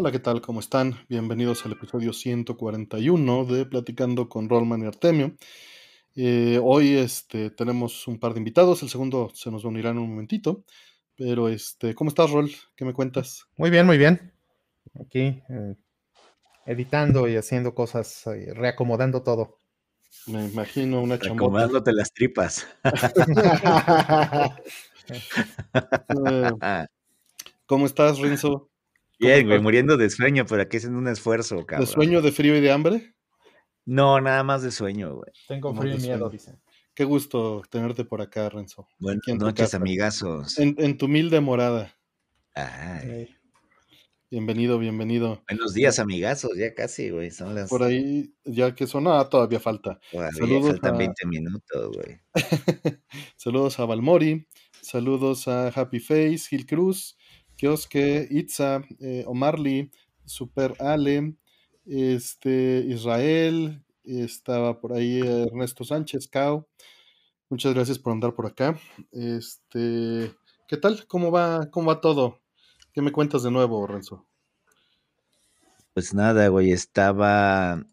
Hola, ¿qué tal? ¿Cómo están? Bienvenidos al episodio 141 de Platicando con Rollman y Artemio. Eh, hoy este, tenemos un par de invitados, el segundo se nos unirá en un momentito, pero este, ¿cómo estás, Rol? ¿Qué me cuentas? Muy bien, muy bien. Aquí eh, editando y haciendo cosas, eh, reacomodando todo. Me imagino una chambota. Acomodándote las tripas. Eh, ¿Cómo estás, Renzo? Bien, güey, muriendo de sueño, pero aquí haciendo un esfuerzo, cabrón. ¿De sueño, de frío y de hambre? No, nada más de sueño, güey. Tengo frío y miedo, sueño. dice. Qué gusto tenerte por acá, Renzo. Buenas noches, casa. amigazos. En, en tu humilde morada. Ay, Bienvenido, bienvenido. buenos días, amigazos, ya casi, güey. Son las. Por ahí, ya que son, ah, todavía falta. Todavía saludos faltan a- 20 minutos, güey. saludos a Valmori, saludos a Happy Face, Gil Cruz, Kioske, Itza, eh, Omarly, Super Ale, este, Israel, estaba por ahí Ernesto Sánchez, Cao. Muchas gracias por andar por acá. Este, ¿qué tal? ¿Cómo va, cómo va todo? ¿Qué me cuentas de nuevo, Renzo? Pues nada, güey, estaba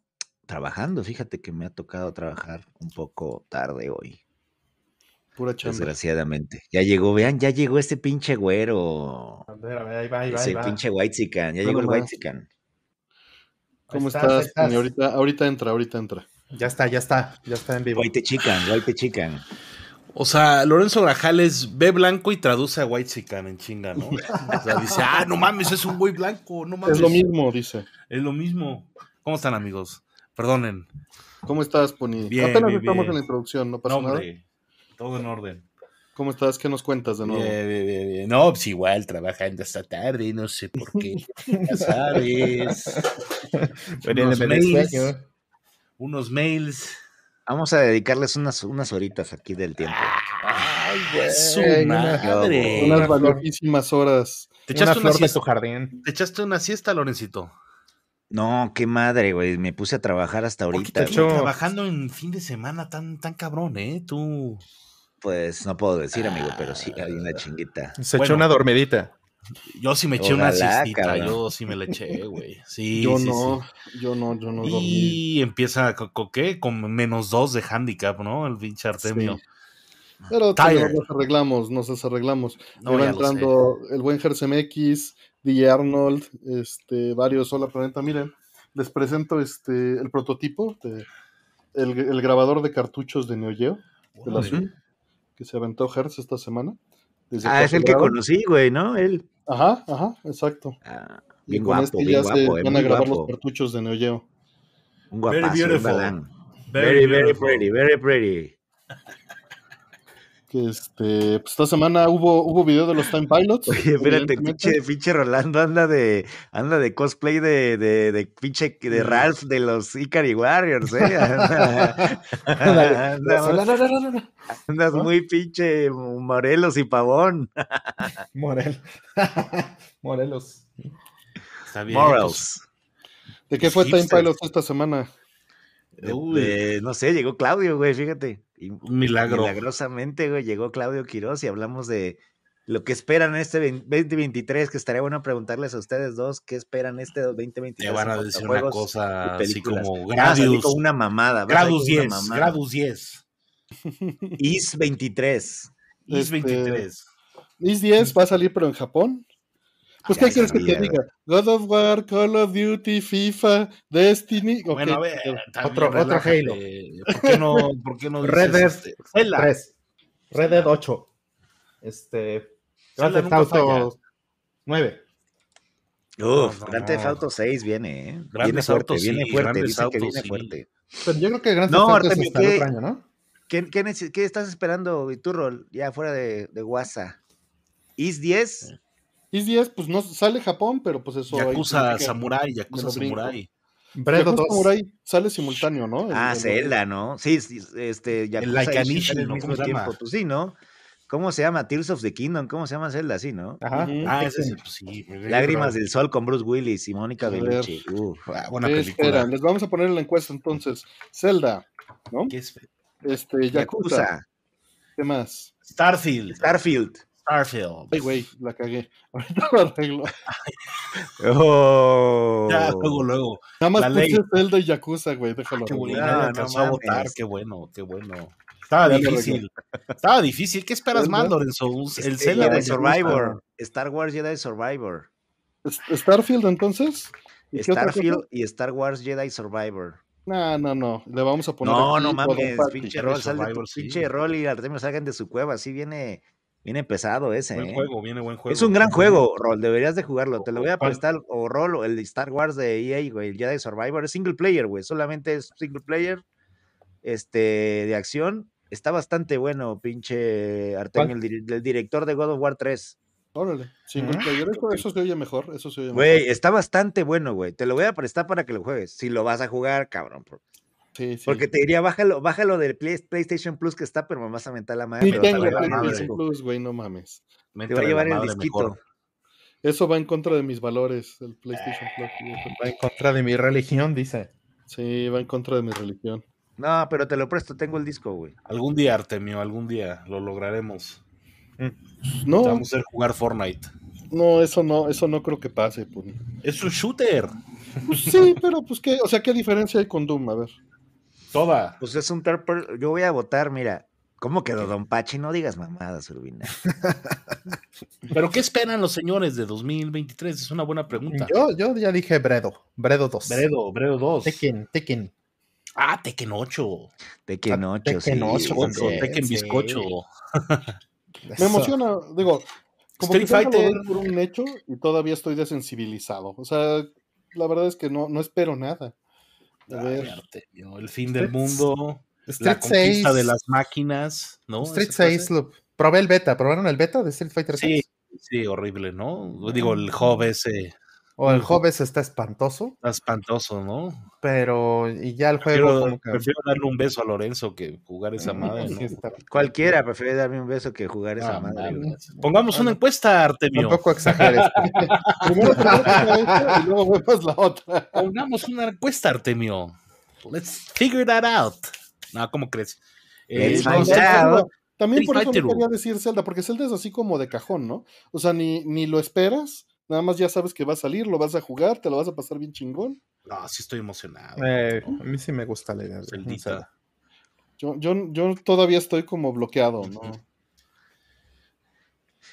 trabajando. Fíjate que me ha tocado trabajar un poco tarde hoy, Pura chamba. desgraciadamente. Ya llegó, vean, ya llegó este pinche güero. a ver, a ver, ahí va, ahí va, Ese ahí va. pinche white ya No llegó el nomás. white ¿Cómo estás, estás? Ahorita, ahorita entra, ahorita entra. Ya está, ya está, ya está en vivo. White chican, white chican. O sea, Lorenzo Grajales ve blanco y traduce a White Sican en chinga, ¿no? O sea, dice, ah, no mames, es un güey blanco, no mames. Es lo mismo, dice. Es lo mismo. ¿Cómo están, amigos? Perdonen. ¿Cómo estás, Pony? Bien, Apenas bien, estamos bien. en la introducción, ¿no No, pasa nada? hombre, todo en orden. ¿Cómo estás? ¿Qué nos cuentas de nuevo? Bien, bien, bien, bien. No, pues igual trabajando hasta tarde, no sé por qué. Ya sabes. unos, mails, unos mails. Vamos a dedicarles unas, unas horitas aquí del tiempo. Ay, güey, Su una- madre. Unas una flor. valiosísimas horas. ¿Te Una echaste una, flor de tu siesta? jardín. ¿Te echaste una siesta, Lorencito? No, qué madre, güey. Me puse a trabajar hasta ¿Por qué ahorita. te trabajando en fin de semana tan, tan cabrón, eh? Tú. Pues no puedo decir, amigo, pero sí hay una chinguita. Se Bueno. una una dormidita. Yo sí me eché una siestita, cabrón. yo sí me la eché, güey. Sí, yo sí, no, sí. yo no, yo no dormí. Y empieza con, con qué? Con menos dos de handicap, ¿no? El pinche Artemio. Sí. Pero pues, nos arreglamos, nos arreglamos. No, Me va entrando el buen Gersen X, DJ Arnold, este, varios Hola Planeta. Miren, les presento este, el prototipo, de, el, el grabador de cartuchos de Neo Geo, de la que se aventó Hertz esta semana. desde Ah, es el que grado. conocí, güey, ¿no? Él. Ajá, ajá, exacto. Ah, Y bien con guapo, este bien ya se guapo, eh, van a grabar guapo. los cartuchos de Neo Geo. Un Very guapazo, un beautiful. galán. Very, very pretty, very pretty. Que este, pues esta semana hubo, hubo video de los Time Pilots. Oye, espérate, pinche, pinche Rolando anda de, anda de cosplay de, de, de pinche de Ralph de los Ikari Warriors, ¿eh? Anda- Ándale. anda- No, no, no, no, no. andas muy pinche Morelos y Pavón. Morel. Morelos. Está bien. Morals. ¿De qué fue Time. Pilots esta semana? De- Uy. de- no sé, llegó Claudio, güey, fíjate. Milagro. Milagrosamente, güey, llegó Claudio Quiroz y hablamos de lo que esperan este 2023, que estaría bueno preguntarles a ustedes dos qué esperan este 2023. Te van a decir una cosa así como Gradius. con una mamada. Gradus con una 10. mamada. Gradus 10. IS 23. IS Este, 23. ¿Is 10 va a salir pero en Japón? Pues, ¿qué quieres que te diga? God of War, Call of Duty, FIFA, Destiny. ok, Bueno, a ver. Otro- otro. Halo. ¿Por qué no, por qué no Red Dead este, Zelda? 3. Red Dead 8. Este. Grand Theft Auto 9. Uf, no, Grand Theft no. Auto 6 viene, ¿eh? Viene Grandes fuerte, viene sí, fuerte. grandes Dicen que viene sí. fuerte. Pero yo creo que Grand No, Theft Auto es Artemio, ¿qué? otro año, ¿no? ¿Qué, qué qué estás esperando, Rol? Ya fuera de, de WhatsApp. ¿Is 10? Is 10, pues no sale Japón, pero pues eso. Yakuza Samurai, Yakuza. Samurai. Bredo Yakuza 2. Samurai sale simultáneo, ¿no? El- Ah, el- Zelda, ¿no? Sí, sí, este, Yakuza Like Ishin Anishi, sale al ¿no? mismo ¿Cómo se llama? tiempo. Pues sí, ¿no? ¿Cómo se llama? Tears of the Kingdom. ¿Cómo se llama Zelda? Sí, ¿no? Ajá. Ah, ese sí, pues sí. Lágrimas del Sol con Bruce Willis y Mónica. Bellucci. Uf. Ah, buena ¿Qué película. esperan? Les vamos a poner en la encuesta entonces. Zelda, ¿no? ¿Qué es? Este, Yakuza. Yakuza. ¿Qué más? Starfield. Starfield. Starfield. Ay, güey, la cagué. Ahorita lo arreglo. Oh. Ya, luego, luego. Nada más La puse ley. Zelda y Yakuza, güey, déjalo. Qué arreglo. bueno, No, me no alcanzó a votar, qué bueno, qué bueno. Estaba difícil. Estaba difícil. ¿Qué esperas más, Lorenzo? El Este, Zelda Jedi de Survivor. Star Wars Jedi Survivor. ¿Es- ¿Starfield entonces? ¿Y qué? Starfield y Star Wars Jedi Survivor. No, no, no. Le vamos a poner. No, no mames, pinche rol, sal de tu Survivor, sí. pinche rol y Artemio salgan de su cueva, así viene, viene pesado ese, Buen ¿eh? juego, viene buen juego. Es un gran juego, Rol, deberías de jugarlo. Te lo voy a prestar, o Rol, o el de Star Wars de EA, güey, el Jedi Survivor, es single player, güey, solamente es single player, este, de acción. Está bastante bueno, pinche Artemio, el, dir- el director de God of War 3. Órale. Single player. Eso, eso se oye mejor. Eso se oye mejor. Güey, está bastante bueno, güey. Te lo voy a prestar para que lo juegues. Si lo vas a jugar, cabrón. Sí, sí. Porque te diría, bájalo, bájalo del Play- PlayStation Plus que está, pero me vas a mentar la madre. Pero tengo. PlayStation. Plus, güey, no mames. Te va a llevar el disquito. mejor. Eso va en contra de mis valores, el PlayStation Plus. Va en contra de mi religión, dice. Sí, va en contra de mi religión. No, pero te lo presto, tengo el disco, güey. Algún día, Artemio, algún día lo lograremos. Te No, Vamos a hacer jugar Fortnite. no, eso no, eso no creo que pase, Puni. Es un shooter. Pues sí, pero pues qué, o sea, ¿qué diferencia hay con Doom? A ver. Toda. Pues es un third Yo voy a votar, mira. ¿Cómo quedó Don Pachi? No digas mamadas, Urbina. ¿Pero qué esperan los señores de 2023? Es una buena pregunta. Yo, yo ya dije Bredo. Bredo 2. Bredo, Bredo 2. Tekken, Tekken. Ah, Tekken 8. Tekken Ah, 8, Tekken sí. 8 güey. también. Tekken sí. bizcocho. Me emociona, digo, como Street me lo Fighter. por un hecho y todavía estoy desensibilizado. O sea, la verdad es que no, no espero nada. A Ay, ver, Artemio, el fin del Street- mundo. la Street conquista 6. de las máquinas, ¿no? Street Esa cosa. 6, lo, probé el beta. ¿Probaron el beta de Street Fighter Sí, 6? sí, horrible, ¿no? Digo, el ese O el. Hobbes está espantoso, está espantoso, ¿no? pero y ya el juego Prefiero, como que... prefiero darle un beso a Lorenzo que jugar esa madre, Cualquiera prefiere darme un beso que jugar esa Ah, madre. Pongamos una encuesta, Artemio. Tampoco exageres. primero toca esta y luego vemos la otra. Pongamos una encuesta, Artemio. Let's figure that out. No, ¿cómo crees? Eh, Let's no, out. También por eso no quería decir Zelda, porque Zelda es así como de cajón, ¿no? O sea, ni, ni lo esperas, nada más ya sabes que va a salir, lo vas a jugar, te lo vas a pasar bien chingón. No, sí estoy emocionado. Eh, ¿no? a mí sí me gusta la idea. Yo, yo, yo todavía estoy como bloqueado, ¿no?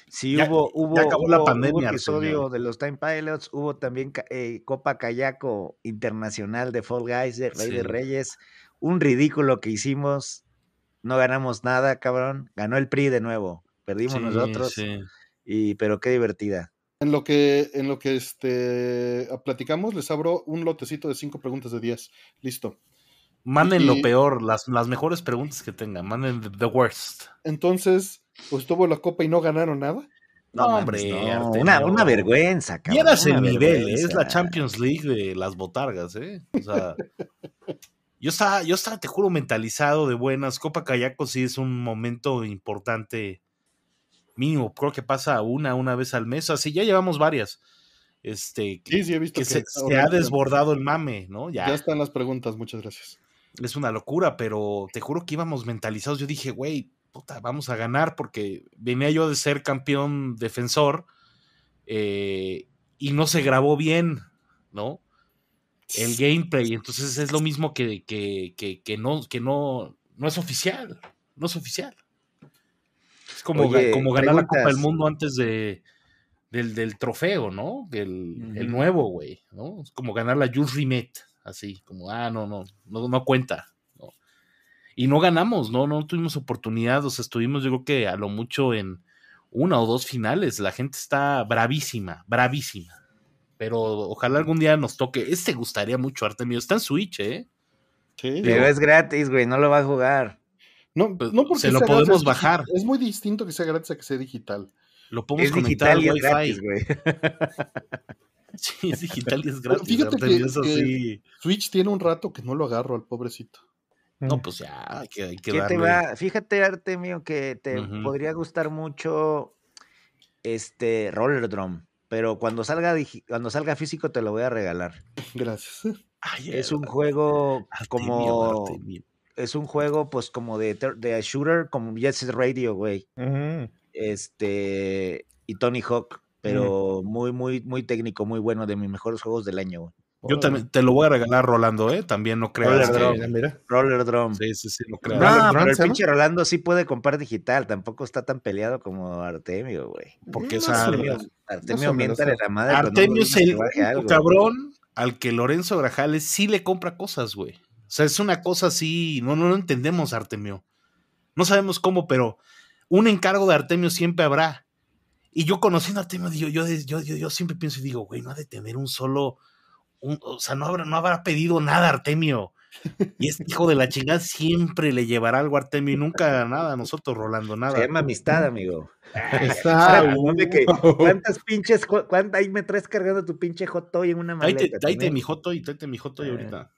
Sí, Ya- hubo, hubo, ya acabó la hubo- pandemia, hubo episodio de los Time Pilots, hubo también eh, Copa Kayako Internacional de Fall Guys, de Rey de. Reyes. Un ridículo que hicimos. No ganamos nada, cabrón. Ganó el PRI de nuevo. Perdimos Sí, nosotros. sí. Y, pero qué divertida. En lo que, en lo que este, platicamos, les abro un lotecito de cinco preguntas de 10. Listo. Manden lo Y- peor, las, las mejores preguntas que tengan. Manden the- the worst. Entonces, pues tuvo la copa y no ganaron nada. No, hombre, no. Una, una vergüenza, cabrón. Vieras el nivel, ¿eh? es la. Champions League de las botargas, ¿eh? O sea, yo estaba, yo estaba, te juro, mentalizado de buenas. Copa Cayaco sí es un momento importante, mínimo, creo que pasa una, una vez al mes, así ya llevamos varias. Este, Sí, sí, he visto que que, se, se ha desbordado el mame, ¿no? Ya, Ya están las preguntas, muchas gracias. es una locura, pero te juro que íbamos mentalizados. Yo dije, güey, puta, vamos a ganar porque venía yo de ser campeón defensor eh, y no se grabó bien, ¿no? El gameplay, entonces es lo mismo que, que, que, que no, que no, no es oficial, no es oficial. Es como, Oye, como ganar la Copa del. Mundo antes de, del, del trofeo, ¿no? El, el nuevo, güey, ¿no? Es como ganar la Jules Rimet, así, como, ah, no, no, no, no cuenta, ¿no? Y no ganamos, ¿no? No tuvimos oportunidad, o sea, estuvimos yo creo que a lo mucho en una o dos finales, la gente está bravísima, bravísima. Pero ojalá algún día nos toque. Este gustaría mucho, Artemio. Está en Switch, ¿eh? Sí, Pero es gratis, güey. No lo va a jugar. No, pues, no porque se lo sea podemos gratis, bajar. Es muy distinto que sea gratis a que sea digital. Lo podemos Es conectar digital al y es Wi-Fi. gratis, güey. Sí, es digital y es gratis. fíjate Artemio, que- eso que- sí. Switch tiene un rato que no lo agarro al pobrecito. No, pues ya, hay que, hay que ¿Qué te darle. va? Fíjate, Artemio, que te podría gustar mucho este Roller Drum. Pero cuando salga, cuando salga físico te lo voy a regalar. Gracias. Ay, Es un Artemio, juego como Artemio. Es un juego pues como de, de shooter como Jet Set Radio, güey. Este, y Tony Hawk, pero muy, muy, muy técnico, muy bueno, de mis mejores juegos del año, güey. Yo también te lo voy a regalar, Rolando, ¿eh? También no creas Roller que- Drum. Mira. Roller Drum. Sí, sí, sí, no creas. No, pero el pinche Rolando sí puede comprar digital, tampoco está tan peleado como Artemio, güey. Porque, menos. Artemio Más o menos, miéntale ¿no? la madre. Artemio no es el algo, cabrón al que Lorenzo Grajales sí le compra cosas, güey. O sea, es una cosa así, no, no lo entendemos, Artemio. No sabemos cómo, pero un encargo de Artemio siempre habrá. Y yo conociendo a Artemio, yo, yo, yo, yo, yo siempre pienso y digo, güey, no ha de tener un solo, un- o sea, no habrá, no habrá pedido nada Artemio. Y este hijo de la chingada siempre le llevará algo a Artemio y nunca nada a nosotros, Rolando, Se nada. llama amistad, amigo. Está. No, que, ¿Cuántas pinches, cu- cuánta, ahí me traes cargando tu pinche hot toy en una maleta? Tráete, mi joto y tráete mi joto y Ah. ahorita.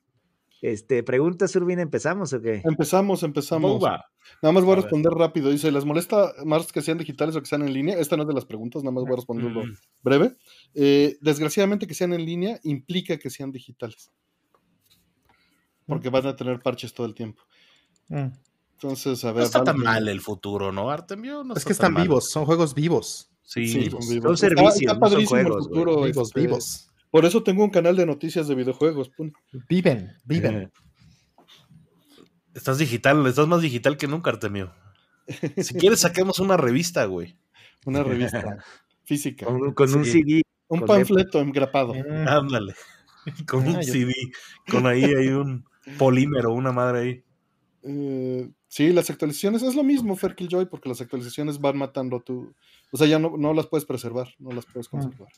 Este, pregunta, Survin, ¿empezamos o qué? Empezamos, empezamos. Boba. Nada más voy a A ver. responder rápido. Dice, ¿les molesta más que sean digitales o que sean en línea? Esta no es de las preguntas, nada más voy a responderlo Mm. breve. Eh, desgraciadamente que sean en línea implica que sean digitales. Porque van a tener parches todo el tiempo. Mm. Entonces, a ver. No está vale tan mal el futuro, ¿no, Artemio? No Es está que están mal. vivos, son juegos vivos. Sí, Sí, son vivos. Son Está- servicios, está no son padrísimo el juegos, futuro, Vivos, este, vivos. Por eso tengo un canal de noticias de videojuegos. Viven, viven. estás digital, estás más digital que nunca, Artemio. Si quieres, saquemos una revista, güey. Una revista física. Con, con un. CD. Un con panfleto engrapado. Mm. Ándale. Con un Ah, yo- CD, con ahí hay un polímero, una madre ahí. Eh, sí, las actualizaciones es lo mismo, Fair Joy, porque las actualizaciones van matando tu. O sea, ya no, no las puedes preservar, no las puedes conservar.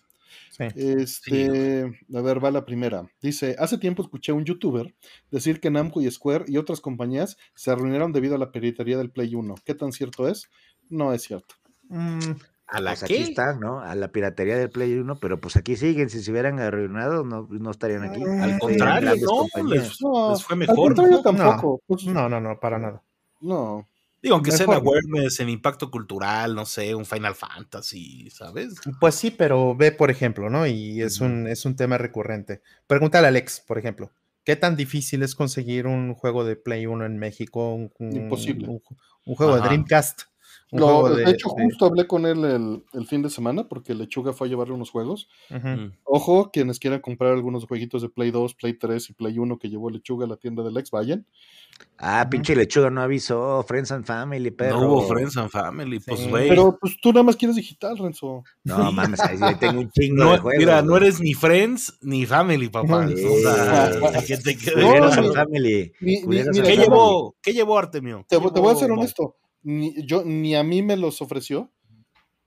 Sí. Este, a ver, va la primera. Dice, hace tiempo escuché a un youtuber decir que Namco y Square y otras compañías se arruinaron debido a la piratería del Play 1. ¿Qué tan cierto es? No es cierto. Mm, ¿A la Pues aquí qué? están, ¿no? A la piratería del Play 1, pero pues aquí siguen. Si se hubieran arruinado, no, no estarían aquí. Al Al contrario, no, les, No, les fue al mejor. contrario ¿no? tampoco. Pues, no, no, no, para nada. No. Digo, aunque sea en awareness, en impacto cultural, no sé, un Final Fantasy, ¿sabes? Pues sí, pero ve, por ejemplo, ¿no? Y es, un, es un tema recurrente. Pregúntale a Alex, por ejemplo. ¿Qué tan difícil es conseguir un juego de Play 1 en México? Un, un- Imposible. Un, un juego Ajá. de Dreamcast. Un Lo- juego de, hecho, de- justo hablé con él el, el fin de semana porque Lechuga fue a llevarle unos juegos. Mm. Ojo, quienes quieran comprar algunos jueguitos de Play 2, Play 3 y Play 1 que llevó Lechuga a la tienda del ex, vayan. Ah, pinche lechuga no avisó. Friends and Family, perro. No hubo Friends and Family, pues, güey. Pero pues tú nada más quieres digital, Renzo. No mames, ahí tengo un chingo No, de juegos. mira, no eres ni Friends ni Family, papá. Sí. O sea, que te quede No, Culeros claro. and no. Family. Ni- ni- Culeros mira, and ¿Qué llevó, ¿Qué llevó Artemio? Te, ¿Qué te voy a ser honesto. Ni, yo, ni a mí me los ofreció.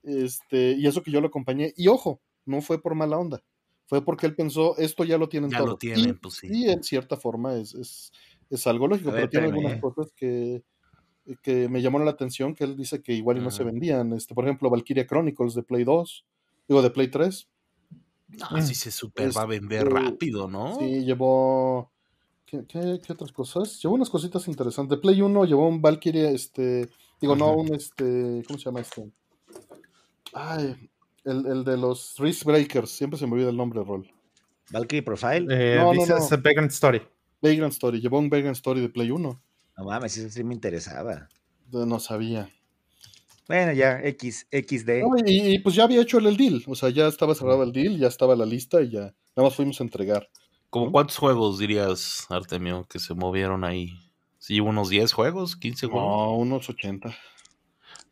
Este, y eso que yo lo acompañé. Y ojo, no fue por mala onda. Fue porque él pensó, esto ya lo tienen Ya todo. lo tienen, y, pues sí. y en cierta forma es, es, es algo lógico, ver, pero tiene algunas eh. cosas que, que me llamaron la atención, que él dice que igual y no se vendían. Este, por ejemplo, Valkyria Chronicles de Play 2, digo, de Play 3. No, así se super va a vender Este, rápido, ¿no? Sí, llevó. ¿Qué, qué, qué otras cosas? Llevó unas cositas interesantes. De Play 1 llevó un Valkyrie, este. Digo, no, un este. ¿Cómo se llama este? Ay, el, el de los Risk Breakers. Siempre se me olvida el nombre, Rol. Valkyrie Profile. Eh, No, no, no. Vagrant Story. Vagrant Story. Llevó un Vagrant Story de Play 1. No mames, eso sí me interesaba. No sabía. Bueno, ya, X, XD. No, y, y, pues ya había hecho el, el deal. O sea, ya estaba cerrado el deal, ya estaba la lista y ya. Nada más fuimos a entregar. ¿Cómo cuántos juegos dirías, Artemio, que se movieron ahí? Sí, unos 10 juegos, 15 juegos. No, unos 80.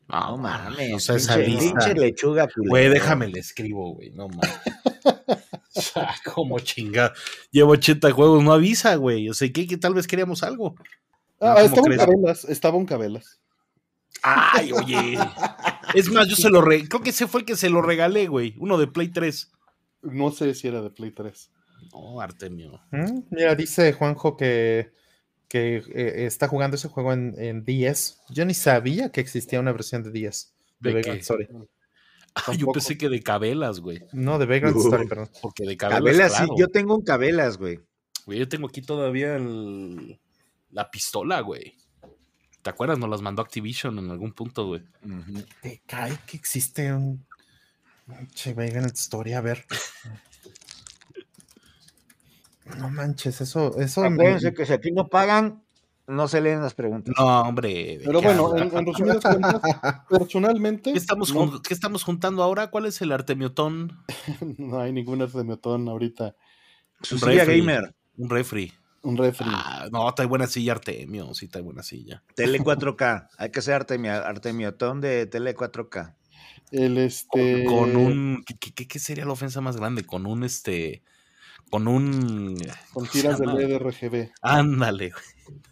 No mames. O sea, esa pinche, lista. lechuga. Güey, déjame le escribo, güey, no mames. O sea, Como chingada. Llevo 80 juegos, no avisa, güey. O sea, que, que tal vez queríamos algo. Ah, ¿cómo estaba un cabelas. Estaba un cabelas. Ay, oye. Es más, yo se lo re... creo que ese fue el que se lo regalé, güey. Uno de Play 3. No sé si era de Play 3. No, Artemio. Mm, Mira, dice Juanjo que, que eh, está jugando ese juego en, en 10. Yo ni sabía que existía una versión de 10 de, ¿De Vagrant? Story. Ay, yo pensé que de Cabelas, güey. No, de Vagrant Uh. Story, perdón. Porque de Cabelas, Cabelas, sí, yo tengo un cabelas, güey. Güey, yo tengo aquí todavía el- la pistola, güey. ¿Te acuerdas? Nos las mandó Activision en algún punto, güey. Te cae que existe un. Che, Vagrant Story, a ver. No manches, eso. eso me- Acuérdense que si aquí no pagan, no se leen las preguntas. No, hombre. ¿de Pero bueno, en, en resumidas cuentas, personalmente, ¿Qué estamos, no, qué estamos juntando ahora? ¿Cuál es el Artemiotón? no hay ningún Artemiotón ahorita. Un silla refri. gamer, Un refri. Un refri. Ah, no, está buena silla Artemio, sí, está buena silla. tele 4K. Hay que hacer Artemia, Artemiotón de tele 4K. El Con, este. con un. ¿qué, qué, qué sería la ofensa más grande? Con un este. Con un. Con ¿cómo se tiras de? LED RGB. Ándale, güey.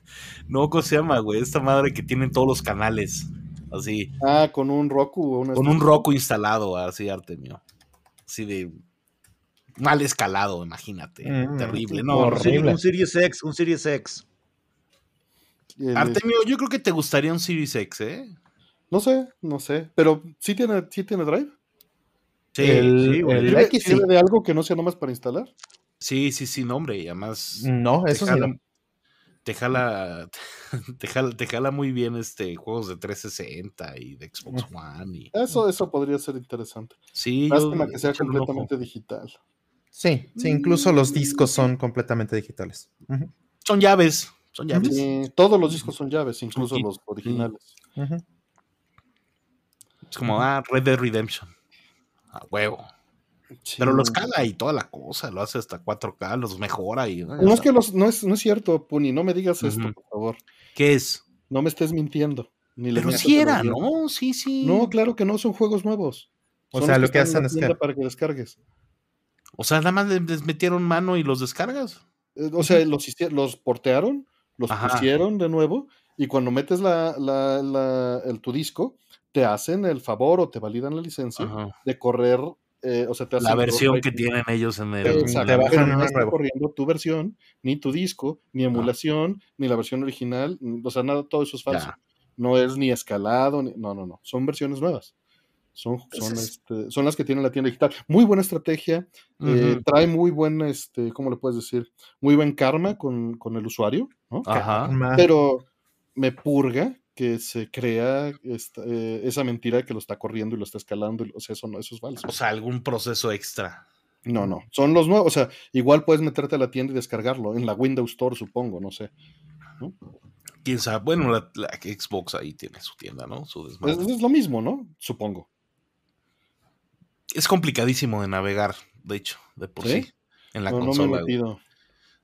No, ¿cómo se llama, güey? Esta madre que tiene todos los canales. Así. Ah, con un Roku o una Con un Roku instalado, así, Artemio. Así de. Mal escalado, imagínate. Mm, Terrible. No, horrible. Un Series X, un Series X. el- Artemio, yo creo que te gustaría un Series X, ¿eh? no sé, no sé. Pero sí tiene, sí tiene drive. Sí, El- sí, güey. el ¿Sirve, X sí. sirve de algo que no sea nomás para instalar? Sí, sí, sí, no, hombre. Y además. No, eso sí. no. te jala, te jala, te jala muy bien este juegos de 360 y de Xbox One. Y, Eso, eso podría ser interesante. sí, yo- Lástima que sea completamente digital. Sí, sí, incluso los discos son completamente digitales. Son llaves, son llaves. Sí, todos los discos son llaves, incluso Sí, los originales. Es como, ah, Red Dead Redemption. A huevo. Sí. Pero lo escala y toda la cosa, lo hace hasta 4K, los mejora y. No es que los, no es, no es cierto, Puni, no me digas esto, por favor. ¿Qué es? No me estés mintiendo. Ni Pero sí era. ¿no? Sí, sí. No, claro que no, son juegos nuevos. O Son sea, los lo que hacen es para que descargues. O sea, nada más le- les metieron mano y los descargas. Eh, O sea, los, los portearon, los Ajá. pusieron de nuevo, y cuando metes la, la- la- el, tu disco, te hacen el favor o te validan la licencia Ajá. de correr, eh, o sea, te hacen La versión que tienen ellos en el. Exacto, Te bajan pero no está corriendo tu versión, ni tu disco, ni emulación, ni la versión original, o sea, nada, todo eso es falso. Ya. No es ni escalado, ni- no, no, no, son versiones nuevas. Son, son, Entonces- este, son las que tiene la tienda digital. Muy buena estrategia, eh, trae muy buen, este, ¿cómo le puedes decir? Muy buen karma con, con el usuario, ¿no? Ajá. Pero me purga que se crea esta, eh, esa mentira de que lo está corriendo y lo está escalando, y- o sea, eso no, eso es falso. O sea, algún proceso extra. No, no, son los nuevos, o sea, igual puedes meterte a la tienda y descargarlo, en la Windows Store supongo, no sé. Quién sabe. Bueno, la, la Xbox ahí tiene su tienda, ¿no? Su Es, desmadre. es lo mismo, ¿no? Supongo. Es complicadísimo de navegar, de hecho, de por sí. ¿Sí? En la no, no me he consola. metido.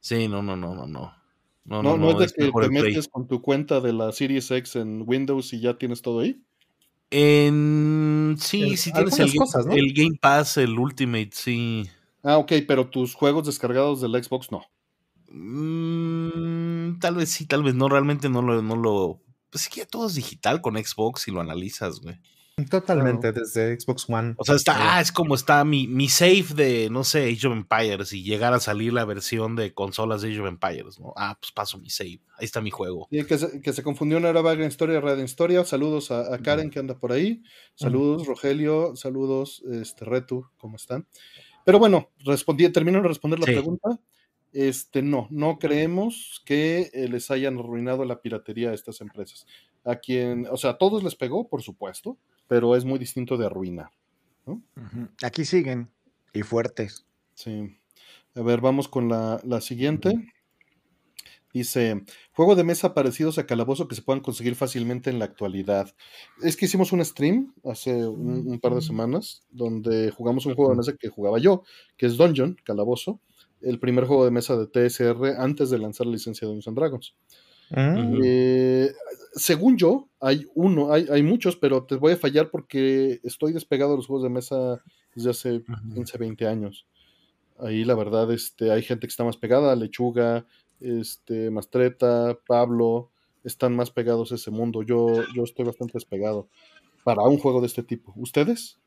sí, no, no, no, no, no. No, No, no, es de que te metes con tu cuenta de la Series X en Windows y ya tienes todo ahí. En... Sí, El- sí tienes el, algunas cosas, ¿no? el Game Pass, el Ultimate, sí. Ah, ok, pero tus juegos descargados del Xbox no. Mm, tal vez sí, tal vez no. Realmente no lo... No lo pues es que ya todo es digital con Xbox si lo analizas, güey. Totalmente, desde Xbox One. O sea, está, Eh, ah, es como está mi, mi save de, no sé, Age of Empires y llegar a salir la versión de consolas de Age of Empires, ¿no? Ah, pues paso mi save. Ahí está mi juego. Sí, que, se, que se confundió, no era Vagrant Historia, era Red Historia. Saludos a, a Karen que anda por ahí. Saludos, Rogelio. Saludos, este, Retu, ¿cómo están? Pero bueno, respondí, termino de responder la Sí. pregunta. Este, no, no creemos que les hayan arruinado la piratería a estas empresas. A quien, o sea, a todos les pegó, por supuesto, pero es muy distinto de arruinar. Aquí siguen. Y fuertes. Sí. A ver, vamos con la, la siguiente. Dice, juego de mesa parecidos a Calabozo que se puedan conseguir fácilmente en la actualidad. Es que hicimos un stream hace un, un par de semanas donde jugamos un juego de mesa que jugaba yo, que es Dungeon, Calabozo, el primer juego de mesa de TSR antes de lanzar la licencia de Dungeons and Dragons. mm, Eh, según yo, hay uno, hay, hay muchos, pero te voy a fallar porque estoy despegado de los juegos de mesa desde hace Ujú. 15, 20 años. Ahí la verdad, este, hay gente que está más pegada, Lechuga, este, Mastreta, Pablo, están más pegados a ese mundo. Yo, yo estoy bastante despegado para un juego de este tipo. ¿Ustedes?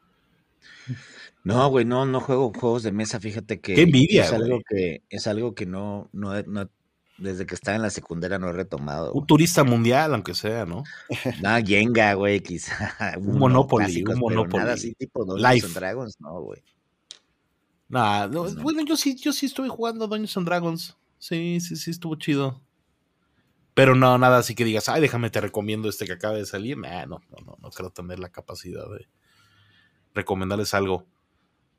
No, güey, no, no juego juegos de mesa. Fíjate que Qué envidia, es algo güey. que es algo que no, no- desde que estaba en la secundaria no he retomado. Un turista mundial, aunque sea, ¿no? Nada, Jenga, güey, quizá. uno, Monopoly, clásicos, un Monopoly. Nada así tipo Dungeons and Dragons, no, güey. Nah, no, No. Bueno, yo sí, yo sí estuve jugando Dungeons and Dragons. Sí, sí, sí, estuvo chido. Pero no, nada así que digas, ay, déjame te recomiendo este que acaba de salir. Nah, no, no, no, no creo tener la capacidad de recomendarles algo.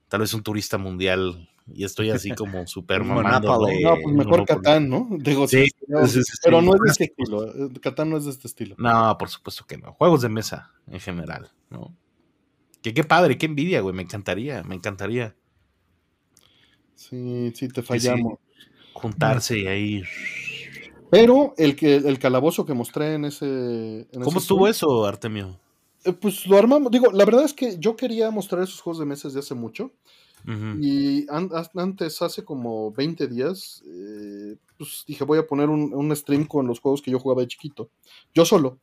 Tal vez un turista mundial y estoy así como súper. Monopoly. No, pues mejor. Catán, ¿no? Digo, Sí, no, sí, sí, pero no es de este estilo. eh, Catán no es de este estilo. No, por supuesto que no. Juegos de mesa en general, ¿no? Que qué padre, qué envidia, güey. Me encantaría, me encantaría Sí, sí, te fallamos. juntarse y ahí. Pero el que el calabozo que mostré en ese. en ¿Cómo ese estuvo eso, Artemio? eh, Pues lo armamos. Digo, la verdad es que yo quería mostrar esos juegos de mesa desde hace mucho. Y an- antes, hace como 20 días, eh, pues dije, voy a poner un, un stream con los juegos que yo jugaba de chiquito. Yo solo.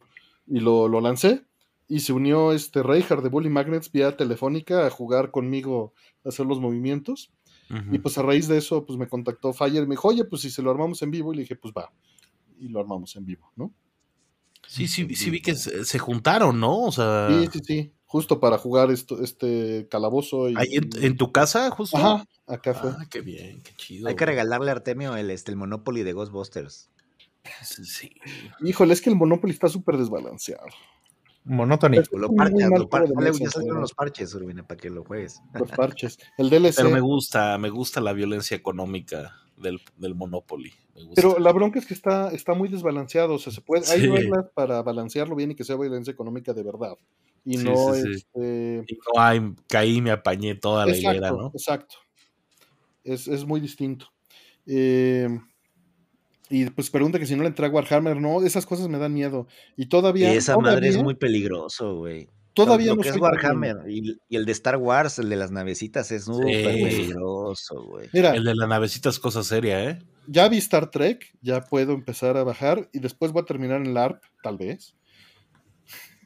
Y lo, lo lancé. Y se unió este Reinhardt de Bully Magnets vía telefónica a jugar conmigo, a hacer los movimientos. Y pues a raíz de eso, pues me contactó Fire. Me dijo, oye, pues si se lo armamos en vivo. Y le dije, pues va. Y lo armamos en vivo, ¿no? Sí, sí, sí vi que se, se juntaron, ¿no? O sea, Sí, sí, sí. Justo para jugar esto, este calabozo. Y, ahí en, en tu casa, justo. Ajá, acá fue. Ah, qué bien, qué chido. Hay que regalarle a Artemio el, este, el Monopoly de Ghostbusters. Sí. Híjole, es que el Monopoly está súper desbalanceado. Monotony. Es O lo mal lo par- ya salieron los parches, Urbina, para que lo juegues. Los parches. El DLC. Pero me gusta, me gusta la violencia económica del, del Monopoly. Me gusta. la bronca es que está, está muy desbalanceado. O sea, se puede, hay Sí. reglas para balancearlo bien y que sea violencia económica de verdad. Y Sí, no sí, sí. este. Y no, ay, caí, me apañé toda la hilera, Exacto, ¿no? exacto. Es, es muy distinto. Eh, y pues pregunta que si no le entra a Warhammer, no, esas cosas me dan miedo. Y Y todavía. esa madre es muy peligroso, güey. Todavía lo no que es soy Warhammer y, y el de Star Wars, el de las navecitas, es súper peligroso, güey. Mira, El de la navecita es cosa seria, ¿eh? ya vi Star Trek, ya puedo empezar a bajar y después voy a terminar en LARP, tal vez.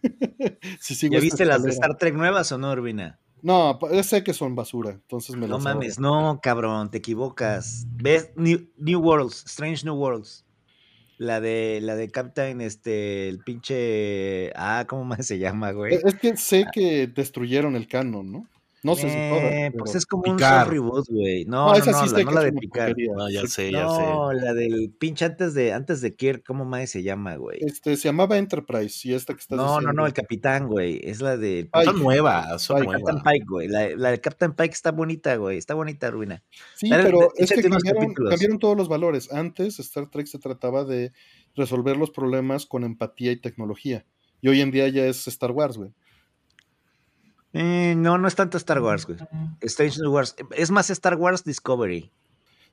si sigo ¿Ya viste las de. Star Trek nuevas o no, Urbina? No, sé que son basura, entonces me No las mames, no, cabrón, te equivocas. ¿Ves? New, New Worlds, Strange New Worlds. La de, la de Captain, este, el pinche. Ah, ¿cómo más se llama, güey? Es es que sé que destruyeron el canon, ¿no? No sé si. Eh, pues es como Picar. un reboot, güey. No, No, no, esa no, sí la, sé no la de Picar. No, ya sé, ya No, la del pinche antes de, antes de Kirk, ¿cómo más se llama, güey? Este, se llamaba Enterprise y esta que estás No, no, diciendo. no, el capitán, güey. Es la de Ay, Son nuevas, son ay, nuevas. Captain Pike, güey. La, la de Captain Pike está bonita, güey. Está bonita, Ruina. Sí, pero de- es que cambiaron, cambiaron todos los valores. Antes Star Trek se trataba de resolver los problemas con empatía y tecnología. Y hoy en día ya es Star Wars, güey. Eh, no, no es tanto Star Wars, güey. Strange New Wars. Es más Star Wars Discovery.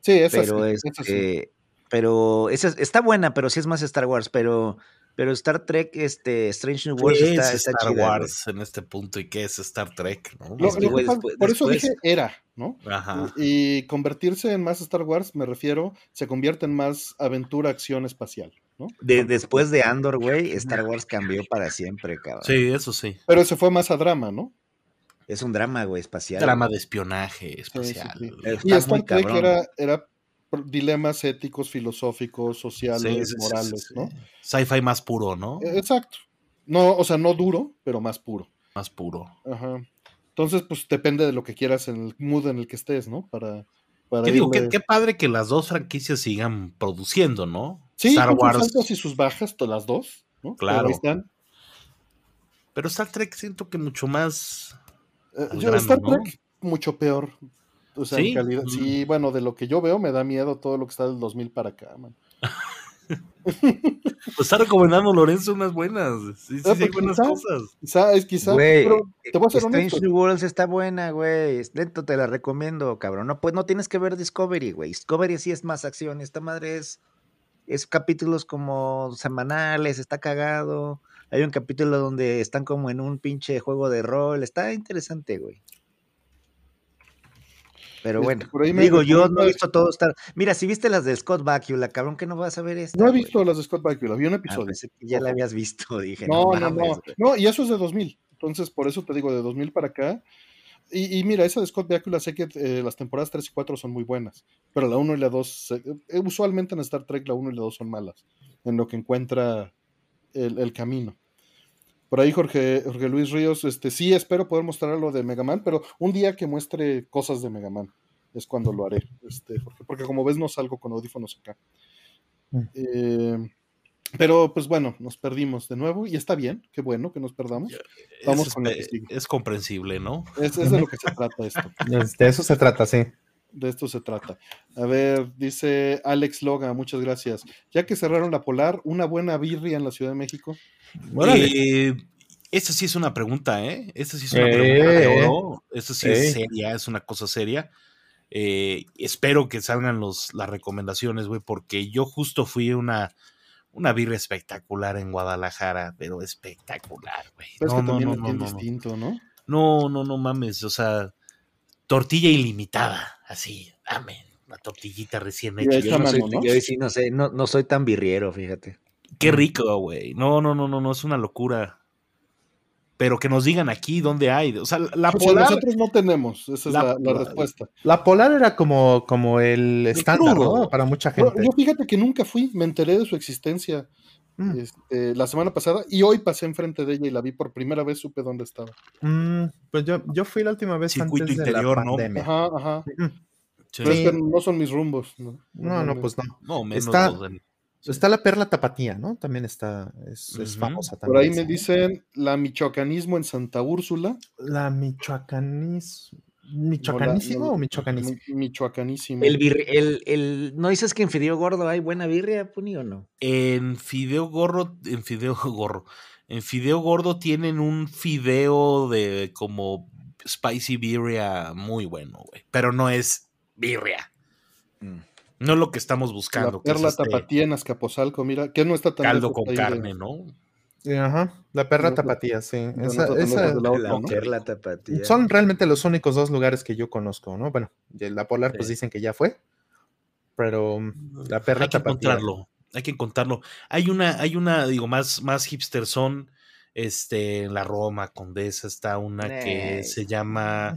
Sí, esa pero sí, es sí. pero esa es- está buena, pero sí es más Star Wars, pero pero Star Trek este Strange New Worlds ¿Qué está, es está Star chida, güey. Wars en este punto y qué es Star Trek? ¿no? Lo- es lo que, que güey, pasa- después- por eso después- dije era, ¿no? Ajá. Y convertirse en más Star Wars, me refiero, se convierte en más aventura, acción espacial, ¿no? De- después de Andor, güey, Star Wars cambió para siempre, cabrón. Sí, eso sí. Pero se fue más a drama, ¿no? Es un drama, güey, espacial. Drama de espionaje espacial. sí. Está Y Star Trek era, era dilemas éticos, filosóficos, Sí, sociales, sí, sí, morales, sí, ¿no? sí. Sci-fi más puro, ¿no? Eh, Exacto. No, o sea, no duro, pero más puro. Más puro. Ajá. Entonces, pues depende de lo que quieras en el mood en el que estés, ¿no? Para, para ¿Qué digo? irle- Qué, qué padre que las dos franquicias sigan produciendo, ¿no? Sí, Star con sus Wars. altas y sus bajas, todas las dos, ¿no? Claro. Pero Star Trek siento que mucho más. Eh, yo, Star ¿no? Trek, mucho peor. O sea, ¿Sí? en calidad. Mm. Sí, bueno, de lo que yo veo, me da miedo todo lo que está del 2000 para acá, man. Pues está recomendando Lorenzo unas buenas. Sí, sí, Ah, sí, hay pues, buenas quizá. cosas. Quizá, es quizá. Güey, pero te voy a Strange. New Worlds está buena, güey. Lento, te la recomiendo, cabrón. No, pues no tienes que ver Discovery, güey. Discovery sí es más acción. Esta madre es, es capítulos como semanales, está cagado. Hay un capítulo donde están como en un pinche juego de rol. Está interesante, güey. Pero Este, bueno, por ahí me digo, yo no he visto todo estar. Mira, si viste las de Scott Bakula, cabrón, que no vas a ver esta. No he visto las de Scott Bakula, vi un Ah, episodio. pensé que ya la habías visto, dije. No, no, no. No, y eso es de 2000. Entonces, por eso te digo, de 2000 para acá. Y, y mira, esa de Scott Bakula, sé que eh, las temporadas 3 y 4 son muy buenas, pero la 1 y la 2, eh, usualmente en Star Trek la 1 y la 2 son malas, en lo que encuentra el, el camino. Por ahí Jorge, Jorge Luis Ríos, este, sí espero poder mostrar lo de Mega Man, pero un día que muestre cosas de Mega Man es cuando lo haré, este, porque, porque como ves no salgo con audífonos acá. Mm. Eh, pero pues bueno, nos perdimos de nuevo y está bien, qué bueno que nos perdamos. Vamos es, con es- sigue. es comprensible, ¿no? Es, es de lo que se trata esto. Es- De eso se trata, sí. De esto se trata. A ver, dice Alex Loga, muchas gracias. Ya que cerraron la Polar, una buena birria en la Ciudad de México. Eh, esta sí es una pregunta, ¿eh? Esta sí es una Eh, pregunta de eh. oro. Esta sí Eh. es seria, es una cosa seria. Eh, espero que salgan los, las recomendaciones, güey, porque yo justo fui a una, una birria espectacular en Guadalajara, pero espectacular, güey. Pero es No, que no, también no, es no, bien distinto, ¿no? No, no, no mames, o sea, tortilla ilimitada, así, dame, una tortillita recién hecha. Yo no soy, mano, ¿no? yo ahí sí no sé, no, no soy tan birriero, fíjate. Qué rico, güey. No, no, no, no, no, es una locura. Pero que nos digan aquí dónde hay. O sea, la O sea, polar. nosotros no tenemos, esa es La- la, la la- respuesta. La polar era como, como el estándar. ¿no? Para mucha Yo, gente. yo fíjate que nunca fui, me enteré de su existencia Mm. este, la semana pasada y hoy pasé enfrente de ella y la vi por primera vez, supe dónde estaba. Mm, pues yo, yo fui la última vez Circuito antes de interior, la ¿no? pandemia. Ajá, ajá. Mm. Sí. Pero es Sí. que no son mis rumbos. No, No, no, pues no. No, menos Está- del- Está la perla tapatía, ¿no? También está, es, famosa Por ahí también. me dicen la michoacanismo en Santa Úrsula. La michoacanis... ¿Michoacanísimo No, o michoacanísimo? Mi- Michoacanísimo. El, birri- el, el, ¿No dices que en Fideo Gordo hay buena birria, Puni, o no? En fideo gorro, en fideo gorro. En fideo gordo tienen un fideo de como spicy birria muy bueno, güey. Pero no es birria. Mm. No es lo que estamos buscando. la que es este tapatía en Azcapotzalco, mira, que no está tan caldo con de- carne, ¿no? Ajá, la perla No, tapatía, sí. no Esa- tan esa- de la ¿no? perla tapatía. son realmente los únicos dos lugares que yo conozco, ¿no? Bueno, la polar pues dicen que ya fue, pero la perla hay que tapatía. encontrarlo. Hay que encontrarlo. Hay una, hay una, digo, más, más hipster son, este, en la Roma Condesa está una que se llama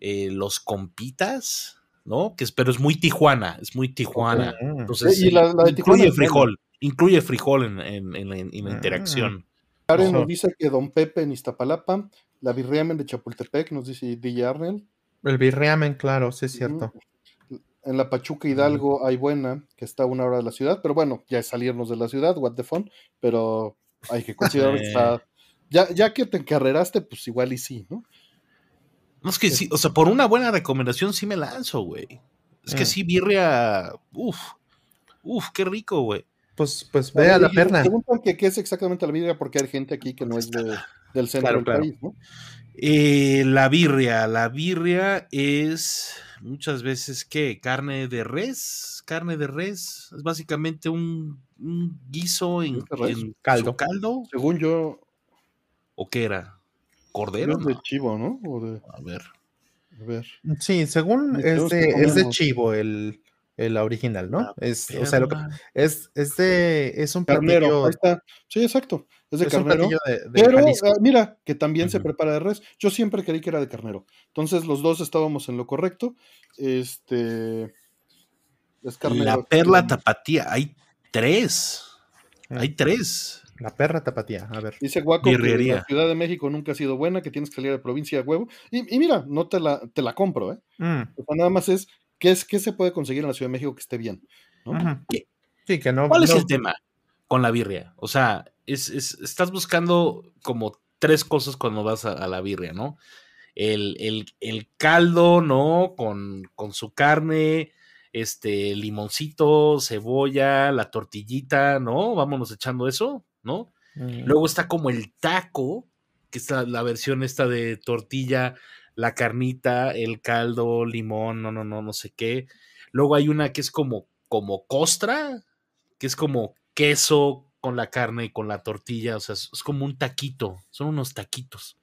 eh, Los Compitas, ¿no? Que es, pero es muy Tijuana, es muy Tijuana. Entonces, Y la- la de Tijuana incluye frijol, incluye frijol en, en- en la, en la Mm. interacción. Karen Ojo. nos dice que Don Pepe en Iztapalapa, la birriamen de Chapultepec, nos dice DJ Arnel. El birriamen, claro, sí es cierto. En la Pachuca Hidalgo hay buena, que está a una hora de la ciudad, pero bueno, ya es salirnos de la ciudad, what the fun, pero hay que considerar que está... Ya, ya que te encarreraste, pues igual y sí, ¿no? No es que sí, o sea, por una buena recomendación sí me lanzo, güey. Es que Mm. sí, birria, uf, uf, qué rico, güey. Pues, pues ve a la. Preguntan que qué es exactamente la birria, porque hay gente aquí que no es de- del centro Claro, del claro. país, ¿no? Eh, la birria, la birria es muchas veces que carne de res, carne de res, es básicamente un, un guiso en, ¿Es de res? en Caldo. caldo, Según yo, o qué era, cordero, es de ¿no? chivo, ¿no? O de, a ver, a ver. Sí, según es de, es de chivo el, el original, ¿no? La Es, o sea, lo que- perla. es, es de, es un Carnero, platillo, ahí está. Sí, exacto. Es de es carnero. platillo de, de Pero ah, mira, que también se prepara de res. Yo siempre creí que era de carnero. Entonces los dos estábamos en lo correcto. Este. Es carnero. la perla tapatía, hay tres, hay tres. La perra tapatía, a ver. Dice Guaco que la Ciudad de México nunca ha sido buena, que tienes que salir de provincia a huevo. Y, y mira, no te la, te la compro, ¿eh? Mm, O sea, nada más es ¿qué, es, ¿qué se puede conseguir en la Ciudad de México que esté bien? que no. ¿Cuál es el tema con la birria? O sea, es, es- estás buscando como tres cosas cuando vas a, a la birria, ¿no? El, el- el caldo, ¿no? Con, con su carne, este, limoncito, cebolla, la tortillita, ¿no? Vámonos echando eso, ¿no? Mm, Luego está como el taco, que es la, la versión esta de tortilla, la carnita, el caldo, limón, no, no, no, no sé qué. Luego hay una que es como, como costra, que es como queso con la carne y con la tortilla, o sea, es, es como un taquito, son unos taquitos.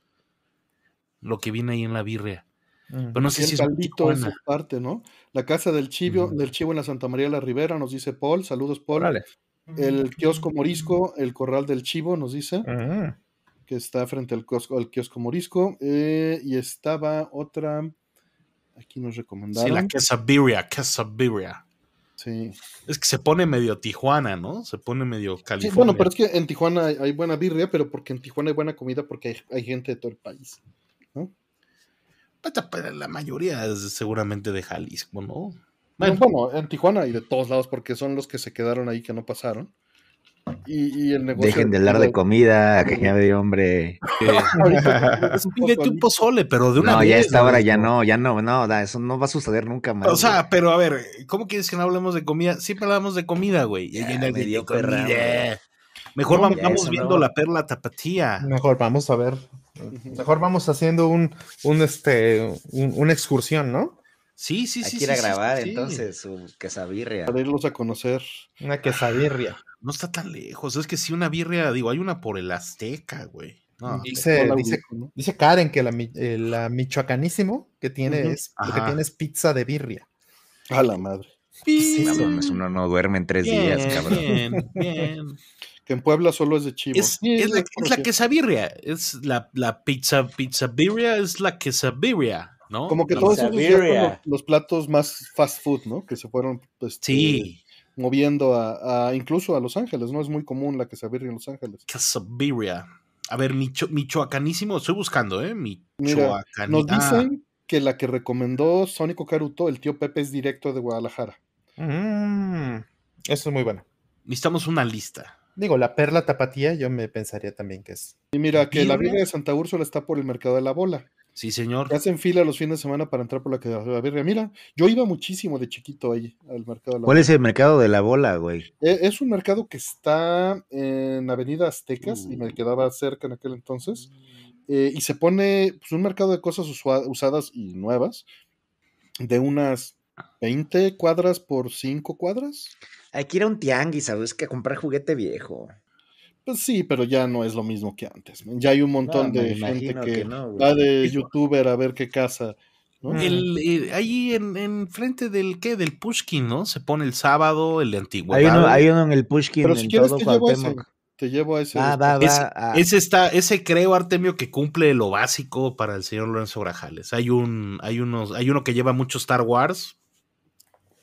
Lo que viene ahí en la birria. mm. Pero no sé si es caldito es parte, ¿no? La casa del chivo, del chivo en la Santa María de la Ribera, nos dice Paul. Saludos, Paul. Órale. El kiosco morisco, el corral del chivo, nos dice, Mm, que está frente al kiosco, al kiosco morisco. eh, y estaba otra, aquí nos Sí, recomendaron. la quesabirria, quesabirria. Sí. Es que se pone medio Tijuana, ¿no? Se pone medio Sí, California. bueno, pero es que en Tijuana hay, hay buena birria, pero porque en Tijuana hay buena comida porque hay, hay gente de todo el país. Puta, pero la mayoría es seguramente de Jalisco, ¿no? Bueno, Bueno, en Tijuana y de todos lados porque son los que se quedaron ahí que no pasaron. Y, y el negocio. Dejen de hablar de comida, que ya de hombre. Pídete un pozole, pero de una No, vez. ya a esta hora ya no, ya no, no, da, eso no va a suceder nunca más. O sea, pero a ver, ¿cómo quieres que no hablemos de comida? Siempre hablamos de comida, güey. Y Ya, viene el me dio comida. Mejor No, vamos ya, eso viendo no. la perla tapatía. Mejor vamos a ver. Mejor vamos haciendo un, un este, un- una excursión, ¿no? Sí, sí, hay sí. que ir a sí, sí, grabar sí. entonces su quesabirria. Para irlos a conocer. Una quesabirria. No está tan lejos. Es que sí, una birria, digo, hay una por el Azteca, güey. No, Dice, dice, Ulico, ¿no? dice Karen que la, eh, la michoacanísimo que tiene es, lo que tiene es pizza de birria. A la madre. Sí, uno no duerme en tres bien, días, cabrón. bien, bien. Que en Puebla solo es de chivo. Es, Sí, es la, es es la quesabirria. Es la, la pizza, pizza birria es la quesabirria, ¿no? Como que todos los, los platos más fast food, ¿no? Que se fueron pues, Sí, moviendo a, a- incluso a Los Ángeles, ¿no? Es muy común la quesabirria en Los Ángeles. quesabirria. A ver, Micho- michoacanísimo, estoy buscando, ¿eh? Michoacani- Nos ah, dicen que la que recomendó Sónico Caruto, el tío Pepe, es directo de Guadalajara. Mm, eso es muy bueno. necesitamos una lista. Digo, la perla tapatía, yo me pensaría también que es. Y mira, que la birria de Santa Úrsula está por el mercado de la bola. Sí, señor. Hacen fila los fines de semana para entrar por la, que- la birria. Mira, yo iba muchísimo de chiquito ahí al mercado de la ¿Cuál bola. es el mercado de la bola, güey? E- Es un mercado que está en Avenida Aztecas y me quedaba cerca en aquel entonces. eh, y se pone pues, un mercado de cosas usadas y nuevas de unas 20 cuadras por 5 cuadras. Hay que ir a un tianguis, ¿sabes? Que a comprar juguete viejo. Pues sí, pero ya no es lo mismo que antes. man. Ya hay un montón No, de gente que, que no, güey. va de youtuber a ver qué casa. ¿no? Mm. El, eh, ahí en, en frente del ¿qué? Del Pushkin, ¿no? Se pone el sábado, el de Hay antigüedad. uno, hay uno en el Pushkin Pero en si quieres todo te llevo a ese. Te llevo a ese. Va, después. va, va. Ese, ah, ese está, ese creo, Artemio, que cumple lo básico para el señor Lorenzo Grajales. Hay un, hay unos, hay uno que lleva mucho Star Wars.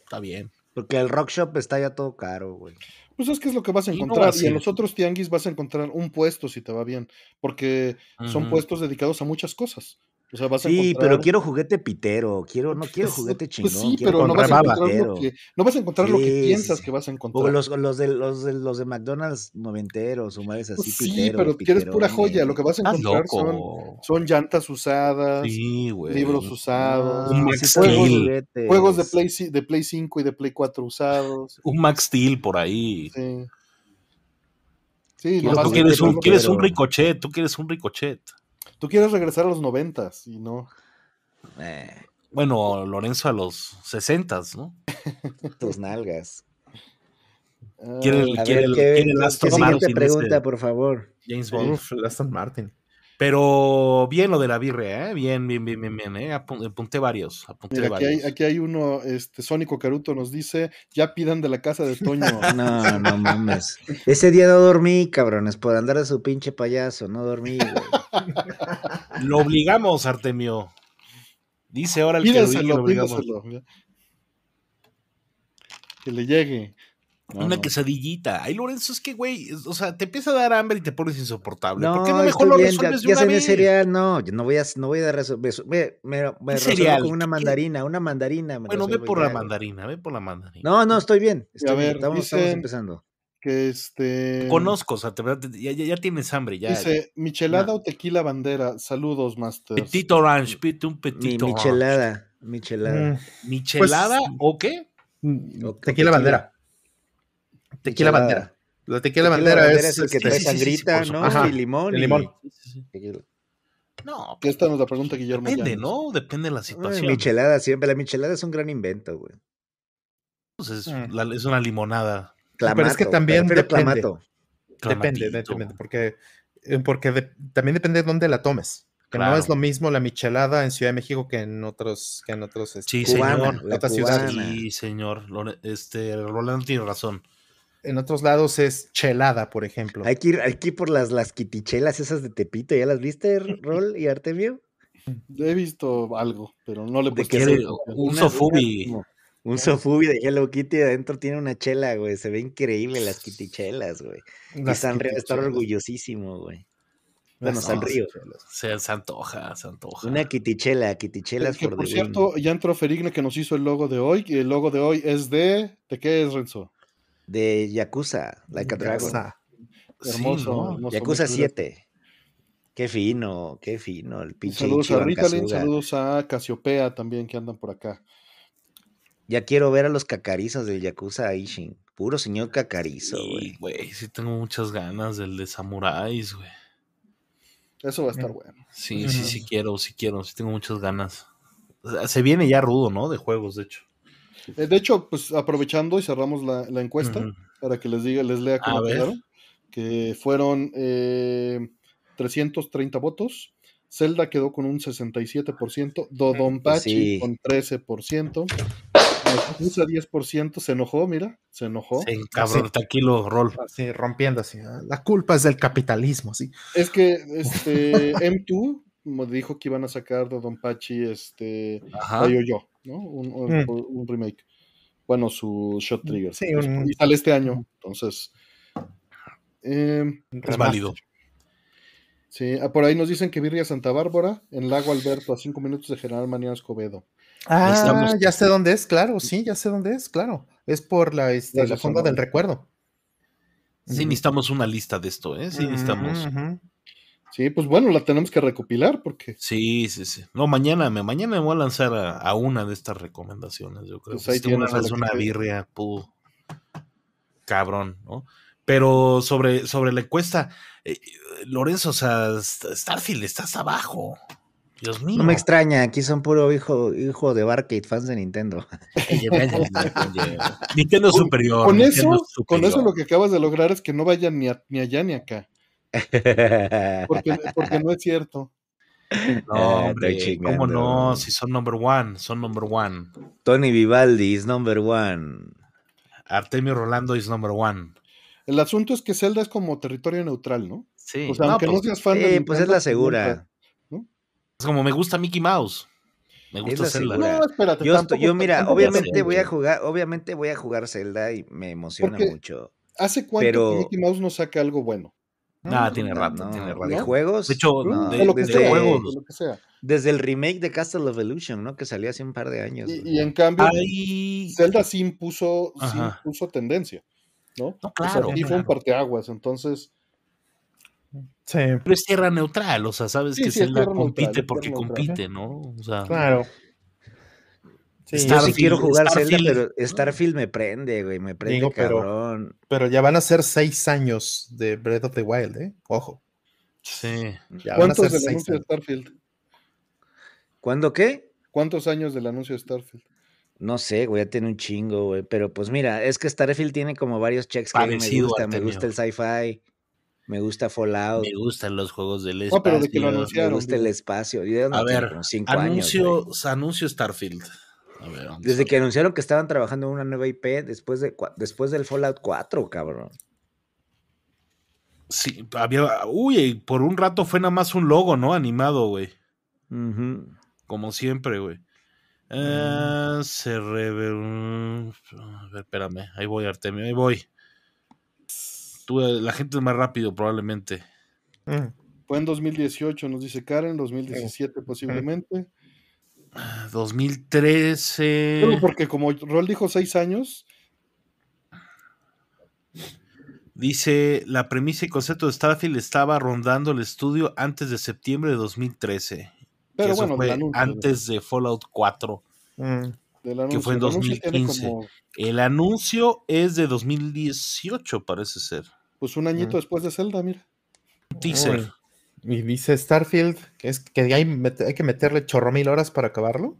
Está bien. Porque el rock shop está ya todo caro, güey. Pues es que es lo que vas a no encontrar. a y en los otros tianguis vas a encontrar un puesto si te va bien. Porque son puestos dedicados a muchas cosas. O sea, vas a Sí, encontrar. pero quiero juguete pitero. Quiero, no quiero Pues, juguete pues chingón. sí, quiero pero no vas, a encontrar lo que, no vas a encontrar lo que Sí, piensas sí. que vas a O encontrar. los, los, de, los, de, los de McDonald's noventeros, o madres así, Pues sí, piteros, pero quieres pura joya. Lo que vas a encontrar son, llantas usadas, Sí, libros usados, No, Max sí Steel. juegos de Play, de Play 5 y de Play 4 usados. Un Max Steel por ahí. Sí. Sí, Tú quieres un, quieres un ricochet, tú quieres un ricochet. Tú quieres regresar a los noventas y no. Eh, Bueno, Lorenzo a los 60, ¿no? tus nalgas. Quiere Ah, el- A quiere ver, el- ¿qué, quiere el Aston Martin pregunta, ese. por favor? James Bond. Uf, el Aston Martin. Pero bien lo de la birria, ¿eh? Bien, bien, bien, bien, bien, ¿eh? Apun- Apunté varios, apunté Mira, aquí varios. hay, aquí hay uno, este, Sónico Caruto nos dice, ya pidan de la casa de Toño. No, no mames. Ese día no dormí, cabrones, por andar de su pinche payaso. No dormí, güey. Lo obligamos, Artemio. Dice ahora el que lo obligamos. Que le llegue. No, Una no. quesadillita. Ay, Lorenzo, es que, güey, o sea, te empieza a dar hambre y te pones insoportable. No, ¿Por qué no mejor lo bien, resuelves ya, de ya una cené vez? cereal, no, yo no voy a, no voy a resolver, me, me, me resuelvo cereal? con una ¿Qué mandarina, una mandarina. me Bueno, ve por ya, la mandarina, ve por la mandarina. No, no, estoy bien, estoy a bien, ver, estamos, empezando. Que este. Conozco, o sea, te- ya, ya, ya tienes hambre, ya. Dice, michelada No. o tequila bandera. Saludos, Masters. Petit orange, pite un Mi petit orange. michelada, michelada. Mm, ¿Michelada Pues- o qué? mm, tequila. bandera. Tequila bandera. La tequila Tequila bandera, bandera es, es el que este, trae sí, sí, sí, sangrita, ¿no? Y limón. El y- limón. tequila. No, Que esta nos la pregunta Guillermo. depende. ¿no? Depende de la Ay, situación. michelada siempre, la michelada es un gran invento, güey. Pues es, Mm. la- es una limonada. Clamato, pero es que también depende. clamato. Depende, depende, porque, eh, porque de- también depende de dónde la tomes. Que no es lo mismo la michelada en Ciudad de México que en otros, que en otros este, Sí, Cubana, señor. la otras cubana. ciudades. Sí, señor. Este, Rolando tiene razón. En otros lados es chelada, por ejemplo. Hay que ir, ir por las, las quitichelas esas de Tepito, ¿ya las viste, Rol y Artemio? He visto algo, pero no le he ¿De puesto qué quiere atención. un sofubi. una Un sofubi de Hello Kitty adentro tiene una chela, güey. Se ve increíble las quitichelas, güey. Y Las Sanrio va a estar quitichelas. orgullosísimo, güey. Bueno, Las Sanrio. Se, se antoja, se antoja. Una quitichelas que, por por cierto, ya entró Ferigne que nos hizo el logo de hoy. Y el logo de hoy es de. ¿De qué es, Renzo? De Yakuza, Like a Dragon. Yakuza. Hermoso. ¿no? hermoso, Yakuza muchas gracias. 7. Qué fino, qué fino. El pinche Saludos a Ritalin, saludos a Casiopea también que andan por acá. Ya quiero ver a los cacarizos del Yakuza Ishin. Puro señor cacarizo, Sí, güey. güey, sí tengo muchas ganas del de Samuráis, güey. Eso va a estar Mm. bueno. Sí, sí, sí quiero, sí quiero, sí tengo muchas ganas. O sea, se viene ya rudo, ¿no? De juegos, de hecho. Eh, De hecho, pues aprovechando y cerramos la, la encuesta para que les diga, les lea cómo quedaron, que fueron eh, 330 votos. Zelda quedó con un 67%, Dodonpachi sí. con 13%, Yakuza 10%, se enojó, mira, se enojó. Sí, cabrón, tranquilo, rol. Así, rompiendo así. La culpa es del capitalismo, sí. Es que este M2 como dijo que iban a sacar Dodonpachi este Ajá. yo, ¿no? Un, un- Mm. un remake. Bueno, su Shot Trigger. Sí, un- y sale este año, entonces. em, Es válido. sí, ah, por ahí nos dicen que Virria Santa Bárbara, en Lago Alberto, a cinco minutos de General Mariano Escobedo. Ah, estamos. ya sé dónde es, claro, sí, ya sé dónde es, claro. Es por la, este, la fonda del recuerdo. Sí, necesitamos una lista de esto, ¿eh? Sí, necesitamos. Sí, pues bueno, la tenemos que recopilar porque Sí, sí, sí. No, mañana me, mañana me voy a lanzar a, a una de estas recomendaciones, yo creo. Pues ahí una que te- birria, pu, cabrón, ¿no? Pero sobre, sobre la encuesta, eh, Lorenzo, o sea, St- Starfield, estás abajo. Dios mío. No me extraña, aquí son puro hijo, hijo de Barcade, fans de Nintendo. Nintendo superior. con Nintendo eso, con eso superior. lo que acabas de lograr es que no vayan ni, a- ni allá ni acá. Porque, porque no es cierto. No, Ah, hombre, ¿cómo no? Si son number one, son number one. Tony Vivaldi is number one. Artemio Rolando is number one. El asunto es que Zelda es como territorio neutral, ¿no? Sí, O sea, no, aunque no pues, seas fan de Sí, pues es la segura. es como me gusta Mickey Mouse. Me gusta Zelda. No, espérate. Yo, tampoco- yo mira, obviamente voy a jugar, obviamente voy a jugar Zelda y me emociona Porque- mucho. ¿Hace cuánto pero- que Mickey Mouse no saca algo bueno? Nada, tiene No, rato, no, tiene ¿De rato. juegos? De hecho, No, de, de lo que desde sea, juegos. de lo que sea. Desde el remake de Castle of Illusion, ¿no? Que salió hace un par de años. Y, y en cambio. Zelda sí impuso, impuso tendencia, ¿no? No, o sea, claro, sí fue un parteaguas, entonces, Sí, Pero es tierra neutral, o sea, sabes Sí, que sí, Zelda compite porque compite, ¿no? O sea, claro. Sí, Yo sí Starfield- quiero jugar Zelda, Starfield- pero Starfield me prende, güey. Me prende Digo, pero- cabrón. pero ya van a ser seis años de Breath of the Wild, ¿eh? Ojo. sí. Ya ¿cuántos del seis anuncio de años. Starfield? ¿Cuándo qué? ¿Cuántos años del anuncio de Starfield? No sé, güey, ya tiene un chingo, güey. Pero pues mira, es que Starfield tiene como varios checks que a mí me Parecido, gusta. Me gusta el sci-fi, me gusta Fallout, Me gustan los juegos del No, espacio. pero de que lo me gusta el espacio. A ver, años, anuncio, güey. anuncio Starfield. A ver, Desde que anunciaron que estaban trabajando en una nueva IP después, de, después del Fallout 4, cabrón. Sí, había. Uy, por un rato fue nada más un logo, ¿no? Animado, güey. Como siempre, güey. Eh, se reve- A ver, espérame. Ahí voy, Artemio. Ahí voy. Tú, la gente es más rápido, probablemente. Mm. Fue en 2018, nos dice Karen, 2017 posiblemente. 2013. Pero porque como Rol dijo seis años, Dice, la premisa y concepto de Starfield estaba rondando el estudio antes de septiembre de 2013. que pero eso bueno, fue anuncio. antes de Fallout 4. Mm. del anuncio. fue en El anuncio tiene 2015. como, El anuncio es de 2018, parece ser. pues un añito Mm. después de Zelda, mira. Teaser. Y dice Starfield que es que hay, met- hay que meterle chorro mil horas para acarlo.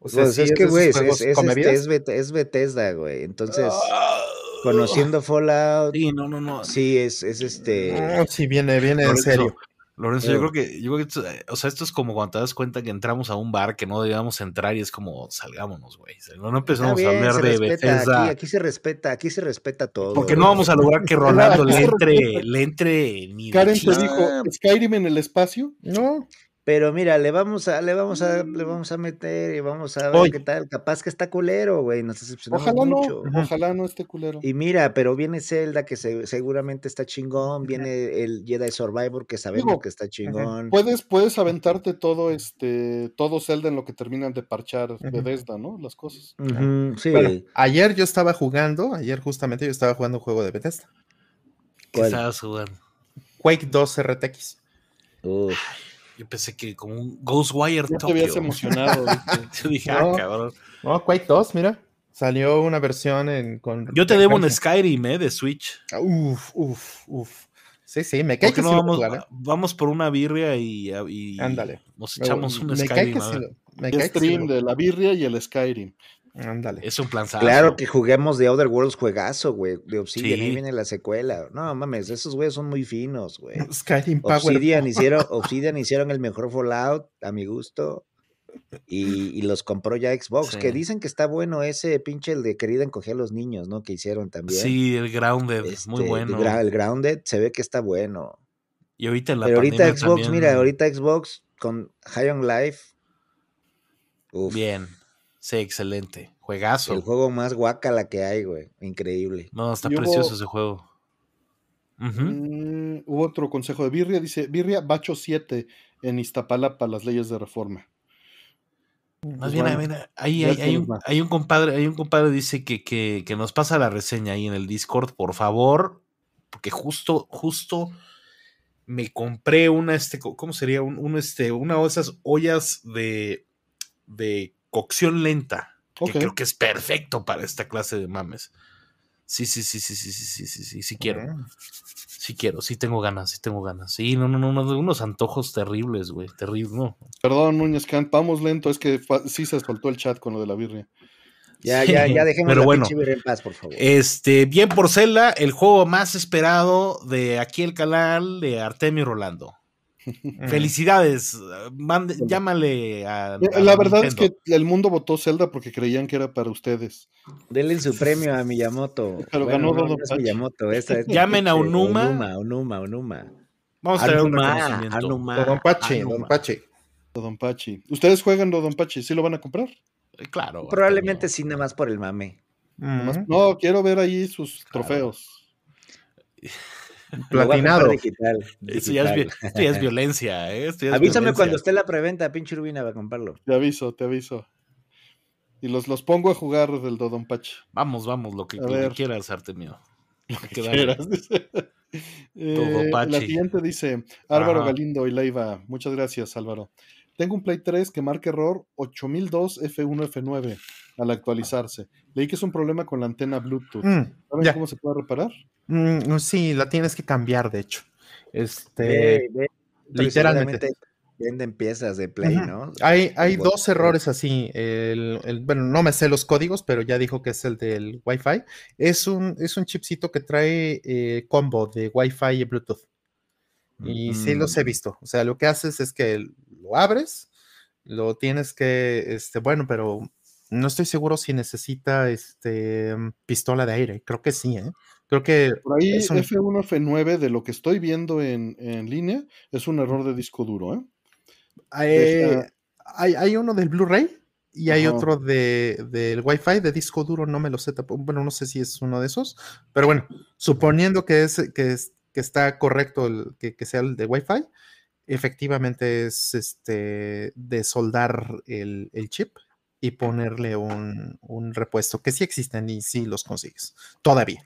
O sea, Pues sí es que, güey, es, este, es Bet- es Bethesda, güey. Entonces, Ah. conociendo Fallout, Sí, no, no, no. sí, es, es este... Ah, sí, viene, viene en serio. Lorenzo, yo creo que, yo creo que esto, eh, o sea, esto es como cuando te das cuenta que entramos a un bar que no debíamos entrar y es como, salgámonos, güey. No, empezamos bien, a hablar de Bethesda. aquí, aquí se respeta, aquí se respeta todo. porque no vamos a lograr que Rolando le entre, le entre ni de Karen te dijo, Skyrim en el espacio. No, Pero mira, le vamos a, le vamos a, le vamos a meter y vamos a ver Hoy. qué tal. Capaz que está culero, güey. Nos decepcionamos Ojalá no, mucho. Ujú. ojalá no esté culero. Y mira, pero viene Zelda, que se- seguramente está chingón. Viene el Jedi Survivor, que sabemos Digo, que está chingón. Puedes, puedes aventarte todo este, todo Zelda en lo que terminan de parchar Bethesda, ¿no? Las cosas. Sí. Bueno, ayer yo estaba jugando, ayer justamente yo estaba jugando un juego de Bethesda. ¿Qué ¿Cuál? estabas jugando? Quake 2 RTX. Uf. Yo pensé que como un Ghostwire Ya te habías Tokyo. emocionado. Yo dije, No. ah, cabrón. No, Quake 2, mira. Salió una versión en, con. Yo te debo un Skyrim, ¿eh? De Switch. Uf, uf, uf. Sí, sí, me cae ¿Por qué que no sí lo vamos, jugaré. vamos por una birria y, y Ándale. nos echamos un me cae Skyrim? que a sí me cae que sí stream lo- de la birria y el Skyrim. Ándale. Es un planzazo. Claro que juguemos de Other Worlds juegazo, güey. De Obsidian, Sí. ahí viene la secuela. No mames, esos güeyes son muy finos, güey. Skyrim Power. Obsidian hicieron, Obsidian hicieron el mejor Fallout, a mi gusto. Y, y los compró ya Xbox, Sí. que dicen que está bueno ese pinche el de querida encoger a los niños, ¿no? Que hicieron también. Sí, el Grounded, Este, muy bueno. El, Grounded se ve que está bueno. Y ahorita en la Pero ahorita Xbox, también, mira, ahorita Xbox con High on Life. Uf, Bien. Sí, excelente. Juegazo. el juego más guacala que hay, güey. Increíble. No, está Y hubo- precioso ese juego. Mm, hubo otro consejo de birria. Dice, birria Bacho 7 en Iztapalapa, las leyes de reforma. Más Pues bien, bueno, ahí hay, un, más. hay un compadre, hay un compadre dice que, que, que nos pasa la reseña ahí en el Discord, por favor, porque justo, justo me compré una, este, ¿cómo sería? Un, un, este, una de esas ollas de, de cocción lenta, que creo que es perfecto para esta clase de mames. Sí, sí, sí, sí, sí, sí, sí, sí, sí, sí quiero, sí quiero, sí tengo ganas, sí tengo ganas. Sí, no, no, no, no, unos antojos terribles, güey, terribles, no. Perdón, Núñez Kant, vamos lento, es que sí se soltó el chat con lo de la birria. Ya, Sí, ya, ya dejemos pero la bueno. en paz, por favor. Este, bien por Zelda, el juego más esperado de aquí el canal de Artemio Rolando. Felicidades, mande- llámale a. A La verdad es que el mundo votó Zelda porque creían que era para ustedes. Denle su premio a Miyamoto. Pero ganó no, Don no es. Miyamoto, esa es Llamen a este, Onuma. Onuma, Onuma, Onuma. Vamos a traer un Anuma, reconocimiento. Anuma. Don no, Don Pachi. ¿Ustedes juegan Don Pachi? ¿Sí lo van a comprar? Eh, Claro. Probablemente sí, nada más por el mame. No, quiero ver ahí sus Claro. trofeos. Lo Platinado. digital, Esto ya, es, digital. esto ya es violencia, ¿eh? Esto ya es Avísame violencia. cuando esté la preventa, pinche Rubina, va a comprarlo. Te aviso, te aviso. Y los, los pongo a jugar del do Don Pachi. Vamos, vamos, lo que, lo que quieras, Artemio. Hay que ¿Qué darle. quieras? Eh, la siguiente dice Álvaro Ajá. Galindo y Leiva. Muchas gracias, Álvaro. Tengo un Play 3 que marca error 8002 F1 F9 al actualizarse. Leí que es un problema con la antena Bluetooth. Mm, ¿Saben ya. cómo se puede reparar? Mm, sí, la tienes que cambiar, de hecho. Este, literalmente. Venden piezas de Play. ¿no? Hay, hay Bueno, dos errores así. El, el- bueno, no me sé los códigos, pero ya dijo que es el del Wi-Fi. Es un, es un chipcito que trae eh, combo de Wi-Fi y Bluetooth. Y sí los he Mm. visto. O sea, lo que haces es que lo abres, lo tienes que, este, bueno, pero no estoy seguro si necesita este pistola de aire. Creo que sí, ¿eh? Creo que Por ahí es un- F1 F9 de lo que estoy viendo en, en línea es un error de disco duro. ¿eh? Eh, Deja- hay, hay uno del Blu-ray y hay otro de, del Wi-Fi de disco duro, no me lo sé, tampoco, bueno, no sé si es uno de esos, pero bueno, suponiendo que, es, que, es, que está correcto el, que, que sea el de Wi-Fi, efectivamente es este de soldar el, el chip y ponerle un, un repuesto, que sí existen y sí los consigues, todavía.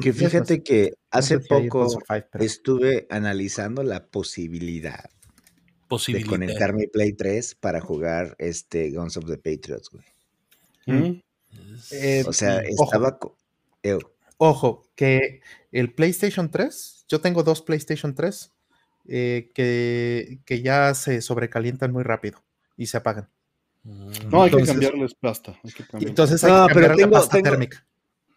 Que fíjate que hace poco estuve analizando la posibilidad de Posibilidad. conectar mi Play 3 para jugar este Guns of the Patriots, güey. ¿Mm? Eh, O sea, ojo. estaba... Ojo, que el PlayStation 3, yo tengo dos PlayStation 3 eh, que, que ya se sobrecalientan muy rápido y se apagan. No, hay que Entonces- cambiarles pasta. hay que cambiarles. Entonces hay No, que pero cambiar tengo- la pasta tengo- térmica.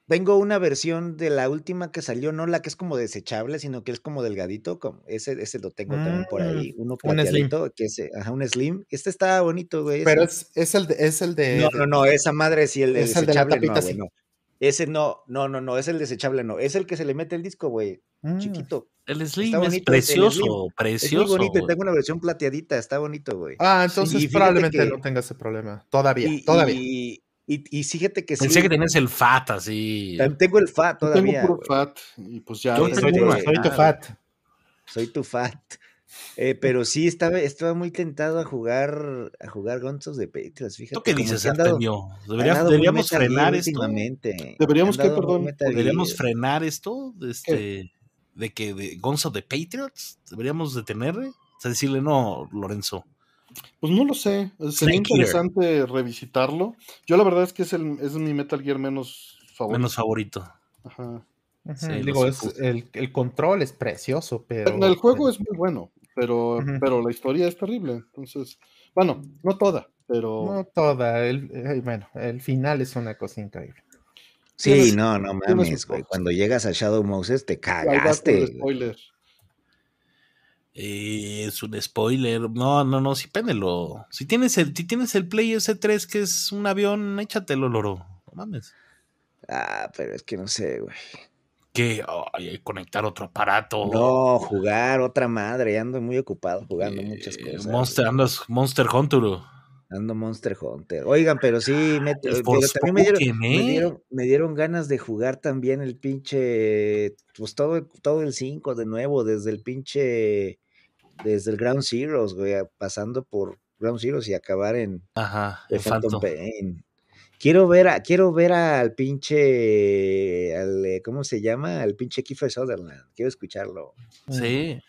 Tengo una versión de la última que salió, no la que es como desechable, sino que es como delgadito. Como ese, ese lo tengo también por ahí. Uno Mm, un slim. que es, ajá, un slim. Este está bonito, güey. Pero es, es el de, es el de. No, no, no, esa madre sí, el, el Es el de la desechable no, tapita, güey, sí. no. Ese no, no, no, no, es el desechable, no. Es el que se le mete el disco, güey, Mm, chiquito. El Slim bonito es precioso. Es precioso. muy bonito, y tengo una versión plateadita, está bonito, güey. Ah, entonces probablemente que- no tenga ese problema. Todavía, Y, todavía. y, y, y fíjate que sí. Pensé que tenías el FAT así. también Tengo el FAT Yo todavía. tengo puro güey. fat y pues ya. Yo es- tengo Este, una, soy tu ah, fat. Soy tu fat. Eh, pero sí estaba, estaba muy tentado a jugar a jugar of the Patriots, fíjate. ¿Tú qué dices, que Artemio? Debería- deberíamos frenar esto. Deberíamos muy perdón, Deberíamos frenar esto. Este, de que de Gonzo de Patriots deberíamos de tenerle. O sea, decirle, no, Lorenzo. Pues no lo sé. Sería Snake Eater. interesante revisitarlo. Yo la verdad es que es, el, es mi Metal Gear menos favorito. Menos favorito. Ajá. Sí, Digo, es, el, el control es precioso, pero. el juego es muy bueno, pero, pero la historia es terrible. Entonces, bueno, no toda, pero No toda. El, eh, bueno, el final es una cosa increíble. Sí, no, no mames, güey. Cuando llegas a Shadow Moses te cagaste. spoiler. Eh, es un spoiler. No, no, no, sí, pénelo. Si tienes el, si tienes el Play S3 que es un avión, échatelo, loro. No mames. Ah, pero es que no sé, güey. Que conectar otro aparato. No, jugar otra madre. Ando muy ocupado jugando muchas Eh, cosas. Monster, andas Monster Hunter. Ando Monster Hunter. Oigan, pero sí, me, El pero también me dieron, me, ¿eh? dieron, me dieron ganas de jugar también el pinche, pues todo, todo el 5 de nuevo, desde el pinche, desde el Ground Zeroes, güey, pasando por Ground Zeroes y acabar en Ajá, en Phantom Phantom. Pain. Quiero ver, a, quiero ver al pinche, al, eh, ¿cómo se llama? Al pinche Kiefer Sutherland. Quiero escucharlo. Sí,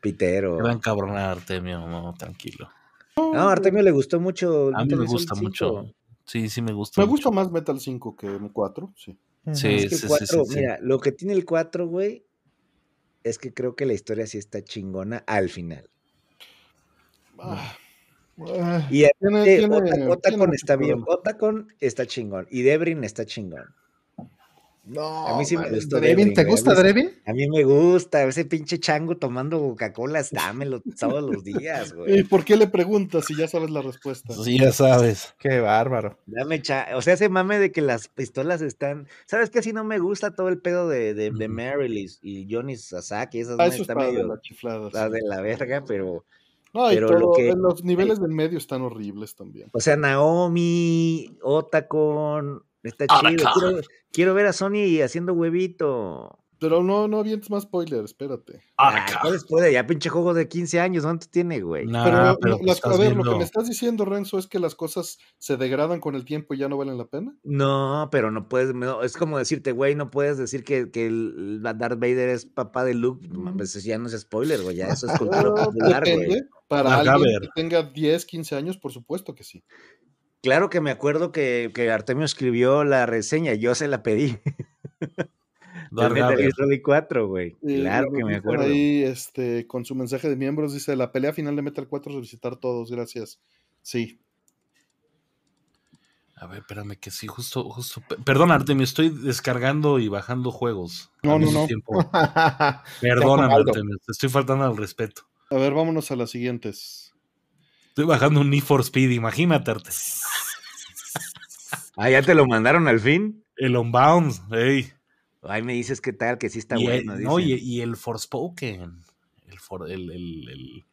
Pitero. te va a encabronar, Artemio. No, tranquilo. No, a Artemio le gustó mucho. A mí Metal me gusta mucho. 5. Sí, sí me gusta. Me mucho. gusta más Metal 5 que M4, sí. Sí, Es que el sí, sí, 4, sí, sí. mira, lo que tiene el 4, güey, es que creo que la historia sí está chingona al final. Ah, Y tiene, eh, tiene- Ota- tiene Otacon está bien. Otacon está chingón y Debrin está chingón. no, A mí sí me gustó Drevin, ¿Te gusta Drevin? A mí me gusta ese pinche chango tomando Coca-Cola, dámelo todos los días, ¿Y güey. por qué le preguntas si ya sabes la respuesta? Sí, ya sabes. Qué bárbaro. Dame cha o sea, ese mame de que las pistolas están, ¿sabes qué? Si no me gusta todo el pedo de, de, de. Meryl y, y Johnny Sasaki, esas Ah, eso está está de medio la chiflada. está sí. de la verga, pero No, y pero lo todo, que- los niveles del medio están horribles también. O sea, Naomi, Otacon, está chido. Quiero, quiero ver a Sony haciendo huevito. Pero no, no avientes más spoiler, espérate. Ah, ¿cuál es puede? Ya pinche juego de 15 años, ¿cuánto tiene, güey? Nah, pero, a ver, lo que me estás diciendo, Renzo, es que las cosas se degradan con el tiempo y ya no valen la pena. No, pero no puedes, no, es como decirte, güey, no puedes decir que, que el Darth Vader es papá de Luke. Ya no es spoiler, güey, ya eso es cultura popular, güey. Para Mark alguien Gaber. que tenga 10, 15 años, por supuesto que sí. Claro que me acuerdo que, que Artemio escribió la reseña, yo se la pedí. del Metal Gear Gaber. Solid 4, güey. Claro que me acuerdo. Ahí, este, con su mensaje de miembros, dice: La pelea final de Metal 4 es revisitar todos, gracias. Sí. A ver, espérame que sí, justo, justo. pe- Perdón, Artemio, estoy descargando y bajando juegos. No, no, no. Aldo. Artemio, te estoy faltando al respeto. A ver, vámonos a las siguientes. Estoy bajando un Need for Speed, imagínate. Ah, ¿ya te lo mandaron al fin? El Unbound, ey. Ay, me dices qué tal, que sí está y, el, bueno. no, y, y el Forspoken. El, for, el, el, el,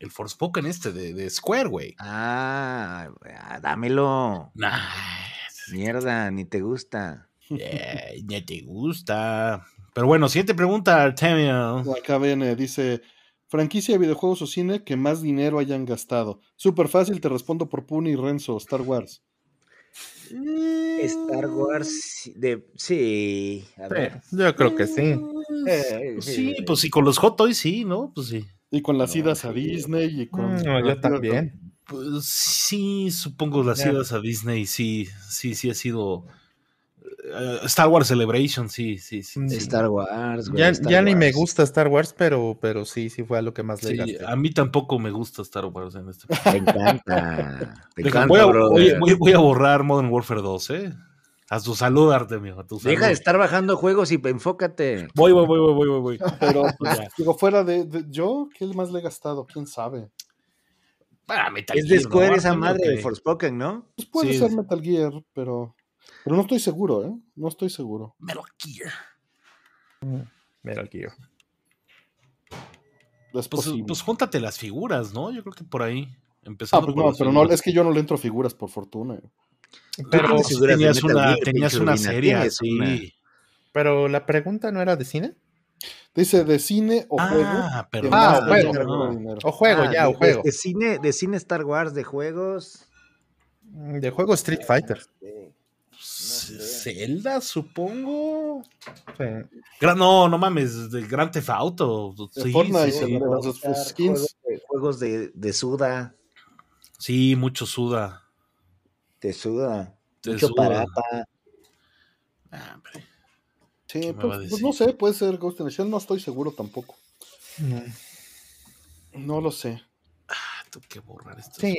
el Forspoken este de, de Square, güey. Ah, ah, dámelo. Nah, Mierda, ni te gusta. eh, ya te gusta. Pero bueno, siguiente pregunta, Artemio. Acá viene, dice: Franquicia de videojuegos o cine que más dinero hayan gastado. Súper fácil, te respondo por Puni y Renzo, Star Wars. Star Wars, sí, de, sí. A ver. Sí, yo creo que sí. Eh, Pues sí, pues sí, con los Hot Toys sí, ¿no? Pues sí. Y con las No, idas a. Disney y con. Mm, No, yo también. Pues sí, supongo las Ya. idas a Disney, sí, sí, sí ha sido. Eh, Star Wars Celebration, sí, sí, sí. Sí. Star Wars, güey. Ya, Star ya ni me gusta Star Wars, pero, pero sí, sí fue a lo que más le Sí, gasté. a mí tampoco me gusta Star Wars en este. Te encanta. Te Deja, encanta, voy, a, voy- voy a borrar Modern Warfare 2, ¿eh? A tu salud, Artemio, a tu salud. Deja de estar bajando juegos y enfócate. Voy, voy, voy, voy, voy, voy, voy. Pero, pues, digo, fuera de, de- yo, ¿qué más le he gastado? ¿Quién sabe? Para Metal Es de Gear, ¿no, Square esa madre de Forspoken, ¿no? Pues puede Sí. ser Metal Gear, pero. Pero no estoy seguro, ¿eh? No estoy seguro. Metal Gear. Metal Gear. Es Pues, posible. pues júntate las figuras, ¿no? Yo creo que por ahí. ah, Empezando pues por no, pero no, es que yo no le entro figuras, por fortuna. Pero, tenías una, Gear, tenías una serie así. una. pero la pregunta no era de cine. Dice de cine o juego. Ah, que perdón. Ah, juego. dinero. O juego, Ah, ya, de, o juego. De, cine, de cine Star Wars, de juegos. De juego Street Fighter. Sí. Sé. Zelda, supongo. Sí. Gra- no, no mames, de Grand Theft Auto. De Sí, Fortnite, sí, skins. Juegos de, de, suda, Sí, mucho suda. de suda. Te Mucho suda. parapa. Ah, hombre. Sí, ¿Qué me pues, pues no sé, puede ser Ghost in the Shell, no estoy seguro tampoco. Mm. No lo sé. Tengo que borrar esto. Sí,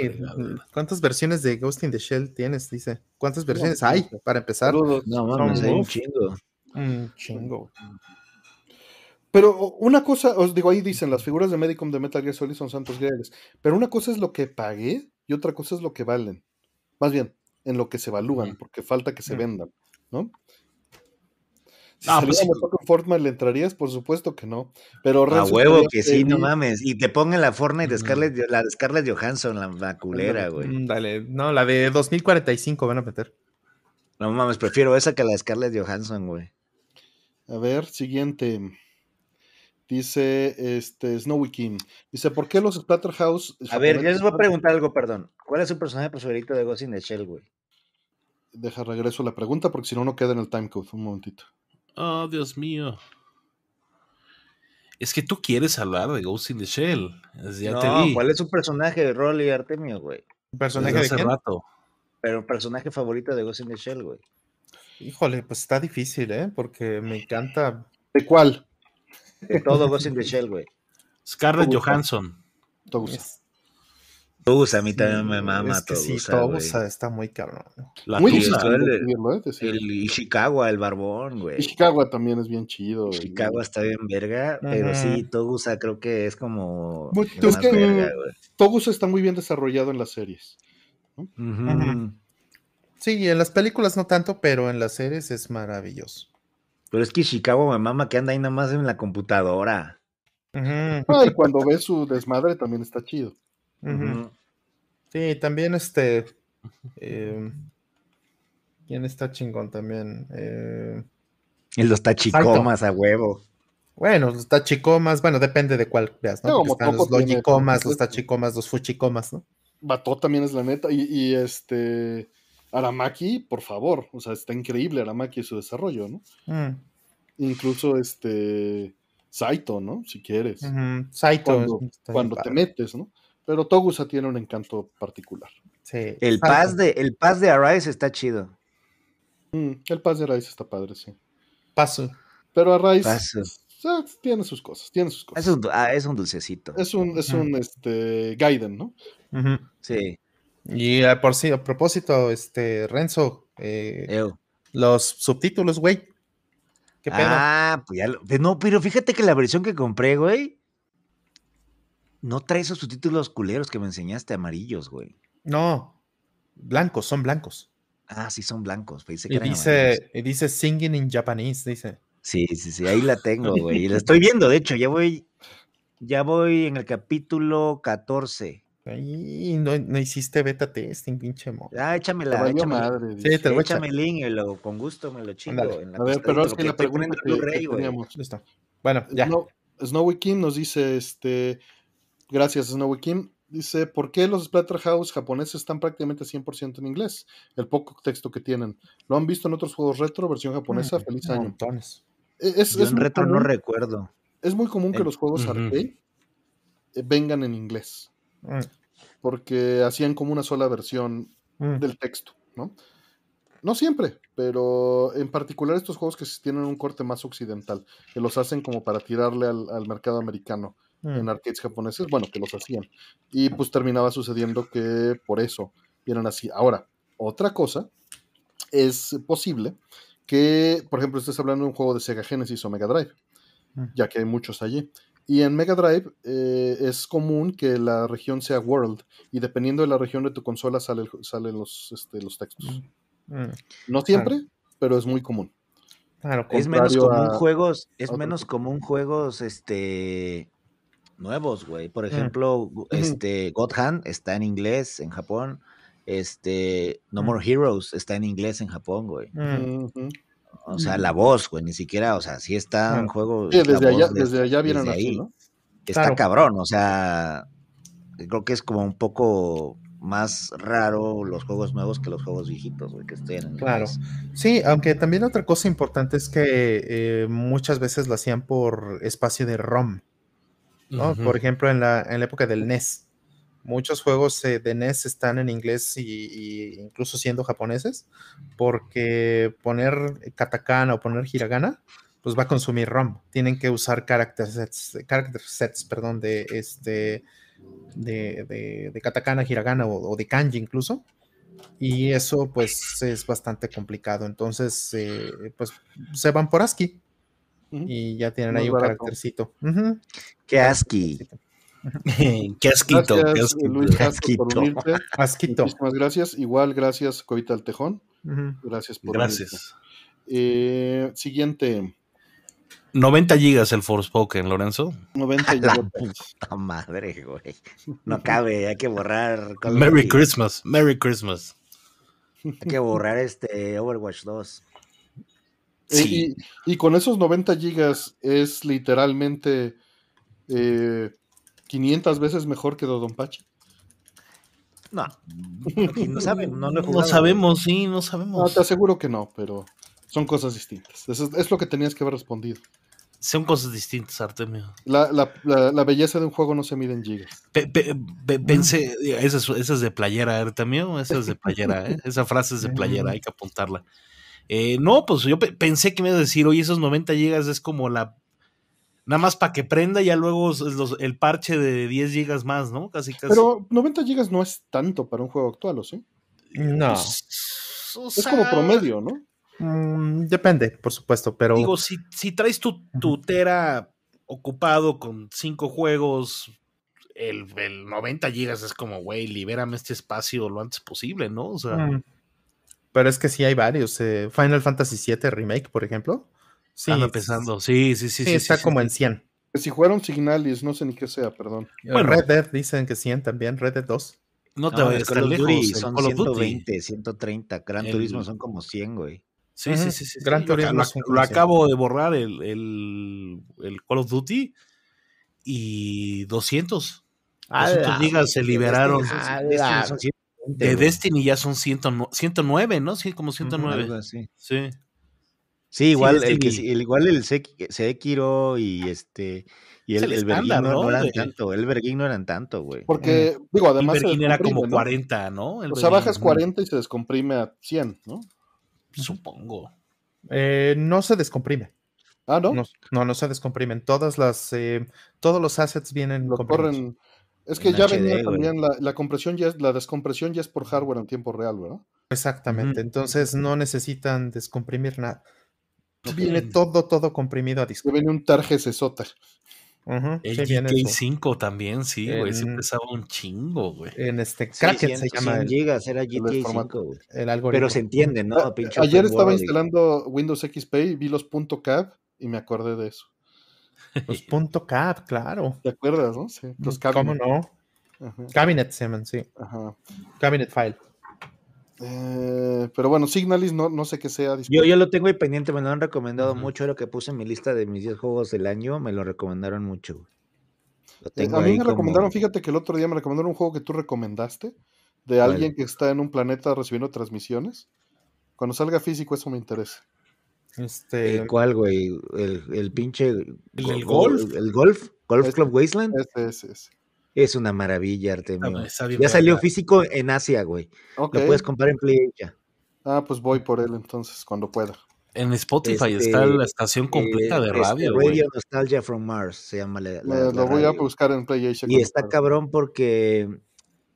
¿cuántas versiones de Ghost in the Shell tienes? Dice. ¿Cuántas versiones pues, hay para empezar? No mames, hay un chingo. Un chingo. Pero una cosa, os digo, ahí dicen, las figuras de Medicom de Metal Gear Solid son santos griales. Pero una cosa es lo que pagué y otra cosa es lo que valen. Más bien, en lo que se evalúan, porque falta que se Ujú. vendan, ¿no? Si Ah, pues con Fortnite, ¿le entrarías? Por supuesto que no. Pero A huevo que sí, no mames. Y te pongan la Fortnite de Mm. La de Scarlett Johansson, la, la culera, Ándale. güey. Mm, Dale, no, la de 2045 van a meter. No mames, prefiero esa que la de Scarlett Johansson, güey. A ver, siguiente. Dice este Snowy King. Dice, ¿por qué los Splatterhouse? A ver, yo les voy a preguntar algo, perdón. ¿Cuál es su personaje favorito de Ghost in the Shell, güey? Deja regreso la pregunta porque si no, no queda en el timecode. Un momentito. Oh, Dios mío. Es que tú quieres hablar de Ghost in the Shell. Ya te no, vi. ¿cuál es su personaje de Rolly y Artemio, güey? ¿Personaje Desde de hace quién? rato. Pero personaje favorito de Ghost in the Shell, güey. Híjole, pues está difícil, ¿eh? Porque me encanta. ¿De cuál? De todo Ghost in the Shell, güey. Scarlett. Johansson. Togusa. Togus, a mí también me mama es que sí, Togusa, todo güey. está, está muy cabrón. La Muy Tusa. el- ¿eh? El Ishikawa, el barbón, güey. Ishikawa también es bien chido. Ishikawa está bien verga, pero sí, Togusa creo que es como Muy- es más que- verga. Togusa está muy bien desarrollado en las series. Ujú. Sí, en las películas no tanto, pero en las series es maravilloso. Pero es que Ishikawa me mama que anda ahí nada más en la computadora. Ah, y cuando ve su desmadre también está chido. Ujú. Sí, también este. eh, ¿Quién está chingón también? Eh, Y los tachicomas a huevo. bueno, los tachicomas, bueno, depende de cuál veas, ¿no? No, están los logicomas, los tachicomas, los fuchicomas, ¿no? Bato también es la neta. Y, y este. Aramaki, por favor. O sea, está increíble Aramaki y su desarrollo, ¿no? Mm, Incluso este. Saito, ¿no? Si quieres. Saito. Cuando, cuando te metes, ¿no? Pero Togusa tiene un encanto particular. Sí, El paz de, el paz de Arise está chido. Mm, el Paz de Arise está padre, sí. Paso. Pero Arise Paso. eh, tiene sus cosas, tiene sus cosas. Es un, ah, es un dulcecito. Es un, es un este, Gaiden, ¿no? Sí. Y eh, por sí, a propósito, este, Renzo, eh, los subtítulos, güey. ¿Qué pedo? Ah, pues ya lo. No, pero fíjate que la versión que compré, güey, no trae esos subtítulos culeros que me enseñaste amarillos, güey. No, blancos, son blancos. Ah, sí, son blancos. Pensé que Y dice, y dice singing in Japanese, dice. Sí, sí, sí, ahí la tengo, güey. Y la estoy viendo, de hecho, ya voy. Ya voy en el capítulo 14. Y no, no hiciste beta testing, pinche mo. Ah, échamela, échamela. madre. Sí, dice. te lo voy a echar. Échame el link y lo, con gusto me lo chingo. Ándale. en la A ver, pero es que la pregunta que, Blu-ray, que güey. teníamos. Listo. Bueno, ya. Snow- Snowy Kim nos dice, este, gracias Snowy Kim, dice, ¿por qué los Splatterhouse japoneses están prácticamente 100% en inglés? El poco texto que tienen. ¿Lo han visto en otros juegos retro, versión japonesa? Mm, Feliz año. Montones. E, Es, Yo es en muy retro no común, recuerdo. es muy común que En- los juegos arcade eh, vengan en inglés, Mm, porque hacían como una sola versión mm, del texto, ¿no? No siempre, pero en particular estos juegos que tienen un corte más occidental, que los hacen como para tirarle al, al mercado americano mm. en arcades japoneses, bueno, que los hacían. Y pues terminaba sucediendo que por eso vienen así. Ahora, otra cosa, es posible que, por ejemplo, estés hablando de un juego de Sega Genesis o Mega Drive, Mm. ya que hay muchos allí. Y en Mega Drive eh, es común que la región sea World, y dependiendo de la región de tu consola sale salen los, este, los textos. Mm, No siempre, pero es muy común. Claro, Es menos común a- juegos, es menos común juegos, este, nuevos, güey. Por ejemplo, este, God Hand está en inglés en Japón. Este, No Mm. More Heroes está en inglés en Japón, güey. mm. O sea, la voz, güey, ni siquiera, o sea, sí está Mm. un juego. Sí, desde allá, de- desde allá vienen desde así, ahí. ¿no? Está Claro. cabrón, o sea, creo que es como un poco más raro los juegos nuevos que los juegos viejitos, güey, que estén en Claro. inglés. Sí, aunque también otra cosa importante es que eh, muchas veces lo hacían por espacio de ROM, ¿no? Ujú. Por ejemplo, en la, en la época del NES. Muchos juegos eh, de NES están en inglés y, y incluso siendo japoneses, porque poner katakana o poner hiragana, pues va a consumir ROM. Tienen que usar character sets, character sets perdón, de este de, de, de katakana, hiragana o, o de kanji incluso. Y eso pues es bastante complicado. Entonces, eh, pues se van por ASCII Y ya tienen ahí un barato. caractercito. Ujú. Qué asqui. qué asquito, qué Gracias, asquito. Luis por unirte. Asquito. Muchísimas gracias. Igual, gracias, Covita al Tejón. Gracias por. Gracias. Eh, siguiente, 90 gigas el Forspoken, Lorenzo. 90 La gigabytes. puta madre, güey. No cabe, hay que borrar. Merry. Christmas, Merry Christmas. Hay que borrar este Overwatch 2. Eh, Sí. Y, y con esos 90 gigas es literalmente eh, 500 veces mejor que Dodonpachi. No, aquí no saben, no lo he No sabemos, sí, no No, sabemos. te aseguro que no, pero son cosas distintas. Eso es, es lo que tenías que haber respondido. Son cosas distintas, Artemio. La, la- la- la belleza de un juego no se mide en gigas. Pe- pe- pe- pensé, esa es, esa es de playera, Artemio, esa es de playera, ¿eh? esa frase es de playera, hay que apuntarla. Eh, no, pues yo pe- pensé que me iba a decir, oye, esos 90 gigas es como la... Nada más para que prenda, ya luego es los- el parche de 10 gigas más, ¿no? Casi, casi. Pero 90 gigas no es tanto para un juego actual, ¿o sí? No. Pues, o Es como promedio, ¿no? Mm, depende, por supuesto, pero Digo, si, si traes tu, tu tera ocupado con cinco juegos, el, el 90 gigas es como, güey, libérame este espacio lo antes posible, ¿no? O sea, Mm. Pero es que sí hay varios. eh, Final Fantasy VII Remake, por ejemplo. Sí, anda pensando. Sí, sí, sí. sí, está como en 100. Que Si jugaron Signalis, no sé ni qué sea, perdón. Bueno. Red Dead dicen que 100 también, Red Dead 2. No te No, vayas tan of lejos. Son Call of Duty. 120, 130. Gran El- Turismo son como 100, güey. Sí, sí, sí, sí. Gran sí, lo- Turismo lo, lo como acabo de borrar el, el, el Call of Duty y 200. 200 gigas se liberaron. Destiny son- Destiny son 120, De güey. Destiny ya son 100, 109, ¿no? Sí, como 109. Algo así. Sí. Sí, igual el, que, sí- el- igual el Sek- Sekiro y este y el, el el Berguín estándar, no, no eran De- tanto, el Berguín no eran tanto, güey. Porque, digo, El además. se Berlín era como ¿no? 40, ¿no? El O sea, bajas 40 y se descomprime a 100, ¿no? Supongo. Eh, no se descomprime. Ah, ¿no? No, no, no se descomprimen. Todas las, eh, todos los assets vienen Lo corren. Es que ya HD, venía güey. también la, la compresión, ya es, la descompresión ya es por hardware en tiempo real, ¿verdad? Exactamente. Entonces no necesitan descomprimir nada. Viene todo, todo comprimido a disco. viene un tarje sesota. Ujú, El sí, viene su- GK5 también, sí, güey. Sí En- pesaba un chingo, güey. en este Kraken 100, se llama 100 el, gigas era GTA formato. 5, güey. el algoritmo. Pero se entiende, ¿no? A- Pinche Ayer estaba instalando Windows XP y vi los .cap y me acordé de eso. Los punto cap, claro. ¿Te acuerdas, no? Sí, los ¿Cómo cabinet. no? Ajá, Cabinet se llaman, sí. ajá. Cabinet file. Eh, pero bueno, Signalis no, no sé qué sea. Yo, disponible. yo lo tengo ahí pendiente, me lo han recomendado mucho. Lo que puse en mi lista de mis 10 juegos del año, me lo recomendaron mucho. Eh, a mí ahí me como- recomendaron, fíjate que el otro día me recomendaron un juego que tú recomendaste de alguien que está en un planeta recibiendo transmisiones. Cuando salga físico, eso me interesa. Este, ¿El cuál, güey? El, el pinche. go- golf? El golf. Golf. Club Wasteland. Ese, ese, ese. Es una maravilla, Artemio. Ya salió físico en Asia, güey. Lo puedes comprar en Play ya. Ah, pues voy por él entonces, cuando pueda. En Spotify Este, está la estación completa Eh, de este, radio, güey. Radio Nostalgia from Mars se llama la, la- Me- la lo voy a buscar en PlayAsia. Y cuando está cabrón porque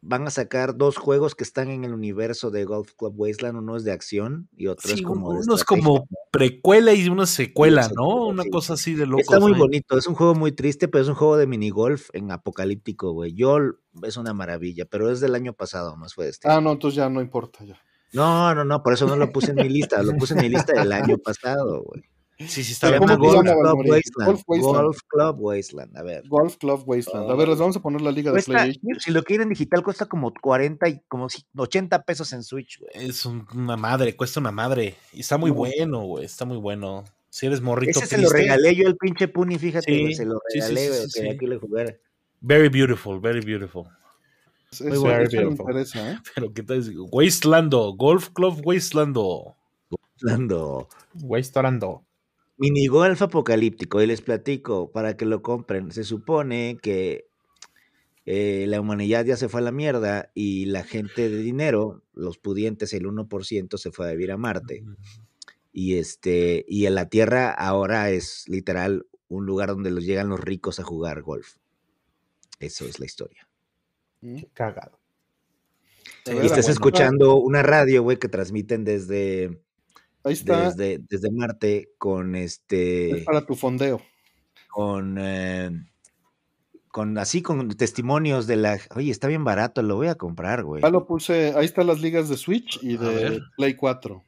van a sacar dos juegos que están en el universo de Golf Club Wasteland. Uno es de acción y otro es como de uno es como precuela y una secuela, Sí, ¿no? secuela, Una sí. cosa así de locos. Está muy ahí. bonito, es un juego muy triste, pero es un juego de minigolf en apocalíptico, güey. Yo es una maravilla, pero es del año pasado, más fue este. Ah, no, entonces ya no importa. Ya. No, no, no, por eso no lo puse en mi lista, lo puse en mi lista del año pasado, güey. Sí, sí, está bien. llama ¿cómo se Golf Club? Wasteland. Golf Wasteland. Golf Club Wasteland, a ver. Golf Club Wasteland. A ver, les vamos a poner la liga de Cuesta, PlayAsia. si lo quieren digital, cuesta como 40 y como si- 80 pesos en Switch, güey. Es un- una madre, cuesta una madre. Y está muy bueno, güey. Está muy bueno. Si eres morrito Ese se lo regalé yo al pinche Puni, fíjate, se lo sí, sí, regalé, sí, güey, sí, que sí. aquí le jugara. Very beautiful, very beautiful. Muy beautiful. interesa, ¿eh? Pero qué tal. Wastelando, Golf Club Wastelando. Hablando. Wastorando. Minigolf apocalíptico, y les platico para que lo compren. Se supone que eh, la humanidad ya se fue a la mierda y la gente de dinero, los pudientes, el 1%, se fue a vivir a Marte. Y, este, y en la Tierra ahora es literal un lugar donde los llegan los ricos a jugar golf. Eso es la historia. ¿Mm? Qué cagado. Y estás escuchando una radio, güey, que transmiten desde, Ahí está. desde, desde Marte con Es este. para tu fondeo. con, eh, con así con testimonios de la. Oye, está bien barato, lo voy a comprar, güey. Ya lo puse. Ahí están las ligas de Switch y de. Play 4.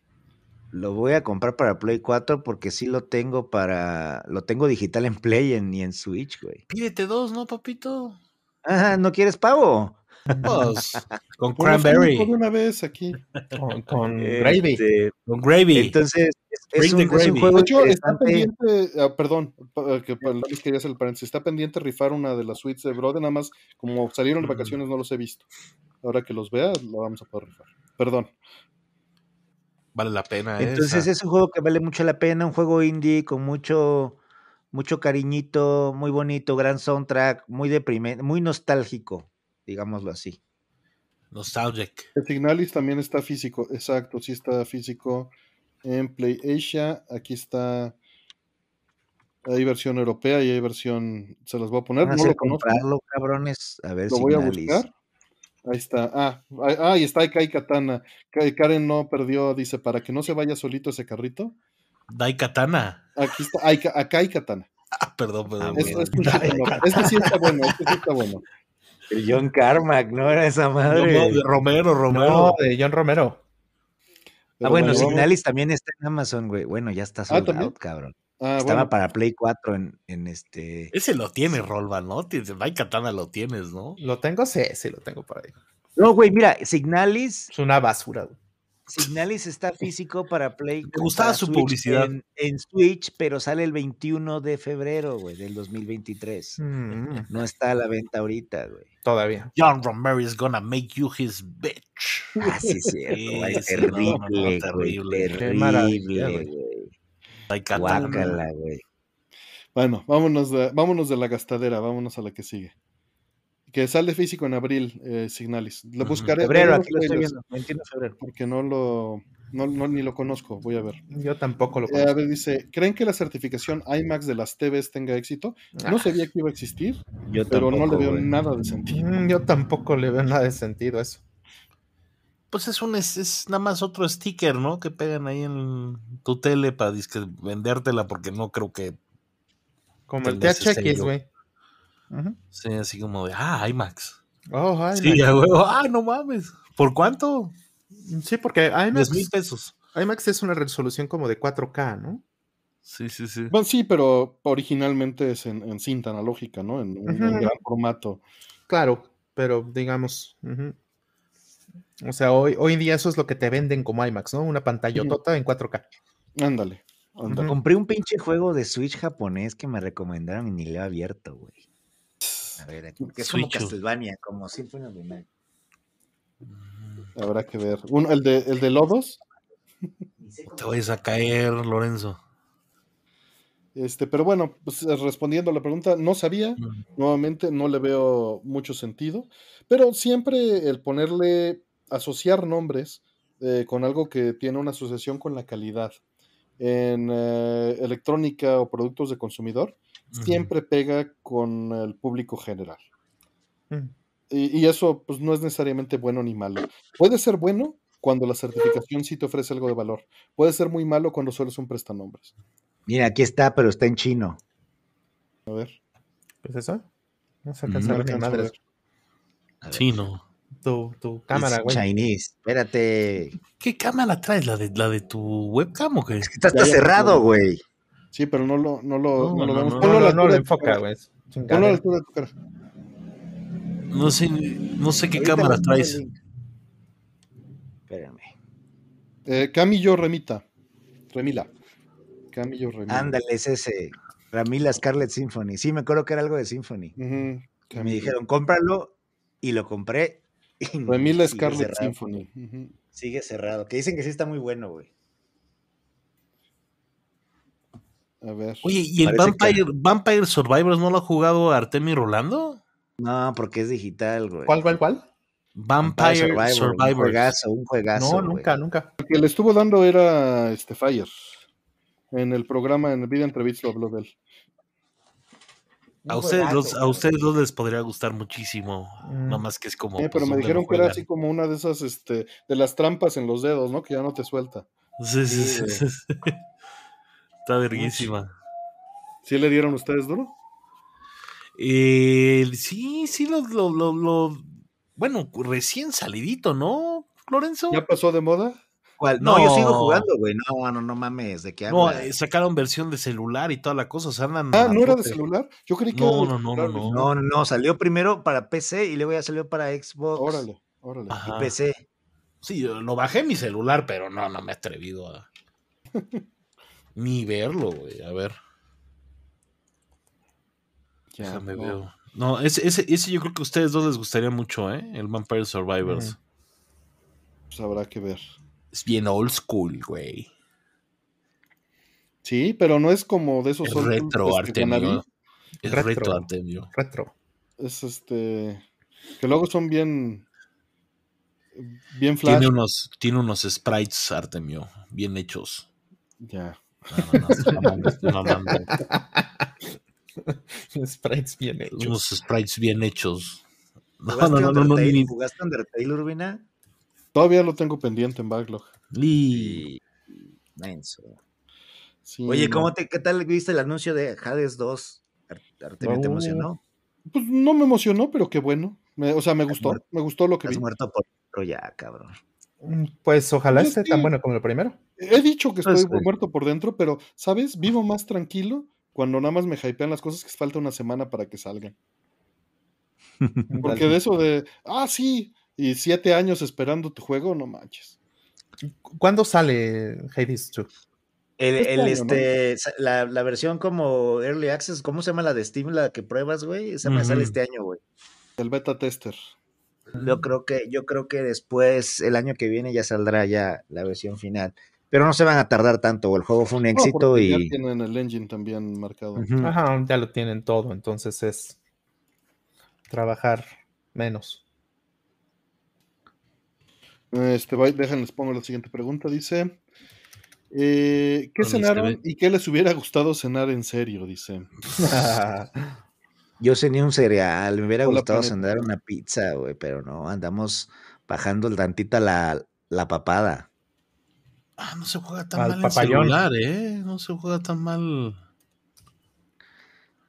Lo voy a comprar para Play 4 porque sí lo tengo para. Lo tengo digital en Play en- y en Switch, güey. Pídete dos, ¿no, papito? Ah, ¿no quieres pavo? Pues, con cranberry, una vez aquí. Con, con gravy. Este, con gravy. entonces, es, un, es juego De hecho, está pendiente, ah, perdón, pa- que les quería hacer el paréntesis, está pendiente rifar una de las suites de Brother, nada más como salieron de vacaciones no los he visto. Ahora que los vea, lo vamos a poder rifar. Perdón. vale la pena. Entonces esa. es un juego que vale mucho la pena, un juego indie con mucho, mucho cariñito, muy bonito, gran soundtrack, muy deprimente, muy nostálgico, digámoslo así. Nostalgic. El Signalis también está físico, exacto, sí está físico en Play Asia. Aquí está, hay versión europea y hay versión, se las voy a poner, Van a no lo conozco, comprarlo, cabrones. A ver lo si voy a buscar. Ahí está, ah, ahí- ah, y está ahí Kai Katana. Ka- Karen no perdió, dice, para que no se vaya solito ese carrito. Dai Katana. Aquí está, Ai- acá hay Katana. Ah, perdón, perdón. Ah, Es- bueno. es un shooter, no, Este sí está bueno, este sí está bueno. El John Carmack, ¿no era esa madre? no, de Romero, Romero. No, de John Romero. ah, bueno, Signalis también está en Amazon, güey. Bueno, ya está sold ¿también? out, cabrón. Ah, Estaba bueno, para Play 4 en, en este. Ese lo tiene, Rolva, ¿no? Tienes- Dai Katana lo tienes, ¿no? ¿Lo tengo? Sí, sí, lo tengo por ahí. No, güey, mira, Signalis, Es una basura. güey. Signalis está físico para Play. Me gustaba su Switch publicidad. En, en Switch, pero sale el 21 de febrero, güey, del 2023. Mm, No está a la venta ahorita, güey. todavía. John Romero is gonna make you his bitch. Ah, sí, es cierto. Sí, güey, sí, no, no, no, terrible, güey. terrible. Terrible, güey. Guácala, güey. bueno, vámonos de, vámonos de la gastadera, vámonos a la que sigue. Que sale físico en abril, eh, Signalis. Lo buscaré. Febrero, aquí lo estoy viendo. 21 de febrero. Porque no lo, no, no- ni lo conozco, voy a ver. Yo tampoco lo Eh, a conozco. ver, dice, ¿creen que la certificación IMAX de las TVs tenga éxito? No Ah, sabía que iba a existir, Yo pero no le tampoco, veo güey. nada de sentido. mm, Yo tampoco le veo nada de sentido a eso. Pues es un es, es nada más otro sticker, ¿no? Que pegan ahí en tu tele para disque vendértela porque no creo que Como el THX, sello. Sea así como de, ah, IMAX. Oh, ay, Sí, la- a huevo. ah, no mames. ¿Por cuánto? sí, porque 10 IMAX, mil pesos. IMAX es una resolución como de 4K, ¿no? Sí, sí, sí. Bueno, sí, pero originalmente es en, en cinta analógica, ¿no? En un, gran formato. Claro, pero digamos. O sea, hoy, hoy en día eso es lo que te venden como IMAX, ¿no? Una pantallotota en 4K. Ándale. Compré un pinche juego de Switch japonés que me recomendaron y ni le he abierto, güey. A ver, aquí. Que es como. Castlevania, como Symphony of the Night. Habrá que ver. Uno, el, de, el de Lodos, Te vayas a caer, Lorenzo. este, pero bueno, pues, eh, respondiendo a la pregunta, no sabía, nuevamente no le veo mucho sentido, pero siempre el ponerle, asociar nombres eh, con algo que tiene una asociación con la calidad en eh, electrónica o productos de consumidor, siempre pega con el público general. Mm. Y, y eso pues no es necesariamente bueno ni malo. Puede ser bueno cuando la certificación sí te ofrece algo de valor. Puede ser muy malo cuando solo es un prestanombres. Mira, aquí está, pero está en chino. A ver. ¿Pues eso? No se Mm, alcanza no a ver ni alcanzo a madres. ver. A ver. Sí, no. Tu, tu cámara, güey. Chinese. Espérate. ¿Qué cámara traes? ¿La de, la de tu webcam o qué? Es que está, Ya, está ya, cerrado, güey. Sí, pero no lo, no lo, No, no lo vemos. no, Ponlo a la altura tu enfoca, güey. Ponlo a la altura de tu cara. No sé, no sé qué Ahorita cámara traes. Espérame. Eh, Camillo Remita. Remila. Camillo Remila. Ándale, es ese. Ramila Scarlet Symphony. Sí, me acuerdo que era algo de Symphony. Y me dijeron, cómpralo. Y lo compré. Remila Sigue Scarlet cerrado. Symphony. Sigue cerrado. Que dicen que sí está muy bueno, güey. A ver. Oye, ¿y el que- Vampire, Survivors no lo ha jugado Artemi Rolando? No, porque es digital, güey. ¿Cuál, cuál, cuál? Vampire, Survivor, Un Survivors. juegazo, un juegazo. No, güey. nunca, nunca. El que le estuvo dando era este Fire. En el programa, en el video entrevista lo habló de él. A ustedes, dos, a ustedes dos les podría gustar muchísimo. Mm. No más que es como. Eh, pero pues, me ¿dónde dijeron que era así como una de esas, este, de las trampas en los dedos, ¿no? Que ya no te suelta. Sí, sí, Sí, sí, sí. Está verguísima. ¿Sí le dieron ustedes duro? Eh, sí, sí, lo, lo, lo, lo- Bueno, recién salidito, ¿no, Lorenzo? ¿Ya pasó de moda? ¿Cuál? No, yo sigo jugando, güey. No, no, no mames. ¿De qué No, hablas? eh, sacaron versión de celular y toda la cosa. O sea, andan Ah, ¿no era de celular? Yo creí que No, era de no, no, no, No, no, no. Salió primero para PC y luego ya salió para Xbox Órale, órale. Ajá. y PC. Sí, yo lo bajé en mi celular, pero no, no me he atrevido a. Ni verlo, güey. A ver, Ya, déjame no. ver. No, ese, ese, ese yo creo que a ustedes dos les gustaría mucho, ¿eh? El Vampire Survivors. Pues habrá que ver. Es bien old school, güey. Sí, pero no es como de esos Es old retro, este, Artemio. Es Retro. retro, Artemio. Retro. Es este. Que luego son bien. Bien flash. Tiene unos, tiene unos sprites, Artemio, bien hechos. Ya. No, no, no, estoy mamando, estoy mamando. Sprites bien hechos. Unos sprites bien hechos. No, ¿Jugaste no, no, no, ni- ¿Jugaste Undertale, Urbina? Todavía lo tengo pendiente en backlog. Menso. Sí, Oye. ¿cómo te, ¿qué tal viste el anuncio de Hades 2? Ar- Artemio, ¿te Oh. emocionó? Pues no me emocionó, pero qué bueno. Me- o sea, me gustó. muerto. Me gustó lo que Estás vi. muerto por ya, cabrón. Mm, Pues ojalá esté tan bueno como el primero. He dicho que estoy Pues, sí. muerto por dentro, pero, ¿sabes? Vivo más tranquilo cuando nada más me hypean las cosas que falta una semana para que salgan. Porque de eso de, ah, sí, y siete años esperando tu juego, no manches. ¿Cuándo sale Hades 2? El, Este el, año, ¿no? este, la, la versión como Early Access, ¿cómo se llama la de Steam, la que pruebas, güey? Esa me sale este año, güey. El beta tester. Yo creo que, yo creo que después, el año que viene, ya saldrá ya la versión final. Pero no se van a tardar tanto. El juego fue un No, éxito ya y. tienen el engine también marcado. Ajá, ya lo tienen todo, entonces es trabajar menos. Este, va- déjenles pongo la siguiente pregunta. Dice: eh, ¿Qué Con cenaron este- y qué les hubiera gustado cenar en serio? Dice. Yo cené un cereal, me hubiera Hola, gustado cenar una pizza, güey, pero no, andamos bajando el tantita la, la papada. Ah, no se juega tan Al mal papayón. en celular, ¿eh? No se juega tan mal.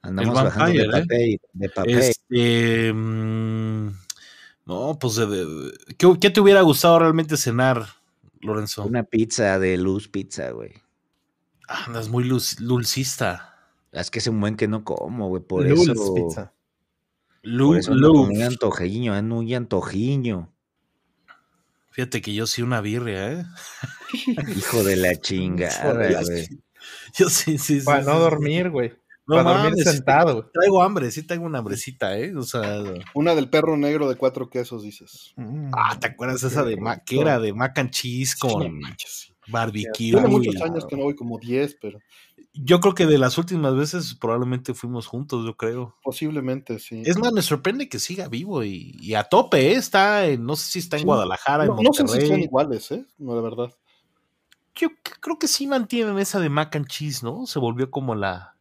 Andamos El bajando de Vampire, ¿eh? papel, de papel. Este. mm, no, pues. de- de- ¿qué, qué te hubiera gustado realmente cenar, Lorenzo? Una pizza de luz pizza, güey. Ah, andas muy luz- dulcista. Es que es un buen que no como, güey, por Lulz eso. Pizza. Lu- Por eso muy antojiño, antojiño. Fíjate que yo sí una birria, ¿eh? Hijo de la chingada, güey. Yo sí, sí, sí. Para sí, no sí. dormir, güey. No Para dormir mames, sentado. Traigo hambre, sí tengo una hambrecita, ¿eh? O sea. Una del perro negro de cuatro quesos, dices. Mm. Ah, ¿te acuerdas esa de ma- que era de mac and cheese con barbecue? Tiene muchos años que no voy, como 10, pero Yo creo que de las últimas veces probablemente fuimos juntos, yo creo. posiblemente sí. Es más, me sorprende que siga vivo y, y a tope, ¿eh? Está en, no sé si está en Sí. Guadalajara, en no, no sé Monterrey. si son iguales, ¿eh? No, la verdad. Yo creo que sí mantienen esa de mac and cheese, ¿no? Se volvió como la...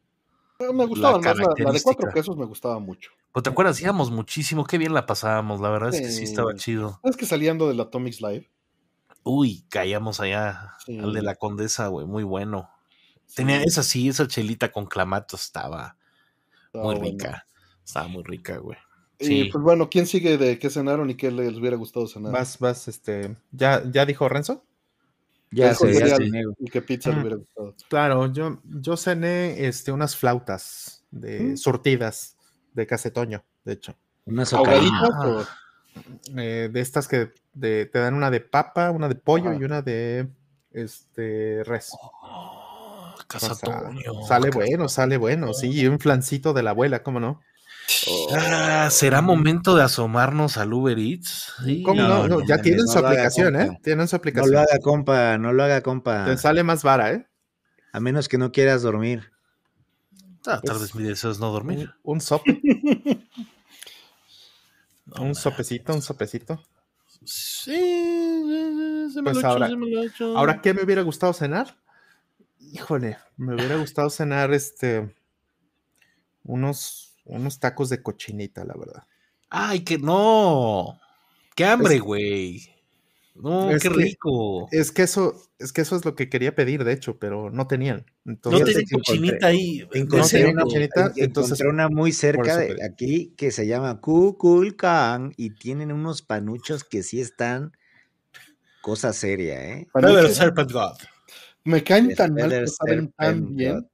Me gustaba más la, la de cuatro quesos, me gustaba mucho. Pues te acuerdas, íbamos muchísimo, qué bien la pasábamos, la verdad es que sí estaba chido. Es que saliendo del Atomics Live. Uy, caíamos allá Sí. al de la condesa, güey, muy bueno. Tenía esa sí, esa chelita con clamato estaba muy bueno. rica. Estaba muy rica, güey. Y Sí. pues bueno, ¿quién sigue de qué cenaron y qué les hubiera gustado cenar? Vas, vas, este. ¿Ya, ya dijo Renzo? Ya Dijo sé, ya. ¿Y qué pizza le hubiera gustado? Claro, yo, yo cené este, unas flautas de Mm. surtidas de casetoño, de hecho. Unas. ¿Ahogaditas o- Eh, de estas que de- te dan una de papa, una de pollo y una de este res. Oh, O sea, Casatoño. sale bueno, sale bueno, sí, y un flancito de la abuela, ¿cómo no? Ah, ¿Será momento de asomarnos al Uber Eats? Sí. ¿Cómo no? no, No, no ya tienen no su aplicación, ¿eh? Tienen su No aplicación. lo haga, compa, no lo haga, compa. Te sale más vara, ¿eh? A menos que no quieras dormir. Ah, tal vez mi deseo es no dormir. Un, un sope, No, un sopecito, un sopecito. Sí, sí, se me Pues lo echo, ahora- se me lo echo. Ahora, ¿qué me hubiera gustado cenar? Híjole, me hubiera gustado cenar este unos, unos tacos de cochinita, la verdad. Ay, que no. Qué hambre, güey. No, es qué que- rico. Es que eso, es que eso es lo que quería pedir, de hecho, pero no tenían. No Entonces, Fíjate tenía que cochinita ahí. No Encontré tenía una, cochinita, en- entonces, encontré una muy cerca eso de aquí que se llama Kukulkan y tienen unos panuchos que sí están cosa seria, ¿eh? Para Serpent God. Me caen The tan mal, Feather pero saben tan Serpent bien.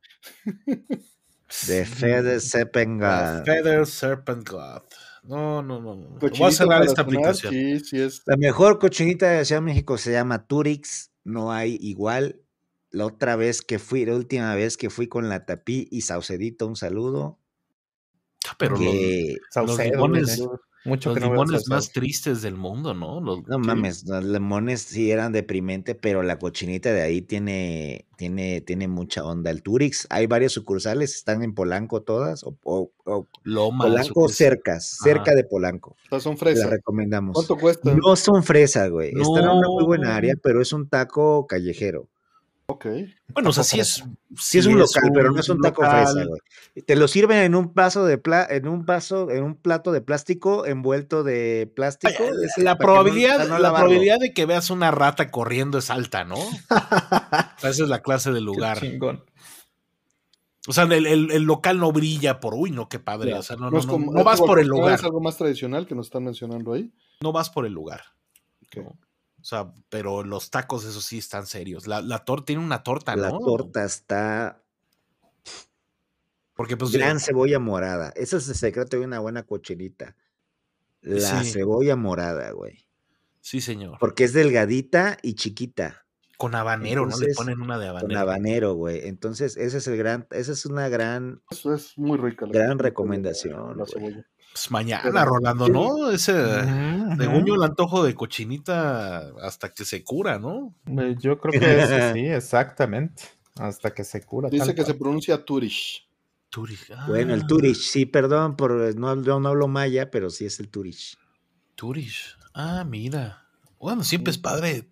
De Fede Sepenga. Feather Serpent God. No, no, no. no. Voy a cerrar esta aplicación. Sí, sí es. La mejor cochinita de Ciudad de México se llama Turix, no hay igual. La otra vez que fui, la última vez que fui con la Tapí y Saucedito, un saludo. Ah, Pero los, que- los Saucedo, limones, mucho los que no limones más tristes del mundo, ¿no? Los- no mames, los limones sí eran deprimente, pero la cochinita de ahí tiene, tiene, tiene mucha onda. El Turix, hay varias sucursales, están en Polanco todas, o, o- o Lomas. Polanco cerca Ajá. de Polanco. sea, son fresas. la recomendamos. ¿Cuánto cuesta? No son fresas, güey. Están en una muy buena No. área, pero es un taco callejero. Ok. Bueno, o sea, sí es. Sí, es un local, pero no es un taco local. fresa, güey. Te lo sirven en un vaso de pla en un vaso, en un plato de plástico envuelto de plástico. La no- probabilidad, no la probabilidad de que veas una rata corriendo es alta, ¿no? Esa es la clase de Qué lugar. chingón. O sea, el, el- el local no brilla por, uy, no, qué padre. O sea, no, no, no, como- no vas como- por el lugar. Es algo más tradicional que nos están mencionando ahí. No vas por el lugar. Ok. O sea, pero los tacos, eso sí, están serios. La, la torta tiene una torta, La ¿no? torta está Porque, pues, gran eh, cebolla morada. Ese es el secreto de una buena cochinita. La Sí. cebolla morada, güey. sí, señor. Porque es delgadita y chiquita. Con habanero, ¿no? Le ponen una de Con habanero. habanero, güey. Entonces, ese es el gran, esa es una gran, Eso es muy rica. la Gran recomendación, La güey. cebolla. Pues mañana, Pero- Rolando, ¿no? Ese, yo, ujú. el antojo de cochinita hasta que se cura, ¿no? Eh, Yo creo que sí, exactamente. Hasta que se cura. Dice tal que se pronuncia Turish. Turish. Bueno, el ah, Turish, sí, perdón, por, no, yo no hablo maya, pero sí es el Turish. Turish. Ah, mira. Bueno, siempre es padre.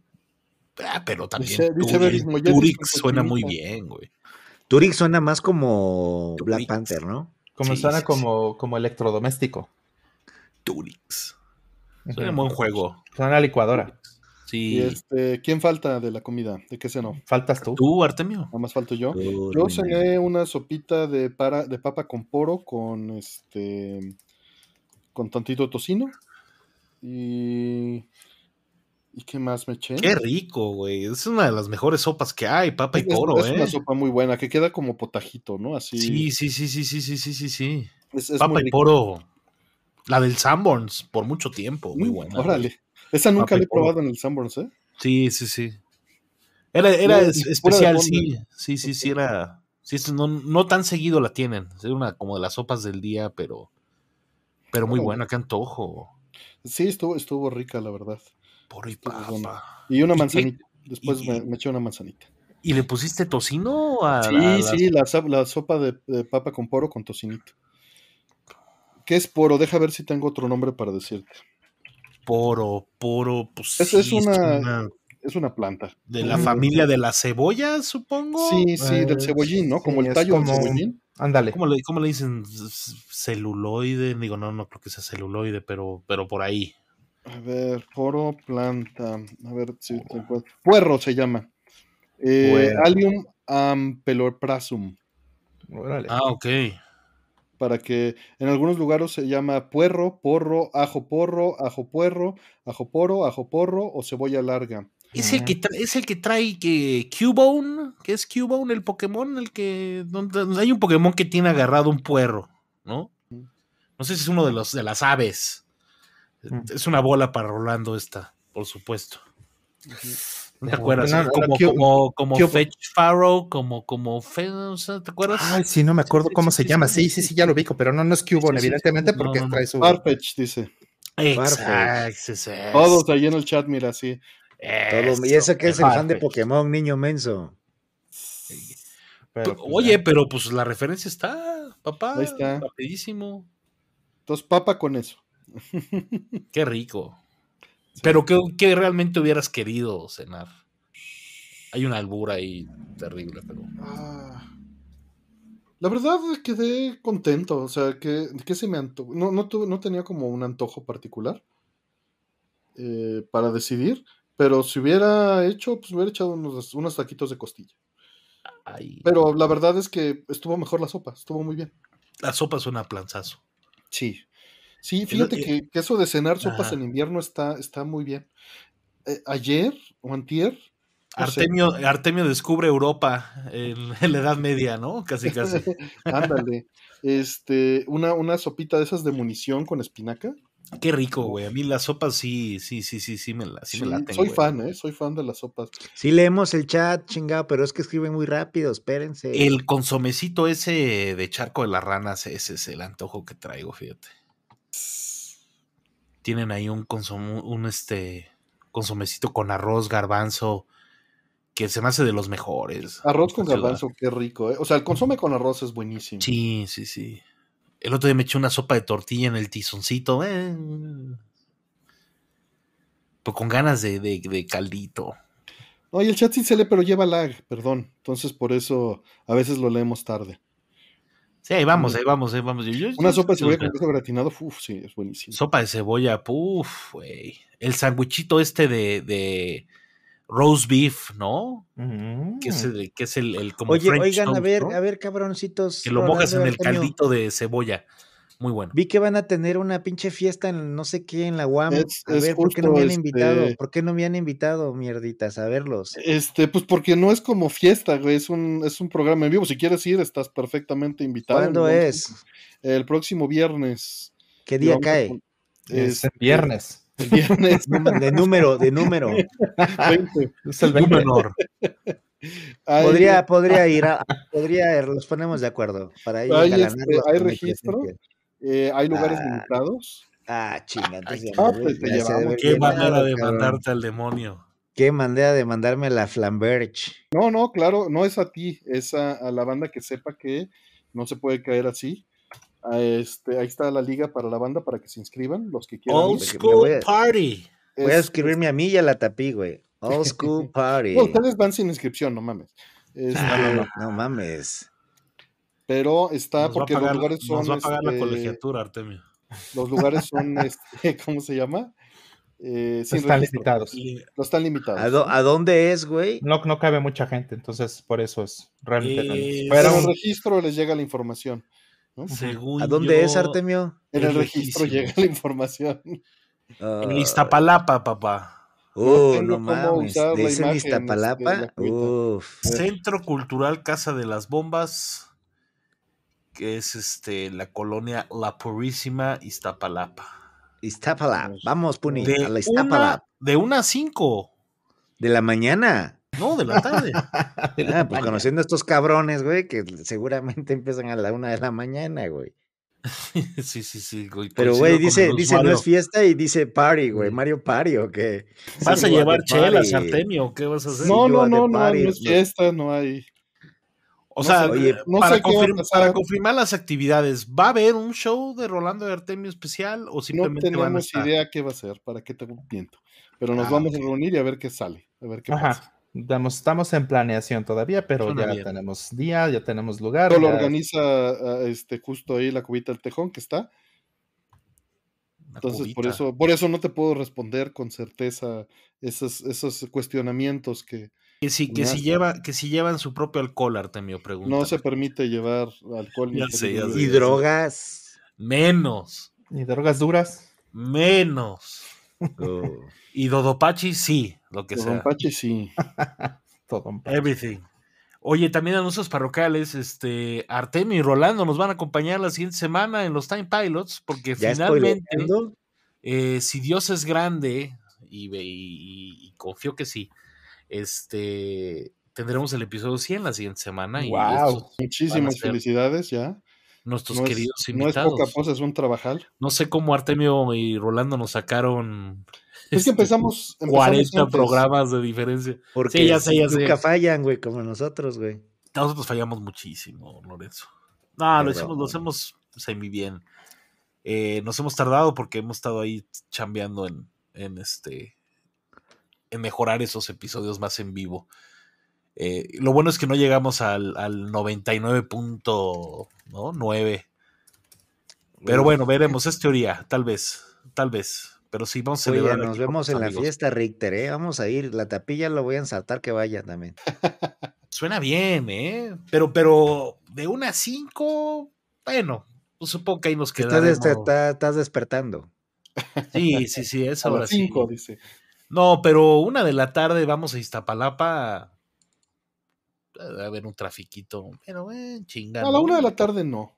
Ah, pero también Dice- dice Turi- Beris Moyetis Turix con suena muy bien, güey. Turix suena más como Black. Panther, ¿no? Como Sí, suena sí, sí. como, como electrodoméstico. Turix. Suena Ujú. buen juego. Suena a licuadora. Sí. Y este, ¿quién falta de la comida? ¿De qué cenó? Faltas tú. ¿Tú, Artemio? Nada más falto yo. Good, Yo cené una sopita de, para, de papa con poro con este con tantito tocino. Y ¿y qué más me eché? Qué rico, güey. Es una de las mejores sopas que hay, papa y Es- poro, es, ¿eh? una sopa muy buena que queda como potajito, ¿no? Así. Sí, sí, sí, sí, sí, sí, sí, sí, sí. es, es Papa y poro. La del Sanborns, por mucho tiempo, muy buena. güey. Órale. Esa nunca Papa la he probado en el Sanborns, ¿eh? Sí, sí, sí. Era, era es- especial, sí. Sí, sí, sí, era. Sí, es- no, no tan seguido la tienen. Es una como de las sopas del día, pero. Pero muy buena, qué antojo. Sí, estuvo, estuvo rica, la verdad. Poro y Estuvo papa. Y una manzanita. Después y- me, me eché una manzanita. ¿Y le pusiste tocino a Sí, la- las- sí, la, sop- la sopa de, de papa con poro con tocinito. ¿Qué es poro? Deja ver si tengo otro nombre para decirte. Poro, poro, pues. Es sí, una- Es una planta. De la Mm. familia de la cebolla, supongo. Sí, sí, del Eh, cebollín, ¿no? Como sí, el tallo como- del cebollín. Ándale. ¿Cómo le, cómo le dicen? Celuloide. Digo, no, no creo que sea celuloide, pero, pero por ahí. A ver, poro, planta. A ver si te encuentro. Puerro se llama. Eh. Allium ampeloprasum. Órale. Ah, ok. Para que en algunos lugares se llama puerro, porro, ajo porro, ajo puerro, ajo poro, ajo porro o cebolla larga. Es el que trae, es el que trae que Cubone, que es Cubone el Pokémon, el que donde, donde hay un Pokémon que tiene agarrado un puerro, ¿no? No sé si es uno de los de las aves. Mm. Es una bola para Rolando esta, por supuesto. ¿Te acuerdas? No, no, como, ¿qué- como, como Fetch Farrow, como, como Fe- o sea, ¿te acuerdas? Ay, sí, no me acuerdo Sí, cómo sí, se sí, llama. sí. Sí, sí, ya lo ubico, pero no, no es Cubone, Sí, sí, sí. evidentemente, porque no, no. trae su. Farfetch dice. Exacto. ese. Todos ahí en el chat, mira, sí. Todo- y eso que es el fan de. Pokémon, niño menso. pero, pues, Oye, ya. pero pues la referencia está, papá. Ahí está. Rapidísimo. Entonces, papa con eso. Qué rico. Pero ¿qué, qué realmente hubieras querido cenar? Hay una albura ahí terrible, pero. Ah, La verdad quedé contento, o sea, que, que se me antojó. No, no, tuve- no tenía como un antojo particular eh, para decidir, pero si hubiera hecho, pues hubiera echado unos, unos taquitos de costilla. Ay, Pero la verdad es que estuvo mejor la sopa, estuvo muy bien. la sopa suena a planzazo. Sí. Sí, fíjate que, que eso de cenar sopas ajá. en invierno está, está muy bien. Eh, ayer o antier, no sé. Artemio, Artemio descubre Europa en, en la Edad Media, ¿no? Casi, casi. ándale, este, una, una sopita de esas de munición con espinaca. Qué rico, güey. A mí las sopas sí, sí, sí, sí, sí me, la, sí me Sí, laten, soy güey. fan, ¿eh? Soy fan de las sopas. Sí leemos el chat, chingado, pero es que escriben muy rápido, espérense. El consomecito ese de charco de las ranas, ese es el antojo que traigo, fíjate. Tienen ahí un consomo, un este consomecito con arroz, garbanzo, que se me hace de los mejores. Arroz con ciudad. garbanzo, qué rico, ¿eh? O sea, el consome con arroz es buenísimo. Sí, sí, sí. El otro día me eché una sopa de tortilla en el tizoncito. eh. Pues con ganas de, de- de caldito. No, y el chat sí se lee, pero lleva lag, perdón. Entonces, por eso a veces lo leemos tarde. Sí, ahí vamos, ahí vamos, ahí vamos. Yo- yo- Una yo- sopa de cebolla con queso gratinado, uff, sí, es buenísimo. Sopa de cebolla, puf, güey. El sandwichito este de, de roast beef, ¿no? Mm. Que es el, que es el, el como Oye, French oigan, a ver, ¿no? a ver, cabroncitos. Que lo mojas en el caldito de cebolla. Muy bueno. Vi que van a tener una pinche fiesta en no sé qué en la UAM. Es- a es ver, ¿por qué no me han este- invitado? ¿Por qué no me han invitado, mierditas, a verlos? Este, pues porque no es como fiesta, güey, es un, es un programa en vivo. Si quieres ir, estás perfectamente invitado. ¿Cuándo es? El próximo viernes. ¿Qué día cae? pon- Es este, el viernes. El viernes De número, de número. 20. Es el 20. Númenor. Hay- Podría, podría ir, a- podría ir, los ponemos de acuerdo para ir a Hay, este, hay registro. Eh, hay lugares Ah. limitados. Ah, chinga, Ah, pues te llevamos. Qué manera de mandarte al demonio. Qué manera de mandarme a la Flamberge. No, no, claro, no es a ti, es a, a la banda que sepa que no se puede caer así. A este, ahí está la liga para la banda para que se inscriban, los que quieran. Old School voy a- Party. Voy a Es- escribirme a mí y a la tapí, güey. Old School Party. No, ustedes van sin inscripción, no mames. Este, Ah, no mames. Pero está Nos porque los lugares son. nos va a pagar la este, colegiatura, Artemio. Los lugares son, este, ¿cómo se llama? Eh, sin Están registro. limitados. No están limitados. ¿A, dó- a dónde es, güey? No, no cabe mucha gente, entonces por eso es realmente. Eh, Pero en el registro les llega la información. ¿no? Según ¿A dónde es, Artemio? En el registro llega la información. Ah, En Iztapalapa, papá. Uh, no mames. usar la ¿De ese en imagen, este, Iztapalapa? Uf. Centro Cultural Casa de las Bombas, que es este la colonia La Purísima Iztapalapa. Iztapalapa. Vamos, Puni, De a la una, Iztapalapa. de una a cinco, De la mañana. no, de la tarde. Ah, pues conociendo a estos cabrones, güey, que seguramente empiezan a la una de la mañana, güey. sí, sí, sí. güey, Pero, güey, dice, dice no es fiesta y dice party, güey. Mario Party o qué. ¿Vas a llevar chelas. Artemio? ¿Qué vas a hacer? No, no, no, no, party, no es no. fiesta, no hay. O no sea, sé, oye, no para, sé qué va a confirm- pasar. para confirmar las actividades, ¿va a haber un show de Rolando y Artemio especial o No simplemente van a tenemos estar? idea qué va a ser, para qué te miento. Pero nos Ah, vamos a reunir y a ver qué sale, a ver qué pasa. Ajá. Damos- estamos en planeación todavía, pero Suena ya bien. tenemos día, ya tenemos lugar. Todo lo organiza ah, este, justo ahí la cubita del tejón que está. Entonces, por eso, por eso no te puedo responder con certeza esos, esos cuestionamientos que Que si, que, si lleva, que si llevan su propio alcohol, Artemio, pregunta. no se permite llevar alcohol. ni Ya sé, ya peligro sé. Y de- drogas. Menos, Y drogas duras. menos. Oh. Y Dodopachi, sí, lo que Don sea. Pache, sí. Everything. Oye, también anuncios parroquiales, este, Artemio y Rolando nos van a acompañar la siguiente semana en los Time Pilots, porque ¿Ya finalmente, eh, si Dios es grande, y, ve- y- y confío que sí, Este, tendremos el episodio 100 la siguiente semana. Y a Muchísimas felicidades ya. nuestros No es, queridos no es invitados. poca cosa, es un trabajal. No sé cómo Artemio y Rolando nos sacaron Es que este, empezamos, empezamos 40 antes. programas de diferencia. Porque Sí, ya sé, ya sé. nunca fallan, güey, como nosotros, güey. Nosotros fallamos muchísimo, Lorenzo. No, lo hicimos, lo hacemos semi bien. Eh, nos hemos tardado porque hemos estado ahí chambeando en, en este mejorar esos episodios más en vivo. Eh, lo bueno es que no llegamos al, al 99.9. Pero bueno, veremos, es teoría, tal vez, tal vez. Pero sí, vamos a Oye, celebrar. nos vemos en la fiesta, Richter, ¿eh? Vamos a ir. La tapilla lo voy a ensartar que vaya también. Suena bien, ¿eh? Pero, pero de una a cinco, bueno, pues supongo que ahí nos Estás, quedaremos. estás- estás despertando. Sí, sí, sí, es A ahora sí. 5, dice. No, pero una de la tarde vamos a Iztapalapa. A ver un trafiquito. Pero, eh, chingada. A la una de la tarde no.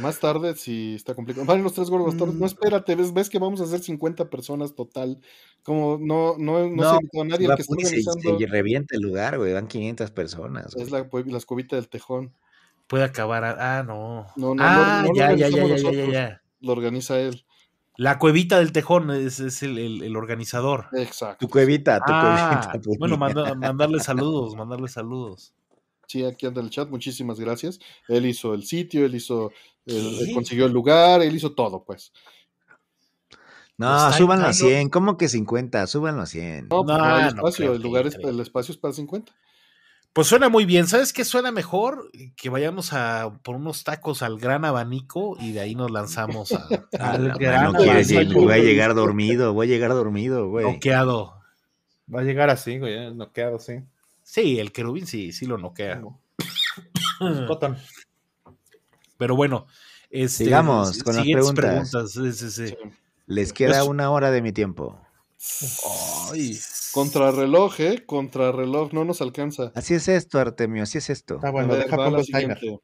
Más tarde sí está complicado. Vale, los tres gordos. torres. No, Mm. espérate, ves, ves que vamos a hacer 50 personas total. Como no, no, no, se No, ha invitado a nadie. El que está Puni, se, organizando se revienta el lugar, güey. Van 500 personas. es la, la escobita del tejón. Puede acabar. a- ah, no. No, no, ah, no, no ya, ya, ya, ya, ya, ya, ya. Lo organiza él. La cuevita del tejón es, es el, el- el organizador. Exacto. Tu cuevita, tu Ah, cuevita. Bueno, manda- mandarle saludos, mandarle saludos. Sí, aquí anda el chat. Muchísimas gracias. Él hizo el sitio, él hizo, el- él ¿Qué? consiguió el lugar, él hizo todo, pues. No, súbanlo a entrando- 100. ¿Cómo que 50? Súbanlo a 100. No, pues, no, No, hay no espacio, el lugar es, el espacio es para 50. Pues suena muy bien. ¿Sabes qué suena mejor? Que vayamos a por unos tacos al gran abanico y de ahí nos lanzamos a, Al gran no abanico. voy a llegar dormido, voy a llegar dormido, güey. noqueado. Va a llegar así, güey, eh, noqueado, sí. Sí, el querubín sí, sí lo noquea. Cotton. Pero bueno, este, Sigamos con las preguntas. Sí, sí, sí. Sí. Les queda Pues- una hora de mi tiempo. Ay, Contrarreloj, ¿eh? Contrarreloj, no nos alcanza. Así es esto, Artemio, así es esto. Está A bueno, ver, deja va la siguiente.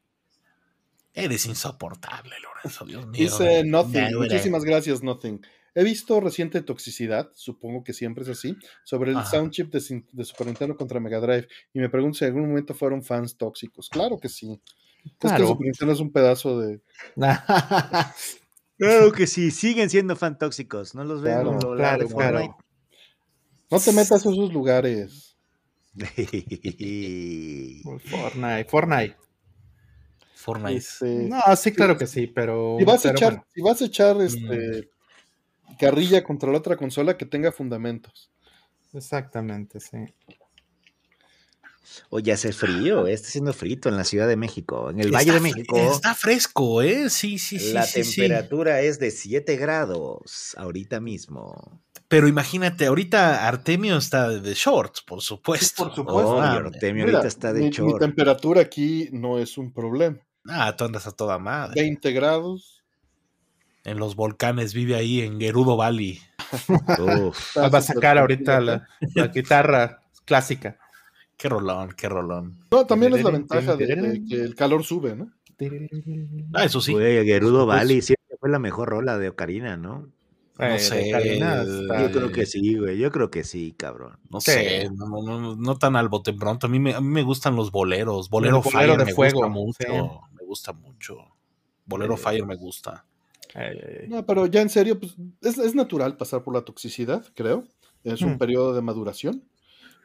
eres insoportable, Lorenzo, Dios mío. Dice Nothing. Muchísimas gracias, Nothing. He visto reciente toxicidad, supongo que siempre es así, sobre el Ajá. sound chip de, Super Nintendo contra Mega Drive. Y me pregunto si en algún momento fueron fans tóxicos. Claro que sí. Es que el Claro. Super Nintendo es un pedazo de. Claro que sí, siguen siendo fan tóxicos, no los Claro, vemos. claro, claro. No te metas en esos lugares. Fortnite, Fortnite. Fortnite. Este, No, sí, claro que sí, pero. si vas a pero echar, bueno. si vas a echar este, carrilla contra la otra consola, que tenga fundamentos. Exactamente, sí. Oye, hace frío, eh, está haciendo frito en la Ciudad de México, en el Está Valle de México. Está fresco, ¿eh? Sí, sí, sí. la sí, sí. temperatura es de 7 grados ahorita mismo. Pero imagínate, ahorita Artemio está de shorts, por supuesto. por supuesto. Ah, Artemio Mira, ahorita está de mi, mi temperatura aquí no es un problema. Ah, tú andas a toda madre. 20 grados. En los volcanes, vive ahí en Gerudo Valley. Uf, Va a sacar ahorita la guitarra clásica. Qué rolón, qué rolón. No, también es la ventaja de, de que el calor sube, ¿no? Ah, eso sí. Güey, Gerudo Pues- Valley siempre fue la mejor rola de Ocarina, ¿no? No Eh, sé, Yo creo que sí, güey. Yo creo que sí, cabrón. No Sí. sé, no, no, no, no tan al bote pronto. A mí, me, a mí me gustan los boleros. Bolero, bolero Fire de me fuego, gusta mucho. sí. Me gusta mucho. Bolero Eh, Fire me gusta. No, pero ya en serio, pues es, es natural pasar por la toxicidad, creo. Es un Hmm. periodo de maduración.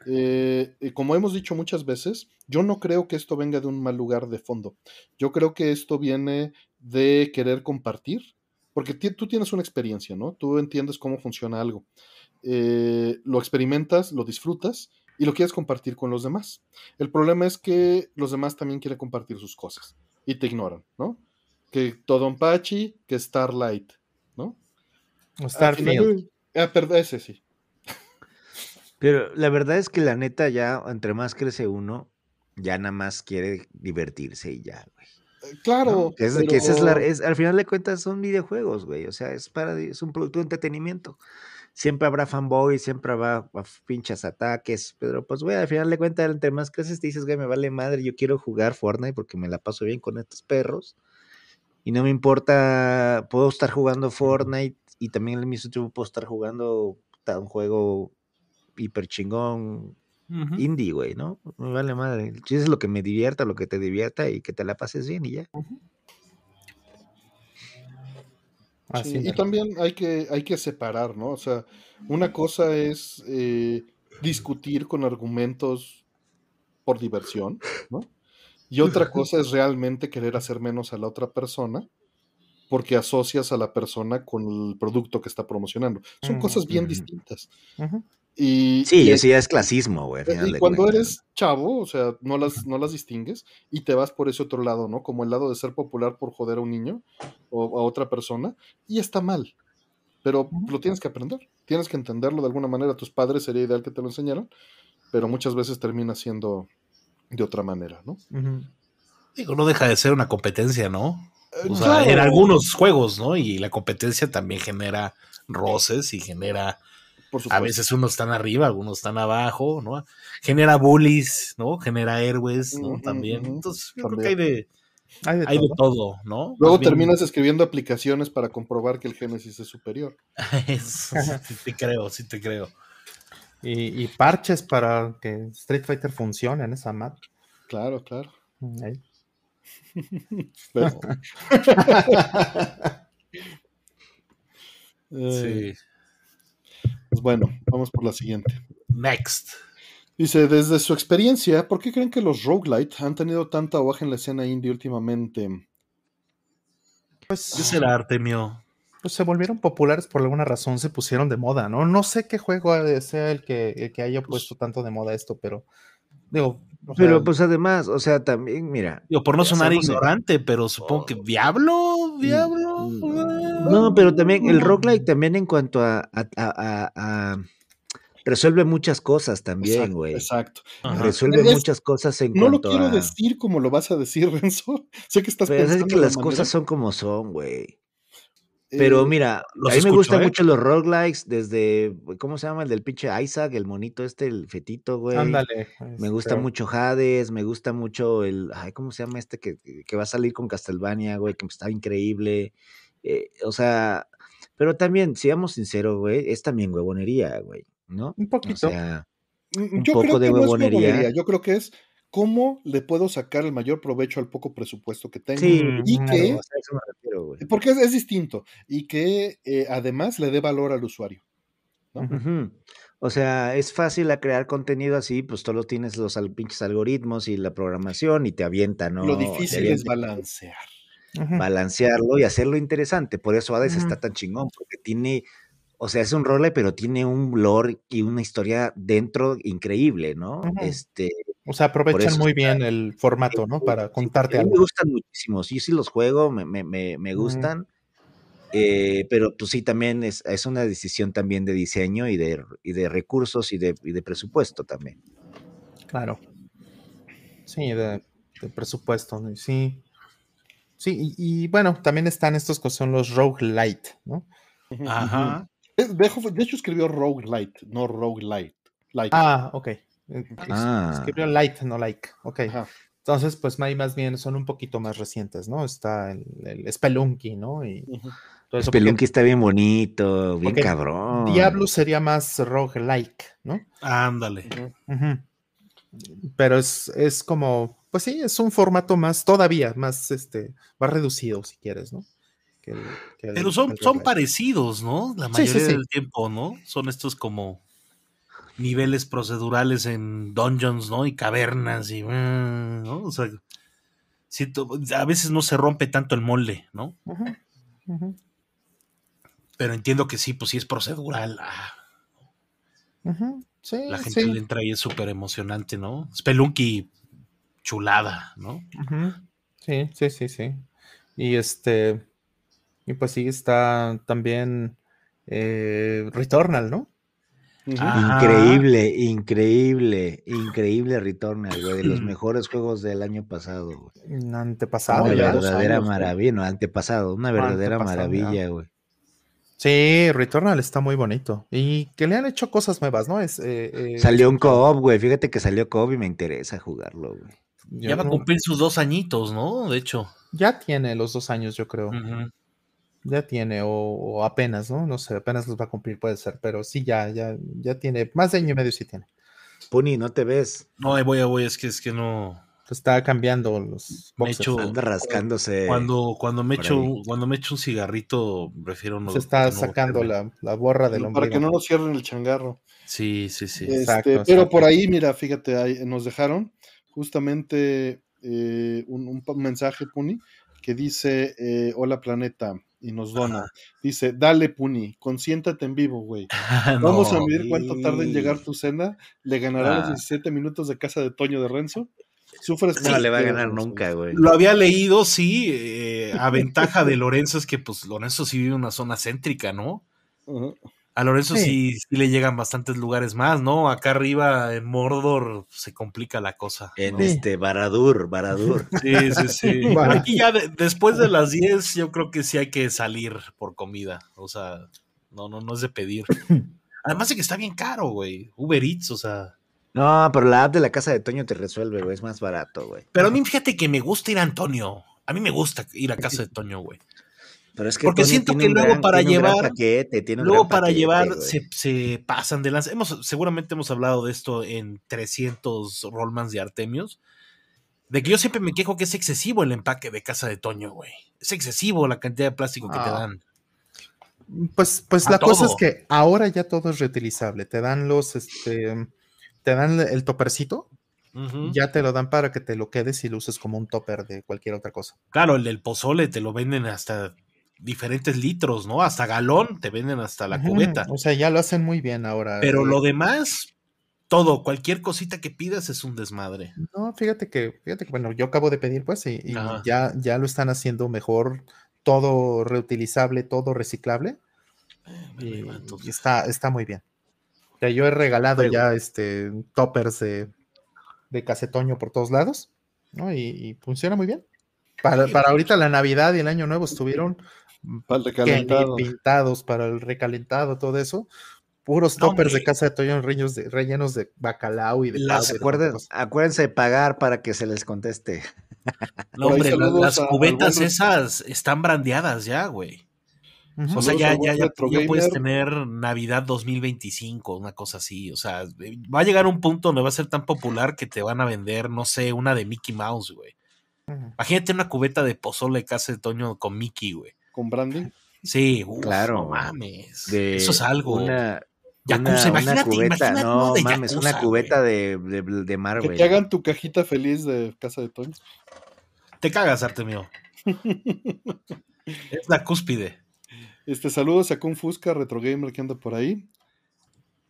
Eh, y como hemos dicho muchas veces, yo no creo que esto venga de un mal lugar de fondo. Yo creo que esto viene de querer compartir, porque tú tienes una experiencia, ¿no? Tú entiendes cómo funciona algo. Eh, lo experimentas, lo disfrutas y lo quieres compartir con los demás. El problema es que los demás también quieren compartir sus cosas y te ignoran, ¿no? Que Todonpachi, que Starlight, ¿no? Starfield. final- Ah, perdón, ese sí. Pero la verdad es que la neta ya, entre más crece uno, ya nada más quiere divertirse y ya, güey. Eh, Claro. ¿no? Que, es, que esa es la, es- al final de cuentas son videojuegos, güey. O sea, es para es un producto de entretenimiento. Siempre habrá fanboys, siempre habrá a- pinches ataques, pero pues, güey, al final de cuentas, entre más creces, te dices, güey, me vale madre, yo quiero jugar Fortnite porque me la paso bien con estos perros. Y no me importa, puedo estar jugando Fortnite y también al mismo tiempo puedo estar jugando un juego hiper chingón indie, güey, ¿no? Me vale madre. El chiste es lo que me divierta, lo que te divierta y que te la pases bien y ya. Así Sí, y también hay que, hay que separar, ¿no? O sea, una cosa es eh, discutir con argumentos por diversión, ¿no? Y otra cosa es realmente querer hacer menos a la otra persona porque asocias a la persona con el producto que está promocionando. Son cosas bien distintas. Ujú. Y, Sí, y- eso ya es clasismo, güey. Y de cuando eres chavo, o sea, no las, no las distingues y te vas por ese otro lado, ¿no? Como el lado de ser popular por joder a un niño o a otra persona, y está mal. Pero lo tienes que aprender, tienes que entenderlo de alguna manera. Tus padres sería ideal que te lo enseñaran, pero muchas veces termina siendo de otra manera, ¿no? Digo, no deja de ser una competencia, ¿no? Eh, O sea, en algunos juegos, ¿no? Y la competencia también genera roces y genera, por a veces unos están arriba, algunos están abajo, ¿no? Genera bullies, ¿no? Genera héroes, ¿no? También. Entonces, yo también. creo que hay de, Hay de hay de todo. ¿no? Luego bien- terminas escribiendo aplicaciones para comprobar que el Génesis es superior. Eso, sí te creo, sí te creo. Y, y parches para que Street Fighter funcione en esa map. Claro, claro. Eh, Sí. Pues bueno, vamos por la siguiente. Next. Dice, desde su experiencia, ¿por qué creen que los roguelite han tenido tanta hoja en la escena indie últimamente? Pues, ¿Qué será, Artemio? pues se volvieron populares por alguna razón, se pusieron de moda, ¿no? No sé qué juego sea el que, el que haya puesto tanto de moda esto, pero digo, o sea, Pero pues además, o sea, también, mira. Digo, por no sonar ignorante, pero supongo que Diablo, Diablo. Mm, No, pero también el roguelike también en cuanto a, a- a- a- a- resuelve muchas cosas también, güey. exacto. Resuelve Es- muchas cosas en No lo cuanto quiero a. decir como lo vas a decir, Renzo. Sé que estás Pero es pensando que las manera- cosas son como son, güey. Pero eh, mira, a mí me gustan ¿eh? mucho los roguelikes desde, ¿cómo se llama? El del pinche Isaac, el monito este, el fetito, güey. ándale. Me gusta mucho Hades, me gusta mucho el, ay, ¿cómo se llama este que, que va a salir con Castlevania, güey? Que está increíble. Eh, o sea, pero también, seamos sinceros, güey, es también huevonería, güey, ¿no? Un O poquito. sea, mm, un yo poco creo de no es huevonería, Yo creo que es cómo le puedo sacar el mayor provecho al poco presupuesto que tengo. sí, y claro, que, o sea, a eso me refiero, güey. porque es, es distinto, y que eh, además le dé valor al usuario. O sea, es fácil a crear contenido así, pues solo tienes los al- pinches algoritmos y la programación y te avienta, ¿no? Lo difícil es balancear. Balancearlo y hacerlo interesante. Por eso Hades Ujú. está tan chingón, porque tiene, o sea, es un role, pero tiene un lore y una historia dentro increíble, ¿no? Este, O sea, aprovechan eso muy está- bien el formato, ¿no? Para contarte a mí algo. me gustan muchísimo, sí, sí los juego, me, me, me, me gustan. eh, pero pues sí, también es, es una decisión también de diseño y de, y de recursos y de, y de presupuesto también. Claro. Sí, de, de presupuesto, ¿no? sí. Sí, y, y bueno, también están estos que son los roguelite, ¿no? Ajá. De, hecho, escribió roguelite, no roguelite. Like. Ah, ok. Ah. Escribió light, no like. Ok. Ajá. Entonces, pues ahí más bien son un poquito más recientes, ¿no? Está el, el Spelunky, ¿no? Y Ujú. todo eso, porque Spelunky está bien bonito, bien cabrón. Diablo sería más roguelike, ¿no? Ándale. Pero es, es como, pues sí, es un formato más, todavía más, este, más reducido, si quieres, ¿no? Que el- que el- Pero son, el son parecidos, ¿no? La Sí, mayoría sí, sí. del tiempo, ¿no? Son estos como niveles procedurales en dungeons, ¿no? Y cavernas y... mm, ¿no? O sea, siento- a veces no se rompe tanto el molde, ¿no? Pero entiendo que sí, pues sí es procedural. ah. Sí, la gente sí. le entra y es súper emocionante, ¿no? Spelunky, chulada, ¿no? Sí, sí, sí, sí. Y este, y pues sí está también eh, Returnal, ¿no? Increíble, increíble, increíble Returnal, güey, de los mejores juegos del año pasado, güey. Un Antepasado, Una verdadera maravilla, no, antepasado, una verdadera antepasado, ya. maravilla, güey. Sí, Returnal está muy bonito. Y que le han hecho cosas nuevas, ¿no? Es, eh, eh, Salió un co-op, güey, fíjate que salió co-op y me interesa jugarlo, güey. Yo Ya va a cumplir sus dos añitos, ¿no? De hecho. Ya tiene los dos años, yo creo. Ya tiene, o, o apenas, ¿no? No sé, apenas los va a cumplir, puede ser, pero sí, ya, ya, ya tiene, más de año y medio sí tiene. Puni, no te ves. No, ahí voy, ahí voy, es que es que no. Está cambiando los Me boxers. echo- Anda rascándose. Cuando, cuando me echo, ahí. cuando me echo un cigarrito, prefiero no. Se está no sacando la, la borra del para que no nos cierren el changarro. Sí, sí, sí. Este, Exacto, pero exacto. por ahí, mira, fíjate, ahí nos dejaron justamente eh, un, mensaje, Puni, que dice, eh, hola planeta, y nos dona. Dice, dale, Puni, consiéntate en vivo, güey. Vamos a medir cuánto tarda en llegar tu cena. ¿Le ganará los Ah. 17 minutos de casa de Toño de Renzo? Sufres No le va a ganar nunca, güey. Lo había leído, sí. eh, a ventaja de Lorenzo es que, pues, Lorenzo sí vive en una zona céntrica, ¿no? A Lorenzo Sí. sí. sí, le llegan bastantes lugares más, ¿no? Acá arriba en Mordor se complica la cosa. En este Baradur, Baradur. Sí, sí, sí. Bueno. Aquí ya de- después de las 10 yo creo que sí hay que salir por comida. O sea, no, no, no es de pedir. Además de que está bien caro, güey. Uber Eats, o sea. No, pero la app de la casa de Toño te resuelve, güey. Es más barato, güey. Pero a mí fíjate que me gusta ir a Antonio. A mí me gusta ir a casa de Toño, güey. Pero es que Porque siento tiene que luego gran- para llevar- paquete, tiene un Luego para paquete, llevar se, se pasan de lanza. Hemos, seguramente hemos hablado de esto en 300 Rollmans de Artemios. De que yo siempre me quejo que es excesivo el empaque de casa de Toño, güey. Es excesivo la cantidad de plástico que te Ah. dan. Pues, pues A la cosa es que ahora ya todo es reutilizable. Te dan los, este, te dan el topercito, ya te lo dan para que te lo quedes y lo uses como un topper de cualquier otra cosa. Claro, el del pozole te lo venden hasta diferentes litros, ¿no? Hasta galón te venden hasta la cubeta. O sea, ya lo hacen muy bien ahora. Pero eh, lo demás, todo, cualquier cosita que pidas es un desmadre. No, fíjate que, fíjate que, bueno, yo acabo de pedir, pues, y, ya, ya lo están haciendo mejor, todo reutilizable, todo reciclable, y, entonces- y está, está muy bien. O sea, yo he regalado Pero- ya este toppers de, de casetoño por todos lados, ¿no? Y, y funciona muy bien. Para, para ahorita la Navidad y el Año Nuevo estuvieron Para el recalentado. pintados para el recalentado, todo eso. Puros No, toppers de casa de Toño rellenos de, rellenos de bacalao y de Las Acuerden- acuérdense de pagar para que se les conteste. No, hombre, la- las cubetas esas están brandeadas ya, güey. O sea, ya, ya, ya, ya puedes tener Navidad 2025, una cosa así. O sea, va a llegar un punto donde va a ser tan popular que te van a vender, no sé, una de Mickey Mouse, güey. Imagínate una cubeta de pozole de casa de Toño con Mickey, güey. Con branding. Sí, uf, Claro. No mames. De Eso es algo. Una, Yakuza, una- una imagínate, cubeta, imagínate no de mames, Yakuza, una cubeta de, de, de mar, Que te hagan tu cajita feliz de casa de Toño. Te cagas, Artemio. es la cúspide. Este, saludos a Kung Fusca, Retro Gamer que anda por ahí.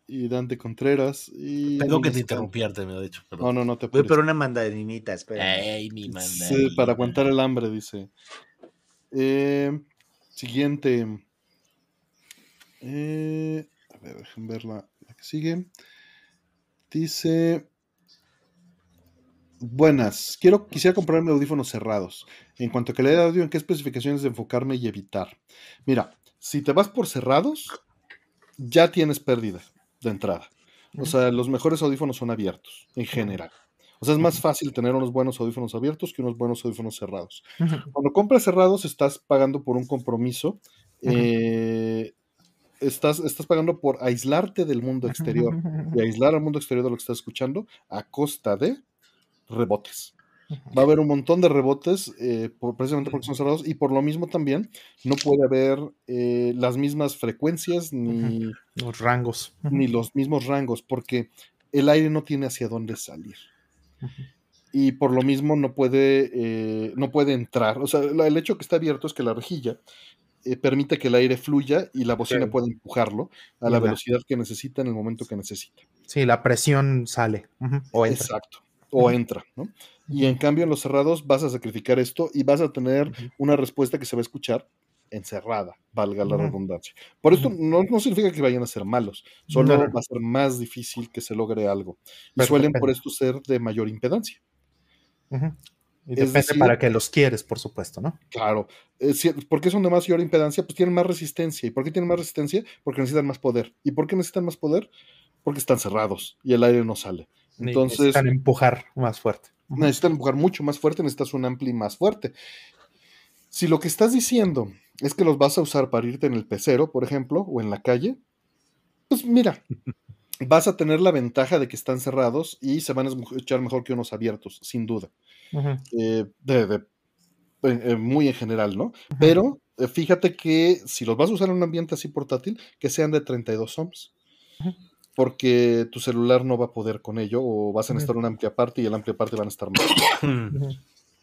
Y Dante Contreras. Y Perdón que te Está- interrumpí, Artemio, de hecho. No, Perdón. no, no te Voy apures. por una mandarinita, espera. Ey, mi manda. Sí, para aguantar el hambre, dice. Eh, siguiente. Eh, a ver, dejen ver la, la que sigue. Dice. Buenas, quiero, quisiera comprarme audífonos cerrados. En cuanto a calidad de audio, ¿en qué especificaciones de enfocarme y evitar? Mira, si te vas por cerrados, ya tienes pérdida de entrada. O sea, los mejores audífonos son abiertos, en general. O sea, es más fácil tener unos buenos audífonos abiertos que unos buenos audífonos cerrados. Cuando compras cerrados, estás pagando por un compromiso. eh, estás, estás pagando por aislarte del mundo exterior y aislar al mundo exterior de lo que estás escuchando a costa de rebotes. Va a haber un montón de rebotes eh, por- precisamente porque son cerrados y por lo mismo también no puede haber eh, las mismas frecuencias ni, Los rangos. Ni los mismos rangos porque el aire no tiene hacia dónde salir Y por lo mismo no puede, eh, no puede entrar. O sea, la- el hecho que está abierto es que la rejilla eh, permite que el aire fluya y la bocina Sí. pueda empujarlo a la velocidad que necesita en el momento que necesita. Sí, la presión sale. O entra. Exacto. O entra, ¿no? Y en cambio en los cerrados vas a sacrificar esto y vas a tener una respuesta que se va a escuchar encerrada, valga la redundancia. Por esto no, no significa que vayan a ser malos, solo No, no. va a ser más difícil que se logre algo. Y Pero suelen por esto ser de mayor impedancia. Y depende decir- para que los quieres, por supuesto, ¿no? Claro. Eh, si- ¿Por qué son de mayor impedancia? Pues tienen más resistencia. ¿Y por qué tienen más resistencia? Porque necesitan más poder. ¿Y por qué necesitan más poder? Porque están cerrados y el aire no sale. Entonces, necesitan empujar más fuerte. Necesitan empujar mucho más fuerte, necesitas un ampli más fuerte. Si lo que estás diciendo es que los vas a usar para irte en el pecero, por ejemplo, o en la calle, pues mira, vas a tener la ventaja de que están cerrados y se van a escuchar mejor que unos abiertos, sin duda. Eh, de, de, eh, muy en general, ¿no? Pero eh, fíjate que si los vas a usar en un ambiente así portátil, que sean de 32 ohms. Porque tu celular no va a poder con ello, o vas a necesitar una amplia parte y el amplia parte van a estar mal.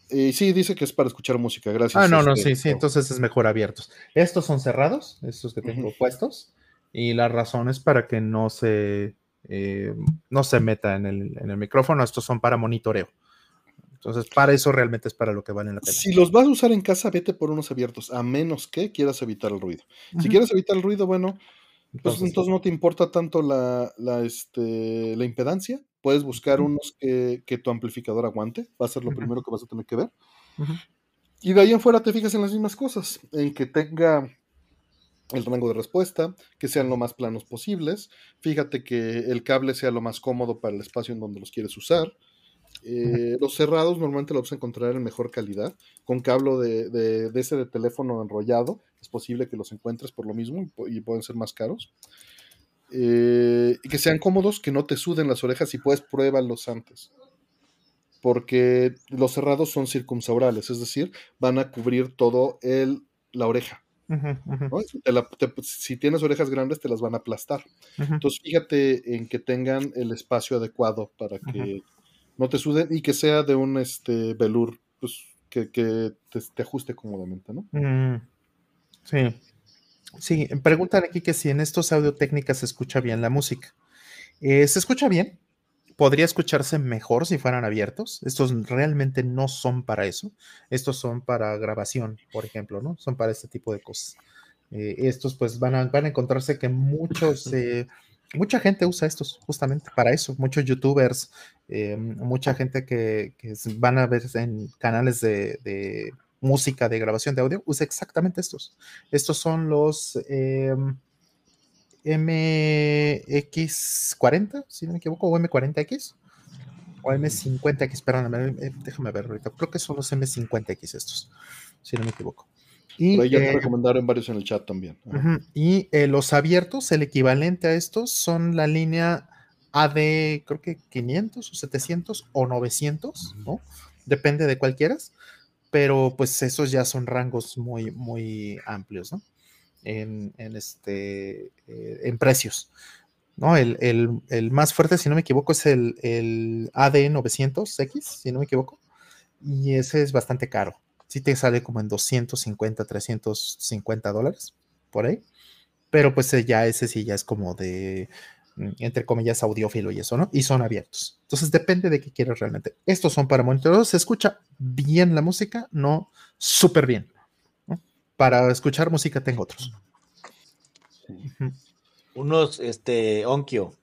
Y sí, dice que es para escuchar música, gracias. Ah, no, no, este, sí, sí, entonces es mejor abiertos. Estos son cerrados, estos que tengo puestos, y la razón es para que no se, eh, no se meta en el, en el micrófono, estos son para monitoreo. Entonces, para eso realmente es para lo que valen la pena. Si los vas a usar en casa, vete por unos abiertos, a menos que quieras evitar el ruido. Si quieres evitar el ruido, bueno, pues entonces, no te importa tanto la, la, este, la impedancia. Puedes buscar unos que, que, tu amplificador aguante. Va a ser lo primero que vas a tener que ver. Y de ahí en fuera te fijas en las mismas cosas. En que tenga el rango de respuesta, que sean lo más planos posibles. Fíjate que el cable sea lo más cómodo para el espacio en donde los quieres usar. Eh, los cerrados normalmente los vas a encontrar en mejor calidad. Con cable de, de, ese de teléfono enrollado, es posible que los encuentres por lo mismo y, pueden ser más caros. Eh, y que sean cómodos, que no te suden las orejas y puedes pruébalos antes. Porque los cerrados son circunsaurales, es decir, van a cubrir todo el, la oreja. si tienes orejas grandes, te las van a aplastar. Entonces, fíjate en que tengan el espacio adecuado para que no te suden y que sea de un este velour, pues que, te, ajuste cómodamente, ¿no? Mm, sí. Sí, preguntan aquí que si en estos audio técnicas se escucha bien la música. Eh, se escucha bien, podría escucharse mejor si fueran abiertos. Estos realmente no son para eso. Estos son para grabación, por ejemplo, ¿no? Son para este tipo de cosas. Eh, estos pues van a, van a encontrarse que muchos eh, mucha gente usa estos justamente para eso. Muchos youtubers, eh, mucha gente que, van a ver en canales de, música, de grabación de audio, usa exactamente estos. Estos son los em, MX40, si no me equivoco, o M40X. O M50X, perdóname, eh, déjame ver ahorita. Creo que son los M50X estos, si no me equivoco. Y, ahí ya te recomendaron varios en el chat también. Y eh, los abiertos, el equivalente a estos, son la línea AD, creo que 500 o 700 o 900, ¿no? Depende de cuál quieras, pero pues esos ya son rangos muy, muy amplios, ¿no? En, en este, eh, en precios. ¿no? El, el, el, más fuerte, si no me equivoco, es el, el AD900X, si no me equivoco, y ese es bastante caro sí te sale como en 250, 350 dólares, por ahí. Pero pues eh, ya ese sí ya es como de, entre comillas, audiófilo y eso, ¿no? Y son abiertos. Entonces depende de qué quieres realmente. Estos son para monitorear, se escucha bien la música, no súper bien. Para escuchar música tengo otros. Unos, este, Onkyo.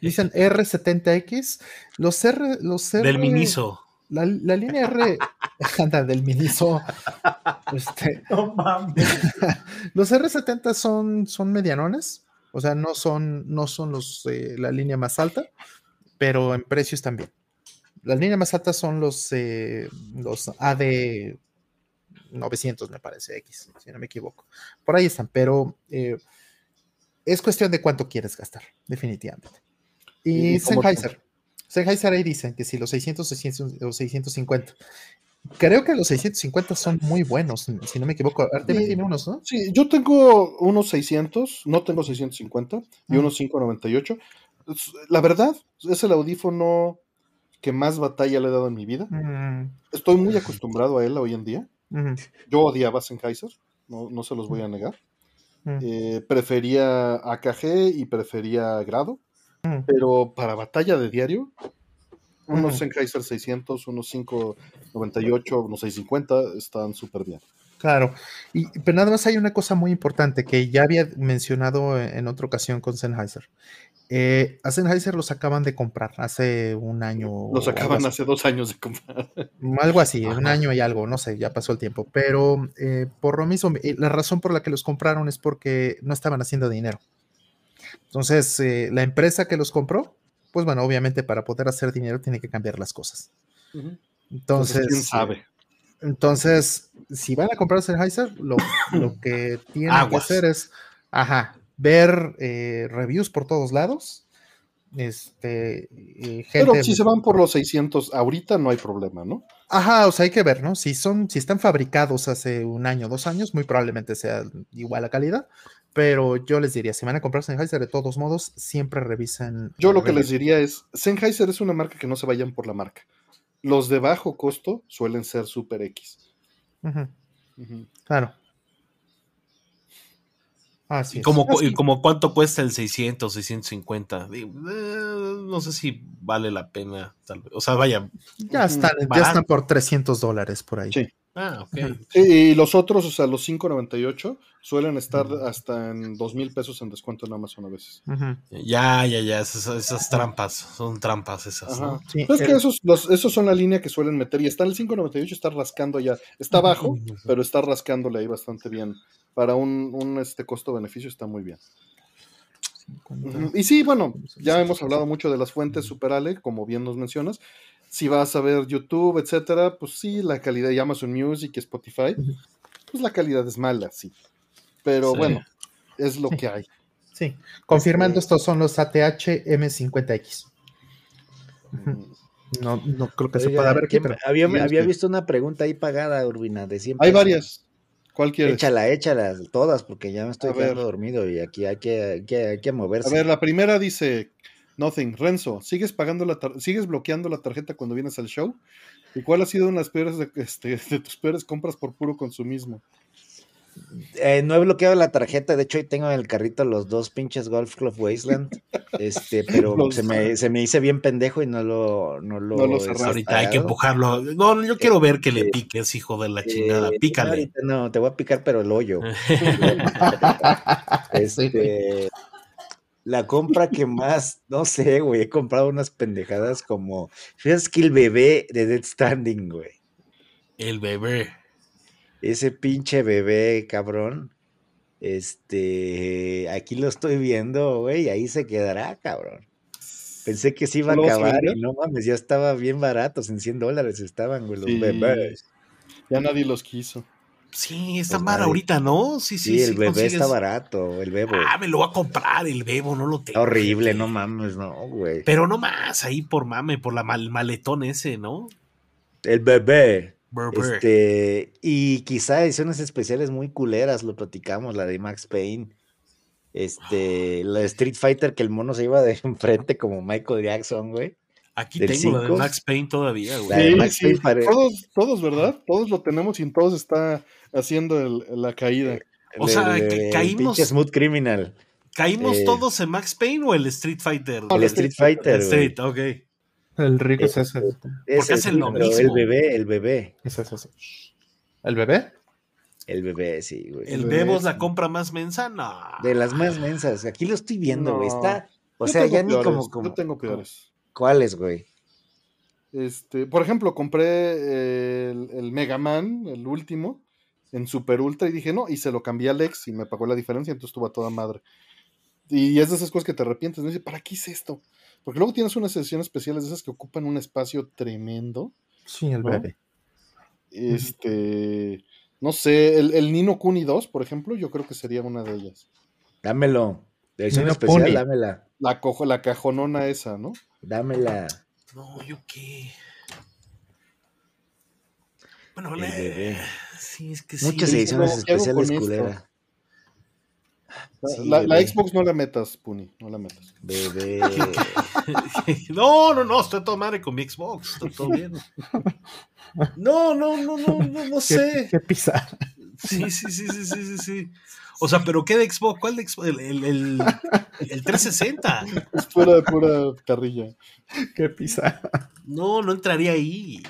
Dicen R70X. Los R, los R. Del Miniso. La, línea R, anda, del Miniso. Este, no mames. los R70 son, son medianones, o sea, no son, no son los, eh, la línea más alta, pero en precios también. La línea más alta son los, eh, los AD 900, me parece, X, si no me equivoco. Por ahí están, pero eh, es cuestión de cuánto quieres gastar, definitivamente. Y, y Sennheiser. Sennheiser ahí dicen que si los 600, 600 o 650. Creo que los 650 son muy buenos, si no me equivoco. Artemio tiene unos, ¿no? Sí, yo tengo unos 600, no tengo 650 y unos 598. La verdad, es el audífono que más batalla le he dado en mi vida. Estoy muy acostumbrado a él hoy en día. Yo odiaba Sennheiser, no, no se los voy a negar. Eh, prefería AKG y prefería Grado. Pero para batalla de diario, unos Sennheiser 600, unos 598, unos 650 están súper bien. Claro, y, pero nada más hay una cosa muy importante que ya había mencionado en otra ocasión con Sennheiser. Eh, a Sennheiser los acaban de comprar hace un año. Los acaban hace dos años de comprar. Algo así, un año y algo, no sé, ya pasó el tiempo. Pero eh, por lo mismo, la razón por la que los compraron es porque no estaban haciendo dinero. Entonces, eh, la empresa que los compró, pues bueno, obviamente para poder hacer dinero tiene que cambiar las cosas. Entonces, ¿quién sabe? Entonces, si van a comprar Sennheiser, lo, lo que tienen que hacer es, ajá, ver eh, reviews por todos lados. Este, eh, Pero gente- si se van por los 600 ahorita no hay problema, ¿no? Ajá, o sea, hay que ver, ¿no? Si son, si están fabricados hace un año, dos años, muy probablemente sea igual la calidad. Pero yo les diría, si van a comprar Sennheiser, de todos modos, siempre revisen. Yo lo que les diría es, Sennheiser es una marca que no se vayan por la marca. Los de bajo costo suelen ser Super X. Claro. Así ¿Y es. como, Así- y como cuánto cuesta el 600, 650? Digo, eh, no sé si vale la pena. Tal vez. O sea, vaya. ya, están, ya están por 300 dólares por ahí. Sí. Ah, ok. Y, los otros, o sea, los 598, suelen estar hasta en dos mil pesos en descuento en Amazon a veces. Ya, ya, ya. Esas, esas trampas. Son trampas esas. Ajá. ¿no? sí, Pues es que esos, los, esos son la línea que suelen meter. Y está en el 598, está rascando ya. Está bajo, pero está rascándole ahí bastante bien. Para un, un este costo-beneficio está muy bien. Y sí, bueno, ya hemos hablado mucho de las fuentes Super Ale, como bien nos mencionas. Si vas a ver YouTube, etcétera, pues sí, la calidad de Amazon Music, Spotify, pues la calidad es mala, sí. Pero Sí. bueno, es lo Sí. que hay. Sí, confirmando, Este- estos son los ATH M50X. Ujú. Mm. No, no creo que se pueda ver aquí, ¿quién- pero había, visto una pregunta ahí pagada, Urbina, de 100 Hay varias. ¿Cuál quieres? Échala, échala, todas, porque ya me estoy A ver. quedando dormido y aquí hay que, hay que, hay que A moverse. ver, la primera dice Nothing. Renzo, ¿sigues pagando la sigues bloqueando la tarjeta cuando vienes al show? ¿Y cuál ha sido una de las peores de, este, de tus peores compras por puro consumismo? Eh, no he bloqueado la tarjeta, de hecho hoy tengo en el carrito los dos pinches Golf Club Wasteland, este, pero Los- se, me, se me hice bien pendejo y no lo, no lo, No lo. Ahorita hay que empujarlo. No, yo quiero ver que le Eh, piques, hijo de la chingada. Eh, Pícale. ahorita no, te voy a picar, pero el hoyo. Este, la compra que más, no sé, güey, he comprado unas pendejadas como Fíjate que el bebé de Dead Standing, güey. El bebé. Ese pinche bebé, cabrón. Este, aquí lo estoy viendo, güey, y ahí se quedará, cabrón. Pensé que se iba a ¿Lo vas a acabar y no mames, ya estaba bien baratos, en 100 dólares estaban, güey, los Sí, bebés. Ya nadie los quiso. Sí, está Pues mal nadie. ahorita, ¿no? Sí, sí, Sí, sí. el bebé consigues- está barato, el bebo. Ah, me lo voy a comprar, el bebo, no lo tengo. Está horrible, no mames, no, güey. Pero no más, ahí por mame, por la mal- maletón ese, ¿no? El bebé. Bebé. Este, y quizá ediciones especiales muy culeras, lo platicamos, la de Max Payne. Este, la de Street Fighter que el mono se iba de enfrente como Michael Jackson, güey. Aquí tengo la de cinco. Max Payne todavía, La güey. de Sí, Max sí, Payne Todos, todos, ¿verdad? Todos lo tenemos y en todos está haciendo el- la caída. O sea, de- caímos- Smooth Criminal. ¿Caímos eh, todos en Max Payne o el Street Fighter? El el Street Fighter, El. Street, ok. El rico es Eh, ese. Ese hacen sí, lo pero El mismo. bebé, el bebé. Es ese, ese. ¿El bebé? El bebé, sí, güey. ¿El bebé, Bebo es la sí. compra más mensa? No. De las más mensas. Aquí lo estoy viendo, güey. No. Está. O Yo sea, tengo ya ni peores, como. como Yo tengo peores. ¿Cuáles, güey? Este, por ejemplo, compré eh, el, el Mega Man, el último, en Super Ultra y dije no, y se lo cambié a Alex y me pagó la diferencia, entonces estuvo a toda madre. Y es de esas cosas que te arrepientes, ¿no? Y dices, ¿para qué hice esto? Porque luego tienes unas sesiones especiales de esas que ocupan un espacio tremendo. Sí, el ¿No? bebé. Este, no sé, el, el Nino Kuni 2, por ejemplo, yo creo que sería una de ellas. Dámelo. De edición Nino especial, Kuni. dámela. La, cojo, la cajonona esa, ¿no? Dámela. No, yo qué. Bueno, El le- bebé. Sí, es que sí. Muchas sí, ediciones ¿qué especiales culera. La, Sí, la- la bebé. Xbox no la metas, Puni, no la metas. Bebé. no, no, no, estoy todo madre con mi Xbox, está todo bien. No, no, no, no, no, no ¿Qué, sé. qué pisa? Sí, sí, sí, sí, sí, sí, sí. O sea, pero ¿qué de Xbox? ¿Cuál de Xbox? El, el, el, el 360. Es pura, pura carrilla. ¿Qué pisa? No, no entraría ahí.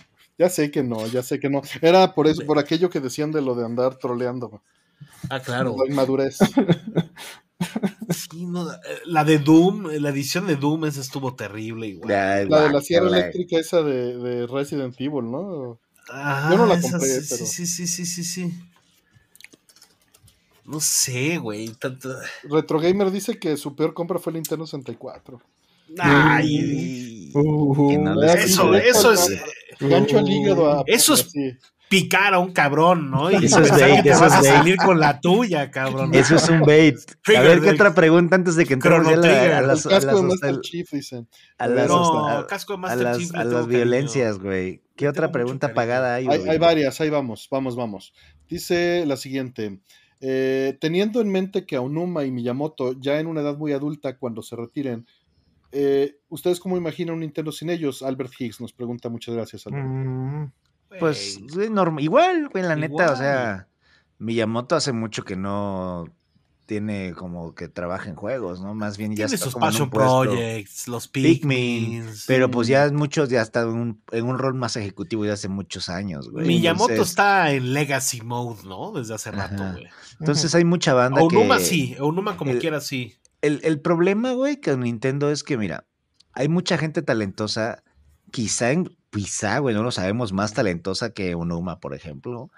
Ya sé que no, ya sé que no. Era por eso, por aquello que decían de lo de andar troleando. Ah, claro. La inmadurez. Sí, no, eh, la de Doom, la edición de Doom, esa estuvo terrible igual. La de la sierra eléctrica esa de, de Resident Evil, ¿no? Ajá, Yo no la esa compré, sí, pero- sí, sí, sí, sí, sí. No sé, güey. tanto- Retro Gamer dice que su peor compra fue el Nintendo 64. Ay, Uh, Que no eso, eso es. Gancho al hígado a Eso es-. Picar a un cabrón, ¿no? Y Eso es bait, que te eso vas es a bait. salir con la tuya, cabrón. Eso es un bait. A ver, ¿qué otra pregunta antes de que entremos ya a, la- El las, a casco las de Master Chief, dicen. a las, No, a- casco de a Master las, Chief le a tengo las cariño. violencias, güey? ¿Qué otra pregunta pagada hay, Hay, güey? hay varias, ahí vamos, vamos, vamos. Dice la siguiente. eh, teniendo en mente que Aonuma y Miyamoto ya en una edad muy adulta cuando se retiren, eh, ¿ustedes cómo imaginan un Nintendo sin ellos? Albert Higgs nos pregunta, muchas gracias. Albert. Mm, Pues norm- igual, güey, la neta, o sea, Miyamoto hace mucho que no tiene como que trabaja en juegos, ¿no? Más bien ya Tiene está sus como en un passion projects, los Pikmin, Pikmin. pero pues ya muchos ya están en un, en un rol más ejecutivo ya hace muchos años, güey. Miyamoto Entonces- está en Legacy Mode, ¿no? Desde hace rato, Ajá. güey. Entonces hay mucha banda Onuma que... sí, Onuma como el- quiera sí. El, el problema, güey, con Nintendo es que, mira, hay mucha gente talentosa, quizá, en, quizá, güey, no lo sabemos, más talentosa que Onuma, por ejemplo,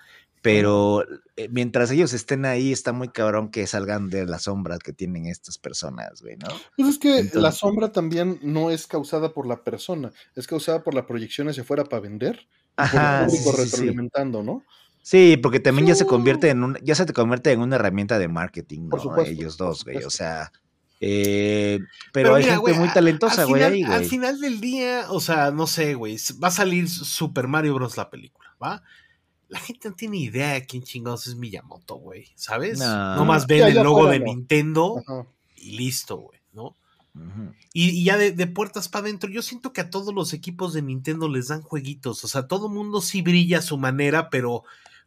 pero eh, mientras ellos estén ahí, está muy cabrón que salgan de las sombras que tienen estas personas, güey, ¿no? Pues es que la sombra también no es causada por la persona, es causada por la proyección hacia afuera para vender, y por Ajá, el sí, público sí, sí. retroalimentando, ¿no? Sí, porque también ya se convierte en un, ya se te convierte en una herramienta de marketing, Por ¿no? supuesto, Ellos por dos, güey, o sea, eh, pero, hay mira, gente muy talentosa, al güey, Al final del día, o sea, no sé, güey, va a salir Super Mario Bros. la película, ¿va? La gente no tiene idea de quién chingados es Miyamoto, güey, ¿sabes? No. No más ven el logo de. Nintendo Ajá. y listo, güey, ¿no? Y ya de, de puertas para adentro, yo siento que a todos los equipos de Nintendo les dan jueguitos. O sea, todo mundo sí brilla a su manera, pero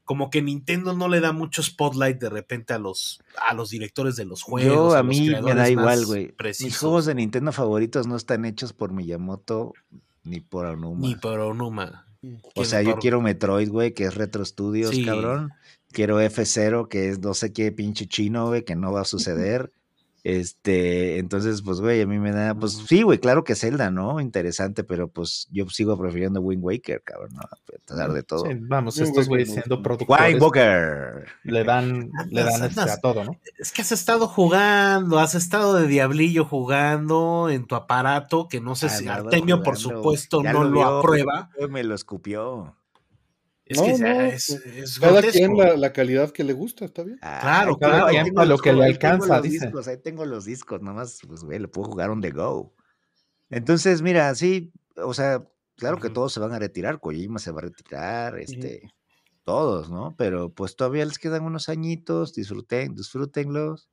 como que Nintendo no le da mucho spotlight de repente a los, a los directores de los juegos. Yo a mí me da igual, güey. Mis juegos de Nintendo favoritos no están hechos por Miyamoto ni por Onuma. Ni por Onuma. o sea, yo quiero Metroid, güey, que es Retro Studios, Sí. cabrón. Quiero F0, que es no sé qué pinche chino, güey, que no va a suceder. Este, entonces, pues, güey, a mí me da, pues sí, güey, claro que Zelda, ¿no? Interesante, pero pues yo sigo prefiriendo Wind Waker, cabrón, ¿no? A pesar de todo. sí, vamos, estos güey, güeyes siendo Wind productores Walker. le dan, le dan Andas- este, andas- a todo, ¿no? Es que has estado jugando, has estado de diablillo jugando en tu aparato, que no sé si Andado Artemio, por supuesto, ya no lo, vio, aprueba. Me lo escupió. Es No, que no, es, pues, es Cada grotesco. quien la, la calidad que le gusta, está bien. Claro, Ay, claro. Cada tengo quien a lo que le tengo alcanza, los dice. discos, ahí tengo los discos, nomás, pues, güey, le puedo jugar on the go. Entonces, mira, sí, o sea, claro que todos se van a retirar, Kojima se va a retirar, este, todos, ¿no? Pero pues todavía les quedan unos añitos, disfruten, disfrútenlos,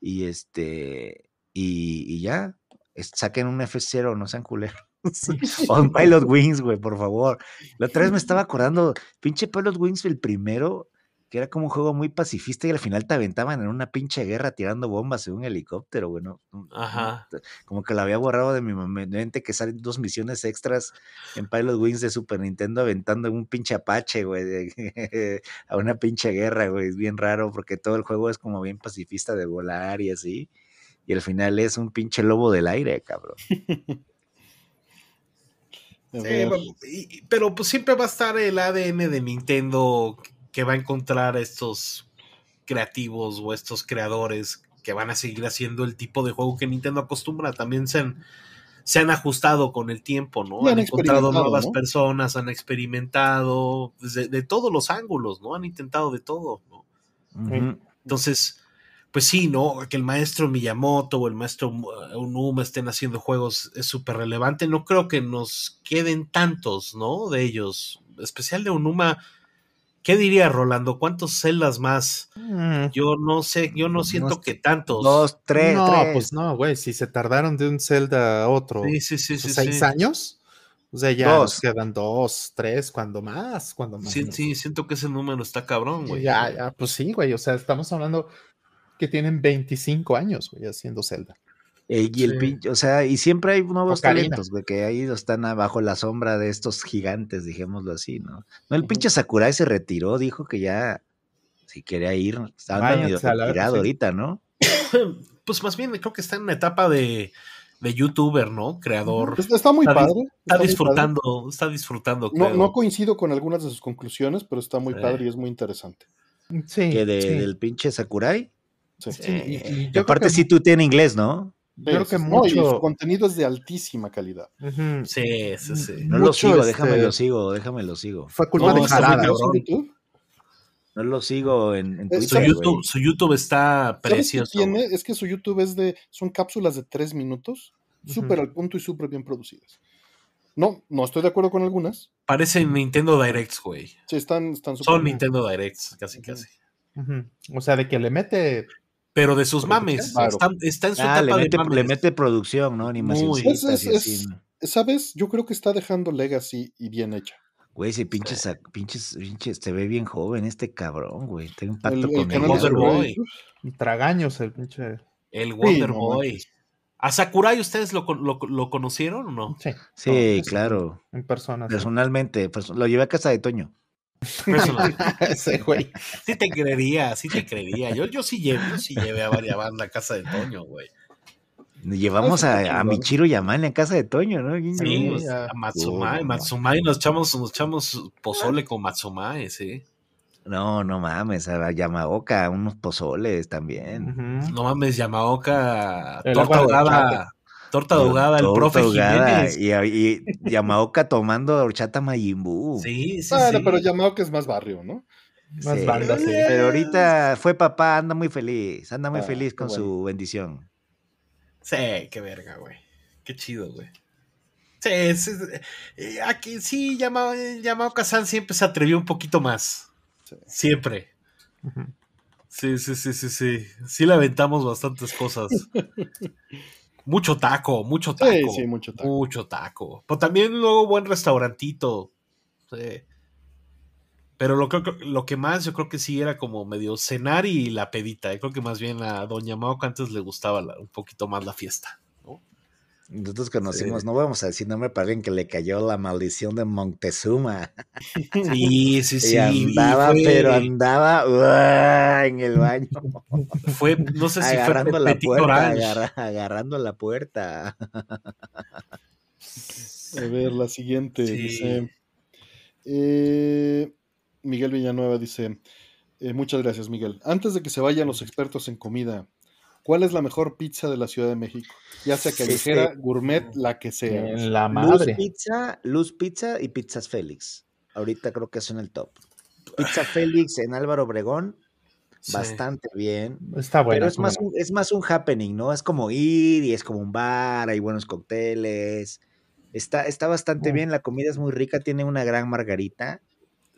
y este, y, y ya, es- saquen un F0, no sean culeros. o un Pilot Wings, güey, por favor. La otra vez me estaba acordando, pinche Pilot Wings, el primero, que era como un juego muy pacifista y al final te aventaban en una pinche guerra tirando bombas en un helicóptero, güey, ¿no? No- no- Ajá. Como que lo había borrado de mi mente que salen dos misiones extras en Pilot Wings de Super Nintendo aventando en un pinche Apache, güey, a una pinche guerra, güey. Es bien raro porque todo el juego es como bien pacifista de volar y así. Y al final es un pinche lobo del aire, cabrón. Sí, y- pero pues siempre va a estar el ADN de Nintendo que va a encontrar estos creativos o estos creadores que van a seguir haciendo el tipo de juego que Nintendo acostumbra. También se han, se han ajustado con el tiempo, ¿no? Han han encontrado nuevas ¿no? personas, han experimentado desde de todos los ángulos, ¿no? Han intentado de todo, ¿no? Entonces, pues sí, ¿no? Que el maestro Miyamoto o el maestro uh, Onuma estén haciendo juegos es súper relevante. No creo que nos queden tantos, ¿no? De ellos. Especial de Onuma. ¿Qué diría Rolando? ¿Cuántos celdas más? Mm, Yo no sé, yo no siento Unos que tantos. Dos, tres, no, tres. pues no, güey, si se tardaron de un Zelda a otro Sí, sí, sí, sí. seis sí. años, o sea, ya nos Dos. quedan dos, tres, cuando más, cuando más. Sí, ¿no? sí, siento que ese número está cabrón, güey. Ya, ya, pues sí, güey, o sea, estamos hablando que tienen 25 años, güey, haciendo Zelda. Eh, y el Sí. pinche, o sea, y siempre hay nuevos Ocarina. talentos, güey, que ahí están bajo la sombra de estos gigantes, dijémoslo así, ¿no? No, el pinche Sakurai se retiró, dijo que ya, si quería ir, estaba medio retirado sí. ahorita, ¿no? Pues más bien creo que está en una etapa de, de youtuber, ¿no? Creador. Está, está muy Está padre. Está padre. disfrutando, está disfrutando. No, no coincido con algunas de sus conclusiones, pero está muy Sí. padre y es muy interesante. Sí. Que de- sí, del pinche Sakurai. Sí. sí, y- y Y yo creo aparte que- sí tú tienes inglés, ¿no? creo que Sí, no, y mucho. su contenido es de altísima calidad. Sí, sí, sí. No lo sigo, este, déjame lo sigo, déjame lo sigo. Fue culpa No, de está muy Jarada. cabrón. ¿En YouTube? No lo sigo en, en Eh, Su Twitter, güey. YouTube, su YouTube está ¿Sabes qué precioso. tiene? Es que su YouTube es de. Son cápsulas de tres minutos, súper al punto y súper bien producidas. No, no estoy de acuerdo con algunas. Parecen Nintendo Directs, güey. Sí, están, están súper Son bien. Nintendo Directs, casi, casi. O sea, de que le mete. Pero de sus mames. Está, está en su Ah, le etapa de le mete producción, ¿no? Animación. Es- es- es- así. ¿Sabes? Yo creo que está dejando Legacy y bien hecha. Güey, ese pinches, sac- pinches, pinches, se ve bien joven este cabrón, güey. Tengo un pacto El, el con ella. de Wonder Boy. Tragaños el pinche. El Wonder Boy. ¿A Sakurai ustedes lo, con- lo- lo conocieron o no? Sí, Sí, no, claro. en persona. sí. Personalmente, perso- lo llevé a casa de Toño. Ese güey. Sí te creería, sí te creería. Yo, yo sí llevé, yo sí llevé a varias bandas a casa de Toño, güey. Llevamos Ah, a, sí. Michiro Yamane a casa de Toño, ¿no? ¿Quién Sí, ya. a Matsumai, Oh, no. Matsumai, nos echamos, nos echamos pozole con Matsumai, sí. No, no mames, a Yamaoka, unos pozoles también. No mames, Yamaoka, torta ahogada, torta ahogada, el profe ahogada, Jiménez. Y, y Yamaoka tomando horchata Mayimbu. Sí, sí, Bueno, sí. pero que es más barrio, ¿no? Más Sí, sí. Pero ahorita fue papá, anda muy feliz, anda muy Ah, feliz con bueno. su bendición. Sí, qué verga, güey. Qué chido, güey. Sí, sí, eh, aquí sí, llamado, llamado Kazan siempre se atrevió un poquito más. Sí. Siempre. Sí, sí, sí, sí, sí. Sí le aventamos bastantes cosas. mucho taco, mucho taco. Sí, sí, mucho taco. Mucho taco. Pero también luego buen restaurantito. Sí. Pero lo, creo lo que más yo creo que sí era como medio cenar y la pedita. Yo creo que más bien a Doña Maoka antes le gustaba la- un poquito más la fiesta. ¿No? Nosotros conocimos, Sí. no vamos a decir nombre para alguien que le cayó la maldición de Montezuma. Sí, sí, sí. y andaba, fue- pero andaba ¡uah! en el baño, Fue, no sé si fue agarrando la Petit puerta, agarra- agarrando la puerta. A ver, la siguiente. Sí. Dice. eh, Miguel Villanueva dice: eh, Muchas gracias, Miguel. Antes de que se vayan los expertos en comida, ¿cuál es la mejor pizza de la Ciudad de México? Ya sea callejera, Este, gourmet, la que sea. La Luz madre. Pizza, Luz Pizza y Pizzas Félix. Ahorita creo que son el top. Pizza Félix en Álvaro Obregón, Sí. bastante bien. Está bueno. pero es más, un, es más un happening, ¿no? Es como ir y es como un bar, hay buenos cócteles. Está, está bastante Mm. bien, la comida es muy rica, tiene una gran margarita.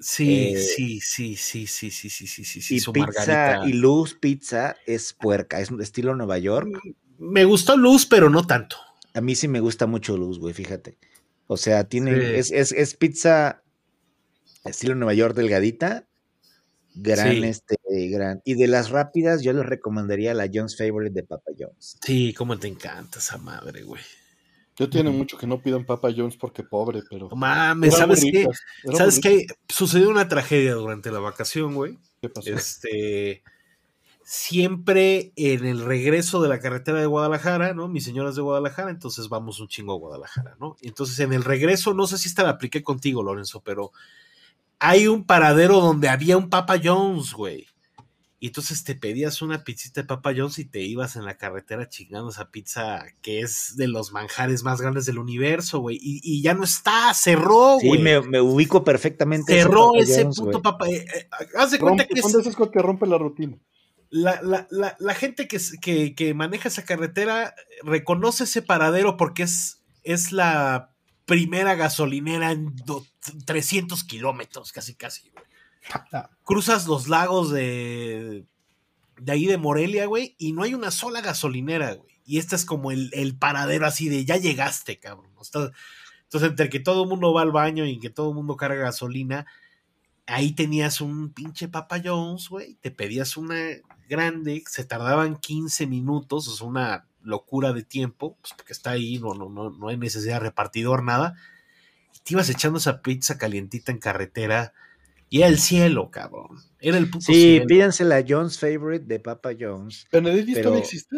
Sí, Eh, sí, sí, sí, sí, sí, sí, sí, sí, sí, y su pizza margarita. y Luz Pizza es puerca, es estilo Nueva York. Me gustó Luz, pero no tanto. A mí sí me gusta mucho Luz, güey, fíjate. O sea, tiene, Sí. es, es, es pizza estilo Nueva York delgadita, gran, Sí. este, gran. Y de las rápidas, yo les recomendaría la John's Favorite de Papa John's. Sí, cómo te encanta esa madre, güey. Yo tiene mucho que no pidan Papa Jones porque pobre, pero. No mames, ¿sabes qué? ¿Sabes qué? Sucedió una tragedia durante la vacación, güey. ¿Qué pasó? Este. Siempre en el regreso de la carretera de Guadalajara, ¿no? Mi señora es de Guadalajara, entonces vamos un chingo a Guadalajara, ¿no? Entonces en el regreso, no sé si esta la apliqué contigo, Lorenzo, pero hay un paradero donde había un Papa Jones, güey. Y entonces te pedías una pizzita de Papa Jones y te ibas en la carretera chingando esa pizza que es de los manjares más grandes del universo, güey. Y, y ya no está, cerró, Sí, güey. me, me ubico perfectamente. cerró ese John's, puto. Papa. eh, eh, haz de cuenta que es, cosas que rompe la rutina. la, la- la- la gente que, que- que maneja esa carretera reconoce ese paradero porque es, es la primera gasolinera en do- 300 kilómetros, casi, casi. güey. Cruzas los lagos de, de ahí de Morelia, güey, y no hay una sola gasolinera, güey. Y este es como el, el paradero así de ya llegaste, cabrón. Entonces, entre que todo el mundo va al baño y que todo el mundo carga gasolina, ahí tenías un pinche Papa Jones, güey. Te pedías una grande, se tardaban 15 minutos, es una locura de tiempo, pues porque está ahí, no, no, no, no hay necesidad de repartidor, nada. Te ibas echando esa pizza calientita en carretera. Y era el cielo, cabrón. Era el puto Sí, cielo. pídanse la John's Favorite de Papa John's. ¿Benedictis Pero- todavía existe?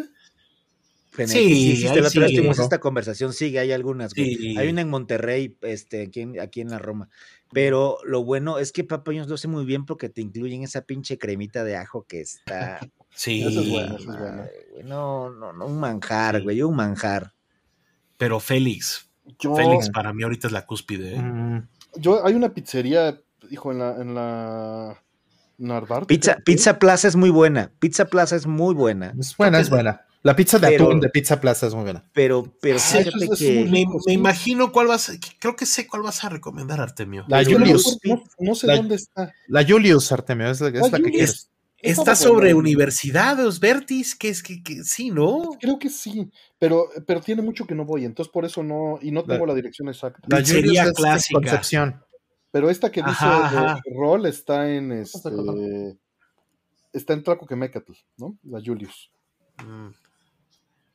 Fene- Sí, sí, la otra vez tuvimos esta conversación. Sigue, hay algunas. güey. Sí. Hay una en Monterrey, este, aquí en, aquí en la Roma. Pero lo bueno es que Papa John's lo hace muy bien porque te incluyen esa pinche cremita de ajo que está. Sí, Eso es bueno, eso es bueno. No, no, no, un manjar, Sí. güey, un manjar. pero Félix, Yo, Félix para mí ahorita es la cúspide. ¿eh? Mm, yo, hay una pizzería, hijo, en la, en la Narvarte. Pizza. Pizza Plaza es muy buena. Pizza Plaza es muy buena. es buena, es buena. La pizza de Pero- atún de Pizza Plaza es muy buena. Pero, pero Ah, fíjate es- que. Me, imagino cuál vas a, creo que sé cuál vas a recomendar, Artemio. La Julius. no- no sé La- dónde está. La Julius, Artemio, es la, es La la que quieres. Está sobre bueno. Universidad Osbertis, que es que, que sí, ¿no? Creo que sí, pero, pero tiene mucho que no voy, entonces por eso no, y no tengo la dirección exacta. La Julius es de clásica. Concepción. Pero esta que dice Ajá, ajá. de rol está en este está en Tlacoquemecatl, ¿no? La Julius. Mm.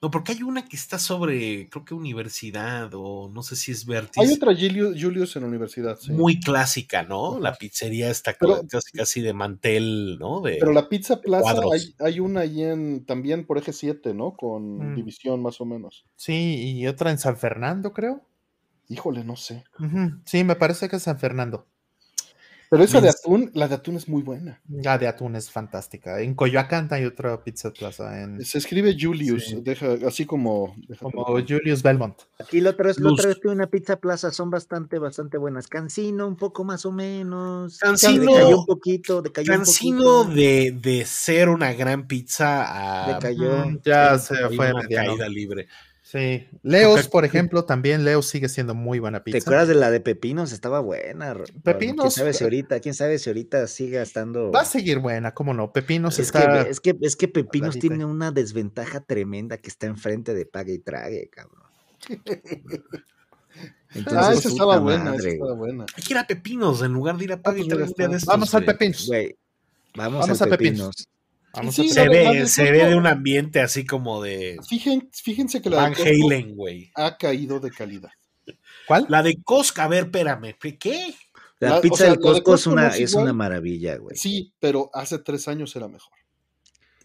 No, porque hay una que está sobre, creo que universidad, o no sé si es Vertis. Hay otra Julius, Julius en la universidad, sí. muy clásica, ¿no? La pizzería está Pero- casi, casi de mantel, ¿no? De, Pero la Pizza Plaza hay, hay una ahí en también por eje 7, ¿no? Con Mm. división más o menos. Sí, y otra en San Fernando, creo. Híjole, no sé. Sí, me parece que es San Fernando. Pero esa de atún, la de atún es muy buena. La de atún es fantástica. En Coyoacán hay otra Pizza Plaza. En, Se escribe Julius, Sí. deja, así como. Julius Belmont. Aquí la otra vez, la otra vez tuve una Pizza Plaza, son bastante, bastante buenas. Cancino, un poco más o menos. Cancino- Decayó un poquito, decayó un Cancino poquito. de, de ser una gran pizza a Decayó. Mm, ya se fue una mediano. caída libre. Sí. Leos, por ejemplo, también Leos sigue siendo muy buena ¿Te pizza. acuerdas de la de Pepinos? Estaba buena. Ro- ¿Quién Pepinos, sabe si eh, ahorita, quién sabe si ahorita siga estando. Va a seguir buena, cómo no. Pepinos Es está. que, es que, es que Pepinos clarita. tiene una desventaja tremenda que está enfrente de Pague y Trague, cabrón. Ah, esa estaba buena, esa estaba buena. Hay que ir a Pepinos en lugar de ir a Pague pues mira, un día de estos, Vamos al. Pepinos. Güey, vamos, Vamos al a Pepinos. Pepinos. Vamos Sí, a sí, Se de- ve, de se ve Costco- de un ambiente así como de Fíjense, fíjense que la Van de Costco Halen, güey. ha caído de calidad. ¿Cuál? La de Costco, a ver, espérame, ¿qué? La, La- o pizza sea, del la de Costco es Costco no una, es una maravilla, güey. Sí, pero hace tres años era mejor.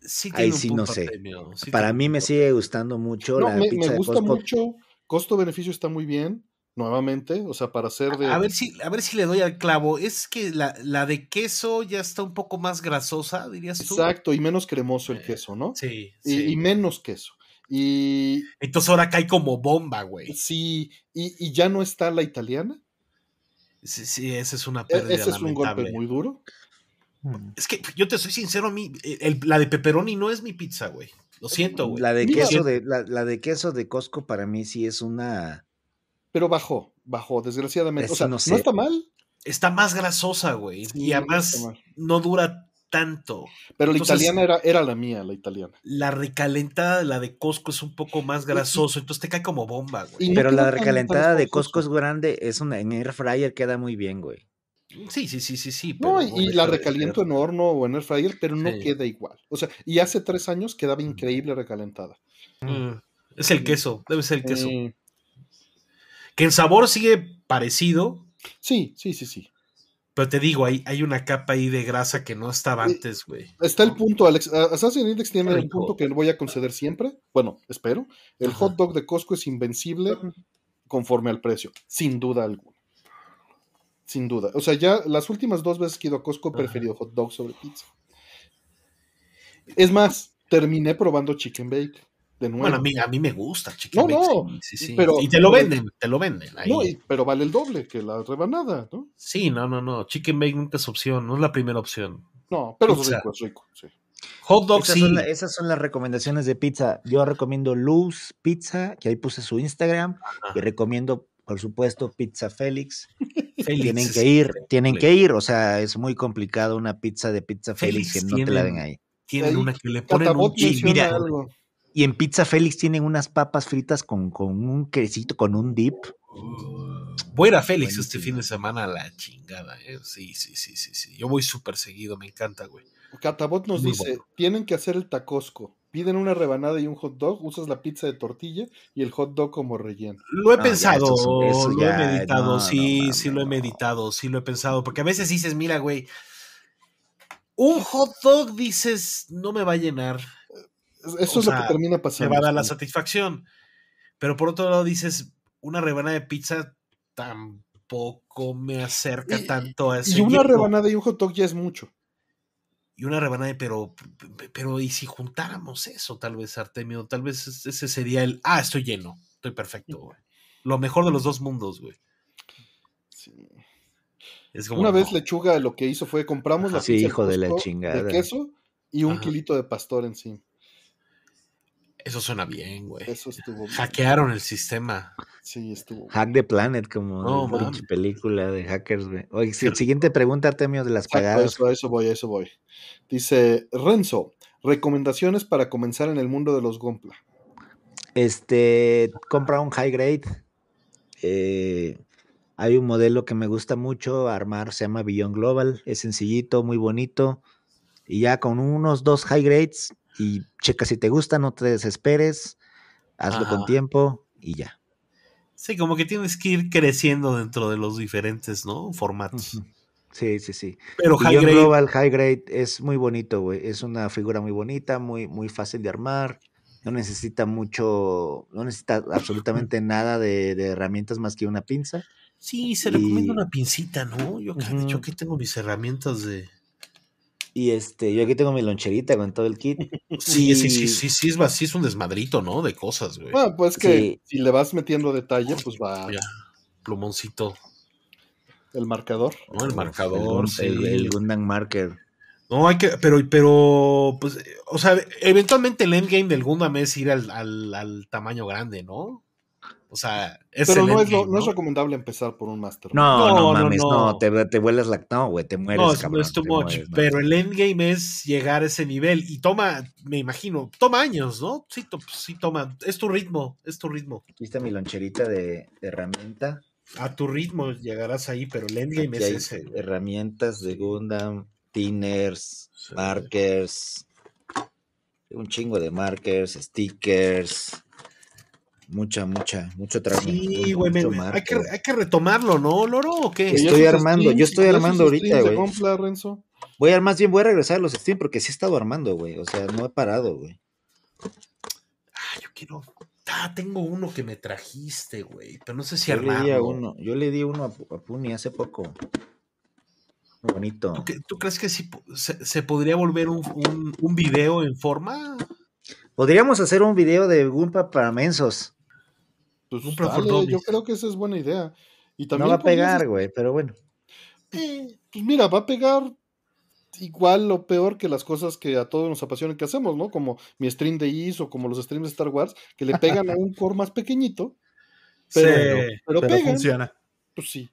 Sí Ahí sí punto, no sé. Sí Para mí me sigue gustando mucho No, la me, pizza me de gusta Costco. mucho. Costo-beneficio está muy bien. Nuevamente, o sea, para hacer de. A ver si, a ver si le doy al clavo. Es que la, la de queso ya está un poco más grasosa, dirías tú. Exacto, y menos cremoso el Eh, queso, ¿no? Sí, Y, sí. y menos queso. Y Entonces ahora cae como bomba, güey. sí, y, y ya no está la italiana. Sí, sí, esa es una E- pérdida Ese es un golpe lamentable. muy duro. Mm. Es que yo te soy sincero, a mí, el- la de pepperoni no es mi pizza, güey. Lo siento, güey. La de Mira. queso de, la, la de queso de Costco para mí sí es una. Pero bajó, bajó, desgraciadamente. O sea, no está mal. Está más grasosa, güey. Sí, y además no dura tanto. Pero la Entonces- italiana era, era la mía, la italiana. La recalentada de la de Costco es un poco más grasoso, entonces te cae como bomba, güey. No Pero la recalentada de. Costco es grande, es una en air fryer queda muy bien, güey. Sí, sí, sí, sí, sí. No, pero y, la recaliento en horno o en air fryer, pero no Sí. queda igual. O sea, y hace tres años quedaba increíble recalentada. Mm, Es el queso, debe ser el queso. Eh, Que en sabor sigue parecido, sí, sí, sí, sí. pero te digo, hay, hay una capa ahí de grasa que no estaba antes, güey. Está el punto, Alex. a- Assassin's Index tiene rico. punto que voy a conceder siempre. Bueno, espero. El Ajá. hot dog de Costco es invencible conforme al precio, sin duda alguna. Sin duda. O sea, ya las últimas dos veces que he ido a Costco he Ajá. preferido hot dog sobre pizza. Es más, terminé probando chicken bake de nuevo. Bueno, a mí, a mí me gusta chicken No, bake, no, sí, sí, sí. pero- y te lo venden, te lo venden. ahí. No, y- pero vale el doble que la rebanada, ¿no? Sí, no, no, no. Chicken bake nunca es opción, no es la primera opción. No, pero es rico, es rico. sí. Hot dog Esas, sí. son la- esas son las recomendaciones de pizza. Yo recomiendo Luz Pizza, que ahí puse su Instagram, Ajá. y recomiendo, por supuesto, Pizza Félix. Félix tienen que ir, increíble. tienen que ir. O sea, es muy complicado una pizza de Pizza Félix, Félix que no te la den ahí. Tienen Ahí, una que le ponen un chile. mira, algo. Y en Pizza Félix tienen unas papas fritas con, con un quesito, con un dip. Voy a ir a Félix este fin de semana a la chingada, ¿eh? Sí, sí, sí, sí, sí. Yo voy súper seguido, me encanta, güey. Catabot nos Muy dice, bueno. tienen que hacer el tacosco. Piden una rebanada y un hot dog, usas la pizza de tortilla y el hot dog como relleno. Lo he No, ya, pensado, eso es- eso lo ya, he meditado, no, no sí, sí lo he no. meditado, sí lo he pensado, porque a veces dices, mira, güey, un hot dog dices, no me va a llenar, Eso O es lo que termina pasando. va a dar la sí. satisfacción, pero por otro lado dices, una rebanada de pizza tampoco me acerca Y- tanto a eso. Y una rebanada y un hot dog ya es mucho. Y una rebanada, pero, pero ¿y si juntáramos eso, tal vez, Artemio? Tal vez ese sería el, ah, estoy lleno, estoy perfecto, güey. Lo mejor de los dos mundos, güey. Sí. Es como, Una vez no. Lechuga lo que hizo fue compramos la Sí, pizza hijo de la chingada. de queso y un Ajá. kilito de pastor encima. Eso suena bien, güey. Eso estuvo bien. Hackearon el sistema. Sí, estuvo. Hack the Planet, como No, mames. película de hackers, güey. Oye, si- siguiente pregunta, Artemio, de las Exacto, pagadas. eso, a eso voy, a eso voy. Dice Renzo, recomendaciones para comenzar en el mundo de los Gompla. Este, compra un high grade. Eh, hay un modelo que me gusta mucho armar, se llama Beyond Global. Es sencillito, muy bonito. Y ya con unos dos high grades y checa si te gusta, no te desesperes. Hazlo con tiempo y ya. Sí, como que tienes que ir creciendo dentro de los diferentes, ¿no? Formatos. Sí, sí, sí. Pero High Grade, Global High Grade es muy bonito, güey. Es una figura muy bonita, muy, muy fácil de armar. No necesita mucho, no necesita absolutamente nada de, de herramientas más que una pinza. sí, se recomienda una pincita, ¿no? Yo, de hecho, Ujú. aquí tengo mis herramientas de... Y este, yo aquí tengo mi loncherita con todo el kit. Sí, sí, sí, sí, sí, es, va- sí es un desmadrito, ¿no? De cosas, güey. Bueno, pues que Sí. si le vas metiendo detalle, pues va Ya, plumoncito, el marcador. ¿no? El marcador, sí. el, el Gundam Marker. No, hay que, pero, pero, pues, o sea, eventualmente el endgame del Gundam es ir al, al, al tamaño grande, ¿no? O sea, es Pero no es, lo- endgame, no es recomendable empezar por un Master. No, No, no, no, mames, no, no. te, te vuelas la. No, güey, te mueres. No, es, cabrón, es too much, mueres, no. pero el endgame es llegar a ese nivel y toma, me imagino, toma años, ¿no? Sí, to- sí toma, es tu ritmo, es tu ritmo. Aquí está mi loncherita de, de herramienta. A tu ritmo llegarás ahí, pero el endgame Aquí es ese. herramientas de Gundam, tinners, Sí. markers, un chingo de markers, stickers, mucha, mucha, mucho trabajo. Sí, güey, hay, que, hay que retomarlo, ¿no, Loro? ¿O qué? Estoy armando, yo estoy armando ahorita, güey. Voy a, más bien voy a regresar a los streams porque sí he estado armando, güey. O sea, no he parado, güey. Ah, yo quiero. Ah, tengo uno que me trajiste, güey. Pero no sé si Yo le di a uno, yo le di uno a, a Puni hace poco. Muy bonito. ¿Tú, qué- tú crees que sí se, se podría volver un, un, un video en forma? Podríamos hacer un video de Gumpa para mensos. Pues dale, yo creo que esa es buena idea. Y No también va a pegar, güey, pero bueno. Eh, pues mira, va a pegar igual o peor que las cosas que a todos nos apasionan que hacemos, ¿no? Como mi stream de Is o como los streams de Star Wars, que le pegan a un core más pequeñito, pero, Sí. pero, Pero pegan. funciona. Pues sí.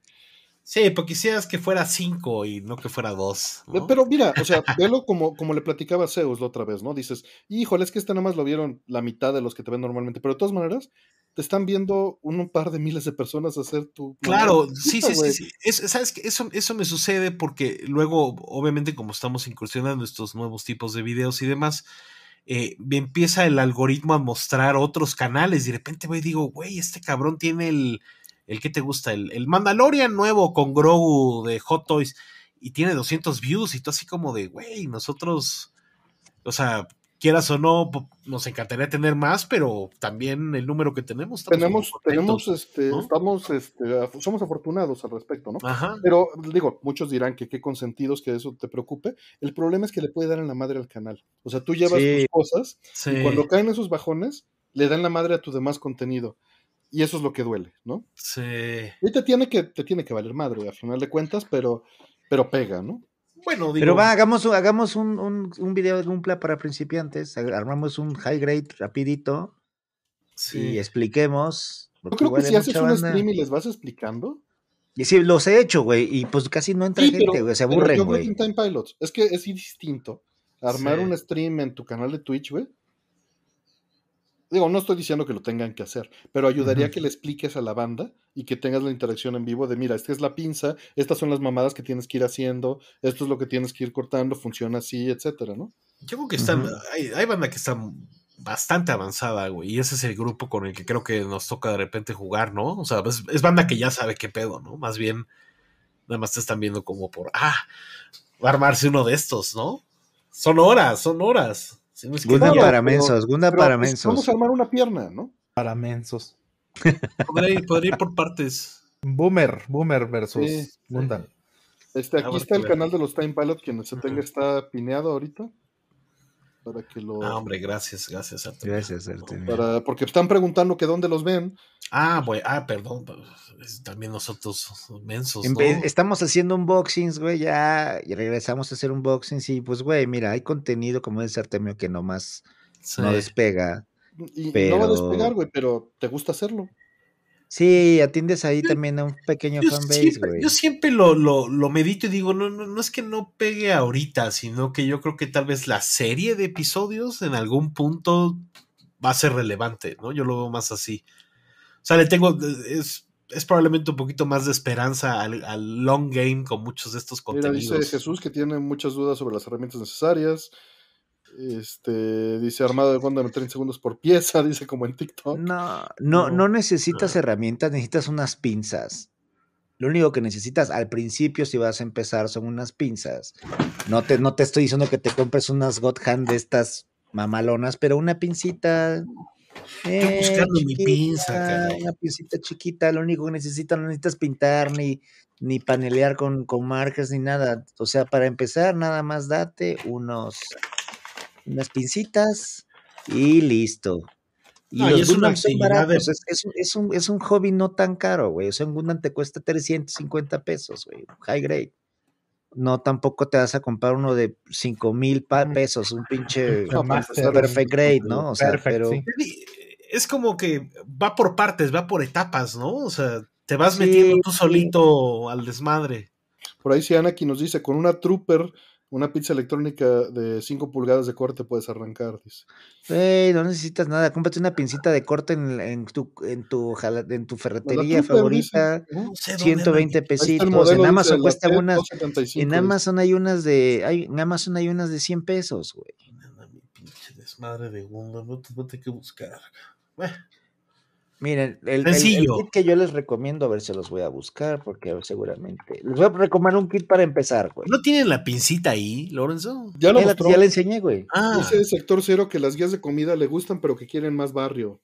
Sí, porque quisieras que fuera 5 y no que fuera 2. Eh, Pero mira, o sea, velo como, como le platicaba a Zeus la otra vez, ¿no? Dices, híjole, es que este nada más lo vieron la mitad de los que te ven normalmente, pero de todas maneras, te están viendo un, par de miles de personas hacer tu. Claro, sí, sí, sí. sí. Es- ¿Sabes qué? Eso, eso me sucede porque luego, obviamente, como estamos incursionando estos nuevos tipos de videos y demás, eh, me empieza el algoritmo a mostrar otros canales. Y de repente, güey, digo, güey, este cabrón tiene el. ¿El que te gusta? El, el Mandalorian nuevo con Grogu de Hot Toys. Y tiene 200 views. Y tú así como de, güey, nosotros. O sea, quieras o no, nos encantaría tener más, pero también el número que tenemos. Tenemos, tenemos, este, ¿no? estamos, este, af- somos afortunados al respecto, ¿no? Ajá. Pero digo, muchos dirán que qué consentidos que eso te preocupe. El problema es que le puede dar en la madre al canal. O sea, tú llevas Sí. tus cosas Sí. y cuando caen esos bajones, le dan la madre a tu demás contenido. Y eso es lo que duele, ¿no? Sí. Y te tiene que, te tiene que valer madre, a final de cuentas, pero, pero pega, ¿no? Bueno, digo, Pero va, hagamos, hagamos un, un, un video de Gumpla para principiantes. Armamos un high grade rapidito sí. y expliquemos. Yo creo que si haces un banda- stream y les vas explicando. Y sí, los he hecho, güey. Y pues casi no entra Sí, gente, pero- güey. Se aburren, yo güey. Pilots. Es que es distinto. Armar Sí. un stream en tu canal de Twitch, güey. Digo, no estoy diciendo que lo tengan que hacer, pero ayudaría Ujú. que le expliques a la banda y que tengas la interacción en vivo de, mira, esta es la pinza, estas son las mamadas que tienes que ir haciendo, esto es lo que tienes que ir cortando, funciona así, etcétera, ¿no? Yo creo que están. Ujú. hay, hay banda que está bastante avanzada, güey. Y ese es el grupo con el que creo que nos toca de repente jugar, ¿no? O sea, es, es banda que ya sabe qué pedo, ¿no? Más bien, nada más te están viendo como por. Ah, va a armarse uno de estos, ¿no? Son horas, son horas. Claro, para pero- mensos, Gundam Pero, para pues, mensos. vamos a armar una pierna, ¿no? Para mensos. podría, ir- podría ir por partes. Boomer, Boomer versus Sí, Gundam. Este, Habrá aquí está el ver. canal de los Time Pilot, quien se tenga está pineado ahorita. Para que lo. Ah, hombre, gracias, gracias. Artemio. Gracias, Artemio. para, porque están preguntando que dónde los ven. Ah, güey, ah, perdón. pues, También nosotros mensos, En ¿no? vez- Estamos haciendo unboxings, güey, ya y regresamos a hacer unboxings y pues, güey, mira, hay contenido como dice Artemio que nomás Sí. no despega. Y, y Pero- no va a despegar, güey, pero te gusta hacerlo. Sí, atiendes ahí también a un pequeño Yo fanbase, siempre, güey. yo siempre lo, lo, lo medito y digo, no, no, no es que no pegue ahorita, sino que yo creo que tal vez la serie de episodios en algún punto va a ser relevante, ¿no? Yo lo veo más así. O sea, le tengo, es, es probablemente un poquito más de esperanza al, al long game con muchos de estos Mira, contenidos. dice Jesús que tiene muchas dudas sobre las herramientas necesarias. Este, dice armado de Gundam en 30 segundos por pieza, dice como en TikTok. No, no, No. no necesitas No. herramientas, necesitas unas pinzas. Lo único que necesitas al principio, si vas a empezar, son unas pinzas. No te, no te estoy diciendo que te compres unas God Hand de estas mamalonas, pero una pincita. eh, buscando mi pinza, caray. Una pincita chiquita, lo único que necesitas, no necesitas pintar ni, ni panelear con, con marcas ni nada. O sea, para empezar, nada más date unos, unas pincitas y listo. Y No, y los es una son de- baratos, es, es un, es, un, es un hobby no tan caro, güey. O sea, un Gundam te cuesta 350 pesos, güey. High grade. No, tampoco te vas a comprar uno de 5 mil Mm. pesos, un pinche No, Master, perfect grade, ¿no? O sea, Perfect, pero sí. Es como que va por partes, va por etapas, ¿no? O sea, te vas Sí, metiendo tú sí. solito al desmadre. Por ahí sí Anaki nos dice, con una Trooper, una pizza electrónica de 5 pulgadas de corte puedes arrancar, dice. Güey, no necesitas nada. Cómprate una pincita de corte en, en tu, en, tu, en tu ferretería favorita. No sé dónde 120 Ahí está el pesitos. modelo, En Amazon dice, cuesta unas. 275, En dice. Amazon hay unas de. Hay, en Amazon hay unas de 100 pesos, güey. Anda, mi pinche desmadre de Gundam, no te, no te hay que buscar. Bueno, Miren, el, el- el Sencillo. kit que yo les recomiendo, a ver si los voy a buscar, porque seguramente. Les voy a recomendar un kit para empezar, güey. ¿No tienen la pincita ahí, Lorenzo? Ya lo mostró. ya le enseñé, güey. Ah, Dice sector cero que las guías de comida le gustan, pero que quieren más barrio.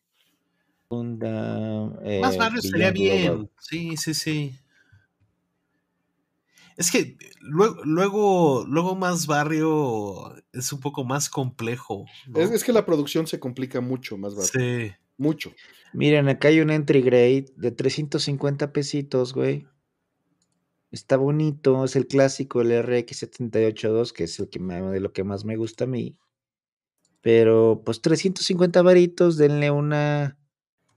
Gundam, más eh, barrio estaría bien. Global. Sí, sí, sí. Es que luego, luego, luego más barrio es un poco más complejo. ¿no? Es, es que la producción se complica mucho más barrio. Sí. Mucho. Miren, acá hay un entry grade de 350 pesitos, güey. Está bonito, es el clásico, el RX782, que es el que me- de lo que más me gusta a mí. Pero, pues 350 varitos, denle una,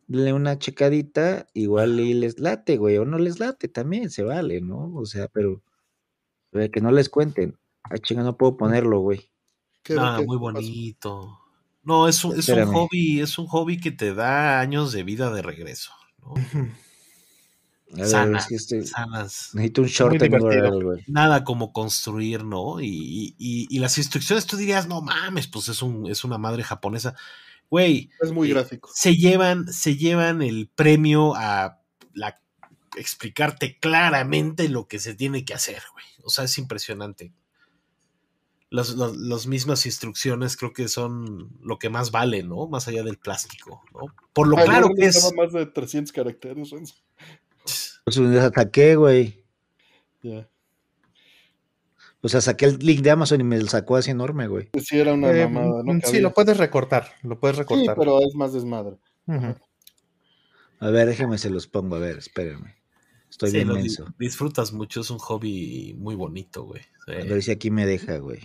denle una checadita, igual y les late, güey, o no les late también, se vale, ¿no? O sea, pero, pero que no les cuenten. Ay, chinga, no puedo ponerlo, güey. ¿Qué- Ah, muy bonito. No, es un, es un hobby, es un hobby que te da años de vida de regreso. ¿no? Ver, Sanas, es que estoy- sanas. necesito un short güey. Nada como construir, ¿no? Y, y- y- y las instrucciones tú dirías, no mames, pues es, un, es una madre japonesa. Güey, Es muy Eh, gráfico. se llevan, se llevan el premio a la, explicarte claramente lo que se tiene que hacer, güey. O sea, es impresionante. Las, las- las mismas instrucciones creo que son lo que más vale, ¿no? Más allá del plástico, ¿no? Por lo Ay, claro que es. más de 300 caracteres. Renzo. Pues un ataqué, güey. Ya. O sea, saqué el link de Amazon y me lo sacó así enorme, güey. Sí, era una Eh, mamada. No sí, cabía. lo puedes recortar. Lo puedes Sí, recortar. pero es más desmadre. A ver, déjenme se los pongo. A ver, espérenme. Estoy Sí, bien lo di- menso. disfrutas mucho, es un hobby muy bonito, güey. Sí. A ver si aquí me deja, güey.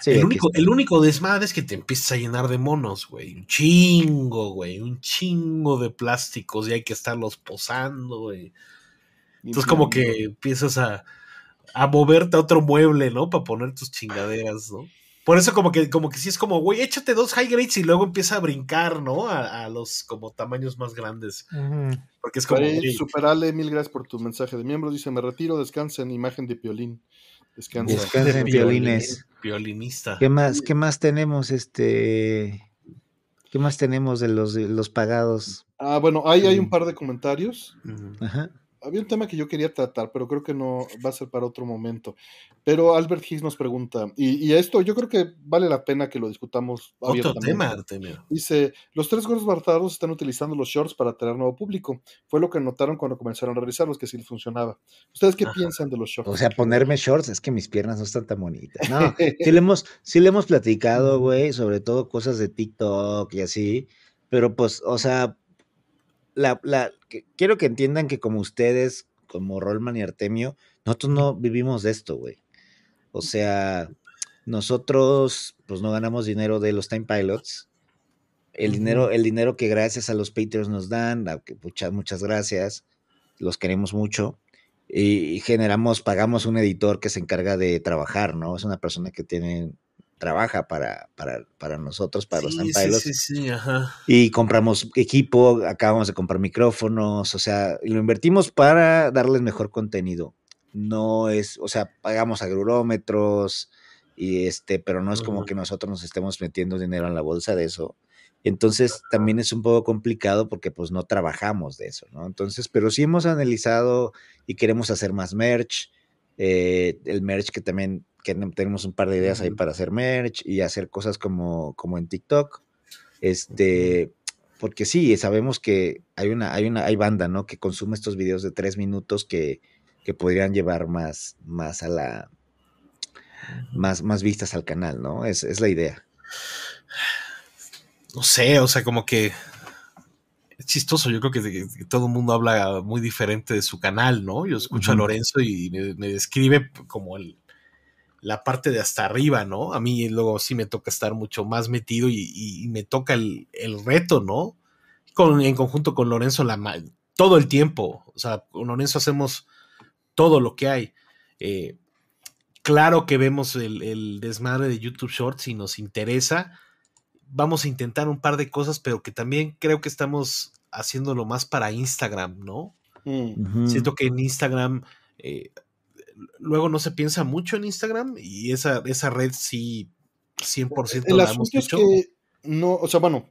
Sí, el, único, el único desmadre es que te empiezas a llenar de monos, güey. Un chingo, güey. Un chingo de plásticos y hay que estarlos posando, güey. Entonces como que empiezas a, a moverte a otro mueble, ¿no? Para poner tus chingaderas, ¿no? Por eso como que, como que sí es como, güey, échate dos high grades y luego empieza a brincar, ¿no? A, a los como tamaños más grandes. Porque es como, Superale, mil gracias por tu mensaje de miembro. Dice, me retiro, descansa en imagen de piolín. Descansa. Descansen, de violines. violinista. ¿Qué más, ¿Qué más tenemos? Este. ¿Qué más tenemos de los, de los pagados? Ah, bueno, ahí hay un Mm. par de comentarios. Ajá. Había un tema que yo quería tratar, pero creo que no va a ser para otro momento. Pero Albert Higgs nos pregunta, y, y esto yo creo que vale la pena que lo discutamos Otro tema, Artemio. Dice, los tres gordos bastardos están utilizando los shorts para atraer nuevo público. Fue lo que notaron cuando comenzaron a realizarlos, que sí les funcionaba. ¿Ustedes qué Ajá. piensan de los shorts? O sea, ponerme shorts, es que mis piernas no están tan bonitas. No, sí le hemos, sí le hemos platicado, güey, sobre todo cosas de TikTok y así, pero pues, o sea, la, la, que- quiero que entiendan que como ustedes, como Rollman y Artemio, nosotros no vivimos de esto, güey. O sea, nosotros, pues no ganamos dinero de los Time Pilots. El dinero, el dinero que gracias a los Patreons nos dan, muchas, muchas gracias, los queremos mucho y generamos, pagamos un editor que se encarga de trabajar, ¿no? Es una persona que tiene, trabaja para, para, para nosotros, para los Sí, Time sí, sí, sí, ajá. Y compramos equipo, acabamos de comprar micrófonos, o sea, y lo invertimos para darles mejor contenido. No es, o sea, pagamos agrurómetros, y este, pero no es como que nosotros nos estemos metiendo dinero en la bolsa de eso. Entonces también es un poco complicado porque pues no trabajamos de eso, ¿no? Entonces, pero sí hemos analizado y queremos hacer más merch, eh, el merch que también que tenemos un par de ideas ahí para hacer merch y hacer cosas como, como en TikTok. Este, porque sí, sabemos que hay una, hay una, hay banda, ¿no? Que consume estos videos de tres minutos que, que podrían llevar más, más a la, más, más vistas al canal, ¿no? Es, es la idea. No sé, o sea, como que es chistoso. Yo creo que, todo el mundo habla muy diferente de su canal, ¿no? Yo escucho a. Lorenzo y me, me describe como el, la parte de hasta arriba, ¿no? A mí luego sí me toca estar mucho más metido y, y- y me toca el, el reto, ¿no? Con, en conjunto con Lorenzo la, todo el tiempo. O sea, con Lorenzo hacemos todo lo que hay. Eh, claro que vemos el, el desmadre de YouTube Shorts y nos interesa. Vamos a intentar un par de cosas, pero que también creo que estamos haciéndolo más para Instagram, ¿no? Mm. Siento que en Instagram eh, luego no se piensa mucho en Instagram y esa, esa red sí 100% El la asunto hemos es hecho. que no, o sea, bueno,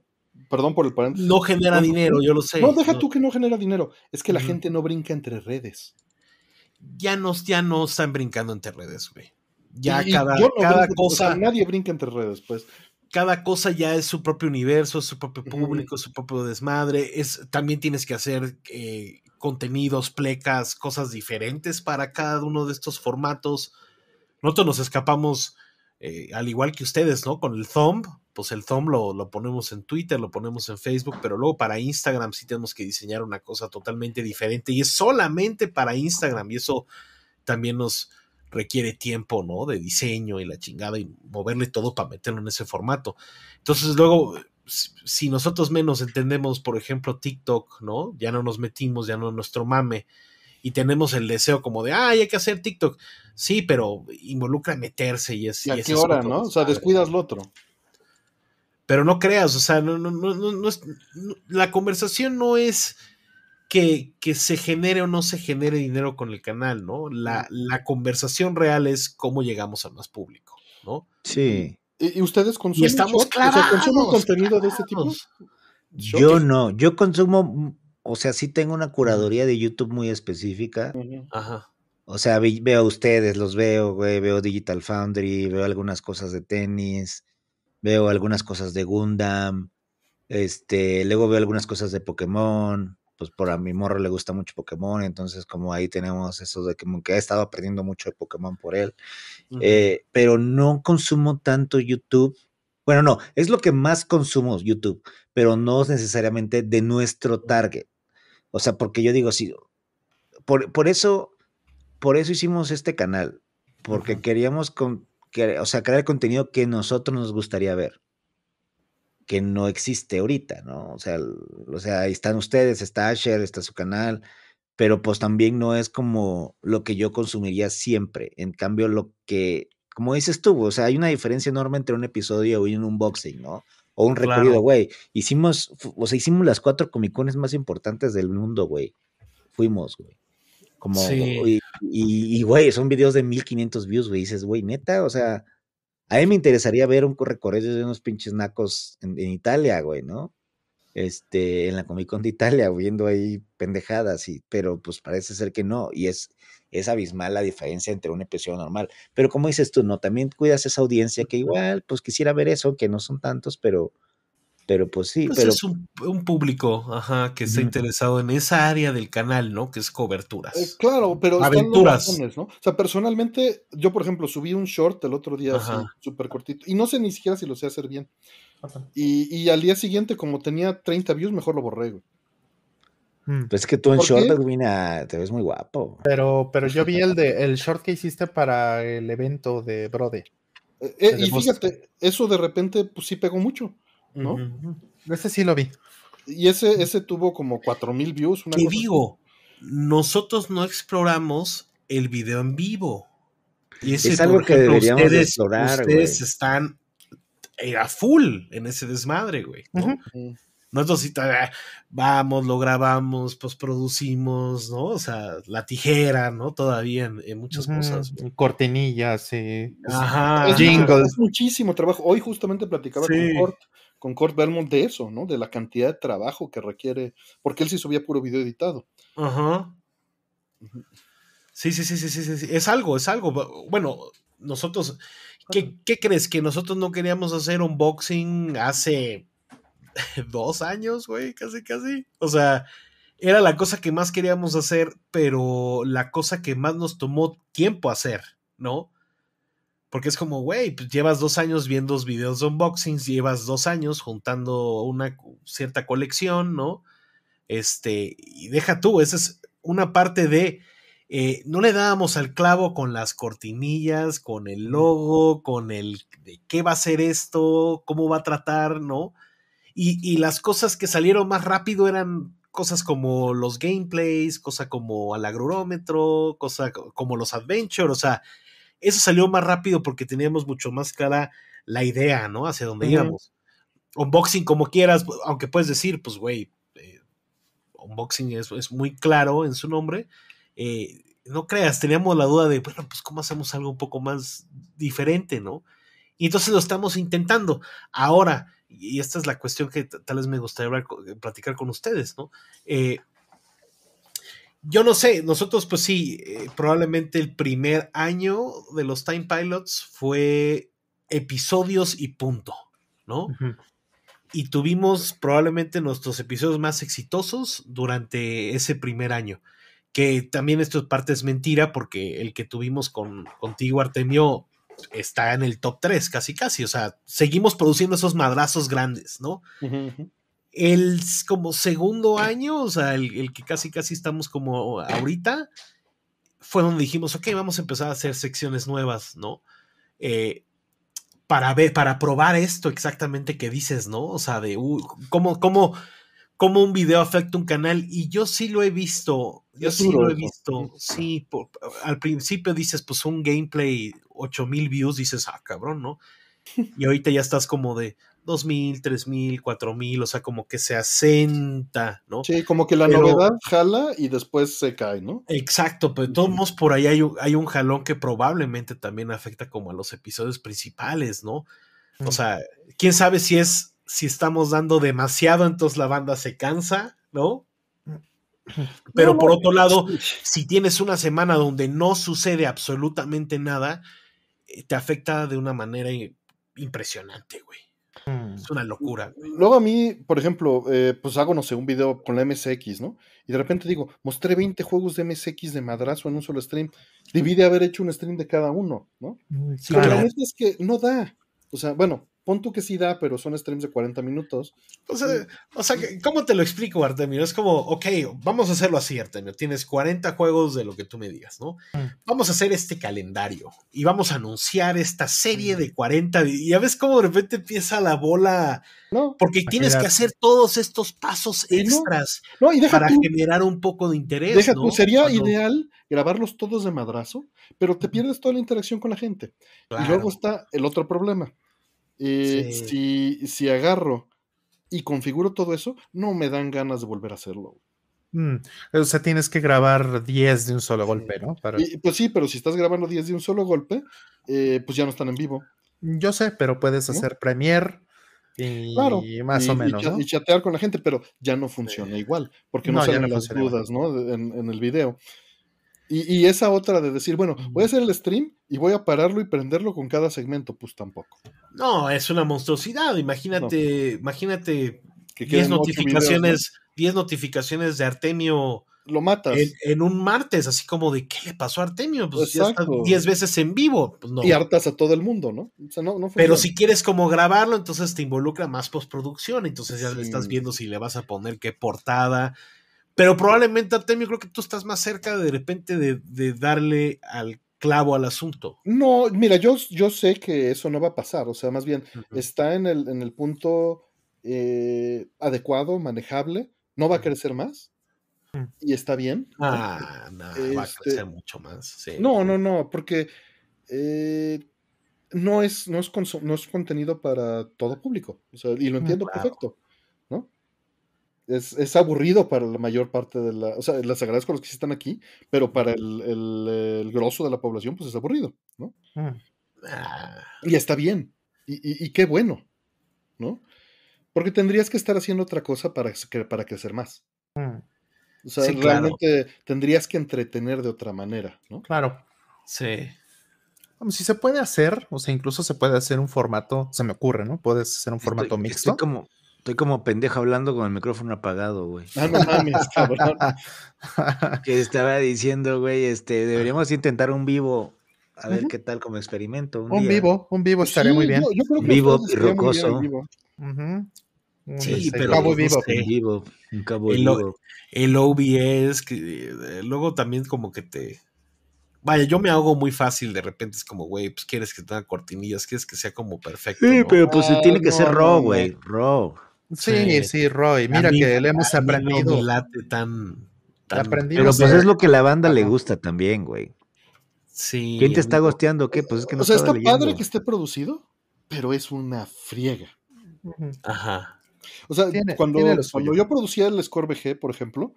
perdón por el paréntesis. No genera No, dinero, yo lo sé. No, deja No, tú que no genera dinero. Es que la gente no brinca entre redes. Ya no, ya no están brincando entre redes, güey. Ya Y- cada, cada brinco, o sea, cosa, nadie brinca entre redes, pues. cada cosa ya es su propio universo, su propio público, su propio desmadre. Es, también tienes que hacer eh, contenidos, plecas, cosas diferentes para cada uno de estos formatos. Nosotros nos escapamos, eh, al igual que ustedes, ¿no? Con el Thumb, pues el Thumb lo, lo ponemos en Twitter, lo ponemos en Facebook, pero luego para Instagram sí tenemos que diseñar una cosa totalmente diferente y es solamente para Instagram y eso también nos requiere tiempo, ¿no? De diseño y la chingada y moverle todo para meterlo en ese formato. Entonces luego, si nosotros menos entendemos, por ejemplo, TikTok, ¿no? Ya no nos metimos, ya no es nuestro mame y tenemos el deseo como de, ah, hay que hacer TikTok. Sí, pero involucra meterse y es... ¿Y a y qué es hora, otro no? O sea, descuidas lo otro. Pero no creas, o sea, no, no, no, no, no es, no- la conversación no es que, que se genere o no se genere dinero con el canal, ¿no? La, la conversación real es cómo llegamos a más público, ¿no? Sí. ¿Y, y ustedes consumen estamos shorts? O sea, ¿consumen clavados, contenido de este tipo? Yo no, yo consumo, o sea, sí tengo una curaduría de YouTube muy específica. Ajá. O sea, ve- veo a ustedes, los veo, güey, veo Digital Foundry, veo algunas cosas de tenis, veo algunas cosas de Gundam, este, luego veo algunas cosas de Pokémon, pues por a mi morro le gusta mucho Pokémon, entonces como ahí tenemos eso de que, que he estado aprendiendo mucho de Pokémon por él, eh, pero no consumo tanto YouTube. Bueno, no, es lo que más consumo YouTube, pero no necesariamente de nuestro target. O sea, porque yo digo, sí, por, por eso, por eso hicimos este canal, porque queríamos, con, que- o sea, crear contenido que nosotros nos gustaría ver, que no existe ahorita, ¿no? O sea, o sea, ahí están ustedes, está Asher, está su canal, pero pues también no es como lo que yo consumiría siempre. En cambio, lo que, como dices tú, o sea, hay una diferencia enorme entre un episodio y un unboxing, ¿no? O un Claro. recorrido, güey. Hicimos, fu- o sea, hicimos las cuatro comicones más importantes del mundo, güey. Fuimos, güey. Como, Sí. y, güey, son videos de 1500 views, güey. Dices, güey, neta, o sea, a mí me interesaría ver un recorrido de unos pinches nacos en, en Italia, güey, ¿no? este, en la Comic Con de Italia, viendo ahí pendejadas, y, pero pues parece ser que no, y es, es abismal la diferencia entre un episodio normal. Pero como dices tú, no, también cuidas esa audiencia que igual, pues quisiera ver eso, que no son tantos, pero, pero pues sí. Pues pero, es un, un público, ajá, que está interesado en esa área del canal, ¿no? Que es coberturas. Eh, claro, pero Aventuras. razones, ¿no? O sea, personalmente, yo por ejemplo subí un short el otro día súper cortito, y no sé ni siquiera si lo sé hacer bien. Y, y al día siguiente, como tenía 30 views, mejor lo borré. güey. Mm. pues es que tú en ¿Por short? Edwina, te ves muy guapo. Pero, pero yo vi el de el short que hiciste para el evento de Brode. Eh, eh, y fíjate, eso de repente, pues sí pegó mucho, ¿no? Ese sí lo vi. Y ese, ese tuvo como 4000 views. Una cosa así. digo, nosotros no exploramos el video en vivo. Y ese, Es algo por que deberíamos ustedes, explorar, ustedes güey. están eh, a full en ese desmadre, güey. ¿no? Ujú. Mm. Nosotros sí, vamos, lo grabamos, pues producimos, ¿no? O sea, la tijera, ¿no? Todavía en, en muchas cosas. Cortinillas, sí. Ajá. Es, Jingles. es muchísimo trabajo. Hoy justamente platicaba Sí. con Kurt, con Kurt Belmont de eso, ¿no? De la cantidad de trabajo que requiere, porque él sí subía puro video editado. Ajá. Sí, sí, sí, sí, sí, sí. Es algo, es algo. Bueno, nosotros, ¿qué, qué crees? Que nosotros no queríamos hacer unboxing hace dos años, güey, casi, casi. O sea, era la cosa que más queríamos hacer, pero la cosa que más nos tomó tiempo hacer, ¿no? Porque es como, güey, pues llevas dos años viendo los videos de unboxings, llevas dos años juntando una cierta colección, ¿no? Este, y deja tú, esa es una parte de, eh, no le dábamos al clavo con las cortinillas, con el logo, con el de qué va a ser esto, cómo va a tratar, ¿no? Y, y las cosas que salieron más rápido eran cosas como los gameplays, cosa como al agrurómetro, cosa co- como los adventure, o sea, eso salió más rápido porque teníamos mucho más clara la idea, ¿no? Hacia dónde íbamos. Unboxing como quieras, aunque puedes decir, pues, güey, eh, unboxing es, es muy claro en su nombre. eh, no creas, teníamos la duda de, bueno, pues, ¿cómo hacemos algo un poco más diferente, ¿no? Y entonces lo estamos intentando. Ahora, y esta es la cuestión que tal vez me gustaría hablar co- platicar con ustedes, ¿no? Eh, yo no sé, nosotros pues sí, eh, probablemente el primer año de los Time Pilots fue episodios y punto, ¿no? Y tuvimos probablemente nuestros episodios más exitosos durante ese primer año. Que también esto es parte es mentira porque el que tuvimos con, contigo, Artemio, está en el top 3, casi casi. O sea, seguimos produciendo esos madrazos grandes, ¿no? Ujú. El como segundo año, o sea, el, el que casi casi estamos como ahorita, fue donde dijimos, ok, vamos a empezar a hacer secciones nuevas, ¿no? Eh, para ver, para probar esto exactamente que dices, ¿no? O sea, de uh, cómo, cómo, cómo un video afecta un canal. Y yo sí lo he visto, yo Es sí duro lo he visto. Sí, por- al principio dices, pues un gameplay, 8000 views, dices, ah, cabrón, ¿no? Y ahorita ya estás como de 2000, 3000, 4000, o sea, como que se asenta, ¿no? Sí, como que la Pero- novedad jala y después se cae, ¿no? Exacto, pero de todos modos por ahí hay un, hay un jalón que probablemente también afecta como a los episodios principales, ¿no? O Mm. sea, quién sabe si es, si estamos dando demasiado, entonces la banda se cansa, ¿no? Pero No, por otro lado, si tienes una semana donde no sucede absolutamente nada, eh, te afecta de una manera impresionante, güey. Mm. Es una locura. güey. Luego a mí, por ejemplo, eh, pues hago, no sé, un video con la MSX, ¿no? Y de repente digo, mostré 20 juegos de MSX de madrazo en un solo stream. Debí de haber hecho un stream de cada uno, ¿no? Mm, Pero la neta es que no da. O sea, bueno, pon tú que sí da, pero son streams de 40 minutos. O sea, o sea, que- ¿cómo te lo explico, Artemio? Es como, ok, vamos a hacerlo así, Artemio. Tienes 40 juegos de lo que tú me digas, ¿no? Mm. Vamos a hacer este calendario y vamos a anunciar esta serie de 40. Y ya ves cómo de repente empieza la bola, No, porque tienes que hacer todos estos pasos no, extras no, y deja para tú, generar un poco de interés. deja ¿no? tú, sería Cuando- ideal grabarlos todos de madrazo, pero te pierdes toda la interacción con la gente. Claro. Y luego está el otro problema. Eh, Sí. si, si agarro y configuro todo eso, no me dan ganas de volver a hacerlo. Mm, O sea, tienes que grabar 10 de un solo golpe, ¿no? Para- Y, pues sí, pero si estás grabando 10 de un solo golpe, eh, pues ya no están en vivo. Yo sé, pero puedes hacer Premiere Y Claro, más y, o menos, y chatear con la gente, pero ya no funciona igual, porque no, salen no las dudas, ¿no? en el video. Y, y esa otra de decir, bueno, voy a hacer el stream y voy a pararlo y prenderlo con cada segmento, pues tampoco. No, es una monstruosidad. Imagínate, imagínate Que 10 queden ocho videos, notificaciones, 10 notificaciones de Artemio. Lo matas. en, en un martes, así como de ¿qué le pasó a Artemio? Pues ya está Exacto. 10 veces en vivo. Pues no. Y hartas a todo el mundo, ¿no? O sea, no, no Pero si quieres como grabarlo, entonces te involucra más postproducción, entonces ya le estás viendo si le vas a poner qué portada. Pero probablemente, Artemio, creo que tú estás más cerca de repente de, de darle al clavo al asunto. No, mira, yo, yo sé que eso no va a pasar, o sea, más bien está en el, en el punto eh, adecuado, manejable, no va a crecer más Mm. y está bien. Ah, no, va a Este, crecer mucho más. sí. No, no, no, porque eh, no, es, no, es no es contenido para todo público, o sea, y lo entiendo claro. perfecto. Es, es aburrido para la mayor parte de la, o sea, les agradezco a los que sí están aquí, pero para el, el, el grosso de la población, pues es aburrido, ¿no? Mm. Ah, Y está bien. Y, y- y qué bueno, ¿no? Porque tendrías que estar haciendo otra cosa para, que- para crecer más. Mm. O sea, Sí, claro. realmente tendrías que entretener de otra manera, ¿no? Claro. sí. Como si se puede hacer, o sea, incluso se puede hacer un formato, se me ocurre, ¿no? Puedes hacer un formato Estoy- mixto. Estoy como, estoy como pendejo hablando con el micrófono apagado, güey. Ah, no mames, cabrón. Que estaba diciendo, güey, este, deberíamos intentar un vivo, a ver qué tal como experimento. Un, un día. vivo, un vivo estaría Sí, muy bien. Yo, yo creo que Vivo y rocoso. vivo. Ujú. Un, Sí, este, pero no sé. Un vivo, un cabo El, vivo. el OBS, que eh, luego también como que te... Vaya, yo me hago muy fácil, de repente es como, güey, pues quieres que tenga cortinillas, quieres que sea como perfecto. Sí, ¿no? pero pues Ah, tiene que no, ser no, raw, no. güey, raw. Sí, Sí. sí, Roy. Mira mí- que le hemos no aprendido. me late tan... tan- Aprendimos Pero pues es lo que a la banda le gusta también, güey. Sí. ¿Quién te está no- gosteando o qué? Pues es que no o sea, está padre que esté producido, pero es una friega. Ajá, O sea, Tiene- cuando, tiene cuando yo producía el Score VG, por ejemplo,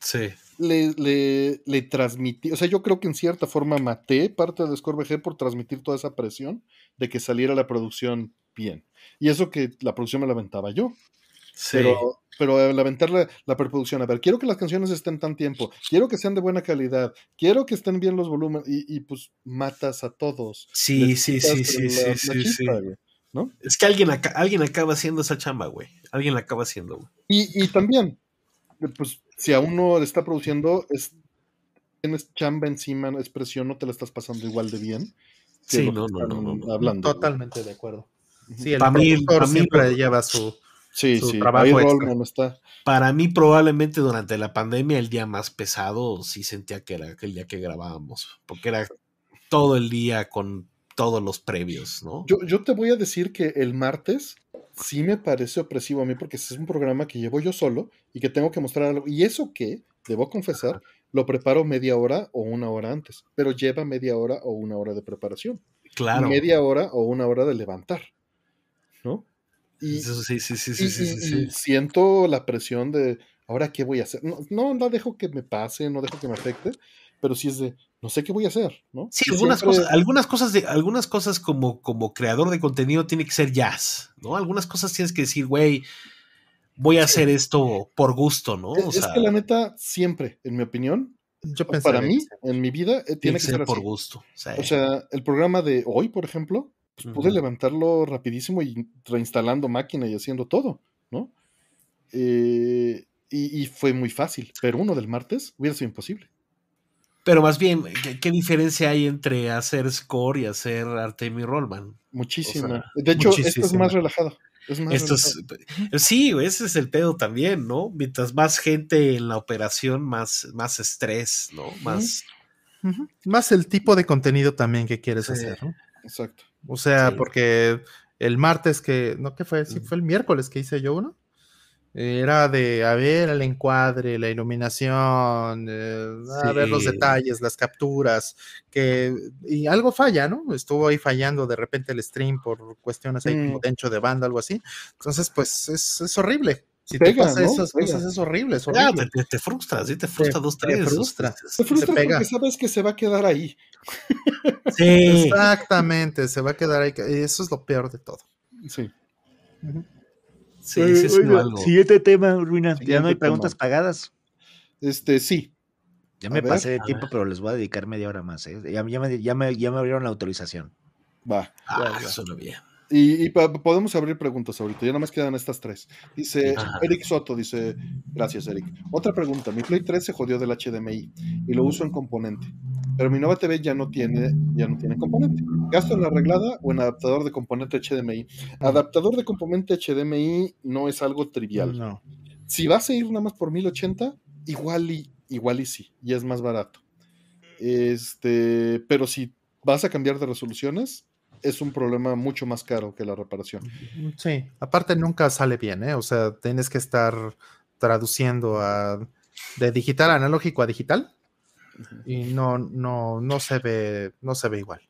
sí. le, le, le transmití, o sea, yo creo que en cierta forma maté parte del Score VG por transmitir toda esa presión de que saliera la producción bien. Y eso que la producción me la aventaba yo. Sí. Pero, pero al aventar la, la preproducción, a ver, quiero que las canciones estén tan tiempo, quiero que sean de buena calidad, quiero que estén bien los volúmenes, y, y, pues matas a todos. Sí, sí, sí, sí, la- sí, la sí, sí. chispa, güey, ¿no? Es que alguien, aca- alguien acaba haciendo esa chamba, güey. Alguien la acaba haciendo, güey. Y, y también, eh, pues, si a uno le está produciendo, es, tienes chamba encima, es presión, no te la estás pasando igual de bien. Sí, no, no, no, no, no. Hablando. Totalmente de acuerdo. Sí, el Pa' mí- productor pa' mí siempre lo- lleva su. Sí, su sí, trabajo ahí extra. Rollman está. Para mí, probablemente durante la pandemia, el día más pesado, sí sentía que era aquel día que grabábamos. Porque era todo el día con todos los previos, ¿no? Yo, yo te voy a decir que el martes sí me parece opresivo a mí porque es un programa que llevo yo solo y que tengo que mostrar algo. Y eso que, debo confesar, lo preparo media hora o una hora antes, pero lleva media hora o una hora de preparación. claro. Y media hora o una hora de levantar. ¿No? Y, sí, sí, sí, y- sí, sí, y- siento la presión de, ahora qué voy a hacer. No, no, no dejo que me pase, no dejo que me afecte, pero sí es de, no sé qué voy a hacer, ¿no? Sí, Y algunas siempre- cosas, algunas cosas de, algunas cosas como, como creador de contenido tiene que ser jazz, ¿no? Algunas cosas tienes que decir, güey, voy a hacer esto por gusto, ¿no? Es, O es sea, que la neta, siempre, en mi opinión, Yo para mí, en mi vida, eh, tiene tiene que que ser ser por así. gusto. sí. O sea, el programa de hoy, por ejemplo, pues pude levantarlo rapidísimo y reinstalando máquina y haciendo todo, ¿no? Eh, y, y fue muy fácil, pero uno del martes hubiera sido imposible. Pero más bien, ¿qué, qué diferencia hay entre hacer score y hacer Artemio Rollman? Muchísima. O sea, de hecho, esto es más relajado. Es más Esto es, sí, ese es el pedo también, ¿no? Mientras más gente en la operación, más, más estrés, ¿no? Más. Más el tipo de contenido también que quieres Sí. hacer, ¿no? Exacto. O sea, Sí. porque el martes que, no, ¿qué fue? Sí, fue el miércoles que hice yo uno. Era de, a ver, el encuadre, la iluminación, eh, a ver los detalles, las capturas, que, y algo falla, ¿no? Estuvo ahí fallando de repente el stream por cuestiones ahí como Mm. de ancho de banda, algo así. Entonces, pues es, es horrible. Si Pega, te pasa ¿no? esas Pega. cosas, es horrible, es Ya, horrible. te, te, te frustras, sí, te frustra dos, te tres. frustra. Se frustra pega. porque sabes que se va a quedar ahí. Sí. Exactamente, se va a quedar ahí. y Eso es lo peor de todo. Sí. Sí, sí, es Oiga, algo. Siguiente tema, Ruina. ya no hay tema. preguntas pagadas. Este, sí. Ya A me ver, pasé de tiempo, ver. pero les voy a dedicar media hora más. ¿eh? Ya, ya me, ya, me, ya me abrieron la autorización. Va. Ah, ya, ya. suena bien. Y, y pa- podemos abrir preguntas ahorita, ya nada más quedan estas tres. Dice Ajá. Eric Soto, dice, gracias Eric. Otra pregunta, mi Play 3 se jodió del HDMI y lo uso en componente, pero mi nueva TV ya no tiene, ya no tiene componente. ¿Gasto en la arreglada o en adaptador de componente HDMI? Adaptador de componente HDMI no es algo trivial. No. Si vas a ir nada más por 1080, igual y, igual y sí, y es más barato. Este, pero si vas a cambiar de resoluciones, es un problema mucho más caro que la reparación. Sí, aparte nunca sale bien, ¿eh? O sea, tienes que estar traduciendo a, de digital a analógico a digital y no, no, no se ve, no se ve igual.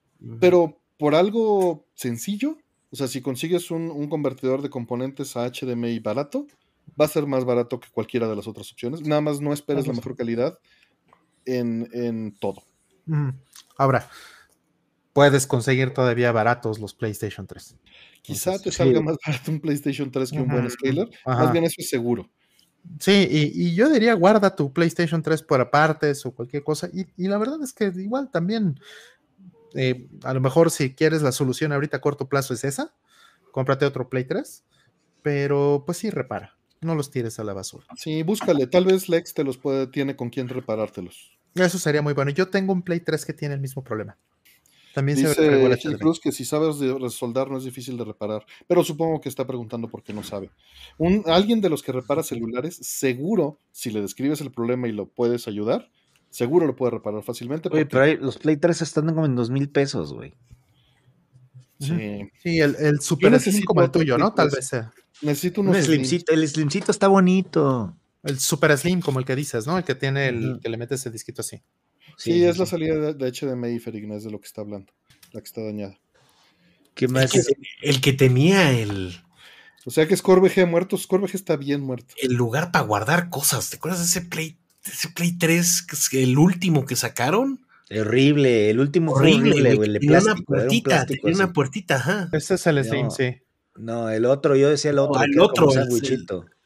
Pero por algo sencillo, o sea, si consigues un, un convertidor de componentes a HDMI barato, va a ser más barato que cualquiera de las otras opciones. Nada más no esperes la mejor calidad en, en todo. Ahora, puedes conseguir todavía baratos los PlayStation 3. Quizá Entonces, te sí. salga más barato un PlayStation 3 que un buen scaler. ajá. Más bien eso es seguro. Sí, y, y yo diría guarda tu PlayStation 3 por apartes o cualquier cosa. Y, y la verdad es que igual también, eh, a lo mejor si quieres la solución ahorita a corto plazo es esa, cómprate otro Play 3, pero pues sí repara, no los tires a la basura. Sí, búscale. Tal vez Lex te los puede, tiene con quién reparártelos. Eso sería muy bueno. Yo tengo un Play 3 que tiene el mismo problema. También se Dice HDMI. Cruz que si sabes de resoldar no es difícil de reparar, pero supongo que está preguntando porque no sabe. Un, alguien de los que repara celulares, seguro, si le describes el problema y lo puedes ayudar, seguro lo puede reparar fácilmente. Oye, porque- pero los Play 3 están como en dos mil pesos, güey. sí, Sí, el, el Super Slim como el tuyo, ¿no? Tal 3. vez sea. necesito Un unos slimcito, el slimcito está bonito. El Super Slim como el que dices, ¿no? El que tiene el que le metes el disquito así. Sí, es la salida de, de HDMI, Ferigna, es de lo que está hablando, la que está dañada. ¿Qué El más? que, el que tenía el, O sea que ScoreVG muerto, ScoreVG está bien muerto. el lugar para guardar cosas. ¿Te acuerdas de ese Play, de ese Play 3, que es el último que sacaron? Horrible, el último fue Horrible, horrible, güey, el de tenía una puertita, tenía una puertita, ajá. Ese es el Slim, No. sí. No, el otro, yo decía el otro, el otro, el-.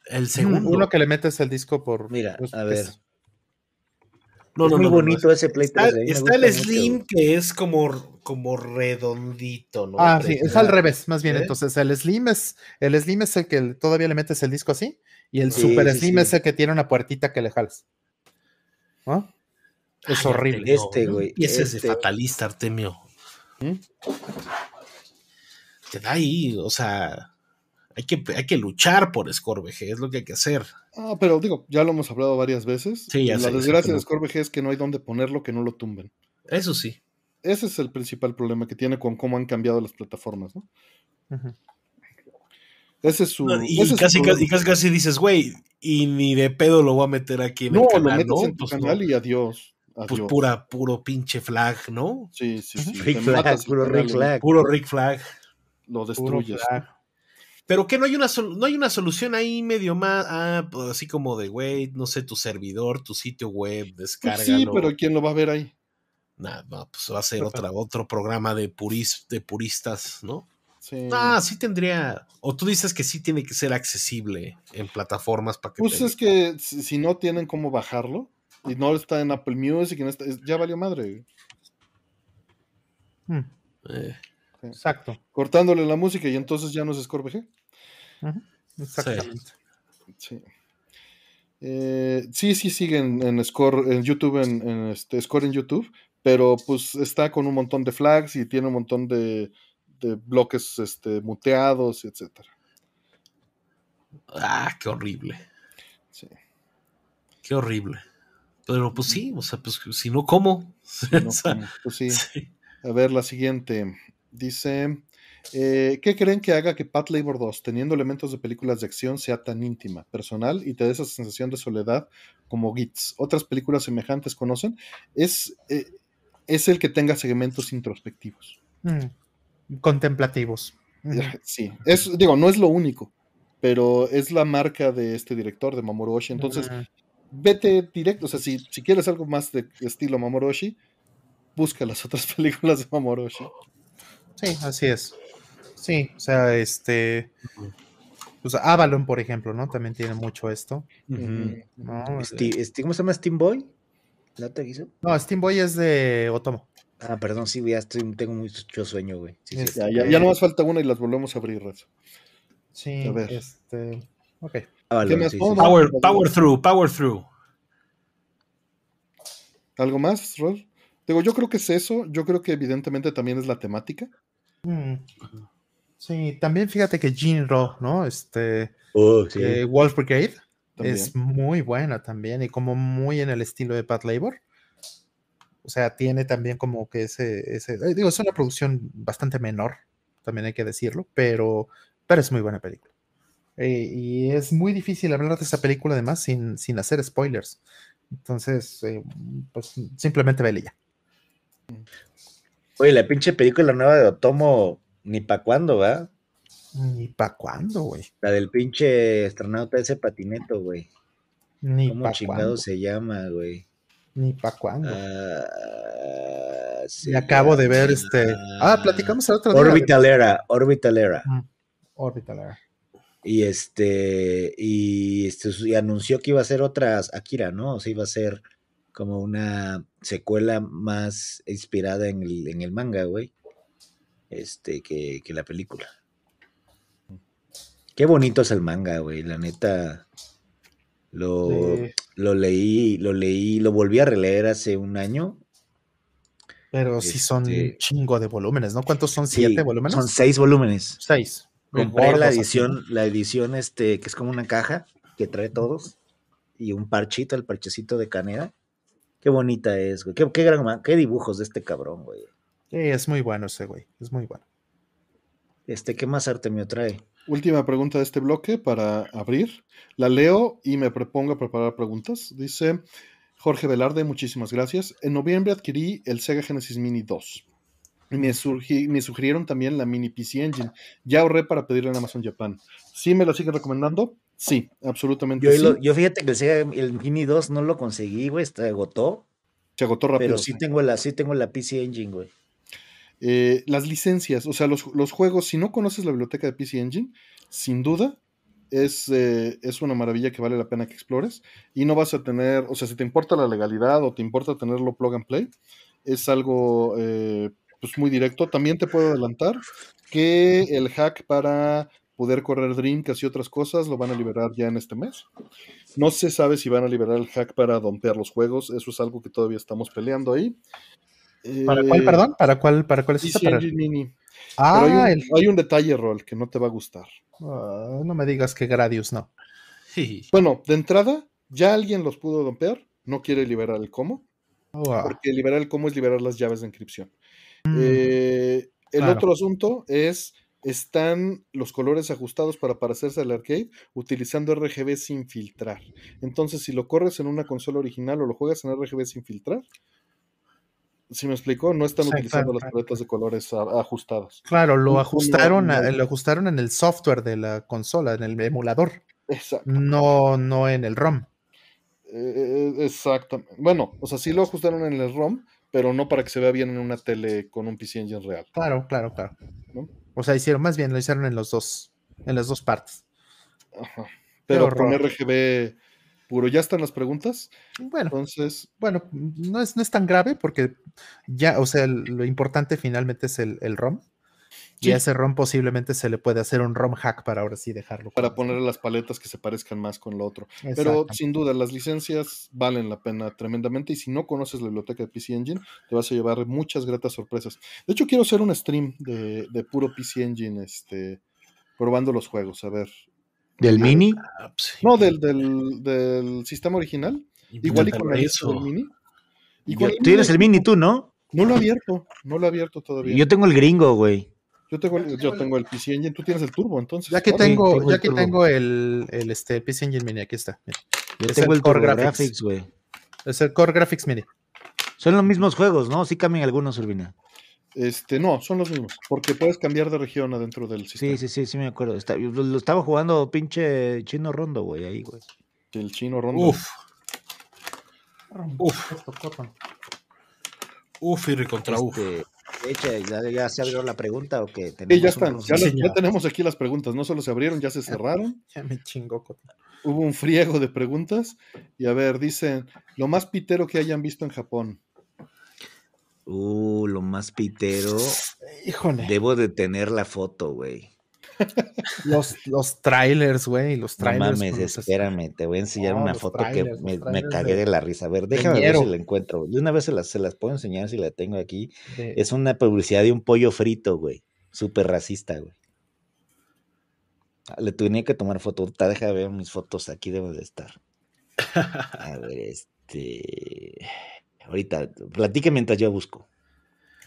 El segundo. Uno que le metes el disco por. Mira, pues, a ver. es- no, es no, muy no, no, no, bonito ese Play Está, 3. a mí me está el mucho, Slim que es como, como redondito, ¿no? Ah, sí, es al revés, más bien. ¿Eh? Entonces, el Slim es el Slim es el que todavía le metes el disco así, y el Sí, Super sí, Slim sí. es el que tiene una puertita que le jalas. ¿No? Es horrible. Este, ¿no? güey, Y ese es de este. fatalista, Artemio. ¿Mm? Te da ahí, o sea, hay que, hay que luchar por ScoreVG, es lo que hay que hacer. Ah, pero digo, ya lo hemos hablado varias veces. Sí, ya la sé, desgracia de ScoreVG es que no hay donde ponerlo que no lo tumben. Eso sí. Ese es el principal problema que tiene con cómo han cambiado las plataformas, ¿no? Ese es su. No, y, ese es su casi, casi, y casi, casi dices, güey, y ni de pedo lo voy a meter aquí en No, el lo canal, metes ¿no? en tu Pues, canal no. y adiós. Pues pura, puro pinche flag, ¿no? Sí, sí, sí. Rick Flag, puro Rick Flag. Puro Rick Flag. Lo destruyes. flag. Pero que no hay una sol- no hay una solución ahí medio más, ah, pues, así como de, güey, no sé, tu servidor, tu sitio web, Pues descárgalo. sí, pero ¿quién lo va a ver ahí? Nah, no, pues va a ser otra, otro programa de, puris, de puristas, ¿no? Sí. Ah, sí tendría. O tú dices que sí tiene que ser accesible en plataformas para que. Pues te- es que si, si no tienen cómo bajarlo y no está en Apple Music, y no está- es- ya valió madre. Mm, eh, Exacto. Cortándole la música y entonces ya no es ScoreVG. Ujú, Exactamente. Sí. Eh, sí, sí, sigue en, en Score, en YouTube, en, en este, Score en YouTube, pero pues está con un montón de flags y tiene un montón de, de bloques este, muteados, etcétera. ah, qué horrible. Sí. Qué horrible. Pero pues sí, o sea, pues si no, ¿cómo? Sí, no, como- pues sí. Sí. A ver, la siguiente. Dice, eh, ¿qué creen que haga que Pat Labor 2, teniendo elementos de películas de acción, sea tan íntima, personal y te dé esa sensación de soledad como Gits? ¿Otras películas semejantes conocen? Es, eh, es el que tenga segmentos introspectivos. Mm, Contemplativos. Sí, es, digo, no es lo único, pero es la marca de este director, de Mamoru Oshii. Entonces, vete directo. O sea, si, si quieres algo más de estilo Mamoru Oshii, busca las otras películas de Mamoru Oshii. Sí, así es. Sí, o sea, este. Pues Avalon, por ejemplo, ¿no? También tiene mucho esto. Ujú. ¿no? Ste- este- ¿Cómo se llama Steam Boy? ¿La otra que hizo? No, Steam Boy es de Otomo. Ah, perdón, sí, ya estoy, tengo mucho sueño, güey. Sí, sí, Es- sí. Ya, ya, ya nomás falta una y las volvemos a abrir, Red. Sí, A ver. este. Ok. Avalon, ¿Qué más? sí, sí, sí. no. Power, power through, power through. ¿Algo más, Rol? Digo, yo creo que es eso. Yo creo que evidentemente también es la temática. Mm. Sí, también fíjate que Jinro, ¿no? Este. Oh, sí. eh, Wolf Brigade También. es muy buena también y como muy en el estilo de Pat Labor. O sea, tiene también como que ese, ese eh, digo, es una producción bastante menor, también hay que decirlo, pero, pero es muy buena película. Eh, y es muy difícil hablar de esa película además sin, sin hacer spoilers. Entonces, eh, pues simplemente vele ya. Oye, la pinche película nueva de Otomo, ni pa' cuándo, ¿va? Ni pa' cuándo, güey. La del pinche astronauta ese patineto, güey. Ni ¿Cómo pa' chingado cuándo. se llama, güey? Ni pa' cuándo. Ah, Y acabo de ver este. Ah, platicamos el otro día. Orbital Era, Orbital Era. Mm, Orbital Era. Y este, y este, y anunció que iba a ser otra Akira, ¿no? O sea, iba a ser como una secuela más inspirada en el, en el manga, güey. Este, que, que la película. Qué bonito es el manga, güey. La neta. Lo, Sí. lo leí, lo leí, lo volví a releer hace un año. Pero sí son un Este- chingo de volúmenes, ¿no? ¿Cuántos son? Sí, ¿Siete volúmenes? Son seis volúmenes. seis. Compré la Gordos edición, la edición este, que es como una caja que trae todos. Y un parchito, el parchecito de canela. Qué bonita es, güey. Qué, qué gran qué dibujos de este cabrón, güey. Sí, es muy bueno ese güey. Es muy bueno. Este, ¿qué más arte me trae? Última pregunta de este bloque para abrir. La leo y me propongo a preparar preguntas. Dice Jorge Velarde, muchísimas gracias. En noviembre adquirí el Sega Genesis Mini 2. Y me, surgi- me sugirieron también la Mini PC Engine. Ya ahorré para pedirla en Amazon Japan. ¿Sí me la siguen recomendando? Sí, absolutamente Yo, sí. lo- yo fíjate que el, el Mini 2 no lo conseguí, güey. Se agotó. Se agotó rápido. Pero sí tengo la, sí tengo la PC Engine, güey. Eh, las licencias, o sea, los, los juegos, si no conoces la biblioteca de PC Engine, sin duda es, eh, es una maravilla que vale la pena que explores y no vas a tener, o sea, si te importa la legalidad o te importa tenerlo plug and play, es algo eh, pues muy directo. También te puedo adelantar que el hack para poder correr Dreamcast y otras cosas lo van a liberar ya en este mes. No se sabe si van a liberar el hack para dompear los juegos, eso es algo que todavía estamos peleando ahí. ¿Para cuál, Eh, perdón? ¿Para cuál, para cuál es? PC Para- Mini. Ah, hay un, el- hay un detalle, Rol, que no te va a gustar. ah, no me digas que Gradius no. Bueno, de entrada, ya alguien los pudo dompear, no quiere liberar el cómo, Oh, porque liberar el cómo es liberar las llaves de encripción. Mm, Eh, el claro. otro asunto es, están los colores ajustados para parecerse al arcade utilizando RGB sin filtrar. Entonces, si lo corres en una consola original o lo juegas en RGB sin filtrar, si me explico, no están utilizando las paletas de colores ajustadas. Claro, lo ajustaron, a- lo ajustaron en el software de la consola, en el emulador, Exacto. no, no en el ROM. Eh, exactamente. Bueno, o sea, sí lo ajustaron en el ROM, pero no para que se vea bien en una tele con un PC Engine real. Claro, claro, claro. ¿No? O sea, hicieron, más bien lo hicieron en los dos, en las dos partes. Ajá. Pero con. RGB puro. ¿Ya están las preguntas? Bueno, Entonces, bueno, no es, no es tan grave porque ya, o sea, el- lo importante finalmente es el, el ROM. Y Sí. a ese ROM posiblemente se le puede hacer un ROM hack para ahora sí dejarlo. para poner las paletas que se parezcan más con lo otro. Pero sin duda, las licencias valen la pena tremendamente. Y si no conoces la biblioteca de PC Engine, te vas a llevar muchas gratas sorpresas. De hecho, quiero hacer un stream de, de puro PC Engine, este, probando los juegos. A ver. ¿Del Mini? Ah, pues. No, del, del, del sistema original. Igual y con del mini. Y el tú tienes el Mini, tú, ¿no? No lo he abierto, no lo he abierto todavía. Yo tengo el gringo, güey. Yo tengo, el- yo tengo el PC Engine, tú tienes el turbo, entonces. Ya que tengo, tengo ya el que turbo. tengo el, el este, PC Engine Mini, aquí está. mira. Yo Es tengo el el Core Graphics. Güey. Es el Core Graphics Mini. Son los mismos juegos, ¿no? Sí cambian algunos, Urbina. Este, no, son los mismos, porque puedes cambiar de región adentro del sistema. Sí, sí, sí, sí me acuerdo. Está- lo, lo estaba jugando pinche chino rondo, güey, ahí, güey. El chino rondo. Uf, uf, uf y contra uf. Eche, ¿ya, ya se abrió la pregunta o qué? Sí, ya ¿Tenemos un están, ya, ya tenemos aquí las preguntas, no solo se abrieron, ya se cerraron. Ya me chingó. Hubo un friego de preguntas. Y a ver, dicen, lo más pitero que hayan visto en Japón. Uh, lo más pitero. Híjole. Debo de tener la foto, güey. Los, los trailers, güey. Los No trailers. mames, con los- espérame, te voy a enseñar No, una foto trailers, que me, me cagué de- de la risa. A ver, déjame ver si la encuentro. De una vez se las, se las puedo enseñar si la tengo aquí. de- Es una publicidad de un pollo frito, güey. Súper racista, güey. Ah, Le tenía que tomar foto. Deja de ver mis fotos. Aquí deben de estar. A ver, este. Ahorita, platique mientras yo busco.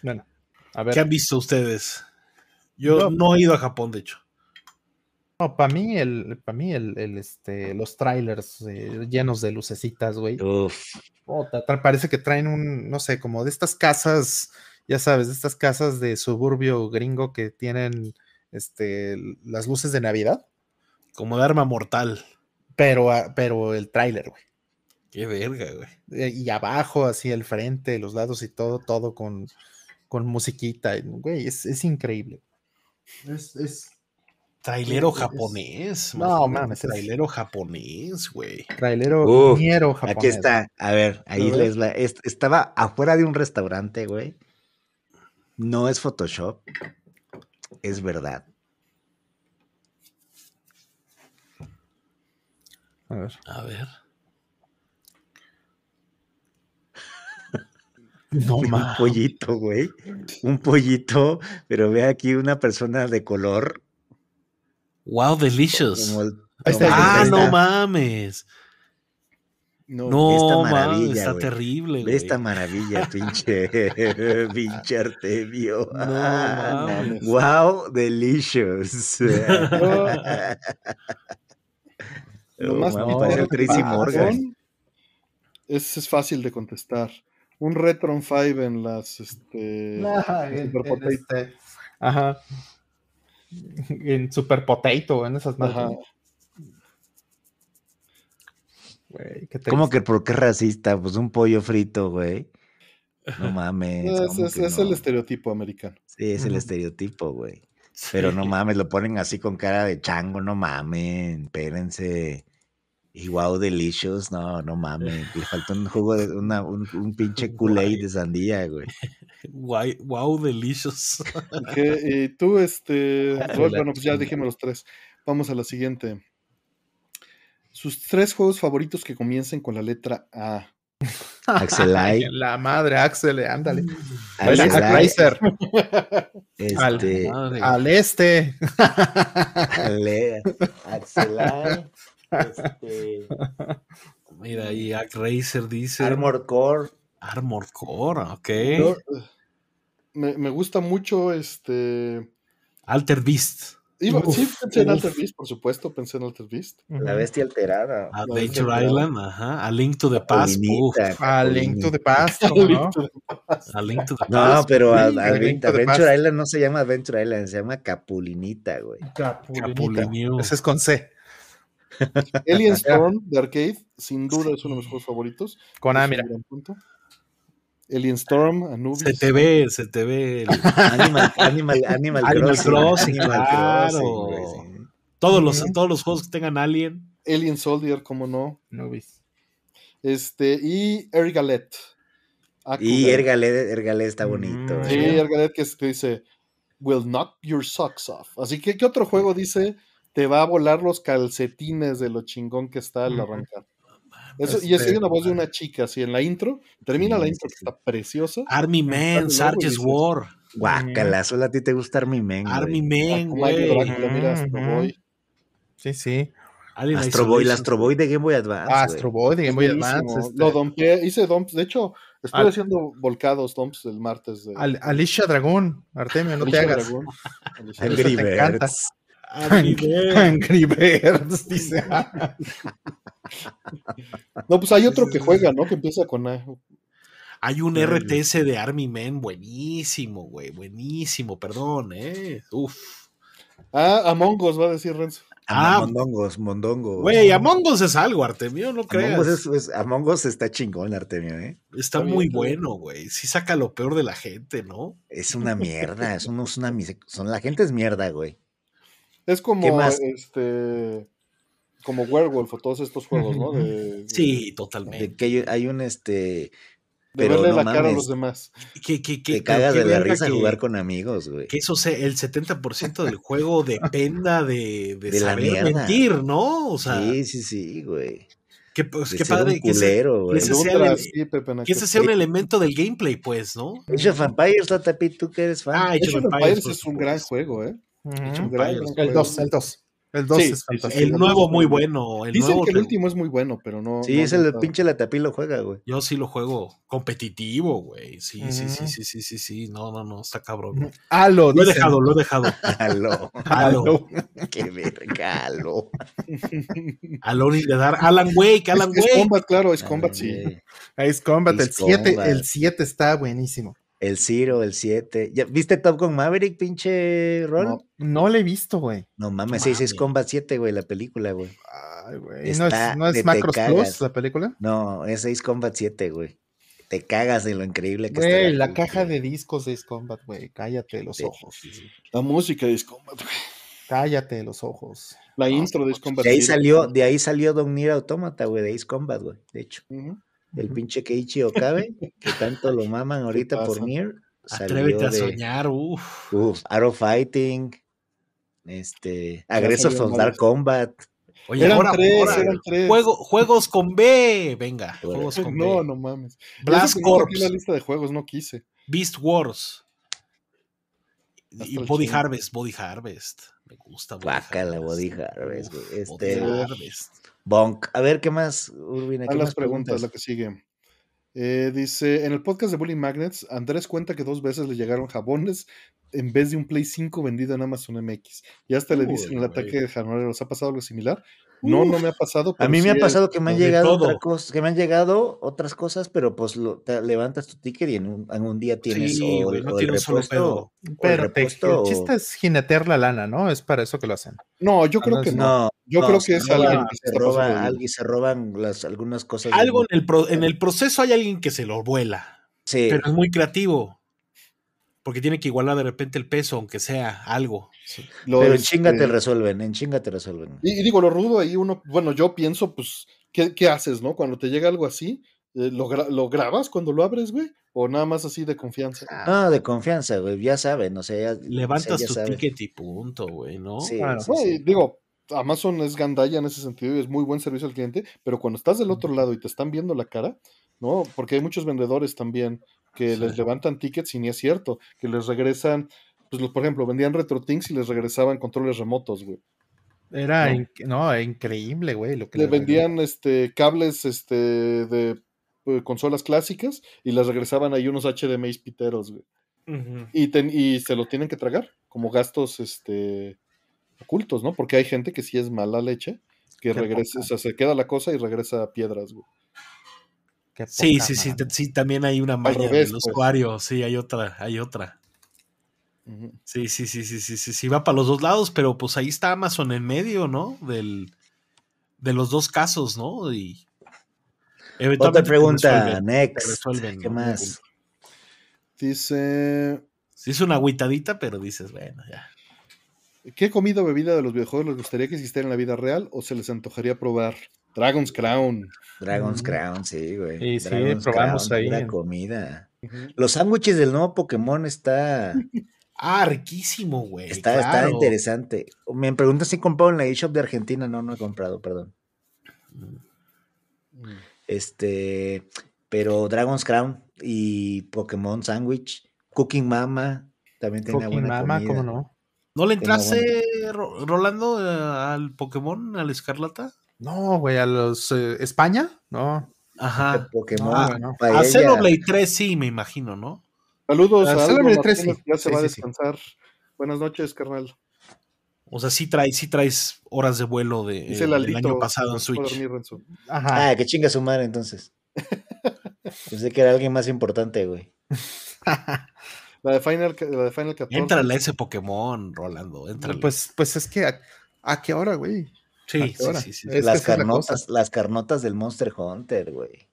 Bueno, a ver. ¿Qué han visto ustedes? Yo No. no he ido a Japón, de hecho. No, para mí, el, para mí el, el, este, los trailers eh, llenos de lucecitas, güey. Parece que traen un, no sé, como de estas casas, ya sabes, de estas casas de suburbio gringo que tienen este, las luces de Navidad, Como de arma mortal. pero, a- pero el tráiler, güey. Qué verga, güey. Y abajo, así el frente, los lados y todo, todo con, con musiquita. Güey, es, es increíble. Es, es Trailero japonés. No, mames, es- Trailero japonés, güey. trailero Uf, ñero japonés. aquí está. A ver, ahí les est- Estaba afuera de un restaurante, güey. No es Photoshop. Es verdad. A ver. A ver. No, un ma. pollito, güey. Un pollito, pero ve aquí una persona de color. Wow, delicious. Como el- Ahí está, como ah, no mames. No, No, esta mames, maravilla, está güey. terrible, Ve güey. esta maravilla, pinche, pinche Artemio. No mames. wow, delicious. Lo Oh, más pitero parece el Tracy Morgan. Es fácil de contestar. Un Retron 5 en las este, Ajá, en este- ajá. En Super Potato, en esas Ajá. madres. Güey, qué ¿Cómo que por qué racista? Pues un pollo frito, güey. No mames. Es, ¿cómo es- que es no? el estereotipo americano. Sí, es el estereotipo, güey. Pero no mames, lo ponen así con cara de chango, no mamen, espérense. Y wow, delicious, no, no mames. Le faltó un jugo de una, un, un pinche Kool-Aid de sandía, güey. Guay- Wow, delicious. Y tú, este, bueno, pues ya dijimos los tres. Vamos a la siguiente. Sus tres juegos favoritos que comiencen con la letra A. Axelay, La madre, Axel, ándale. Axelay, este, Madre. al este. Ale- Axelay, este, Mira, ahí Act Racer dice. Armored Core, Armor Core, ok. Yo, me, me gusta mucho este. Alter Beast. iba- Uf, sí, pensé en. Alter Beast, por supuesto, pensé en Alter Beast. La Bestia Alterada, Adventure Island, ajá. A Link to the Past. A Link to the. Past, ¿cómo no? A Link to the No, Past. pero a- sí, a- Link to the Adventure. Island no se llama Adventure Island, se llama Capulinita, güey. Capulinita. Capulinio. Ese es con C. Alien Storm de Arcade, sin duda es uno de mis juegos favoritos. Con A, un mira. Alien Storm, Anubis. Se te ve, se te ve. el- Animal, Animal, Animal, Animal Crossing. Crossing, Animal claro. Crossing, güey, sí. todos, los, todos los juegos que tengan Alien. Alien Soldier, cómo no. Nubis. Este, y Ergalet. Y Akuga. Ergalé, Ergalé está bonito. Mm, Sí. Ergalet que, es- que dice, will knock your socks off. Así que, ¿qué otro juego dice, te va a volar los calcetines de lo chingón que está al arrancar? Eso, y es Este, una voz de una chica, así en la intro, termina Sí, la sí, intro que está preciosa. Army Man, Sarge's War. Guácala, solo a ti te gusta Army Man. Army Man, güey. Sí, sí. Astro Boy, el. Astro Boy de Game Boy Advance. Ah. Astro Boy de Game Boy. Advance. este, Lo dompeé, hice dumps, de hecho, estuve Al- haciendo volcados dumps el martes. De, Al- Alicia Dragón, Artemio, no te Alicia hagas. Dragón. Alicia Angry Eso te encanta. Birds. Angry Birds, dice. No, pues hay otro que juega, ¿no? Que empieza con A. Hay un Ay, RTS de Army Man buenísimo, güey. Buenísimo, perdón, eh. Uf. Ah, Among Us, va a decir Renzo. Ah, Mondongos, Mondongos. Güey, Among Us es algo, Artemio, no Among creas. Us, es- es- Among Us está chingón, Artemio, ¿eh? Está Está muy bien, bueno, güey. Sí saca lo peor de la gente, ¿no? Es una mierda, es, un- es una son La gente es mierda, güey. Es ¿Qué como más? este como Werewolf o todos estos juegos, ¿no? De, Sí, De totalmente. que hay, un este. de Pero verle no la cara a los demás. Que, que, que, te cagas de la verga risa que- jugar con amigos, güey. Que eso sea, el 70% del juego dependa de, de, De la saber mentir, ¿no? O sea, Sí, sí, sí, güey. que, pues, De qué ser un padre que ese, culero, güey. ese sea Ultra, el- sí, Pepe que ese sea un elemento del gameplay, pues, ¿no? Age of Empires, Latapi, tú que eres fan. Ah, Age of por es un gran juego, ¿eh? Es El juego. 2, el 2. El 2 Sí, es fantástico. El nuevo muy bueno. El Dicen nuevo que el último es muy bueno, pero no. sí, no es el pinche Latapi lo juega, güey. Yo sí lo juego competitivo, güey. Sí, sí, sí, sí, sí, sí, sí. No, no, no, está cabrón. Halo, Lo he dejado, lo he dejado. Aló. Halo. Qué verga, aló. Alone in the Dark. Alan Wake, Alan Es, es Wake. Combat, claro, es Combat, sí. Güey. Ace Combat, el Ace 7, Combat. el 7 está buenísimo. El Zero, el 7. ¿Ya ¿Viste Top Gun Maverick, pinche Rol? No, No, le he visto, güey. mames, No sí, sí es mames. Combat 7, güey, la película, güey. Ay, güey. ¿No es, no es Macros Plus la película? No, es Ace Combat 7, güey. Te cagas de lo increíble que Güey, está. la película. caja de discos de Ace Combat, güey. Cállate los Sí. ojos. La música de Ace Combat, güey. Cállate los ojos. La intro de Ace Combat. De ahí salió, de ahí salió Don Nier Automata, güey, de Ace Combat, güey. De hecho, Ujú. El pinche Keiichi Okabe, que tanto lo maman ahorita por? Nier, Atrévete a de soñar, uff. uf, Arrow Fighting, este, Aggressors salió of. Dark Combat. Oye, Eran ahora, tres, ahora, eran tres. juego- juegos con B. Venga, Bueno. juegos con No, B. no mames. Blast no Corps, la lista de juegos, no quise. Beast Wars. Y Hasta Body. Harvest, Body Harvest. Me gusta. Body Harvest. Body Harvest, güey. Uf, Este, Body Harvest. Bonk. A ver, ¿qué más, Urbina? ¿Qué A más las preguntas, preguntas? la que sigue. Eh, dice, en el podcast de Bully Magnets, Andrés cuenta que dos veces le llegaron jabones en vez de un Play 5 vendido en Amazon MX. Y hasta le dicen el ataque de jaboneros. ¿Ha pasado algo similar? No, no me ha pasado. A mí me sí ha pasado que me han llegado todo. otra cosa, que me han llegado otras cosas, pero pues lo, te levantas tu ticket y en un, en un día tienes Sí, o, el- no o el tiene un solo repuesto, pedo. o el Pero te- repuesto el chiste o- es jinetear la lana, ¿no? Es para eso que lo hacen. No, yo creo no, que no. No, Yo no, creo se que es roba- alguien que se roba, alguien se roban las, algunas cosas. Algo en el, pro- en el proceso hay alguien que se lo vuela, Sí, pero es muy creativo. Porque tiene que igualar de repente el peso, aunque sea algo. Sí. Pero en este, chinga te resuelven, en chinga te resuelven. Y, y digo, lo rudo ahí uno, bueno, yo pienso, pues, ¿qué, qué haces, no? Cuando te llega algo así, eh, ¿lo, gra- ¿lo grabas cuando lo abres, güey? ¿O nada más así de confianza? No, de confianza, güey, ya saben, o sea, ya, Levantas o sea, ya tu saben. ticket y punto, güey, ¿no? Sí, Claro. sí, No, sí. y digo, Amazon es gandalla en ese sentido y es muy buen servicio al cliente, pero cuando estás del otro lado y te están viendo la cara, ¿no? Porque hay muchos vendedores también que Sí. les levantan tickets y ni es cierto, que les regresan, pues los- por ejemplo, vendían RetroTinks y les regresaban controles remotos, güey. Era No. inc- no, increíble, güey. Lo que Le le vendían este cables este de eh, consolas clásicas y les regresaban ahí unos HDMI piteros, güey. Y, ten- y se lo tienen que tragar como gastos este ocultos, ¿no? Porque hay gente que sí es mala leche, que Qué regresa, o sea, se queda la cosa y regresa a piedras, güey. Qué Sí, poca sí, sí, sí, también hay una maña revés, del pues. usuario, sí, hay otra, hay otra. Sí, sí, sí, sí, sí, sí, sí, va para los dos lados, pero pues ahí está Amazon en medio, ¿no? Del, de los dos casos, ¿no? Y eventualmente Otra te pregunta, resuelven, next. resuelven, ¿Qué ¿no? más? Dice, Sí, es una agüitadita, pero dices, bueno, ya. ¿qué comida o bebida de los videojuegos les gustaría que existiera en la vida real o se les antojaría probar? Dragon's Crown. Dragon's Mm. Crown, sí, güey. Sí, sí, Dragon's probamos Crown, ahí en- comida. Los sándwiches del nuevo Pokémon está, Ah, riquísimo, güey. está, está interesante. Me preguntan si he comprado en la eShop de Argentina. No, no he comprado, perdón. Mm. Este, pero Dragon's Crown y Pokémon Sandwich, Cooking Mama, también tenía Cooking buena Mama, comida. ¿cómo no? ¿No le entraste, Ro- Rolando, eh, al Pokémon, al Escarlata? No, güey, a los eh, España, no. Ajá. Pokémon, Ah, paella. A Xenoblade 3 sí, me imagino, ¿no? Saludos a Celebrity tres, Martínez, sí. que ya se Sí, va a sí, descansar. Buenas noches, carnal. O sea, sí traes, sí traes horas de vuelo de, Dice eh, el del año pasado en "No Switch. dormir, Renzo". Ajá. Ah, que chinga su madre entonces. Pensé que era alguien más importante, güey. La de Final, la de Final 14. Éntrale a ese Pokémon, Rolando, éntrale. Pues, pues es que ¿A qué hora, güey? Sí, ¿A sí, sí, las la carnotas, las carnotas del Monster Hunter, güey.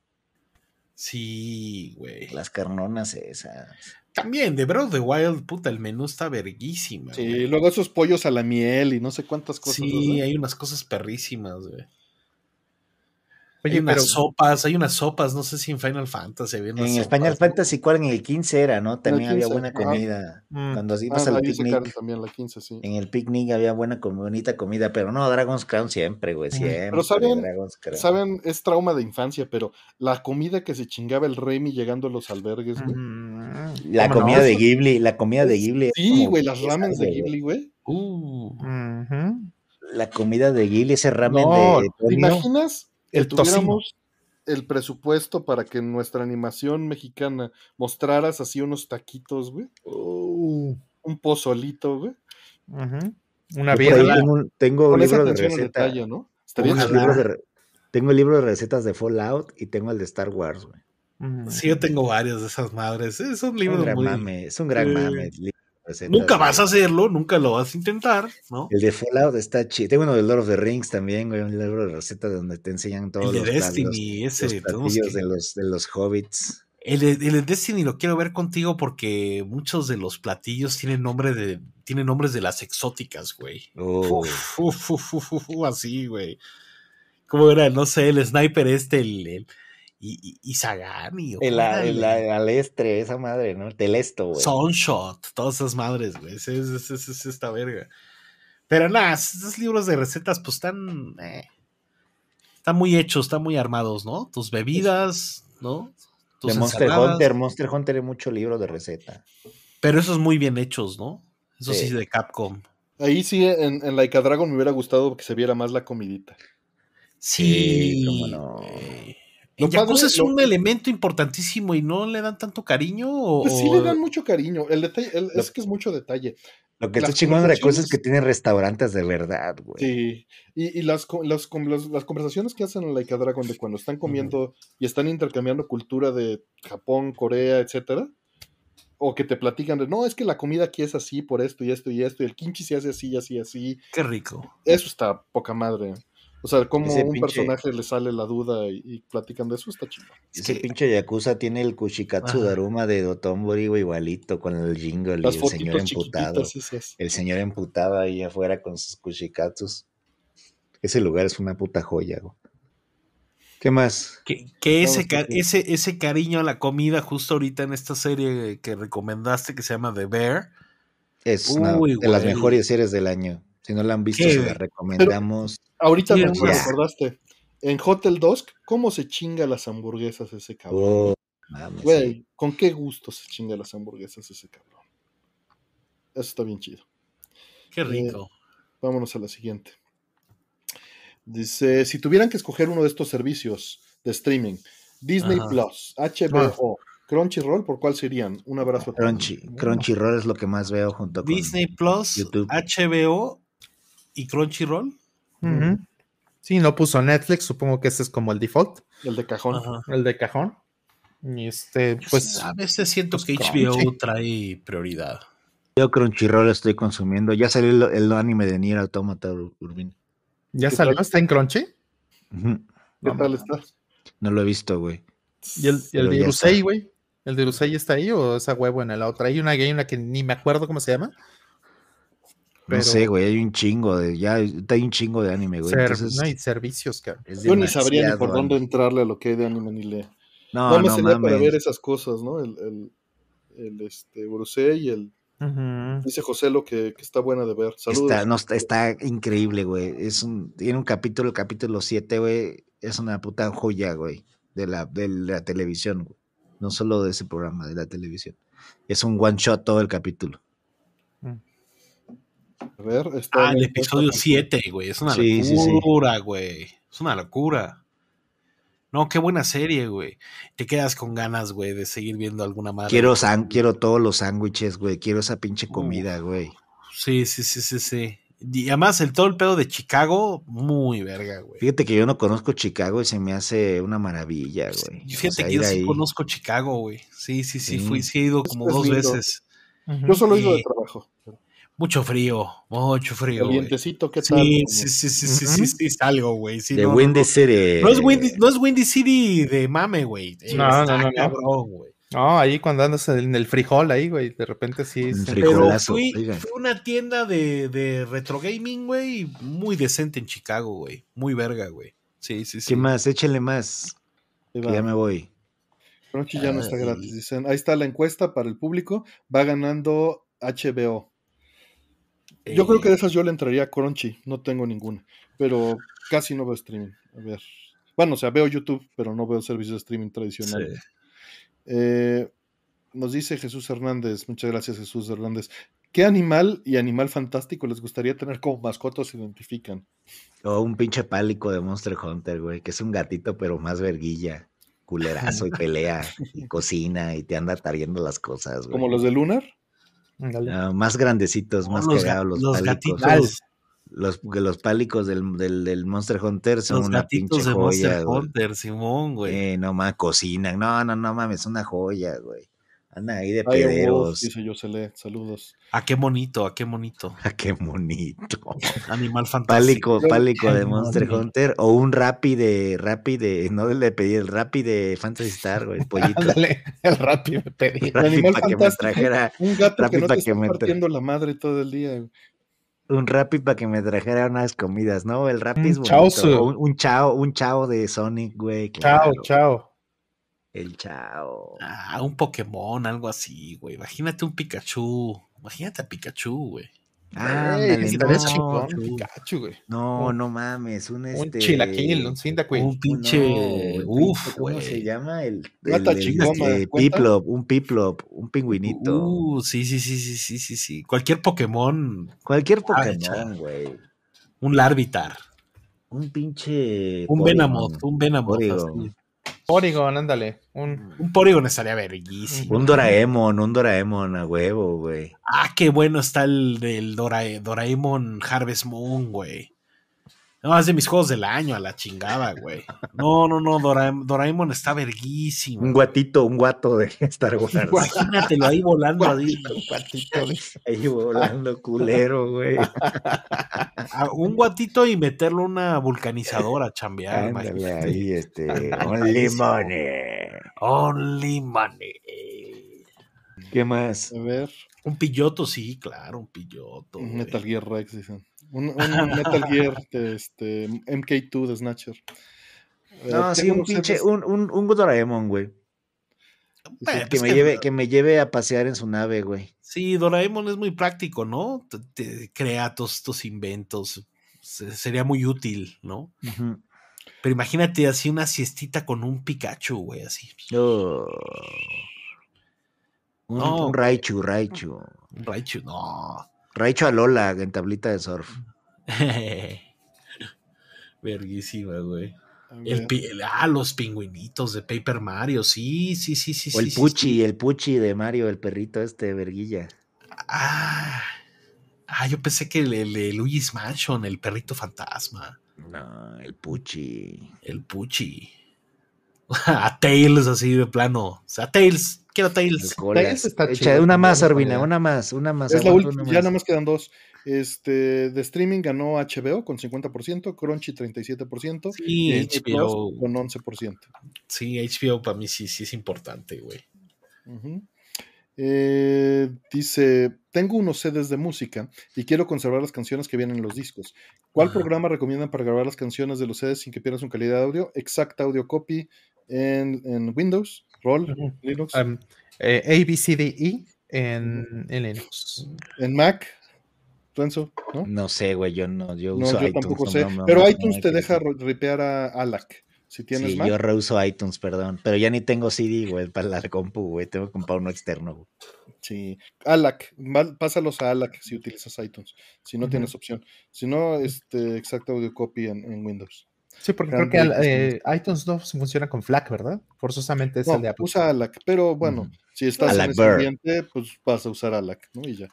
Sí, güey. Las carnonas esas. También, de Breath of the Wild, puta, el menú está verguísima. Sí, güey. luego esos pollos a la miel y no sé cuántas cosas. Sí, hay unas cosas perrísimas, güey. Oye, hay unas pero sopas, hay unas sopas, no sé si en Final Fantasy había unas En el sopas, Final ¿no? Fantasy, ¿cuál? En el 15 era, ¿no? También había 15, buena comida. Mm. Cuando Ah, ibas al ahí sacaron picnic, también la 15, sí. en el picnic había buena, bonita comida, pero no, Dragon's Crown siempre, güey, siempre. Pero saben-. Saben, es trauma de infancia, pero la comida que se chingaba el Remy llegando a los albergues, güey. Mm, La comida de Ghibli, la comida de Ghibli. Sí, güey, las esa, ramens de. Ghibli, güey. Uh. La comida de Ghibli, ese ramen No, de ¿Te imaginas El tocino. tuviéramos el presupuesto para que en nuestra animación mexicana mostraras así unos taquitos, güey? Uh, Un pozolito, güey. Una birra. tengo, un- tengo un libro de recetas. Tengo, de el libro de recetas de Fallout y tengo el de Star Wars, güey. Ujú. sí, yo tengo varias de esas madres. Es un libro un gran muy. mame, es un gran Sí. mame. Nunca vas a hacerlo, nunca lo vas a intentar, ¿no? El de Fallout está chido. Tengo uno de Lord of the Rings también, güey, un libro de recetas donde te enseñan todos El de los, Destiny, los- ese. los que- de, los, de los hobbits. El de, el de Destiny lo quiero ver contigo porque muchos de los platillos tienen nombre de tienen nombres de las exóticas, güey. Oh, Uf, uf, uf, así, güey. ¿Cómo era? No sé, el sniper este, el y, y, Sagami. o el, el, el- alestre, esa madre, ¿no? El telesto, güey. Sunshot, todas esas madres, güey. Es, es, es- es esta verga. Pero nada, esos libros de recetas, pues están. eh, están muy hechos, están muy armados, ¿no? Tus bebidas, ¿no? Tus de Monster ensaladas, Hunter, Monster Hunter es mucho libro de receta. Pero esos muy bien hechos, ¿no? Eso sí, Sí. de Capcom. Ahí sí, en, en Laika Dragon me hubiera gustado que se viera más la comidita. Sí, Sí, cómo no. güey. Lo En Yakuza padre- es lo- un elemento importantísimo y no le dan tanto cariño. O, Pues sí le dan mucho cariño. El detalle, el- Lo- es que es mucho detalle. Lo que está chingón de la cosa es que tienen restaurantes de verdad, güey. Sí. Y, y las, las, con- las, las conversaciones que hacen en Laika Dragon de cuando están comiendo y están intercambiando cultura de Japón, Corea, etcétera. O que te platican de, no, es que la comida aquí es así por esto y esto y esto, y el kimchi se hace así, así, así. Qué rico. Eso está poca madre. O sea, como Ese un pinche- personaje le sale la duda y, y platican de eso, está chido. Ese que- pinche Yakuza tiene el Kushikatsu Ajá. Daruma de Dotonbori, güey, igualito, con el jingle y el señor emputado. esas. El señor emputado ahí afuera con sus Kushikatsus. Ese lugar es una puta joya, güey. ¿Qué más? Que, que ese, sí. ese, ese cariño a la comida, justo ahorita en esta serie que recomendaste que se llama The Bear. Es una Uy, de las mejores series del año. Si no la han visto, ¿Qué? se la recomendamos. Ahorita Sí, me ya. recordaste. En Hotel Dusk, ¿cómo se chinga las hamburguesas ese cabrón? Oh, mames, Güey, sí. ¿con qué gusto se chinga las hamburguesas ese cabrón? Eso está bien chido. Qué rico. Vámonos a la siguiente. Dice, si tuvieran que escoger uno de estos servicios de streaming, Disney Ajá. Plus, HBO, Crunchyroll, ¿por cuál serían? Un abrazo a todos. Crunchy. Crunchyroll es lo que más veo junto con Disney Plus, YouTube. HBO y Crunchyroll. Sí, no puso Netflix, supongo que ese es como el default, El de cajón. Ajá. el de cajón. Y este, pues, a veces siento pues, que Crunchy. HBO trae prioridad. Yo Crunchyroll estoy consumiendo. Ya salió el, el anime de Nier Automata Ur- Urbina. ¿ya ¿Qué salió? tal? ¿Está en Crunchy? Ujú. ¿Qué tal está? No lo he visto, güey. ¿Y el, y el Pero de está. güey? ¿El de Irusei está ahí o esa huevo en la otra? Hay una game en la que ni me acuerdo cómo se llama. No sé, güey. Hay un chingo de. Ya hay un chingo de anime, güey. ser- Entonces, no hay servicios, cabrón. Yo ni sabría ni por dónde entrarle a lo que hay de anime ni le. No, No, me no sería para ver esas cosas, ¿no? El, el, el este, Urusei y el. Ujú. Dice José lo que, que está buena de ver. Saludos. Está, no, está, está increíble, güey. Es un, tiene un capítulo, el capítulo 7, güey. Es una puta joya, güey. De la, de la televisión, güey. No solo de ese programa, de la televisión. Es un one shot todo el capítulo. A ver, está Ah, el episodio 7, güey. Es una Sí, sí, sí. locura, güey. Es una locura. No, qué buena serie, güey. Te quedas con ganas, güey, de seguir viendo alguna madre. Quiero, san- quiero todos los sándwiches, güey. Quiero esa pinche comida, güey. Sí, sí, sí, sí, sí. Y además, el todo el pedo de Chicago, muy verga, güey. Fíjate que yo no conozco Chicago y se me hace una maravilla, güey. O Fíjate sea, que yo sí ahí. conozco Chicago, güey. Sí, sí, sí, Sí. fui, sí he ido como es dos lindo. veces. Yo solo he ido de trabajo. Mucho frío, mucho frío. güey. Calientecito, ¿qué tal? Sí, sí, sí, sí, sí, sí, sí, salgo, güey. Sí, de no, Windy no. City. No es Windy, no es Windy City de mame, güey. No, no, Está no, no. cabrón, güey. No, ahí cuando andas en el frijol ahí, güey, de repente sí. Un se- frijol. Pero fui, fui una tienda de, de retro gaming, güey, muy decente en Chicago, güey. Muy verga, güey. Sí, sí, sí. ¿Qué más? Échenle más. Que ya me voy. Crunchy ya no está Ay. gratis. Dicen, ahí está la encuesta para el público. Va ganando HBO. Yo Eh, creo que de esas yo le entraría a Crunchy. No tengo ninguna. Pero casi no veo streaming. A ver. Bueno, o sea, veo YouTube, pero no veo servicios de streaming tradicionales. Sí. Eh, nos dice Jesús Hernández. Muchas gracias, Jesús Hernández. ¿Qué animal y animal fantástico les gustaría tener como mascotas se identifican? O un pinche pálico de Monster Hunter, güey, que es un gatito, pero más verguilla. Culerazo y pelea y cocina y te anda tariendo las cosas, güey. ¿Como los de Lunar? Ah, más grandecitos, No, más los, ga- cagados los, los pálicos. gatitos. Los, que los pálicos del, del, del Monster Hunter son Los una gatitos pinche de joya, Monster güey. Hunter, Simón, güey. Eh, no más cocinan. No, no, no mames, una joya, güey. Andan ahí de Ay, pederos. dice Yosele. Saludos. A qué bonito, a qué bonito. Ah, qué bonito. Animal fantástico. Pálico, pálico de Monster. Hunter o un Rappi de, Rappi de, no le pedí el Rappi de Fantasy Star, güey, el pollito. Ándale, el rápido me pedí. Rappi animal para que me trajera, Un gato que no te que esté me partiendo la madre todo el día. un Rappi para que me trajera unas comidas, ¿no? El Rappi Un es bonito. chaozu. o Un, un chao, un chao de Sonic, güey. Chao, claro. chao. El chao. Ah, un Pokémon, algo así, güey. Imagínate un Pikachu. Imagínate a Pikachu, güey. Ándale, estaría no, chingón, chu. Pikachu, güey. no, Un- no mames, un este... Un chilaquil, un Cyndaquil. Un pinche. No, un uf, pinche, ¿Cómo se güey. llama? El, el- el, chingoma, este. Piplop, un Piplop, un pingüinito. Uh, sí, sí, sí, sí, sí, sí, sí. Cualquier Pokémon, Cualquier ah, Pokémon, güey. un Larvitar, Un pinche. un. Venamoth, un Venamoth. Porygon. ándale. Un, Un Porygon estaría verguísimo. Un Doraemon, un Doraemon a huevo, güey. Ah, qué bueno está el del Dora- Doraemon Harvest Moon, güey. No, es de mis juegos del año, a la chingada, güey. No, no, no, Doraem- Doraemon está verguísimo. Un guatito, un guato de Star Wars. Imagínatelo ahí volando ahí. Ahí volando culero, güey. A un guatito y meterlo una vulcanizadora chambear. Ándale imagínate. ahí, este. Un limón. Only money. ¿Qué más? A ver, Un pilloto, sí, claro, un pilloto. un. Metal Gear Rex, dicen. Un, un Metal Gear de este, MK2 de Snatcher. Eh, No, sí, un pinche, un, un, un Doraemon, güey. Bueno, Que me que- lleve, que me lleve a pasear en su nave, güey. Sí, Doraemon es muy práctico, ¿no? Te, te crea todos estos inventos. Se- sería muy útil, ¿no? Pero imagínate así una siestita con un Pikachu, güey, así. Oh. Un, No, un Raichu, Raichu. Un Raichu, no. Raichu a Lola en tablita de surf. Verguísima, güey. a El, ah, los pingüinitos de Paper Mario, sí, sí, sí, sí. O el sí, Puchi, sí. el Puchi de Mario, el perrito este, verguilla. Ah, ah, yo pensé que el, el de Luigi's Mansion, el perrito fantasma, No, el Puchi. el Puchi. A Tails, así de plano. O sea, Tails, quiero Tails. Tails está Echa chido, una más, Arvina, una más, una más. es la última, ya nada más quedan dos. Este, de streaming ganó HBO con 50%, Crunchy 37%, Sí, y Plus HBO. con 11%. Sí, HBO para mí sí, sí es importante, güey. Eh, dice, tengo unos CDs de música y quiero conservar las canciones que vienen en los discos. ¿Cuál Ajá. programa recomiendan para grabar las canciones de los CDs sin que pierdan su calidad de audio? Exact Audio Copy en, en Windows, Roll. Linux, Um, eh, ABCDE en, en Linux. en Mac, Renzo, ¿no? No sé, güey, yo no, yo No, uso yo iTunes. tampoco no, sé. no, no, pero no, iTunes no, te deja ripear a Alac. Si tienes Sí, Mac, yo reuso iTunes, perdón. Pero ya ni tengo CD, güey, para la compu, güey. Tengo que comprar uno externo, güey. Sí. Alac, pásalos a Alac si utilizas iTunes, si no tienes opción. Si no, este, Exact Audio Copy en, en Windows. Sí, porque creo que eh, iTunes no funciona con FLAC, ¿verdad? Forzosamente es No, el de Apple. usa Alac, pero bueno, si estás Alac en ese Burr. ambiente, pues vas a usar Alac, ¿no? Y ya.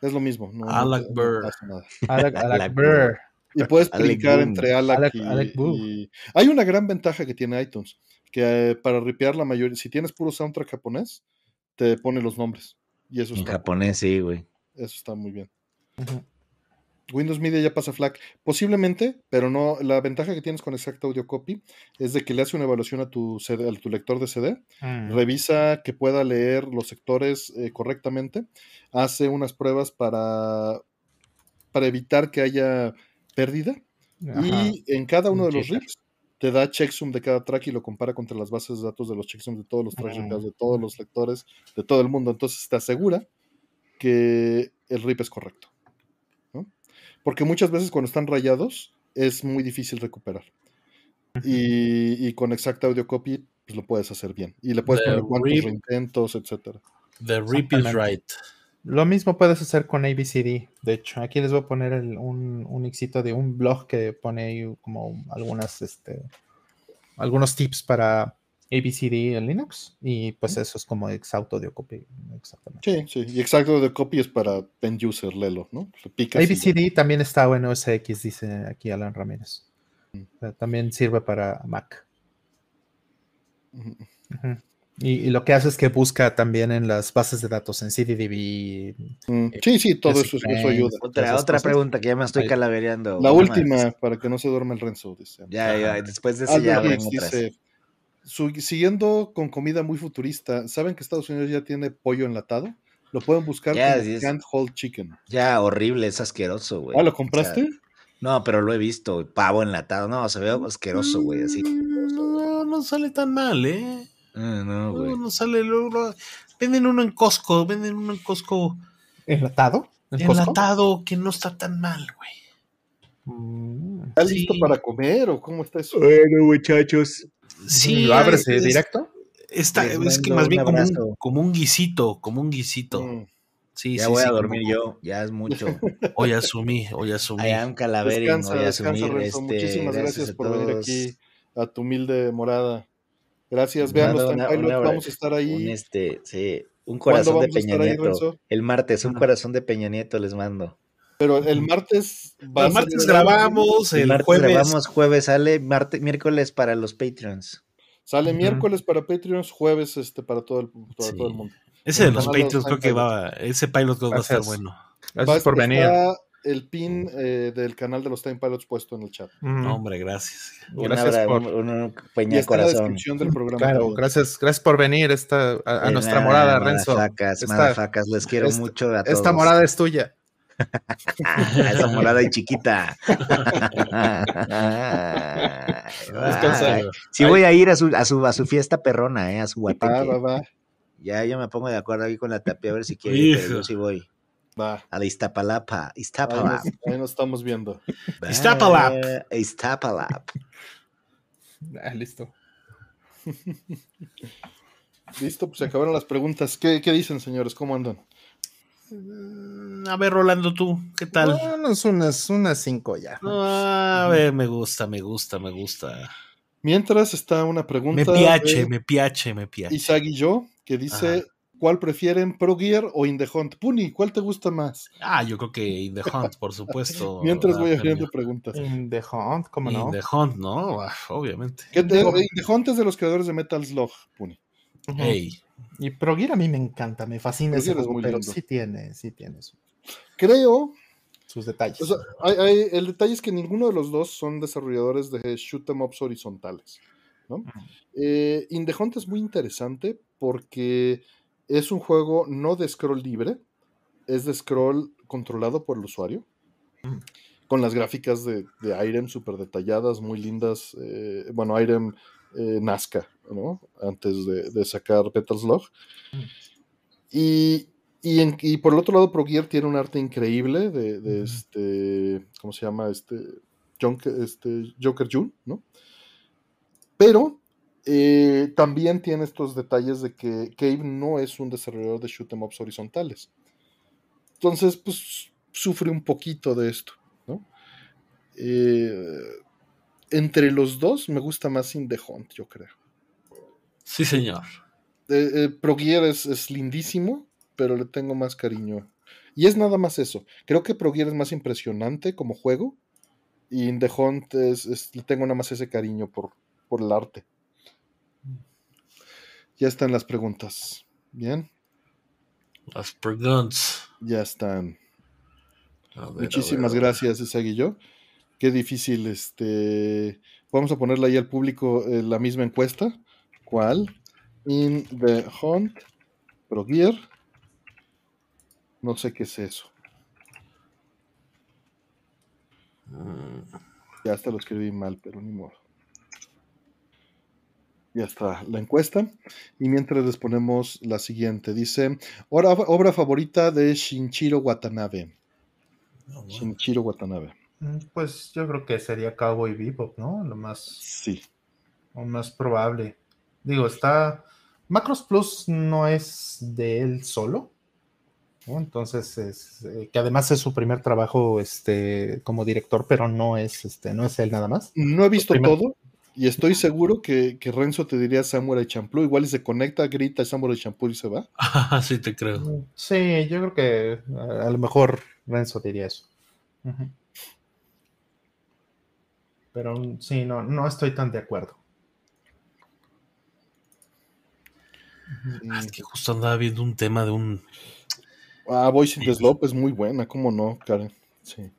Es lo mismo. No, Alac no Burr. pasa nada. Alec, Alec Alec Burr. Y puedes Boom. entre Alac, y, y- Hay una gran ventaja que tiene iTunes, que eh, para ripear la mayoría, si tienes puro soundtrack japonés, te pone los nombres. Y eso En está. japonés, sí, güey. Eso está muy bien. Windows Media ya pasa FLAC. Posiblemente, pero no. La ventaja que tienes con Exact Audio Copy es de que le hace una evaluación a tu, CD a tu lector de CD, Mm. revisa que pueda leer los sectores eh, correctamente, hace unas pruebas para, para evitar que haya pérdida Ajá. y en cada uno de los rips te da checksum de cada track y lo compara contra las bases de datos de los checksums de todos los tracks Mm. recados, de todos los lectores, de todo el mundo. Entonces te asegura que el rip es correcto. ¿no? Porque muchas veces cuando están rayados es muy difícil recuperar. Y, y con Exact Audio Copy pues lo puedes hacer bien. Y le puedes The poner cuántos rip- reintentos, etcétera. The rip is right. Lo mismo puedes hacer con ABCD. De hecho, aquí les voy a poner el- un, un ixito de un blog que pone ahí como algunas, este, algunos tips para ABCD en Linux. Y pues eso es como Exauto de copy. Exactamente. Sí, sí. Y Exact Audio Copy es para end user, lelo, ¿no? ABCD también está en OS X, dice aquí Alan Ramírez. Mm. O sea, también sirve para Mac. Ujú. Y, y lo que hace es que busca también en las bases de datos, en CDDB. Mm, Sí, sí, todo eso, eso ayuda. Otra, otra pregunta que ya me estoy calavereando. La última, más. para que no se duerma el Renzo, dice. Ya, ya, Ajá. después de eso ya dice, su- siguiendo con comida muy futurista, ¿saben que Estados Unidos ya tiene pollo enlatado? Lo pueden buscar Ya, como Can't Hold Chicken. Ya, horrible, es asqueroso, güey. Ah, ¿lo O compraste? sea, no, pero lo he visto. Pavo enlatado. No, se ve asqueroso, güey. Así. Mm, No, no sale tan mal, ¿eh? Ah, no, No, güey. no sale. lo- venden uno en Costco, venden uno en Costco ¿Enlatado? ¿En Costco? enlatado que no está tan mal, güey. Mm. ¿Está Sí. listo para comer o cómo está eso? Bueno, muchachos. Sí, ¿Lo abres eh, es- directo? Está, es que más un bien como un, como un guisito, como un guisito. Mm, Sí, Ya sí, voy sí, a como- dormir yo. Ya es mucho. Hoy asumí, hoy asumí. I am Calavering. Descansa, Voy a descansa, asumir. Este, Muchísimas gracias, por venir aquí a tu humilde morada. Gracias. Les Vean los una- vamos a estar Un, ahí. este, sí, un ¿Cuándo corazón de Peña ahí, Nieto. El martes, un Ajá. corazón de Peña Nieto les mando. Pero el martes va a El ser- martes grabamos, El, el martes jueves. grabamos, jueves sale, martes, miércoles para los Patreons. Sale miércoles para Patreons, jueves este para todo el, para Sí. todo el mundo. Ese de el los canal de los Patreons creo que va, ese pilot que va a estar Gracias. bueno. Gracias por venir. está el pin eh, del canal de los Time Pilots puesto en el chat. Mm. No, hombre, gracias. Gracias por- un, un Y Peña está en la descripción del programa. Claro, gracias, gracias por venir esta, a, nuestra nada, morada, Renzo. Madafacas, Esta- madafacas, les quiero esta- mucho a todos. Esta morada es tuya. Esa morada y chiquita. Sí voy a ir a su, a su, a su fiesta perrona, eh, a su guateque. va, va, Ya yo me pongo de acuerdo aquí con la tapia a ver si quiere, ir, pero yo sí voy. Va. A la Iztapalapa. Ahí nos, Iztapalapa. ahí nos estamos viendo. Iztapalap. Eh, Iztapalap. Ah, listo. Listo, pues se acabaron las preguntas. ¿Qué, qué dicen, señores? ¿Cómo andan? Mm, A ver, Rolando, tú, ¿qué tal? Unas, unas, unas cinco ya. No, a ver, me gusta, me gusta, me gusta. Mientras está una pregunta Me piache, de me piache, me piache. Isaac y yo, que dice, Ajá. ¿Cuál prefieren, Pro Gear o In the Hunt? Puni, ¿cuál te gusta más? Ah, yo creo que In the Hunt, por supuesto. Mientras voy haciendo preguntas. In the Hunt, ¿cómo In no? the Hunt, ¿no? Ah, obviamente. ¿Qué te- In the Hunt es de los creadores de Metal Slug, Puni. Hey, Y Pro Gear a mí me encanta, me fascina ese juego, muy pero lindo. sí tiene, sí tiene su- Creo sus detalles. O sea, hay- hay- el detalle es que ninguno de los dos son desarrolladores de shoot 'em ups horizontales. ¿no? Eh, In the Hunt es muy interesante porque es un juego no de scroll libre, es de scroll controlado por el usuario, Mm. con las gráficas de, de Irem súper detalladas, muy lindas. eh, bueno, Irem eh, Nazca, ¿no? Antes de, de sacar Petal Slug. Mm. Y, y, en- y por el otro lado, Pro Gear tiene un arte increíble de, este, ¿cómo se llama? Este, Joker, este, Joker June, ¿no? Pero eh, también tiene estos detalles de que Cave no es un desarrollador de shoot 'em ups horizontales. Entonces, pues sufre un poquito de esto, ¿no? Eh, entre los dos me gusta más In the Hunt, yo creo. sí, señor. Eh, eh, es, es lindísimo, pero le tengo más cariño. Y es nada más eso. Creo que Pro Gear es más impresionante como juego. Y In The Hunt es, es- le tengo nada más ese cariño por, por el arte. Ya están las preguntas. Bien. Las preguntas. Ya están. Ver, Muchísimas a ver, a ver. gracias, Isaguillo. Qué difícil, este. Vamos a ponerle ahí al público eh, la misma encuesta. ¿Cuál? In the Hunt Pro Gear. No sé qué es eso. Mm, Ya hasta lo escribí mal, pero ni modo. Ya está la encuesta. Y mientras les ponemos la siguiente. Dice, obra, obra favorita de Shinichiro Watanabe. no, bueno. Shinichiro Watanabe. Mm, Pues yo creo que sería Cowboy Bebop, ¿no? Lo más, Sí. lo más probable. Digo, está. Macros Plus no es de él solo. ¿no? Entonces, es, eh, que además es su primer trabajo este, como director, pero no es, este, no es él nada más. No he visto todo y estoy seguro que, que Renzo te diría Samurai Champloo. Igual y se conecta, grita Samurai Champloo y se va. sí, te creo. Mm, Sí, yo creo que a, a lo mejor Renzo diría eso. Pero mm, sí, no, no estoy tan de acuerdo. Ah, es que justo andaba viendo un tema de un. Ah, Voice in the Slope es muy buena, ¿cómo no, Karen? Sí.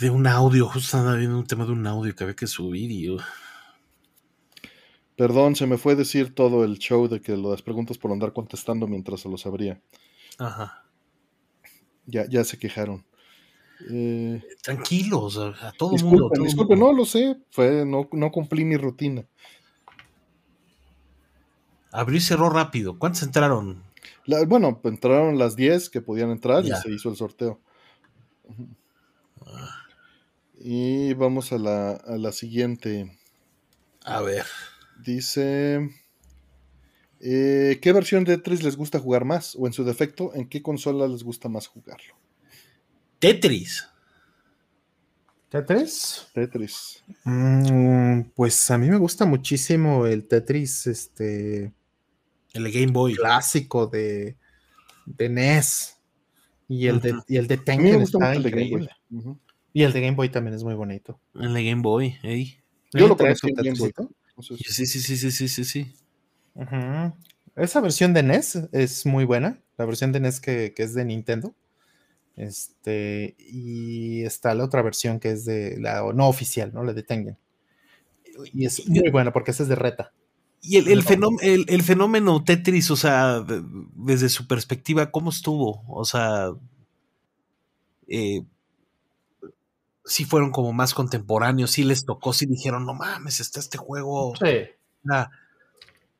De un audio, justo andaba viendo un tema de un audio que había que subir y. uh, Perdón, se me fue decir todo el show de que lo das preguntas por andar contestando mientras se los abría. Ajá. Ya, ya se quejaron. Eh, Tranquilos, a, a todo mundo. disculpen, todo disculpen, mundo. no lo sé. Fue, no, no cumplí mi rutina. Abrió y cerró rápido. ¿Cuántos entraron? La- bueno, entraron las 10 que podían entrar Ya. y se hizo el sorteo. Y vamos a la, a la siguiente. A ver. Dice, eh, ¿qué versión de Tetris les gusta jugar más? O en su defecto, ¿en qué consola les gusta más jugarlo? Tetris. ¿Tetris? Tetris. Mm, pues a mí me gusta muchísimo el Tetris este, El Game Boy. clásico de, de NES. Y el, de, y el de A mí me Tengen gusta está mucho el de Game Boy. Y el de Game Boy también es muy bonito. El de Game Boy. ey. Yo lo. Entonces, Sí, sí, sí, sí, sí, sí, sí. Esa versión de NES es muy buena. La versión de NES que, que es de Nintendo. Este, y está la otra versión que es de la no oficial, ¿no? La de Tengen. Y es muy buena porque esa es de reta. Y el, el, No. fenóm- el- el fenómeno Tetris, o sea, de- desde su perspectiva, ¿cómo estuvo? O sea, eh, sí fueron como más contemporáneos, sí les tocó, sí dijeron, no mames, está este juego, Sí, una-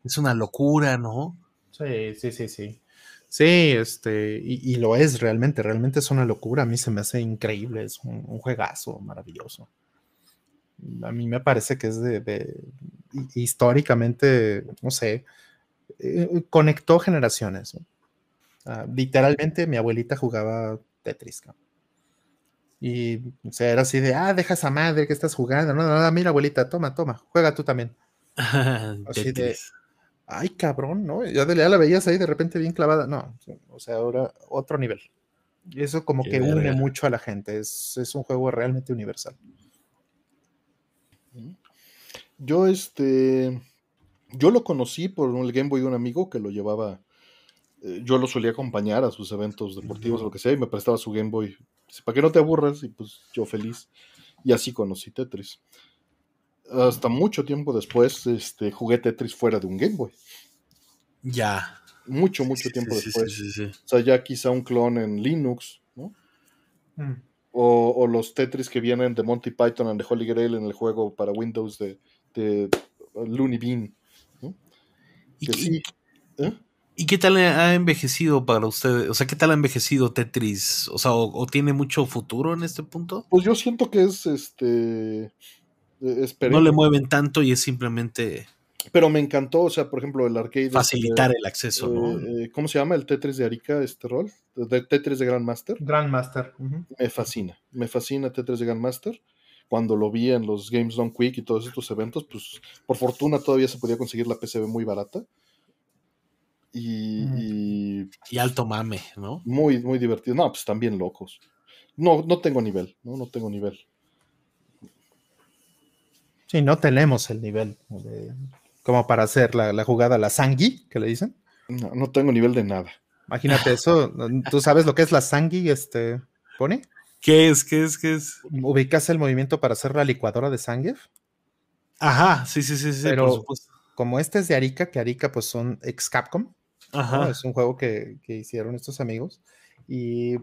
es una locura, ¿no? sí, sí, sí, sí. Sí, este, y, y lo es realmente, realmente es una locura. A mí se me hace increíble, es un, un juegazo maravilloso. A mí me parece que es de, de- hi- históricamente, no sé, eh, conectó generaciones. ¿no? Ah, literalmente mi abuelita jugaba Tetris. cabrón. Y o sea, era así de, ah, deja esa madre que estás jugando. No, no, no, mira, abuelita, toma, toma, juega tú también. Así de-. Ay, cabrón, ¿no? Ya, de- ya la veías ahí de repente bien clavada. No, o sea, ahora otro nivel. Y eso como Qué que une mucho a la gente. Es, es un juego realmente universal. yo este, yo lo conocí por el Game Boy de un amigo que lo llevaba, eh, yo lo solía acompañar a sus eventos deportivos o lo que sea y me prestaba su Game Boy. Dice, para que no te aburras y pues yo feliz. Y así conocí Tetris. Hasta mucho tiempo después este, jugué Tetris fuera de un Game Boy. Ya. Mucho, mucho Sí, tiempo sí, después. sí, sí, sí. O sea, ya quizá un clon en Linux, ¿no? Mm. O, o los Tetris que vienen de Monty Python and the Holy Grail en el juego para Windows de, de Looney Bean. ¿Y, Que qué- sí. ¿eh? Y qué tal ha envejecido para ustedes? O sea, ¿qué tal ha envejecido Tetris? O sea, ¿o, o tiene mucho futuro en este punto? Pues yo siento que es este. es No le mueven tanto y es simplemente Pero me encantó, o sea, por ejemplo, el arcade. facilitar este, el acceso, ¿no? eh, eh, ¿Cómo se llama el Tetris de Arica, este rol? De Tetris de Grandmaster. Grandmaster. ujú. Me fascina. Me fascina Tetris de Grandmaster. Cuando lo vi en los Games Done Quick y todos estos eventos, pues por fortuna todavía se podía conseguir la PCB muy barata. Y, Ujú. y Y alto mame, ¿no? muy, muy divertido. No, pues están bien locos. No, no tengo nivel, ¿no? No tengo nivel. Sí, no tenemos el nivel de- como para hacer la, la jugada, la sangui, que le dicen. No, no tengo nivel de nada. Imagínate eso. ¿Tú sabes lo que es la Sangui, este, Pone? ¿Qué es? ¿Qué es? ¿Qué es? ¿Ubicas el movimiento para hacer la licuadora de Zangief? Ajá, sí, sí, sí, sí, Pero por supuesto. como este es de Arica, que Arica pues son ex Capcom, ¿no? Ajá. es un juego que, que hicieron estos amigos y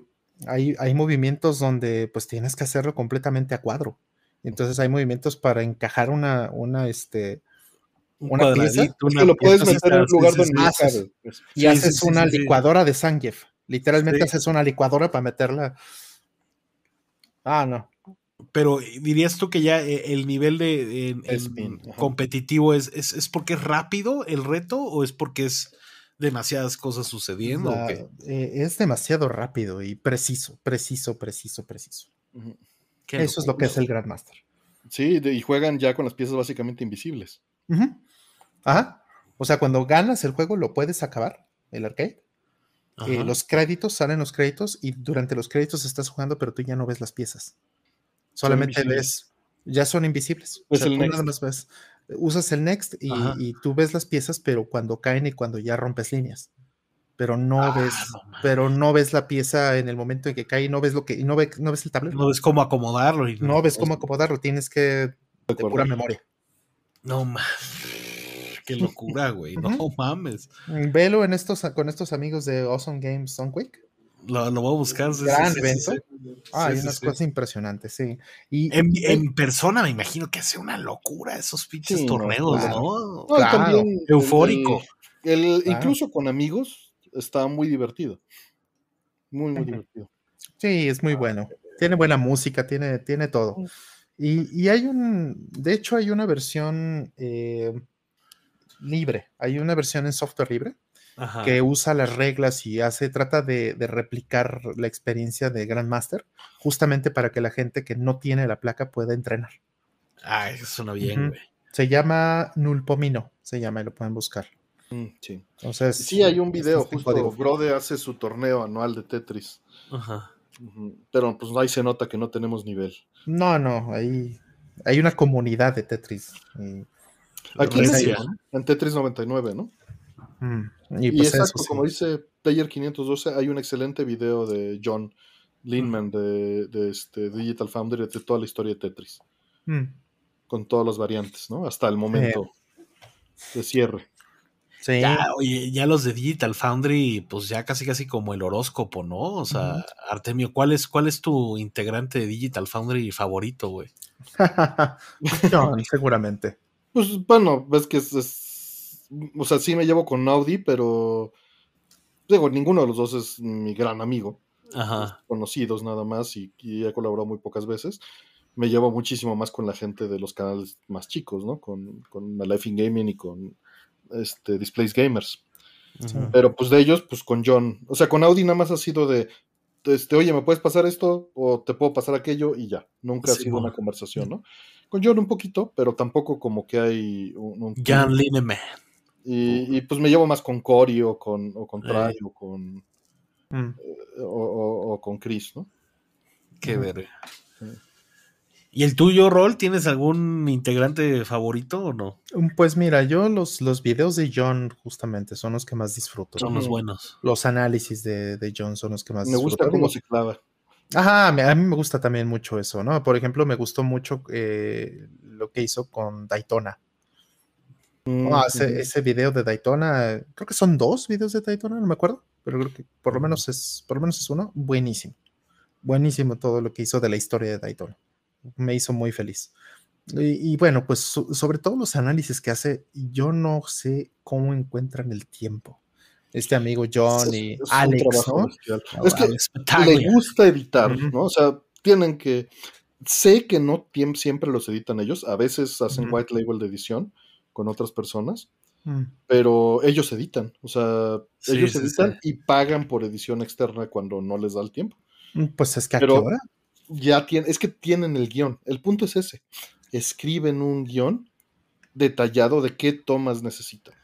hay, hay movimientos donde pues tienes que hacerlo completamente a cuadro. Entonces hay movimientos para encajar una, una, este, Un una pieza, Es una que lo puedes meter en un lugar donde no pues. y Sí, haces sí, una sí, licuadora de Zangief. Literalmente haces una licuadora para meterla. Ah, no. Pero eh, dirías tú que ya eh, el nivel de en- en Spin, ajá. competitivo es, es, es porque es rápido el reto o es porque es demasiadas cosas sucediendo? o La- qué? eh, es demasiado rápido y preciso, preciso, preciso, preciso. Eso es lo que es el Grandmaster. Sí, de- y juegan ya con las piezas básicamente invisibles. Ajá. O sea, cuando ganas el juego lo puedes acabar, el arcade. Eh, los créditos, salen los créditos y durante los créditos estás jugando, pero tú ya no ves las piezas. Solamente ves, ya son invisibles. O Es sea, el tú next. nada más ves, usas el next y, tú ves las piezas, pero cuando caen y cuando ya rompes líneas. Pero no Ah, ves, no pero no ves la pieza en el momento en que cae y no ves lo que, y no, ve- no ves el tablero. No ves cómo acomodarlo. Y No ves cómo acomodarlo, tienes que de pura memoria. No mames. Qué locura, güey. No mames. Velo en estos, con estos amigos de Awesome Games Sunquake. Lo, lo voy a buscar. sí, sí, Gran sí, sí, evento. sí. Ah, Sí, hay sí, unas sí. cosas impresionantes, sí. Y En, en persona me imagino que hace una locura esos pinches Sí, no, torneos, claro. ¿no? No, Claro. también Eufórico. el- el- Claro. Incluso con amigos está muy divertido. Muy, muy divertido. Sí, es muy bueno. Tiene buena música, tiene, tiene todo. Y, y hay un, de hecho, hay una versión eh, libre, hay una versión en software libre Ajá. que usa las reglas y hace, trata de, de replicar la experiencia de Grandmaster, justamente para que la gente que no tiene la placa pueda entrenar. Ay, eso suena bien, güey. Se llama Nulpomino, se llama y lo pueden buscar. Mm, Sí. Entonces, Sí, hay un este video, justo código. Brode hace su torneo anual de Tetris. Ajá. Pero pues ahí se nota que no tenemos nivel. No, no, ahí hay una comunidad de Tetris. y- Aquí en Tetris 99, ¿no? Mm, Y, Y, pues exacto, eso, sí. como dice Player 512, hay un excelente video de John Linman de, de este Digital Foundry de toda la historia de Tetris, Mm, con todas las variantes, ¿no? Hasta el momento de cierre. sí. Ya, oye, ya los de Digital Foundry, pues ya casi casi como el horóscopo, ¿no? O sea. Artemio, ¿cuál es, ¿cuál es tu integrante de Digital Foundry favorito, güey? John, seguramente. Pues bueno, ves que es, es- O sea, sí me llevo con Audi, pero. Digo, ninguno de los dos es mi gran amigo. Ajá. Conocidos nada más y, y he colaborado muy pocas veces. Me llevo muchísimo más con la gente de los canales más chicos, ¿no? Con, con Life in Gaming y con este, Displays Gamers. Pero pues de ellos, pues con John. O sea, con Audi nada más ha sido de. Este, oye, ¿me puedes pasar esto? O te puedo pasar aquello y ya. Nunca ha Sí, sido mo. una conversación, ¿no? Con John un poquito, pero tampoco como que hay un, un- Jan Lineman. Y, y, pues me llevo más con Cory o con, o con Eh. Try o con, Mm. o, o- o con Chris, ¿no? Qué verga. Sí. ¿Y el tuyo, Rol? ¿Tienes algún integrante favorito o no? Mm, Pues mira, yo los, los videos de John justamente son los que más disfruto. Son los buenos. Los análisis de, de John son los que más Me gusta disfruto. cómo Digo, se clava. Ajá, me- a mí me gusta también mucho eso, ¿no? Por ejemplo, me gustó mucho eh, lo que hizo con Daytona. Mm, Ah, ese, ese video de Daytona, creo que son dos videos de Daytona, no me acuerdo, pero creo que por lo menos es, por lo menos es uno, buenísimo. Buenísimo todo lo que hizo de la historia de Daytona. Me hizo muy feliz. Y, y bueno, pues so- sobre todo los análisis que hace, yo no sé cómo encuentran el tiempo. Este amigo John y es Alex, ¿no? Es que Alex le gusta editar, Ujú. ¿no? O sea, tienen que. Sé que no siempre los editan ellos, a veces hacen Ujú. white label de edición con otras personas, Mm, pero ellos editan, o sea, Sí, ellos sí, editan sí. y pagan por edición externa cuando no les da el tiempo. mm, Pues es que a Pero- qué hora? Ya tienen, es que tienen el guion. El punto es ese. Escriben un guion detallado de qué tomas necesitan.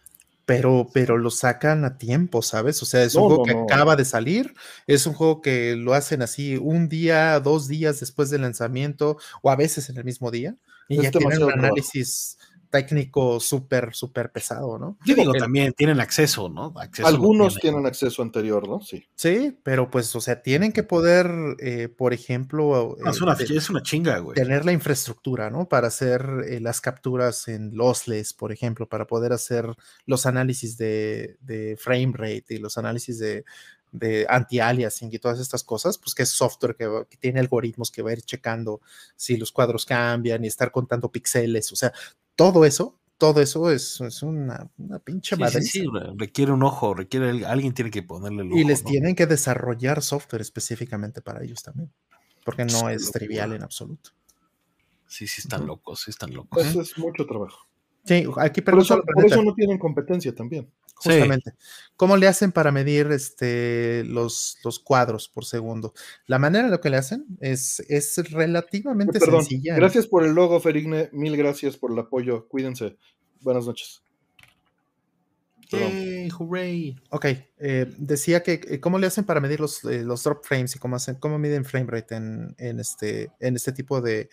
Pero, pero lo sacan a tiempo, ¿sabes? O sea, es un juego no, que no. acaba de salir, es un juego que lo hacen así un día, dos días después del lanzamiento, o a veces en el mismo día, y Es ya tienen un trabajo. Técnico súper, súper pesado, ¿no? Yo digo, El- también tienen acceso, ¿no? Acceso Algunos tienen acceso anterior, ¿no? Sí. Sí, pero pues, o sea, tienen que poder, eh, por ejemplo, No, es, eh, una, es una chinga, güey. tener la infraestructura, ¿no? Para hacer eh, las capturas en lossless, por ejemplo, para poder hacer los análisis de, de frame rate y los análisis de, de anti-aliasing y todas estas cosas, pues que es software que, va- que tiene algoritmos que va a ir checando si los cuadros cambian y estar contando píxeles, o sea, todo eso, todo eso es, es una, una pinche Sí, sí, sí, re- requiere un ojo, requiere el- alguien tiene que ponerle el ojo. Y les ¿no? tienen que desarrollar software específicamente para ellos también, porque no es locura. trivial en absoluto. Sí, sí, están locos, sí, están locos. Eso es mucho trabajo. Sí, aquí Por eso, por eso no tienen competencia también. Sí. justamente. ¿Cómo le hacen para medir este, los, los cuadros por segundo? La manera en la que le hacen es, es relativamente Perdón. sencilla. Gracias por el logo, Ferigne. Mil gracias por el apoyo. Cuídense. Buenas noches. Perdón. Yay, hooray. Ok, eh, decía que eh, cómo le hacen para medir los, eh, los drop frames y cómo, hacen, cómo miden frame rate en, en este, en este tipo de,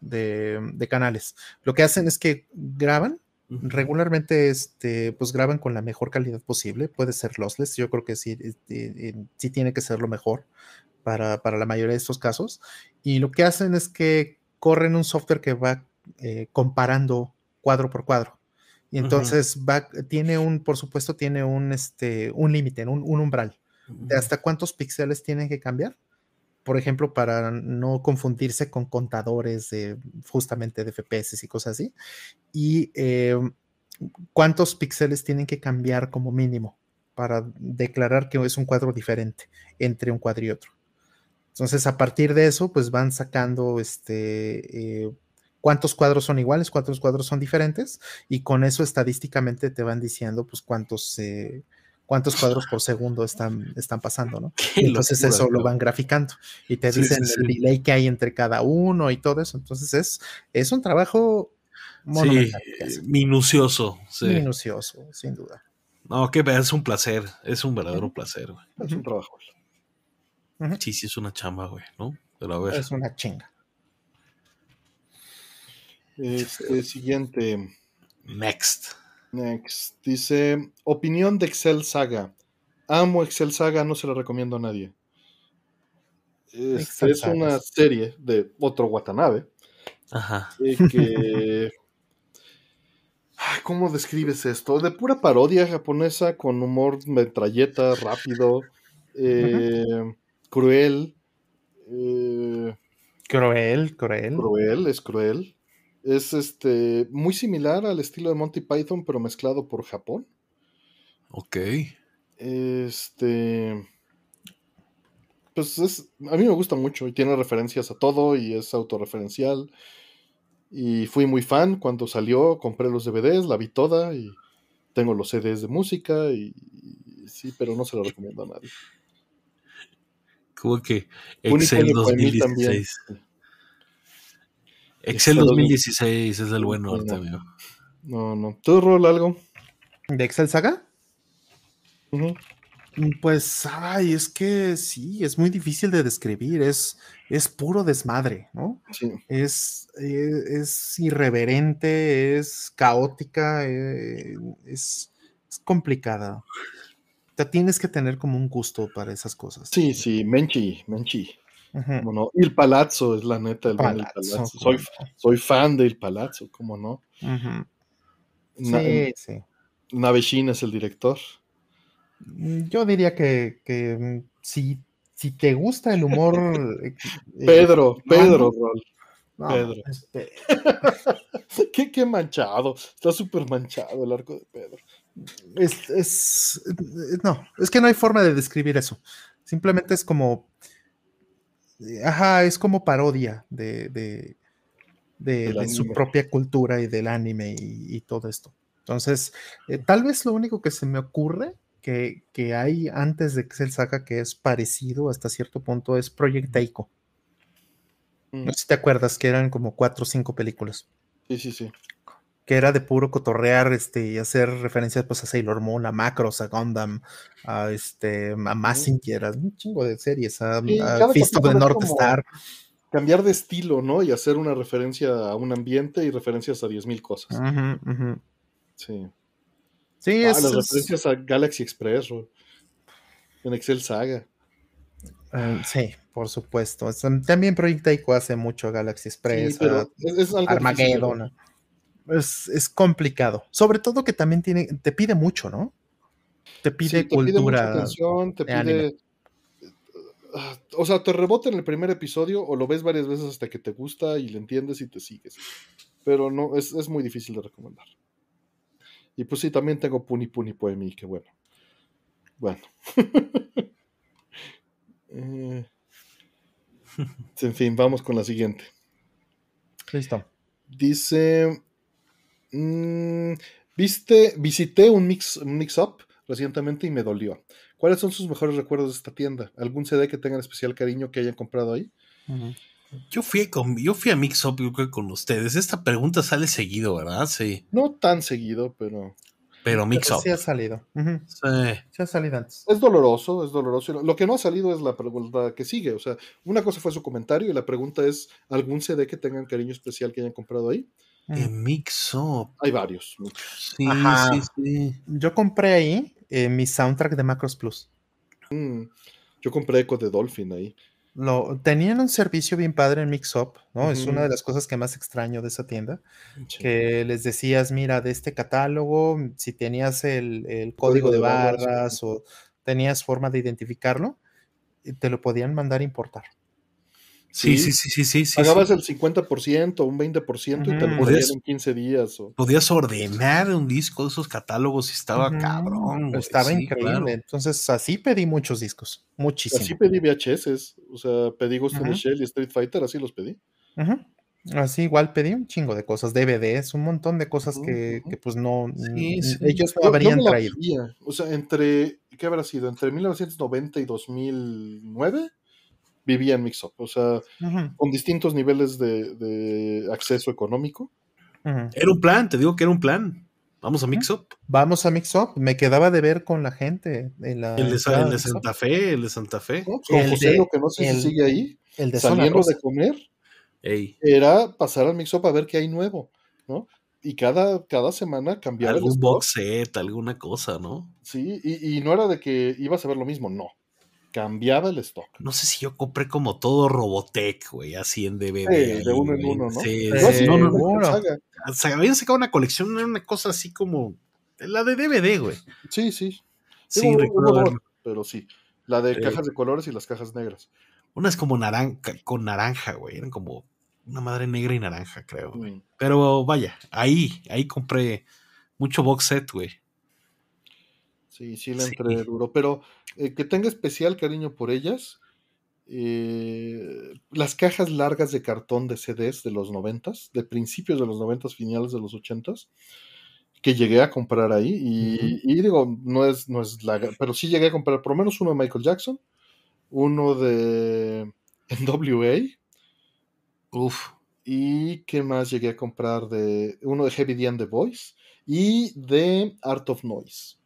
de, de canales. Lo que hacen es que graban. Regularmente este, pues graban con la mejor calidad posible. Puede ser lossless, yo creo que sí, este, sí tiene que ser lo mejor para, para la mayoría de estos casos. Y lo que hacen es que corren un software que va eh, comparando cuadro por cuadro. Y entonces va, tiene un, por supuesto, tiene un, este, un límite, un, un umbral de hasta cuántos píxeles tienen que cambiar. Por ejemplo, para no confundirse con contadores de justamente de FPS y cosas así. Y eh, cuántos píxeles tienen que cambiar como mínimo para declarar que es un cuadro diferente entre un cuadro y otro. Entonces, a partir de eso, pues van sacando este, eh, cuántos cuadros son iguales, cuántos cuadros son diferentes, y con eso estadísticamente te van diciendo, pues, cuántos, eh, cuántos cuadros por segundo están, están pasando, ¿no? Qué entonces locura, eso lo van graficando y te Sí, dicen sí, el sí. delay que hay entre cada uno y todo eso. Entonces es, es un trabajo Sí, monumental. minucioso. Sí. Minucioso, sin duda. No, que es un placer, es un verdadero placer, güey. Es un trabajo. Sí, sí, es una chamba, güey, ¿no? Pero a ver. Es una chinga. Este siguiente. Next. Next. Dice: Opinión de Excel Saga. Amo Excel Saga, no se la recomiendo a nadie. Excel es una serie de otro Watanabe Ajá. eh, que. Ay, ¿Cómo describes esto? De pura parodia japonesa con humor metralleta, rápido, eh, cruel. eh, Cruel, cruel. cruel, es cruel. Es este muy similar al estilo de Monty Python, pero mezclado por Japón. Ok. Este. Pues es. A mí me gusta mucho y tiene referencias a todo y es autorreferencial. Y fui muy fan cuando salió, compré los DVDs, la vi toda y tengo los CDs de música y, y sí, pero no se lo recomiendo a nadie. Como que Excel Puni para mí 2016. también. Excel Excel 2016 es el bueno, Bueno. Artemio. No, no. ¿Tú, Rol, algo? ¿De Excel Saga? Pues, ay, es que sí, es muy difícil de describir. Es, es puro desmadre, ¿no? Sí. Es, eh, es irreverente, es caótica, eh, es, es complicada. Te tienes que tener como un gusto para esas cosas. Sí, sí, Menchi, Menchi. Ujú. ¿Cómo no? Il Palazzo es la neta, el Palazzo, Palazzo. ¿cómo Soy, soy fan de Il Palazzo, ¿cómo no? no? Ujú. Na- Sí, sí. Naveshin es el director. Mm, Yo diría que, que, mm, si, si te gusta el humor. eh, eh, Pedro, Pedro, Rol. no, Pedro. este, Qué, qué manchado. Está súper manchado el arco de Pedro. es, es- eh, no, es que no hay forma de describir eso. Simplemente es como. Ajá, es como parodia de, de, de- su propia cultura y del anime y, y todo esto. Entonces, eh, tal vez lo único que se me ocurre que, que hay antes de Excel Saga que es parecido hasta cierto punto es Project Taiko. Mm, No sé si te acuerdas que eran como cuatro o cinco películas. Sí, sí, sí. Que era de puro cotorrear este, y hacer referencias pues, a Sailor Moon, a Macros, a Gundam, a, este, a Massinger, a un chingo de series, a, Sí, a cada Fist of the North Star. cambiar de estilo, ¿no? Y hacer una referencia a un ambiente y referencias a 10.000 cosas. Sí. Sí, Ah, es, las es- referencias a Galaxy Express, Ro. en Excel Saga. eh, sí, por supuesto. Es- También Project Ico hace mucho Galaxy Express, Sí, ah, es, es algo difícil. Armageddon. Es, es complicado. Sobre todo que también tiene, te pide mucho, ¿no? Te pide Sí, te pide mucha cultura. atención, te pide. ah, O sea, te rebota en el primer episodio o lo ves varias veces hasta que te gusta y le entiendes y te sigues. Pero no, es, es muy difícil de recomendar. Y pues sí, también tengo Puni Puni Poemi, que bueno. Bueno. Eh, en fin, vamos con la siguiente. Listo. Dice. Mm, Viste, visité un mix, un mix up recientemente y me dolió. ¿Cuáles son sus mejores recuerdos de esta tienda? ¿Algún CD que tengan especial cariño que hayan comprado ahí? Yo fui, con, yo fui a Mix Up, yo creo con ustedes. Esta pregunta sale seguido, ¿verdad? Sí. No tan seguido, pero Pero Mix Pero Up. sí ha salido. Sí. Sí ha salido antes. es doloroso, es doloroso. Lo- Lo que no ha salido es la pregunta que sigue. O sea, una cosa fue su comentario y la pregunta es: ¿algún CD que tengan cariño especial que hayan comprado ahí? Ujú. En Mix Up. Hay varios, muchos. Sí, Ajá. sí, sí. Yo compré ahí eh, mi soundtrack de Macros Plus. Mm, Yo compré Echo de Dolphin ahí. Lo, tenían un servicio bien padre en Mix Up, ¿no? Es una de las cosas que más extraño de esa tienda. Sí. que les decías, mira, de este catálogo, si tenías el, el código, de barras, o tenías forma de identificarlo, y te lo podían mandar a importar. Sí, Sí. sí, sí, sí, Pagabas sí. el 50% o un 20% y te lo Podías- en 15 días. O... Podías ordenar un disco de esos catálogos y estaba cabrón. güey. Estaba Sí, increíble. claro. Entonces, así pedí muchos discos, muchísimo. Así pedí VHS, o sea, pedí Ghost in the Ujú. Shell y Street Fighter, así los pedí. Así igual pedí un chingo de cosas, DVDs, un montón de cosas que, que, pues no, Sí, ellos no Yo- habrían traído. pedía, O sea, entre, ¿qué habrá sido? Entre 1990 y 2009 vivía en Mix Up, o sea, con distintos niveles de, de acceso económico. Era un plan, te digo que era un plan. Vamos a Mix Up. Vamos a Mix Up. Me quedaba de ver con la gente en la El de, el de. Santa Fe, el de Santa Fe. ¿no? Con El José, de- lo que no sé el- si sigue ahí, El de saliendo de comer, Ey, era pasar al Mix Up a ver qué hay nuevo, ¿no? Y cada, cada semana cambiaba el algún box set, alguna cosa, ¿no? Sí, y, y no era de que ibas a ver lo mismo, no. Cambiaba el stock. No sé si yo compré como todo Robotech, güey, así en DVD. Sí, ahí, de uno en uno, ¿no? Sí, Eh, No, sí, sí, no, no, no, seguro. saga. O sea, habían sacado una colección, era una cosa así como la de DVD, güey. Sí, sí. Sí, Digo, recuerdo pero sí. La de Sí. cajas de colores y las cajas negras. Unas como naranja, con naranja, güey. Eran como una madre negra y naranja, creo. Mm. Pero vaya, ahí, ahí compré mucho box set, güey. Sí, sí le Sí. entré duro. Pero eh, que tenga especial cariño por ellas. eh, las cajas largas de cartón de CDs de los noventas, de principios de los noventas, finales de los ochentas, que llegué a comprar ahí. Y, y digo, no es, no es la. Pero sí llegué a comprar por lo menos uno de Michael Jackson, uno de NWA. Uf. ¿Y qué más llegué a comprar? de Uno de Heavy D and the Voice y de Art of Noise.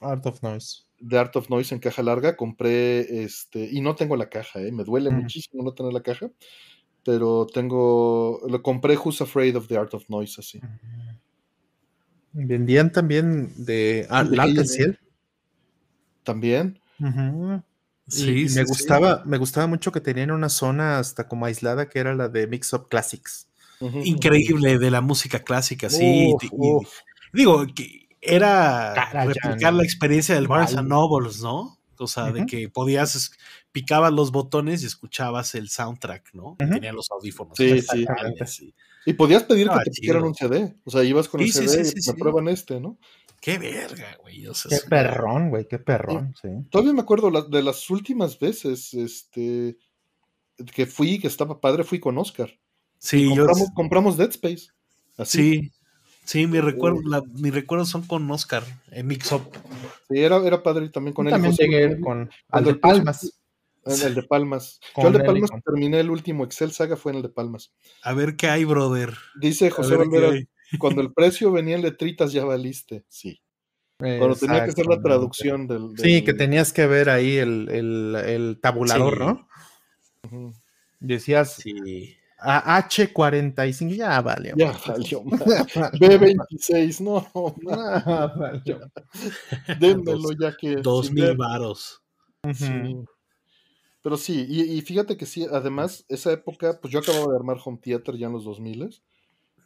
Art of Noise. De Art of Noise en caja larga compré este, y no tengo la caja, ¿eh? me duele Mm. muchísimo no tener la caja, pero tengo, lo compré Who's Afraid of the Art of Noise así. Vendían también de ah, A&M. Ciel. También, Sí, y sí, me sí. gustaba, me gustaba mucho que tenían una zona hasta como aislada que era la de Mix Up Classics. Increíble de la música clásica, sí. Y- y- digo, que era replicar la experiencia del Barnes Vale. and Nobles, ¿no? O sea, de que podías, picabas los botones y escuchabas el soundtrack, ¿no? Ujú. Tenían los audífonos. Sí, sí. Y podías pedir Ah, que te pusieran un CD, o sea, ibas con el Sí, CD sí, y sí, me sí. prueban este, ¿no? Qué verga, güey. o sea, Qué perrón, güey, qué perrón, sí. Todavía me acuerdo la- de las últimas veces este, que fui, que estaba padre, fui con Oscar. Sí, yo. compramos, compramos Dead Space. Así. Sí, sí, mi recuerdo, la- mis recuerdos son con Oscar, en Mix Up. Sí, era, era padre también con él. también José llegué con al de Palmas. en el de Palmas. Con Yo el de Palmas con- terminé el último Excel Saga fue en el de Palmas. A ver qué hay, brother. Dice José Valvera, cuando el precio venía en letritas ya valiste. Sí. Cuando tenía que hacer la traducción del... Sí, que tenías que ver ahí el, el, el tabulador, Sí. ¿no? Ujú. Decías Sí. A H45, ya vale. Ya valió. B26, no, valió. démelo ya que. Dos mil ver- varos. Sí. Pero sí, y, y fíjate que sí, además, esa época, pues yo acababa de armar home theater ya en los 2000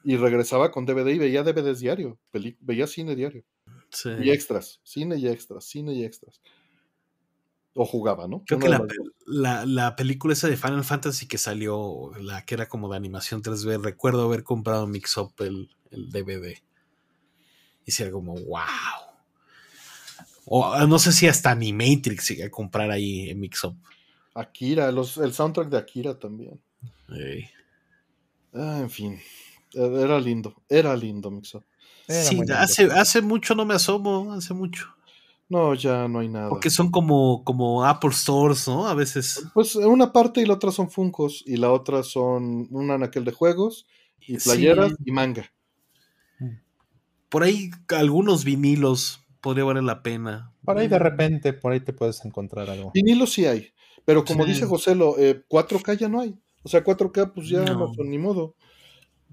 y regresaba con DVD y veía DVDs diario, peli- veía cine diario. Sí. Y extras, cine y extras, cine y extras. O jugaba, ¿no? Creo que la, la, la película esa de Final Fantasy que salió, la que era como de animación 3D, recuerdo haber comprado Mix Up el, el DVD. Y ser como, wow. O ah, no sé si hasta Animatrix llegué a comprar ahí en Mix Up. Akira, los, el soundtrack de Akira también. Ah, en fin, eh, era lindo, era lindo Mixup. Era Sí, lindo. hace, hace mucho no me asomo, hace mucho. No, ya no hay nada. Porque son como, como Apple Stores, ¿no? A veces. Pues una parte y la otra son Funcos y la otra son un anaquel de juegos y Sí. playeras y manga. Por ahí algunos vinilos podría valer la pena. Por ahí de repente, por ahí te puedes encontrar algo. Vinilos sí hay, pero como Sí. dice José, lo, eh, 4K ya no hay. O sea, 4K pues ya No. Amazon, ni modo.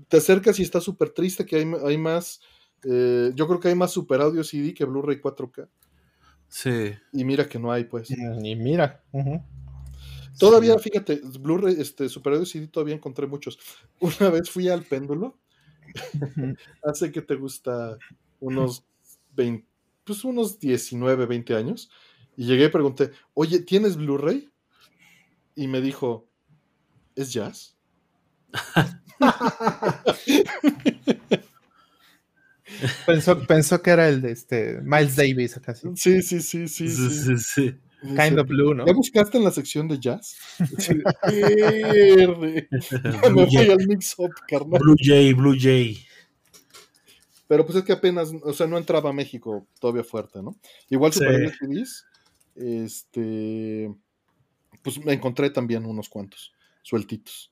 Te acercas y está súper triste que hay, hay más, eh, yo creo que hay más super audio CD que Blu-ray 4K. Sí. Y mira que no hay, pues. Y mira. Todavía, fíjate, Blu-ray, este, Super Audio CD todavía encontré muchos. Una vez fui al péndulo, hace que te gusta unos 20, pues unos 19, 20 años, y llegué y pregunté, oye, ¿tienes Blu-ray? Y me dijo, ¿es jazz? pensó, pensó que era el de este Miles Davis, casi. Sí, sí, sí, sí. Sí, sí. sí, sí. Kind of blue, ¿no? ¿Ya buscaste en la sección de jazz? Sí, verde. Ya me voy al mix-up, carnal. Blue Jay, Blue Jay. Pero pues es que apenas, o sea, no entraba a México todavía fuerte, ¿no? Igual Sí. Super CDs, este, pues me encontré también unos cuantos, sueltitos.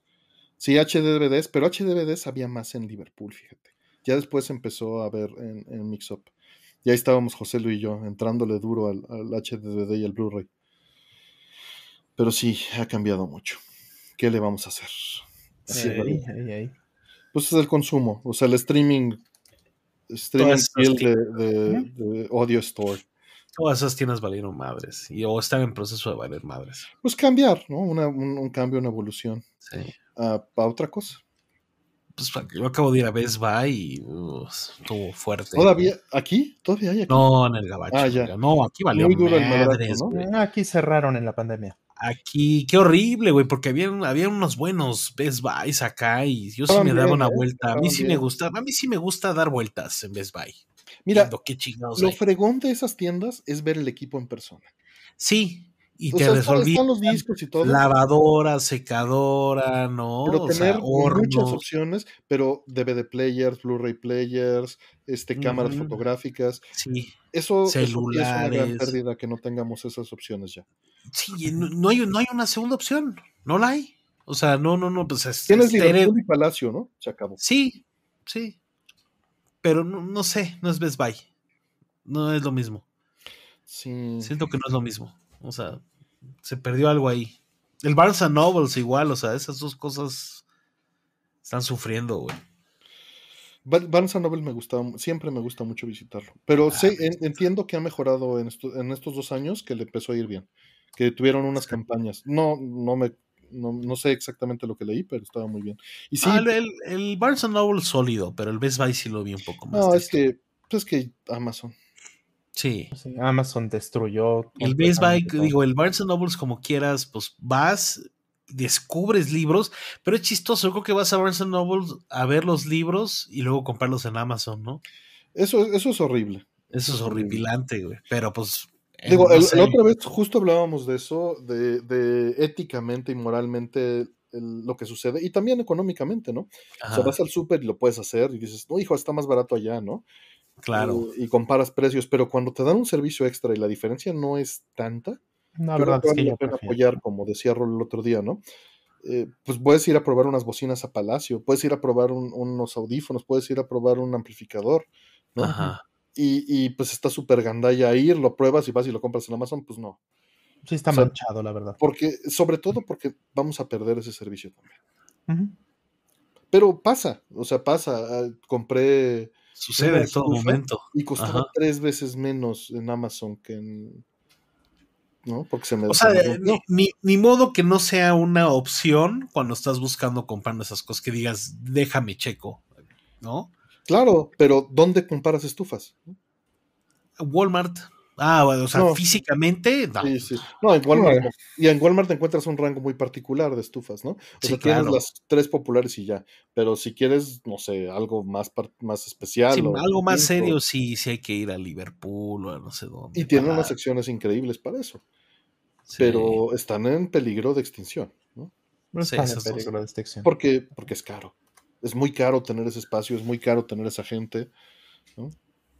Sí, HDVDs, pero HDVDs había más en Liverpool, fíjate. Ya después empezó a ver en, en Mix Up. Y ahí estábamos José Luis y yo, entrándole duro al, al HDVD y al Blu-ray. Pero sí, ha cambiado mucho. ¿Qué le vamos a hacer? Así ahí. Pues es el consumo, o sea, el streaming, streaming Todas esas deal tiendas. de, de- de Audio Store. Todas esas tiendas valieron madres. Y o están en proceso de valer madres. Pues cambiar, ¿no? Una- un, un cambio, una evolución Sí. a, a otra cosa. Pues yo acabo de ir a Best Buy y uh, estuvo fuerte. Todavía, ¿aquí? ¿Todavía hay aquí? No, en el gabacho. Ah, ya. No, aquí valió Muy duro el madrazo, ¿no? Ah, Aquí cerraron en la pandemia. Aquí, qué horrible, güey, porque había, había unos buenos Best Buys acá y yo sí me daba una ¿eh? vuelta. A mí sí me gusta, a mí sí me gusta dar vueltas en Best Buy. Mira, qué chingados lo hay. fregón de esas tiendas es ver el equipo en persona. Sí, y O te sea, están, resolví están los discos y todo, lavadora, secadora, ¿no? pero O sea, muchas opciones, pero DVD players, Blu-ray players, este, cámaras fotográficas. Sí, Eso, eso sí es una gran Celulares. pérdida que no tengamos esas opciones ya. sí, no, no hay, no hay una segunda opción, no la hay. O sea, no, no, no, pues es, Tienes es tener- Liverpool y Palacio, ¿no? Se acabó. Sí, sí. Pero no, no sé, no es Best Buy. No es lo mismo. Sí. Siento que no es lo mismo. O sea, se perdió algo ahí. El Barnes and Nobles igual, o sea, esas dos cosas están sufriendo, güey. Bar- Barnes Noble me gusta, siempre me gusta mucho visitarlo. Pero sé, en- entiendo que ha mejorado en, esto- en estos dos años, que le empezó a ir bien. Que tuvieron unas campañas. No, no me, no, no sé exactamente lo que leí, pero estaba muy bien. Y sí, Ah, el, el, Barnes Noble sólido, pero el Best Buy sí lo vi un poco más. no, es que, pues es que Amazon. Sí. Sí, Amazon destruyó. El Best Buy, todo. digo, el Barnes and Nobles como quieras, pues vas, descubres libros, pero es chistoso, yo creo que vas a Barnes and Nobles a ver los libros y luego comprarlos en Amazon, ¿no? Eso, eso es horrible. Eso es horripilante, güey. Pero pues. eh, Digo, no el- sé. la otra vez justo hablábamos de eso, de, de éticamente y moralmente el- lo que sucede, y también económicamente, ¿no? O sea, vas al súper y lo puedes hacer y dices, no, hijo, está más barato allá, ¿no? Claro. Y comparas precios, pero cuando te dan un servicio extra y la diferencia no es tanta, No, la verdad que es que vale yo la pena prefiero. apoyar, como decía Rol el otro día, ¿no? Eh, pues puedes ir a probar unas bocinas a Palacio, puedes ir a probar un- unos audífonos, puedes ir a probar un amplificador, ¿no? Ajá. Y, y, pues está súper gandalla ir, lo pruebas y vas y lo compras en Amazon, pues no. Sí, está O sea, manchado, la verdad. Porque, sobre todo porque vamos a perder ese servicio también. Pero pasa, o sea, pasa. ah, Compré Sucede en todo momento. y costaba Ajá. tres veces menos en Amazon que en. ¿No? Porque se me. O sea, ni- ni modo que no sea una opción cuando estás buscando comprando esas cosas que digas, déjame checo, ¿no? Claro, pero ¿dónde comparas estufas? Walmart. Ah, bueno, o sea, No. físicamente, no. Sí, sí. No, en Walmart. No. no. Y en Walmart encuentras un rango muy particular de estufas, ¿no? O Sí, sea, tienes claro. las tres populares y ya. Pero si quieres, no sé, algo más, más especial. Sí, o algo más serio, sí, sí hay que ir a Liverpool o a no sé dónde. Y tienen unas secciones increíbles para eso. sí. Pero están en peligro de extinción, ¿no? No Sí, está en esas dos. peligro de extinción. Porque, porque es caro. Es muy caro tener ese espacio, es muy caro tener esa gente.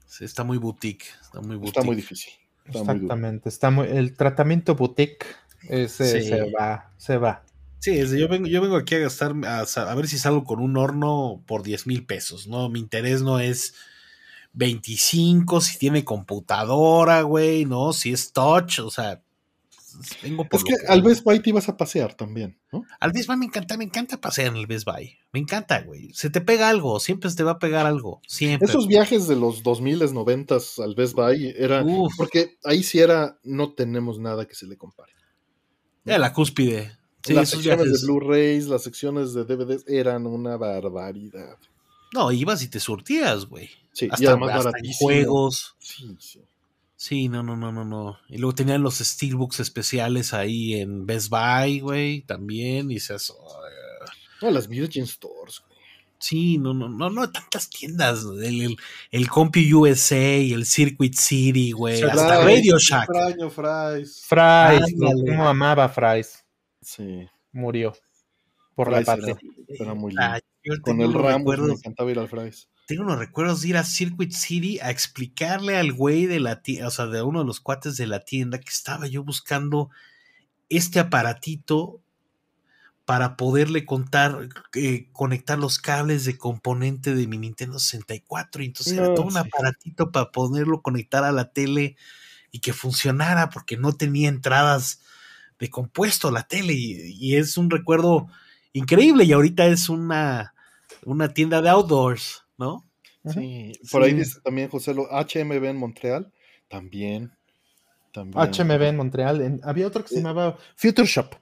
Sí, está muy boutique. Está muy boutique. Está muy difícil. Está muy duro. Exactamente. Está muy, el tratamiento boutique ese Sí. se va, se va. Sí, es de, yo, vengo, yo vengo aquí a gastar, a, a ver si salgo con un horno por 10 mil pesos, ¿no? Mi interés no es 25, si tiene computadora, güey, ¿no? Si es touch, o sea, vengo por Es que al Best Buy te ibas a pasear también, ¿no? Al Best Buy me encanta, me encanta pasear en el Best Buy. Me encanta, güey. Se te pega algo, siempre se te va a pegar algo, siempre. Esos viajes de los 2000, 90 al Best Buy era. Uf, Porque ahí sí era, no tenemos nada que se le compare. era la cúspide. Sí, las secciones viajes. de Blu-rays, las secciones de DVDs eran una barbaridad. No, ibas y te surtías, güey. Sí, y Hasta, además hasta en juegos. Sí, sí. Sí, no, no, no, no, no. Y luego tenían los Steelbooks especiales ahí en Best Buy, güey, también. Y se No, las Virgin Stores. güey. Sí, no, no, no, no, tantas tiendas. El, el, el Compu USA, el Circuit City, güey. Fries, Hasta Radio Shack. Extraño, Fries. Fries, amaba Fries. Sí, Murió. Por la patria. era, era muy lindo. Ah, Con el Ramos me encantaba ir al Fries. Tengo unos recuerdos de ir a Circuit City a explicarle al güey de la tienda, o sea, de uno de los cuates de la tienda que estaba yo buscando este aparatito para poderle contar, eh, conectar los cables de componente de mi Nintendo 64. Y entonces era todo un aparatito para poderlo conectar a la tele y que funcionara porque no tenía entradas de compuesto la tele. Y, y es un recuerdo increíble. Y ahorita es una, una tienda de outdoors, ¿no? Ajá. Sí, por ahí dice también José lo HMB en Montreal. También. también. HMB en Montreal. en- había otro que se Eh. llamaba Future Shop.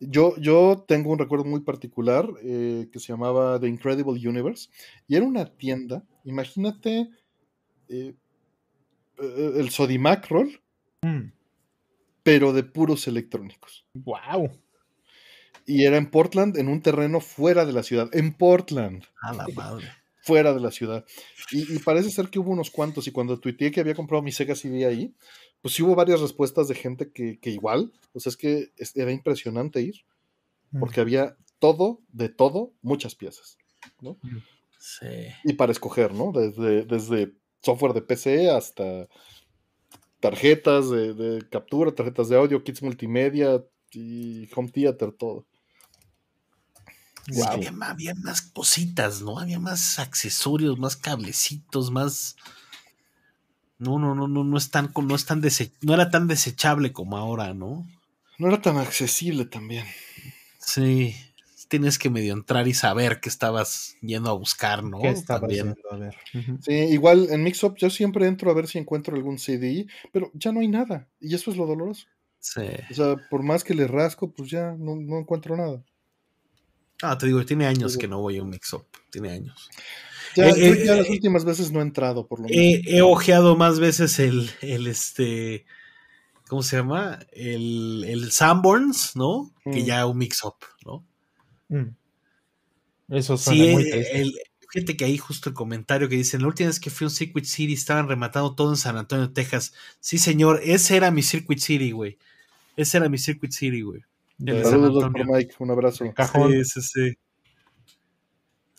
Yo, yo tengo un recuerdo muy particular eh, que se llamaba The Incredible Universe y era una tienda, imagínate eh, eh, el Sodimac Roll, Mm. pero de puros electrónicos. Wow. Y era en Portland, en un terreno fuera de la ciudad, en Portland, A la madre. Fuera de la ciudad. Y, y parece ser que hubo unos cuantos, y cuando tuiteé que había comprado mi Sega CD ahí, pues sí hubo varias respuestas de gente que, que igual, o sea, es que era impresionante ir, Mm. porque había todo, de todo, muchas piezas. Sí. Y para escoger, ¿no? Desde, desde software de PC hasta tarjetas de, de captura, tarjetas de audio, kits multimedia y home theater, todo. Sí, Wow. había, más, había más cositas, ¿no? Había más accesorios, más cablecitos, más. No, no, no, no, no es tan, no es tan dese- no era tan desechable como ahora, ¿no? No era tan accesible también. Sí. Tienes que medio entrar y saber qué estabas yendo a buscar, ¿no? ¿Qué estaba También. haciendo? A ver. Sí, igual en Mixup yo siempre entro a ver si encuentro algún CD, pero ya no hay nada. Y eso es lo doloroso. Sí. O sea, por más que le rasco, pues ya no, no encuentro nada. Ah, te digo, tiene años que no voy a un mix-up. Tiene años. Ya, Eh, eh, ya eh, las últimas veces no he entrado, por lo menos. He, he ojeado más veces el, el este. ¿Cómo se llama? El, el Sanborns, ¿no? Que Mm. ya un mix-up, ¿no? Mm. Eso suena Sí, muy el, fíjate que ahí justo el comentario que dicen, la última vez que fui a un Circuit City estaban rematando todo en San Antonio, Texas. Sí, señor, ese era mi Circuit City, güey. Ese era mi Circuit City, güey. Saludos, doctor Mike. Un abrazo. Cajón. Sí, sí, sí.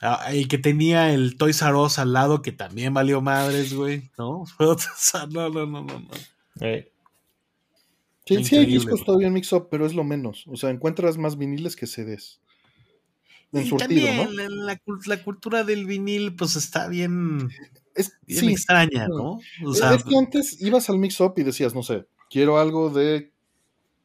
Ah, y que tenía el Toys R Us al lado, que también valió madres, güey, ¿no? No, no, no, no. no. Eh, Sí, sí hay discos todavía en Mixup, pero es lo menos. O sea, encuentras más viniles que CDs. En Y surtido, también ¿no? la, la cul- la cultura del vinil, pues está bien, Es, bien sí, extraña, no. ¿no? O sea, es que antes ibas al Mixup y decías, no sé, quiero algo de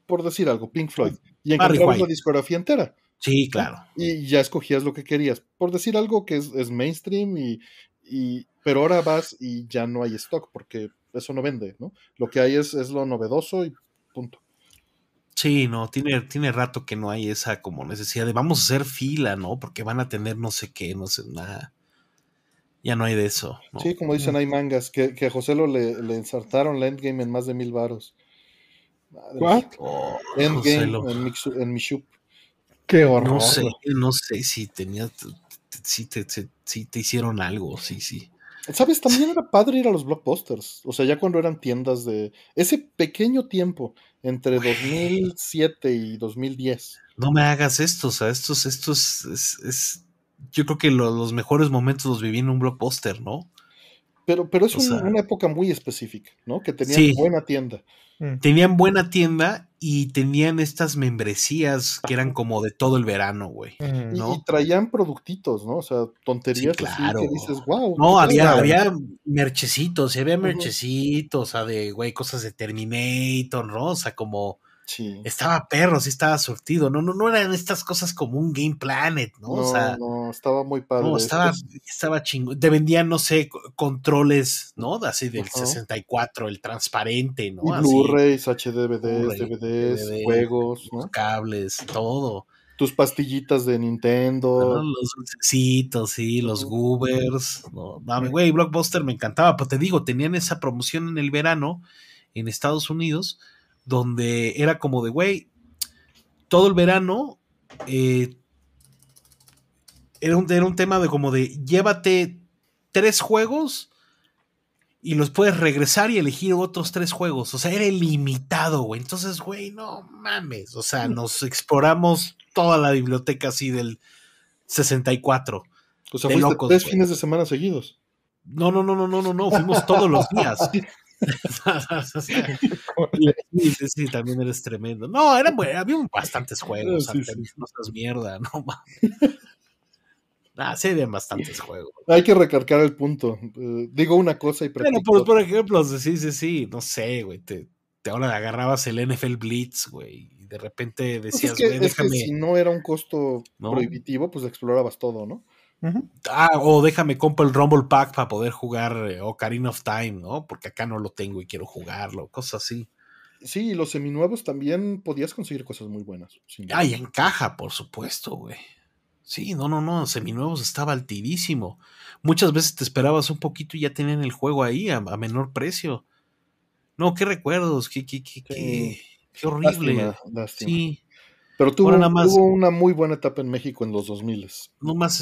por decir algo, Pink Floyd, y encontrabas la discografía entera. Sí, claro. y ya escogías lo que querías. Por decir algo que es, es mainstream, y, y- pero ahora vas y ya no hay stock porque eso no vende, ¿no? Lo que hay es, es lo novedoso y punto. Sí, no, tiene, tiene rato que no hay esa como necesidad de vamos a hacer fila, ¿no? Porque van a tener no sé qué, no sé, nada. Ya no hay de eso. ¿no? Sí, como dicen, hay mangas que, que a José lo le, le ensartaron la Endgame en más de mil varos. Mía. Oh, Endgame en, en Mishup. Qué horror. No sé, no sé si tenía, si te, si te hicieron algo, sí, sí. ¿Sabes? También era padre ir a los blockbusters. O sea, ya cuando eran tiendas de. Ese pequeño tiempo entre 2007 y 2010. No me hagas esto, o sea, estos, estos, es, es- yo creo que lo- los mejores momentos los viví en un blockbuster, ¿no? Pero, pero es O un- sea- una época muy específica, ¿no? Que tenían Sí. buena tienda. Mm. Tenían buena tienda y tenían estas membresías que eran como de todo el verano, güey. Mm. Y, ¿no? y traían productitos, ¿no? O sea, tonterías Sí, así claro. que dices, wow. No, había, había merchecitos, y había merchecitos, o sea, de, güey, cosas de Terminator, ¿no? O sea, como, Sí. estaba perro, sí estaba surtido, no, no, no eran estas cosas como un Game Planet, ¿no? No, o sea, no, estaba muy padre. no, estaba, Es- estaba chingón. Te vendían, no sé, co- controles, ¿no? Así del Ajá. 64, el transparente, ¿no? Blu-rays, HD, DVDs, Blu-ray, DVDs, DVD, juegos, los ¿no? cables, todo. Tus pastillitas de. Nintendo. Los dulcecitos, sí, los Ujú. goobers. No, no, güey, Blockbuster me encantaba, pero te digo, tenían esa promoción en el verano en Estados Unidos, donde era como de, güey, todo el verano eh, era, un, era un tema de como de, llévate tres juegos y los puedes regresar y elegir otros tres juegos. O sea, era ilimitado, güey. Entonces, güey, no mames. O sea, nos exploramos toda la biblioteca así del 64. O sea, de locos, tres güey. fines de semana seguidos. No, no, no, no, no, no, no. Fuimos todos los días. Sí, sí, sí, también eres tremendo. No, eran había bastantes juegos. Sí, antes, No seas mierda, no mames. Ah, sí, habían bastantes juegos. Hay que recargar el punto. Eh, digo una cosa y Bueno, practico por, por ejemplo, sí, sí, sí, no sé, güey. Te, te ahora agarrabas el NFL Blitz, güey, y de repente Pues decías, es, que, güey, es que si no era un costo ¿No? prohibitivo, pues explorabas todo, ¿no? Ah, o déjame compro el Rumble Pack para poder jugar eh, Ocarina of Time, ¿no? Porque acá no lo tengo y quiero jugarlo, cosas así. Sí, y los seminuevos también podías conseguir cosas muy buenas. duda. Ay, en caja, por supuesto, güey. Sí, no, no, no, Seminuevos estaba altidísimo. Muchas veces te esperabas un poquito y ya tenían el juego ahí a, a menor precio. No, qué recuerdos, qué, qué, qué, qué, qué horrible. Lástima, lástima. Sí, Pero tuvo, Ahora nada más- tuvo una muy buena etapa en México en los 2000. nomás.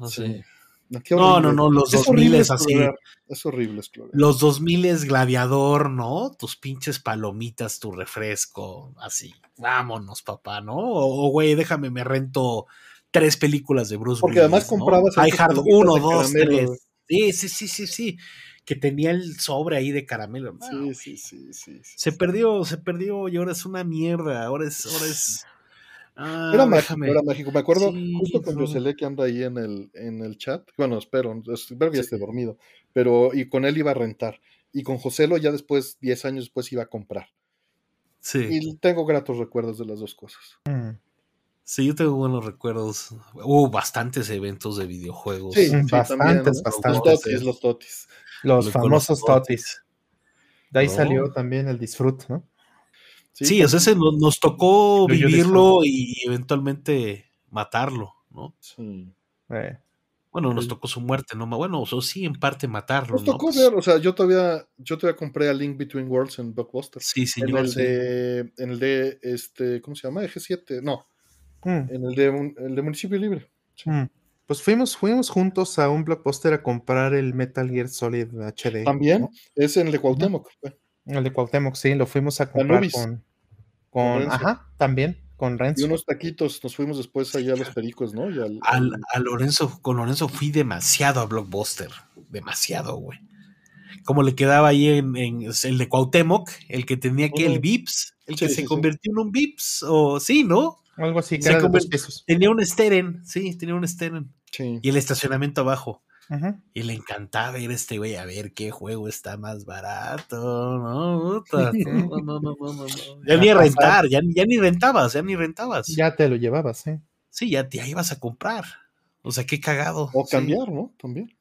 No sé. Sí. Qué No, no, no, los Es 2000 horrible es así. Es horrible explorar. Los 2000 es gladiador, ¿no? Tus pinches palomitas, tu refresco, así. Vámonos, papá, ¿no? O, güey, déjame, me rento tres películas de Bruce Porque además ¿no? comprabas Die esas Hard palomitas 1, de 2, caramelo. 3. Sí, sí, sí, sí, sí. Que tenía el sobre ahí de caramelo. Sí, sí, sí, sí. sí. Se perdió, se perdió y ahora es una mierda. Ahora es, ahora es. Ah, Era mágico, déjame. era mágico. Me acuerdo Sí, justo con no. Yosele que anda ahí en el, en el chat. Bueno, espero, espero que ya esté dormido. Pero, y con él iba a rentar. Y con Joselo ya después, 10 años después, iba a comprar. Sí. Y tengo gratos recuerdos de las dos cosas. Mm. Sí, yo tengo buenos recuerdos. Hubo bastantes eventos de videojuegos. Sí, sí, bastantes, también, ¿no? Los bastantes. totis, los totis. Los Los famosos totis. De ahí No. salió también el disfrute, ¿no? Sí, o sea, ese no- nos tocó vivirlo y eventualmente matarlo, ¿no? Sí. Eh, Bueno, nos Sí. tocó su muerte, ¿no? Bueno, o sí, en parte matarlo, Nos ¿no? tocó Pues, ver, o sea, yo todavía, yo todavía compré a Link Between Worlds en Blockbuster. Sí, en señor. el sí. de, en el de, este, ¿cómo se llama? Eje 7, no, mm, en el de, el de Municipio Libre. mm. Pues fuimos, fuimos juntos a un blockbuster a comprar el Metal Gear Solid HD. También ¿no? es en el de Cuauhtémoc. fue. El de Cuauhtémoc, sí, lo fuimos a comprar Anubis. con, Con ajá, también, con Y Renzo. unos taquitos, nos fuimos después allá a los pericos, ¿no? Y al- a Lorenzo, con Lorenzo fui demasiado a Blockbuster. Demasiado, güey. Como le quedaba ahí en, en el de Cuauhtémoc, el que tenía que el. Vips, el Sí, que sí, se sí. convirtió en un Vips, o sí, ¿no? Algo así, que Se era de convirt- dos pesos. Tenía un Steren, sí, tenía un Steren. Sí. Y el estacionamiento abajo. Ujú. Y le encantaba ir a este güey a ver qué juego está más barato, ¿no? Puta, no, no, no, no, no, no. Ya Ya ni pasaba. rentar, ya, ya ni rentabas, ya ni rentabas. Ya te lo llevabas, ¿eh? Sí, ya, ya ibas a comprar. O sea, qué cagado. O sí. cambiar, ¿no? También.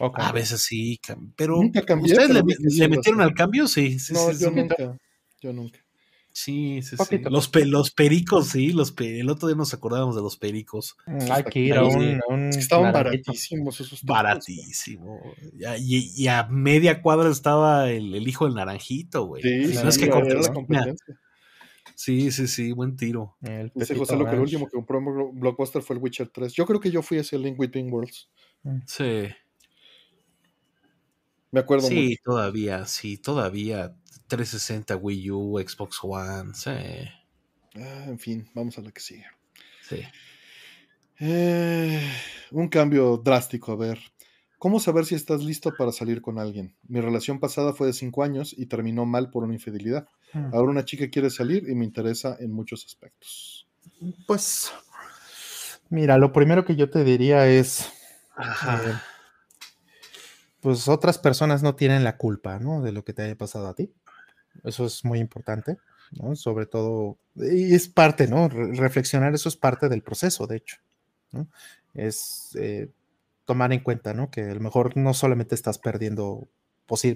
O A veces sí, pero Nunca cambié, ¿ustedes pero le, metieron al cambio? Sí, sí, No, sí, yo sí. nunca. Yo nunca. Sí, sí. Poquito. Los, pe- los pericos, sí, los pe- el otro día nos acordábamos de los pericos. Mm, Hay que ir a un, sí. a un Es que estaban naranjito. baratísimos esos tacos. Baratísimo. Y, y a media cuadra estaba el, el hijo del naranjito, güey. Sí, Sí, no es sí, que la competencia. Sí, sí, sí, buen tiro. El Dice José lo que el último que compró en Blo- Blockbuster fue el Witcher 3. Yo creo que yo fui ese Link Between Worlds. Sí. Me acuerdo Sí, mucho. todavía, sí, todavía. 360 Wii U, Xbox One, sí, Ah, en fin, vamos a la que sigue. sí. Eh, un cambio drástico, a ver. ¿Cómo saber si estás listo para salir con alguien? Mi relación pasada fue de 5 años y terminó mal por una infidelidad. Mm. Ahora una chica quiere salir y me interesa en muchos aspectos. Pues, mira, lo primero que yo te diría es, Ajá. eh, pues otras personas no tienen la culpa, ¿no? De lo que te haya pasado a ti. Eso es muy importante, ¿no? Sobre todo, y es parte, ¿no? Re- reflexionar, eso es parte del proceso, de hecho, ¿no? Es eh, tomar en cuenta, ¿no? Que a lo mejor no solamente estás perdiendo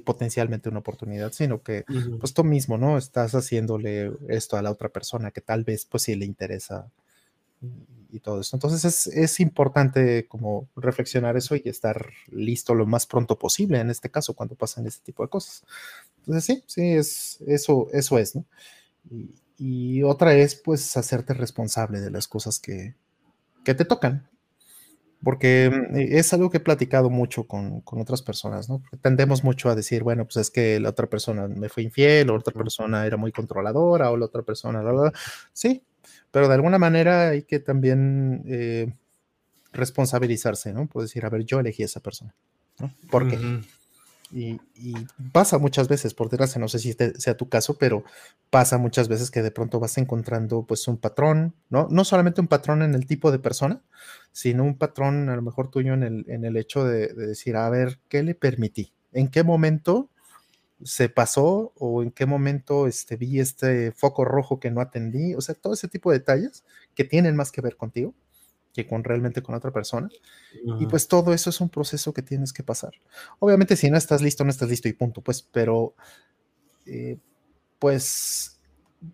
potencialmente una oportunidad, sino que pues tú mismo, ¿no? Estás haciéndole esto a la otra persona que tal vez pues sí le interesa y, todo eso. Entonces es, es importante como reflexionar eso y estar listo lo más pronto posible en este caso cuando pasan este tipo de cosas. Entonces sí, sí, es, eso, eso es, ¿no? Y, otra es pues hacerte responsable de las cosas que, que te tocan. Porque mm, es algo que he platicado mucho con, con otras personas, ¿no? Porque tendemos mucho a decir, bueno, pues es que la otra persona me fue infiel, o la otra persona era muy controladora, o la otra persona, la, la. sí, pero de alguna manera hay que también eh, responsabilizarse, ¿no? Puedes decir, a ver, yo elegí a esa persona, ¿no? ¿Por qué? Y, y pasa muchas veces, por desgracia, no sé si este sea tu caso, pero pasa muchas veces que de pronto vas encontrando pues un patrón, ¿no? No solamente un patrón en el tipo de persona, sino un patrón a lo mejor tuyo en el, en el hecho de, de decir, a ver, ¿qué le permití? ¿En qué momento se pasó o en qué momento este, vi este foco rojo que no atendí? O sea, todo ese tipo de detalles que tienen más que ver contigo que con realmente con otra persona. Y pues todo eso es un proceso que tienes que pasar. Obviamente si no estás listo, no estás listo y punto, pues, pero eh, pues,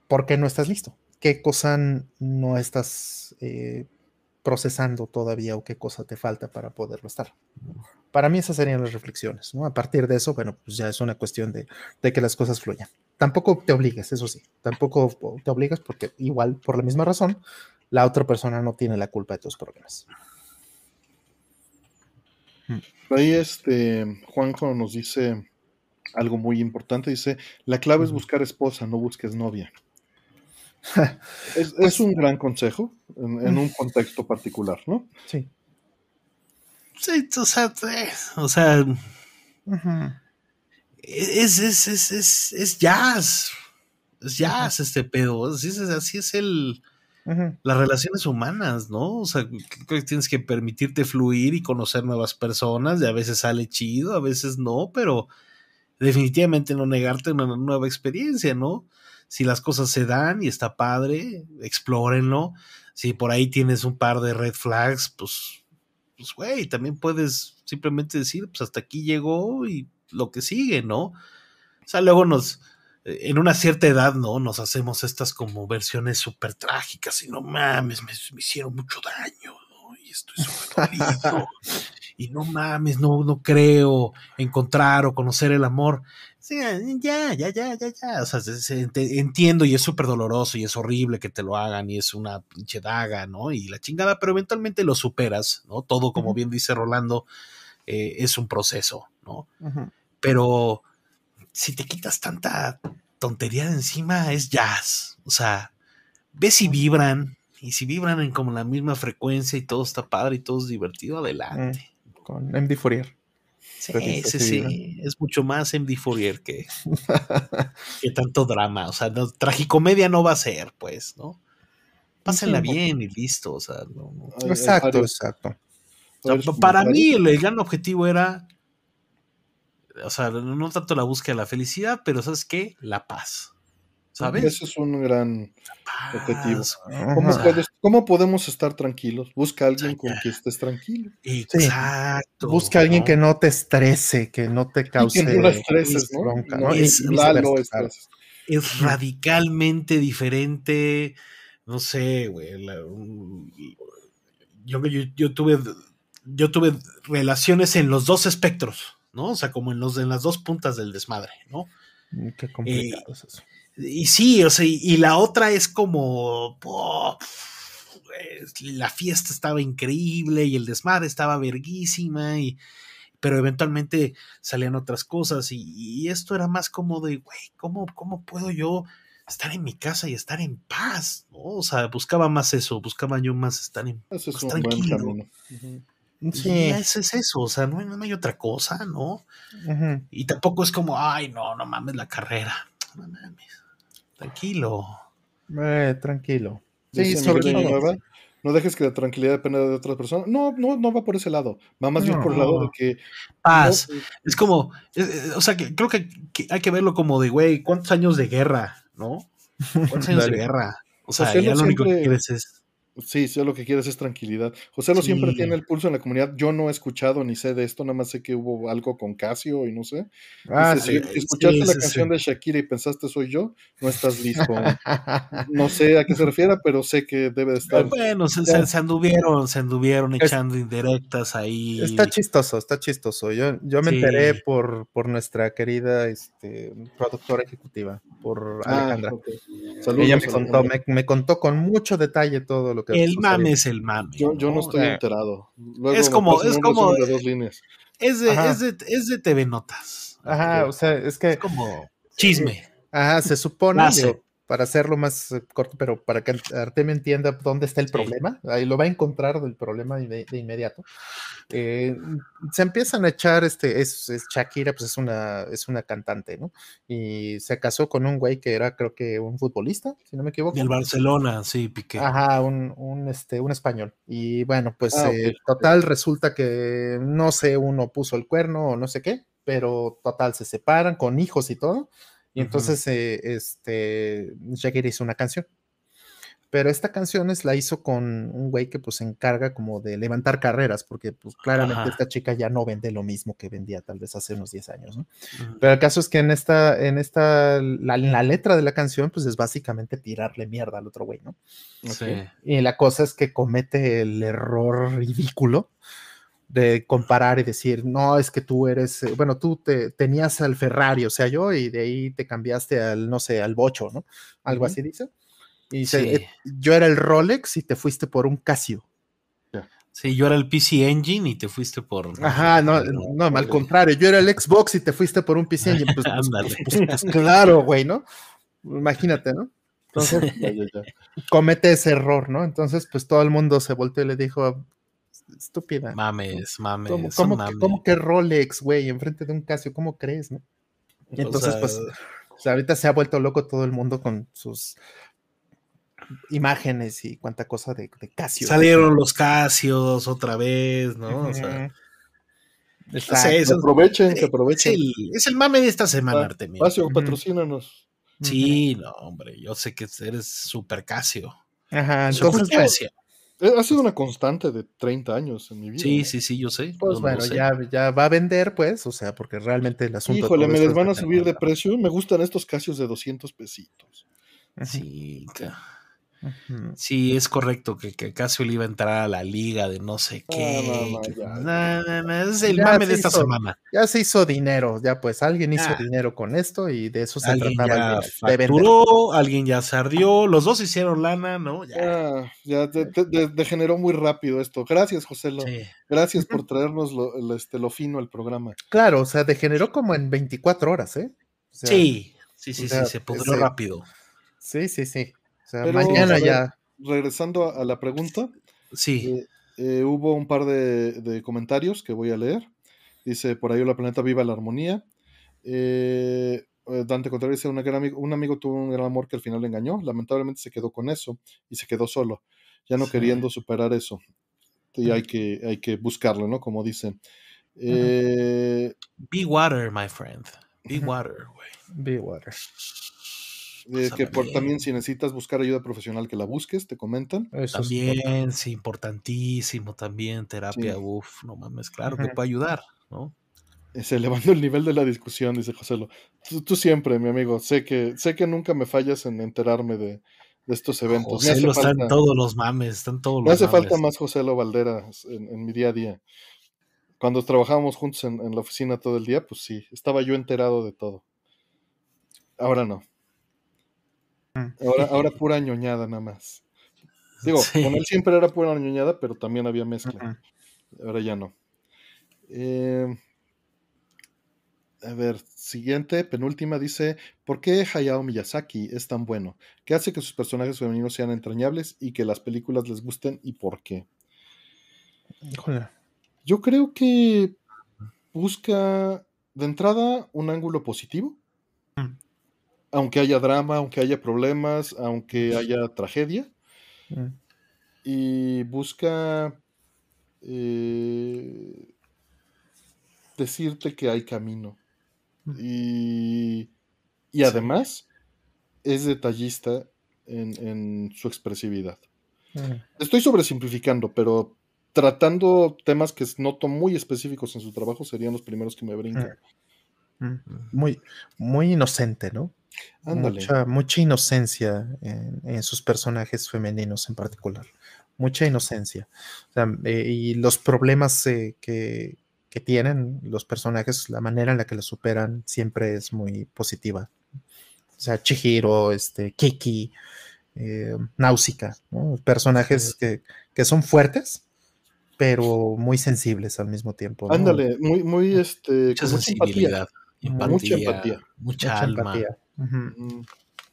¿por qué no estás listo? ¿Qué cosa no estás eh, procesando todavía o qué cosa te falta para poderlo estar? Para mí esas serían las reflexiones, ¿no? A partir de eso, bueno, pues ya es una cuestión de, de que las cosas fluyan. Tampoco te obligues, eso sí, tampoco te obligas porque igual, por la misma razón, la otra persona no tiene la culpa de tus problemas. Ahí este Juanjo nos dice algo muy importante. Dice, la clave es buscar esposa, no busques novia. es, es un gran consejo en, en un contexto particular, ¿no? Sí. Sí, o sea, eh, o sea, Ujú. es, es, es, es, es jazz. Es jazz este pedo. Así es, así es el, las relaciones humanas, ¿no? O sea, creo que tienes que permitirte fluir y conocer nuevas personas. Y a veces sale chido, a veces no, pero definitivamente no negarte una nueva experiencia, ¿no? Si las cosas se dan y está padre, explórenlo. Si por ahí tienes un par de red flags, pues, pues, güey, también puedes simplemente decir, pues hasta aquí llegó y lo que sigue, ¿no? O sea, luego nos, eh, en una cierta edad, ¿no? Nos hacemos estas como versiones súper trágicas y no mames, me, me hicieron mucho daño, ¿no? Y estoy súper dolido. y no mames, no, no creo encontrar o conocer el amor. Sí, ya, ya, ya, ya, ya. O sea, entiendo y es súper doloroso y es horrible que te lo hagan y es una pinche daga, ¿no? Y la chingada, pero eventualmente lo superas, ¿no? Todo, como bien dice Rolando, eh, es un proceso, ¿no? Pero si te quitas tanta tontería de encima, es jazz. O sea, ves si vibran, y si vibran en como la misma frecuencia y todo está padre y todo es divertido, adelante. Con MD Fourier. Sí, Pues sí, sí, es mucho más MD Fourier que, que tanto drama. O sea, no, tragicomedia no va a ser, pues, ¿no? Pásenla Sí, bien y listo. O sea, no, exacto, exacto. Para mí el gran objetivo era, o sea, no tanto la búsqueda de la felicidad, pero ¿sabes qué? La paz. ¿Sabes? Ese es un gran objetivo. ¿Cómo, puedes- cómo podemos estar tranquilos? Busca a alguien con quien estés tranquilo. Exacto. Busca a alguien ¿no? que no te estrese, que no te cause que no estreses, ¿no? bronca, No, ¿no? Es- Y claro. estreses. es radicalmente diferente. No sé, güey. la- Yo, yo, yo tuve. Yo tuve relaciones en los dos espectros, ¿no? O sea, como en los en las dos puntas del desmadre, ¿no? Mm, Qué complicado es eso. Y sí, o sea, y, y la otra es como. es- la fiesta estaba increíble y el desmadre estaba verguísima y. Pero eventualmente salían otras cosas y, y esto era más como de, güey, ¿cómo, ¿cómo puedo yo estar en mi casa y estar en paz? ¿no? O sea, buscaba más eso, buscaba yo más estar en Ese es Pues un buen tranquilo. Sí. Y eso es eso, o sea, no, hay- no hay otra cosa, ¿no? Y tampoco es como, ay, no, no mames la carrera. No mames. Tranquilo. Eh, tranquilo. Sí, sobre todo. No dejes que la tranquilidad dependa de otras personas. No, no, no va por ese lado. Va más bien por el lado de que. Paz. no, Es como, eh, eh, o sea, que creo que, que hay que verlo como de, güey, ¿cuántos años de guerra, no? ¿Cuántos años de guerra? O sea, José ya no lo único que quieres es. Sí, sí, lo que quieres es tranquilidad. José lo siempre Sí. tiene el pulso en la comunidad. Yo no he escuchado ni sé de esto, nada más sé que hubo algo con Casio y no sé. Ah, Dice, sí. si escuchaste sí, la sí, canción sí. de Shakira y pensaste soy yo, no estás listo. no sé a qué se refiere, pero sé que debe de estar. Bueno, se, se- se anduvieron, se anduvieron Es- echando indirectas ahí. Está chistoso, está chistoso. Yo, yo me Sí. enteré por, por nuestra querida este, productora ejecutiva, por Ah, Alejandra. ok. Saludos, Ella me contó, me, me contó con mucho detalle todo lo que El mame es el mame. Yo, yo no ¿no? estoy Eh. enterado. Luego Es como- es como- de dos líneas. Es de, es de, es de TV Notas. Ajá, o sea, es que Es como chisme. ajá, se supone, digo, para hacerlo más eh, corto, pero para que Artemio entienda dónde está el Sí. problema, ahí lo va a encontrar del problema de, de inmediato. Eh, se empiezan a echar, este, es, es Shakira, pues es una, es una cantante, ¿no? Y se casó con un güey que era, creo que un futbolista, si no me equivoco. Del Barcelona, sí, Piqué. Ajá, un, un, este, un español. Y bueno, pues Ah, eh, ok. total, resulta que no sé, uno puso el cuerno o no sé qué, pero total, se separan con hijos y todo. Y entonces, eh, este, Shakira hizo una canción. Pero esta canción es, la hizo con un güey que pues se encarga como de levantar carreras, porque pues claramente Ajá. esta chica ya no vende lo mismo que vendía tal vez hace unos 10 años, ¿no? Ujú. Pero el caso es que en esta, en esta, la, la letra de la canción, pues es básicamente tirarle mierda al otro güey, ¿no? Sí. Y la cosa es que comete el error ridículo de comparar y decir, no, es que tú eres, eh, bueno, tú te, tenías al Ferrari, o sea, yo, y de ahí te cambiaste al, no sé, al Bocho, ¿no? Algo así dice. Y Sí. "Eh, yo era el Rolex y te fuiste por un Casio. Sí, yo era el PC Engine y te fuiste por. Ajá, no, no, al contrario, yo era el Xbox y te fuiste por un PC Engine. Pues, pues, Ándale. pues, pues, pues, claro, güey, ¿no? Imagínate, ¿no? Entonces, comete ese error, ¿no? Entonces, pues todo el mundo se volteó y le dijo, estúpida. Mames, mames. ¿Cómo, cómo que- mames. cómo que Rolex, güey, enfrente de un Casio? ¿Cómo crees, no? Y O entonces, sea, pues, o sea, ahorita se ha vuelto loco todo el mundo con sus imágenes y cuánta cosa de, de Casio. Salieron los Casios otra vez, ¿no? O sea, Exacto. Que eso- aprovechen, que es, aprovechen. el, es el mame de esta semana, Ah, Artemio. Espacio, Ujú. patrocínanos. Sí, no, hombre, yo sé que eres super Casio. Ajá, entonces, Casio. Eh, Ha sido una constante de 30 años en mi vida. Sí, ¿no? sí, sí, yo sé. pues bueno, sé. ya, ya va a vender, pues, o sea, porque realmente el asunto. Híjole, me les es van a subir de precio. Me gustan estos casios de 200 pesitos. Sí, sí, es correcto que, que Casio le iba a entrar a la liga de no sé qué. no, no, que- ya. no, no, no, es el Ya mame se de esta hizo. semana. Ya se hizo dinero, ya pues alguien hizo Ah. dinero con esto y de eso se Alguien trataba ya dinero, de facturó, alguien ya se ardió, los dos hicieron lana, ¿no? Ya. Ah, ya de- degeneró muy rápido esto. Gracias, José. Lo, Sí. Gracias por traernos lo, el- este, lo fino al programa. Claro, o sea, degeneró como en 24 horas, ¿eh? O sea, sí, sí, sí, o sea, sí, se pudrió ese- rápido. Sí, sí, sí. O sea, Pero, mañana ver, ya. Regresando a, la pregunta, Sí, eh, eh, hubo un par de, de comentarios que voy a leer. Dice, por ahí la planeta viva la armonía. Eh, Dante Contreras dice, "Una gran amigo- un amigo tuvo un gran amor que al final le engañó. Lamentablemente se quedó con eso y se quedó solo, ya no Sí. queriendo superar eso. y hay que, hay que buscarlo, ¿no? Como dicen. Eh, Be water, my friend. Be water, güey. Be water. Eh, que por, También. si necesitas buscar ayuda profesional que la busques, te comentan. Eso es También, sí, importantísimo también, terapia, Sí. uff, no mames, claro que Ujú. puede ayudar, ¿no? Es elevando el nivel de la discusión, dice José. Tú, tú siempre, mi amigo. Sé que, sé que nunca me fallas en enterarme de, de estos eventos. Me José lo están todos los mames, están todos Me los hace falta más José Lo Valderas en, en mi día a día. Cuando trabajábamos juntos en, en la oficina todo el día, pues sí, estaba yo enterado de todo. Ahora no. Ahora, ahora pura ñoñada nada más. Digo, Sí. con él siempre era pura ñoñada, pero también había mezcla. Ahora ya no. Eh, a ver, siguiente, penúltima, dice, ¿por qué Hayao Miyazaki es tan bueno? ¿Qué hace que sus personajes femeninos sean entrañables y que las películas les gusten y por qué? Híjole. Yo creo que busca de entrada un ángulo positivo. Aunque haya drama, aunque haya problemas, aunque haya tragedia, Mm. y busca eh, decirte que hay camino. Mm. Y, y Sí. además es detallista en, en su expresividad. Mm. Estoy sobresimplificando, pero tratando temas que noto muy específicos en su trabajo serían los primeros que me brincan. Muy, muy inocente, ¿no? Ándale. Mucha, mucha inocencia en, en sus personajes femeninos en particular. Mucha inocencia. O sea, eh, y los problemas eh, que, que tienen los personajes, la manera en la que los superan siempre es muy positiva. O sea, Chihiro, este, Kiki, eh, Náusica, ¿no? personajes que, que son fuertes, pero muy sensibles al mismo tiempo. ¿no? Ándale, muy, muy, este, Mucha con mucha empatía. Mucha empatía, mucha, Mucha alma, empatía.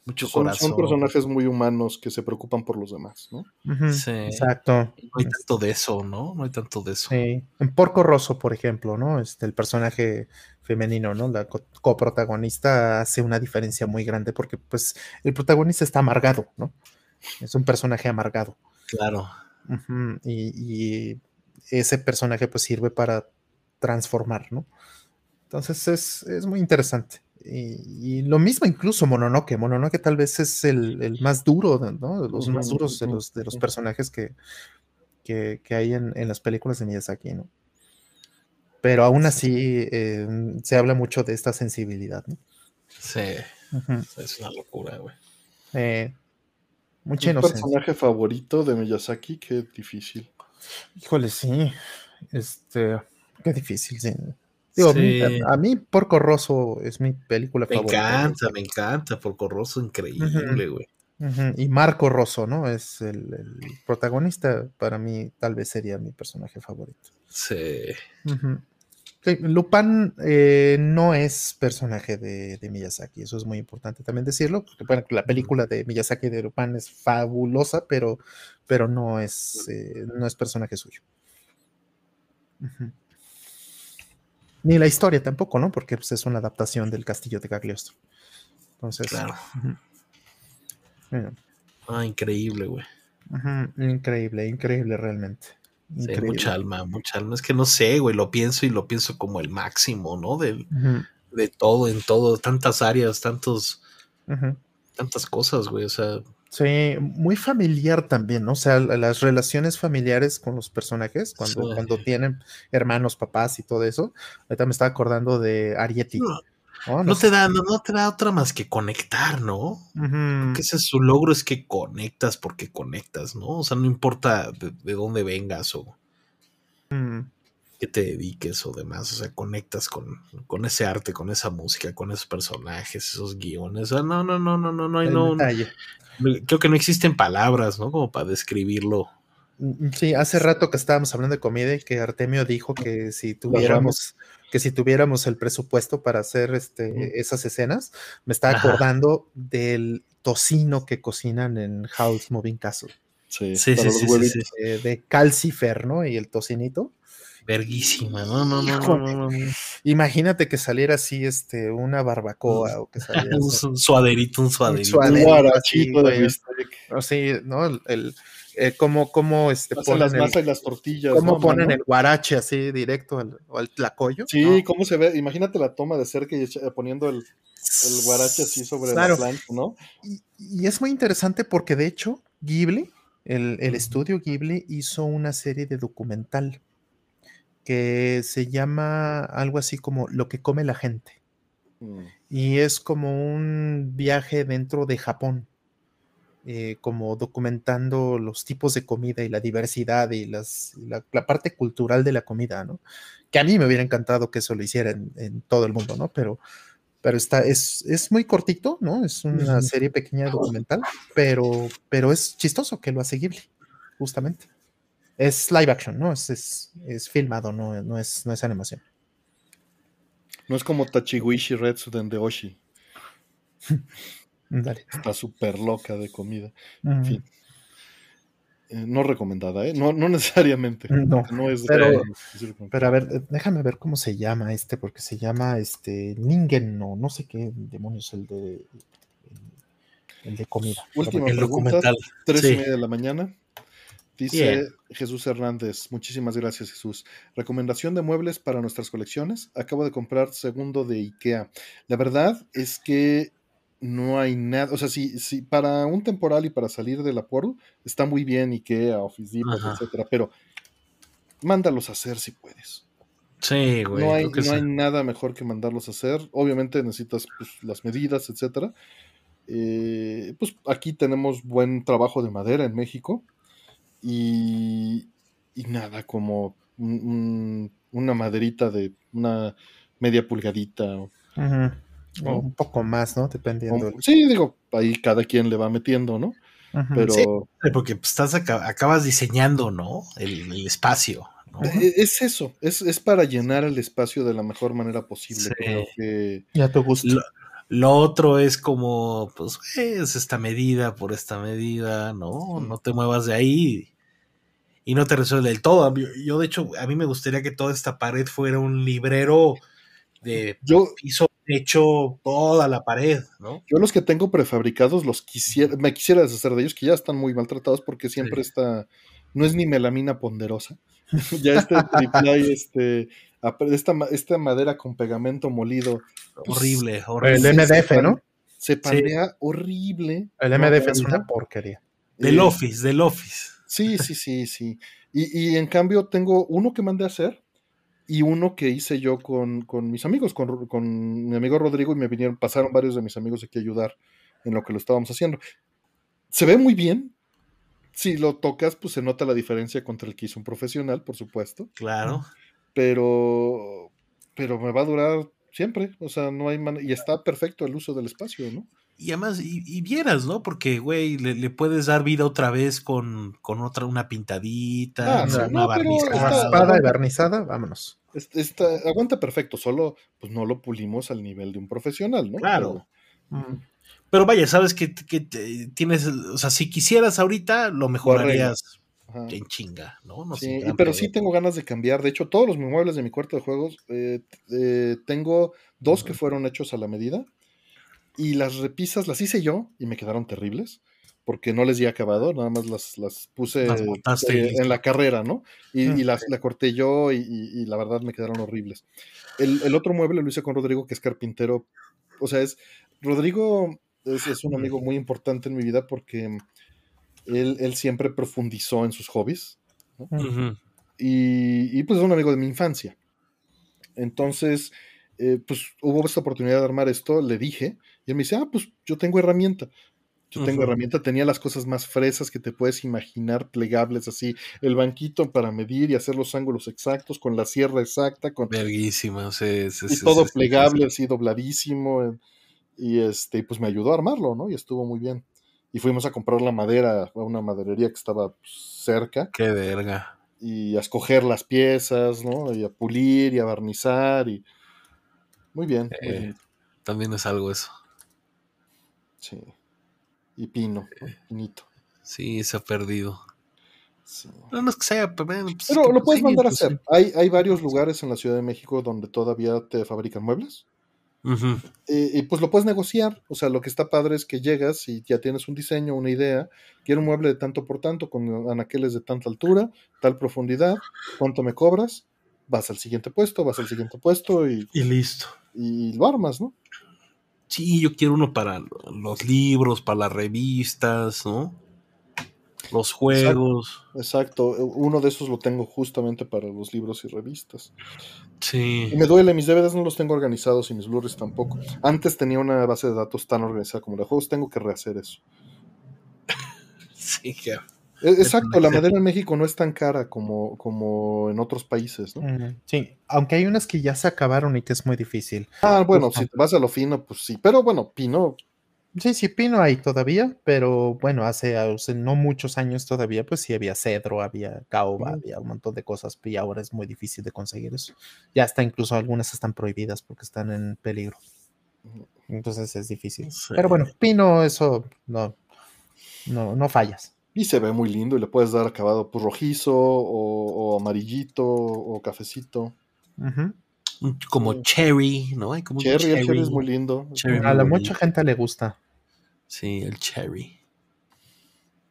Mucho Son, corazón. son personajes muy humanos que se preocupan por los demás, ¿no? Sí. Exacto. No hay tanto de eso, ¿no? No hay tanto de eso. Sí, en Porco Rosso, por ejemplo, ¿no? Este, el personaje femenino, ¿no? La co- coprotagonista hace una diferencia muy grande porque, pues, el protagonista está amargado, ¿no? Es un personaje amargado. Claro. Y, y ese personaje, pues, sirve para transformar, ¿no? Entonces es, es muy interesante. Y, y lo mismo incluso Mononoke. Mononoke tal vez es el, el más duro, ¿no? De Los más duros de los, de los personajes que, que, que hay en, en las películas de Miyazaki, ¿no? Pero aún así eh, se habla mucho de esta sensibilidad, ¿no? Sí. Es una locura, güey. Eh, mucha inocencia. personaje favorito de Miyazaki, qué difícil. Híjole, sí. Este, qué difícil, sí. Digo, Sí. a, a mí Porco Rosso es mi película Me favorita. encanta, me encanta. Por Corroso, increíble, güey. Y Marco Rosso, ¿no? Es el, el protagonista. Para mí, tal vez sería mi personaje favorito. Sí. Lupin eh, no es personaje de, de Miyazaki, eso es muy importante también decirlo, porque bueno, la película de Miyazaki de Lupin es fabulosa, pero, pero no, es, eh, no es personaje suyo. Ni la historia tampoco, ¿no? Porque pues, es una adaptación del castillo de Cagliostro. Entonces, Claro. Ah, increíble, güey. increíble, increíble realmente. Sí, Increíble. mucha alma, mucha alma. Es que no sé, güey, lo pienso y lo pienso como el máximo, ¿no? Ujú, de todo, en todo, tantas áreas, tantos, tantas cosas, güey. O sea, Sí, muy familiar también, ¿no? O sea, la- las relaciones familiares con los personajes, cuando, Sí. cuando tienen hermanos, papás y todo eso. Ahorita me estaba acordando de Arieti. no, ¿no? no sé. te da, no, no te da otra más que conectar, ¿no? Ujú, Que ese es su logro, es que conectas porque conectas, ¿no? O sea, no importa de, de dónde vengas o ujú. que te dediques o demás, o sea, conectas con, con ese arte, con esa música, con esos personajes, esos guiones. O sea, no, no, no, no, no, no, hay no, detalle. Creo que no existen palabras, ¿no? Como para describirlo. Mm, Sí, hace rato que estábamos hablando de comida y que Artemio dijo que si tuviéramos, que si tuviéramos el presupuesto para hacer este, esas escenas, me estaba Ajá. acordando del tocino que cocinan en House Moving Castle, Sí, Sí, sí, sí, sí. eh, de calcifer, ¿no? Y el tocinito. Verguísima, no, no, no, no, no, no, no. Imagínate que saliera así, este, una barbacoa o que saliera Un suaderito, un un suaderito. Un así, guarachito de bistec. Sí, ¿no? El, el eh, cómo, cómo este, Hacen las ponen, masas el, y las tortillas. cómo ¿no, ponen mano? el guarache así directo al, o al tlacoyo. Sí, ¿no? cómo se ve. Imagínate la toma de cerca y echa- poniendo el, el guarache así sobre Claro. la plancha, ¿no? Y, y es muy interesante porque de hecho Ghibli, el, el estudio Ghibli hizo una serie de documental que se llama algo así como Lo que come la gente. Mm. Y es como un viaje dentro de Japón, eh, como documentando los tipos de comida y la diversidad y las, la, la parte cultural de la comida, ¿no? Que a mí me hubiera encantado que eso lo hiciera en, en todo el mundo, ¿no? Pero, pero está, es, es muy cortito, ¿no? Es una serie pequeña documental, pero, pero es chistoso que lo hace Ghibli, justamente. Es live action, ¿no? Es, es, es filmado, no, no, es, no es animación. No es como Tachiwishi Retsuden de Oshi. Dale. Está súper loca de comida. Ujú. fin. Eh, no recomendada, ¿eh? No, no necesariamente. No, No es de- pero- Pero a ver, eh, déjame ver cómo se llama este, porque se llama este Ningen, no, no sé qué demonios el de el, el de comida. Última El pregunta, documental. tres Sí. y media de la mañana. Dice Bien. Jesús Hernández, muchísimas gracias Jesús. Recomendación de muebles para nuestras colecciones. Acabo de comprar segundo de IKEA. La verdad es que no hay nada, o sea, si, si para un temporal y para salir del apuro, está muy bien IKEA, Office Depot, etcétera, pero mándalos a hacer si puedes. Sí, güey. no hay, no hay nada mejor que mandarlos a hacer. Obviamente necesitas pues, las medidas, etcétera. Eh, pues aquí tenemos buen trabajo de madera en México y, y nada como un- un- una maderita de una media pulgadita. o- un poco más, ¿no? Dependiendo. o- sí, digo, ahí cada quien le va metiendo, ¿no? Pero Sí. Porque pues, estás aca- acabas diseñando, ¿no? El, el espacio. ¿no? e- es eso, es, es para llenar el espacio de la mejor manera posible. Sí. Creo que Y a tu gusto. Lo, lo otro es como, pues, es esta medida por esta medida, ¿no? No te muevas de ahí y no te resuelve del todo. Yo, yo, de hecho, a mí me gustaría que toda esta pared fuera un librero de yo, piso hecho toda la pared, ¿no? Yo los que tengo prefabricados los quisiera, me quisiera deshacer de ellos, que ya están muy maltratados porque siempre Sí. está, no es ni melamina ponderosa. ya este triple este, esta, ma- esta madera con pegamento molido. pues, Horrible, El horrible. se- MDF, se ¿no? Se panea horrible. El no MDF es una porquería. Del Eh, office, del office. Sí, sí, sí, sí. Y, y en cambio tengo uno que mandé a hacer y uno que hice yo con, con mis amigos, con, con mi amigo Rodrigo y me vinieron, pasaron varios de mis amigos aquí a ayudar en lo que lo estábamos haciendo. Se ve muy bien. Si lo tocas, pues se nota la diferencia contra el que hizo un profesional, por supuesto. Claro. Pero, pero me va a durar siempre. O sea, no hay man- y está perfecto el uso del espacio, ¿no? Y además, y, y vieras, ¿no? Porque, güey, le, le puedes dar vida otra vez con, con otra, una pintadita, Ah, una, una no, pero barnizada. está- Raspada y barnizada, vámonos. Es- Está, aguanta perfecto, solo pues no lo pulimos al nivel de un profesional, ¿no? Claro. Mm. Pero vaya, sabes que, que te- tienes, o sea, si quisieras ahorita, lo mejorarías en chinga, ¿no? No Sí, pero sí tengo ganas de cambiar. De hecho, todos los muebles de mi cuarto de juegos, eh, eh, tengo dos que fueron hechos a la medida. Y las repisas las hice yo y me quedaron terribles. Porque no les di acabado, nada más las, las puse Las eh, en la carrera, ¿no? Y, Mm. y las la corté yo y, la verdad me quedaron horribles. El, el otro mueble lo hice con Rodrigo, que es carpintero. O sea, es. Rodrigo es, es un amigo muy importante en mi vida porque él, él siempre profundizó en sus hobbies. Y, y, pues es un amigo de mi infancia. Entonces, eh, pues hubo esta oportunidad de armar esto, le dije, y él me dice, ah, pues yo tengo herramienta. Yo tengo herramienta, tenía las cosas más fresas que te puedes imaginar, plegables así, el banquito para medir y hacer los ángulos exactos, con la sierra exacta, con Verguísima, sí, sí, y todo plegable, así dobladísimo. Y este, pues me ayudó a armarlo, ¿no? Y estuvo muy bien. Y fuimos a comprar la madera a una maderería que estaba pues, cerca Qué verga. y a escoger las piezas, ¿no? Y a pulir y a barnizar y muy bien, muy Eh. bien, También es algo eso. Sí. Y pino, ¿no? pinito. Sí, se ha perdido. sí. No, no es que sea, pero, pues, Pero que, lo pues, puedes mandar a pues, hacer. Hay, hay varios lugares en la Ciudad de México donde todavía te fabrican muebles. Y, y, pues lo puedes negociar. O sea, lo que está padre es que llegas y ya tienes un diseño, una idea. Quiero un mueble de tanto por tanto, con anaqueles de tanta altura, tal profundidad. ¿Cuánto me cobras? Vas al siguiente puesto, vas al siguiente puesto y, Y listo. y lo armas, ¿no? Sí, yo quiero uno para los libros, para las revistas, ¿no? Los juegos. Exacto. Uno de esos lo tengo justamente para los libros y revistas. Sí. Y me duele, mis DVDs no los tengo organizados y mis Blu-rays tampoco. Antes tenía una base de datos tan organizada como la de juegos, tengo que rehacer eso. Sí, que- E- Exacto, la madera en México no es tan cara como, como en otros países, ¿no? Sí, aunque hay unas que ya se acabaron y que es muy difícil. Ah, bueno, Justo. si te vas a lo fino, pues sí. Pero bueno, Pino, Sí, sí, pino hay todavía, pero bueno, hace, hace no muchos años todavía, pues sí había cedro, había caoba, había un montón de cosas, y ahora es muy difícil de conseguir eso. Ya está, incluso algunas están prohibidas porque están en peligro. Entonces es difícil. Sí. Pero bueno, pino, eso no, no, no fallas. Y se ve muy lindo y le puedes dar acabado pues, rojizo o, o amarillito o cafecito. Como Sí. cherry, ¿no? Hay como Cherry, el cherry es muy lindo. Cherry. A la mucha gente le gusta. Sí, el cherry.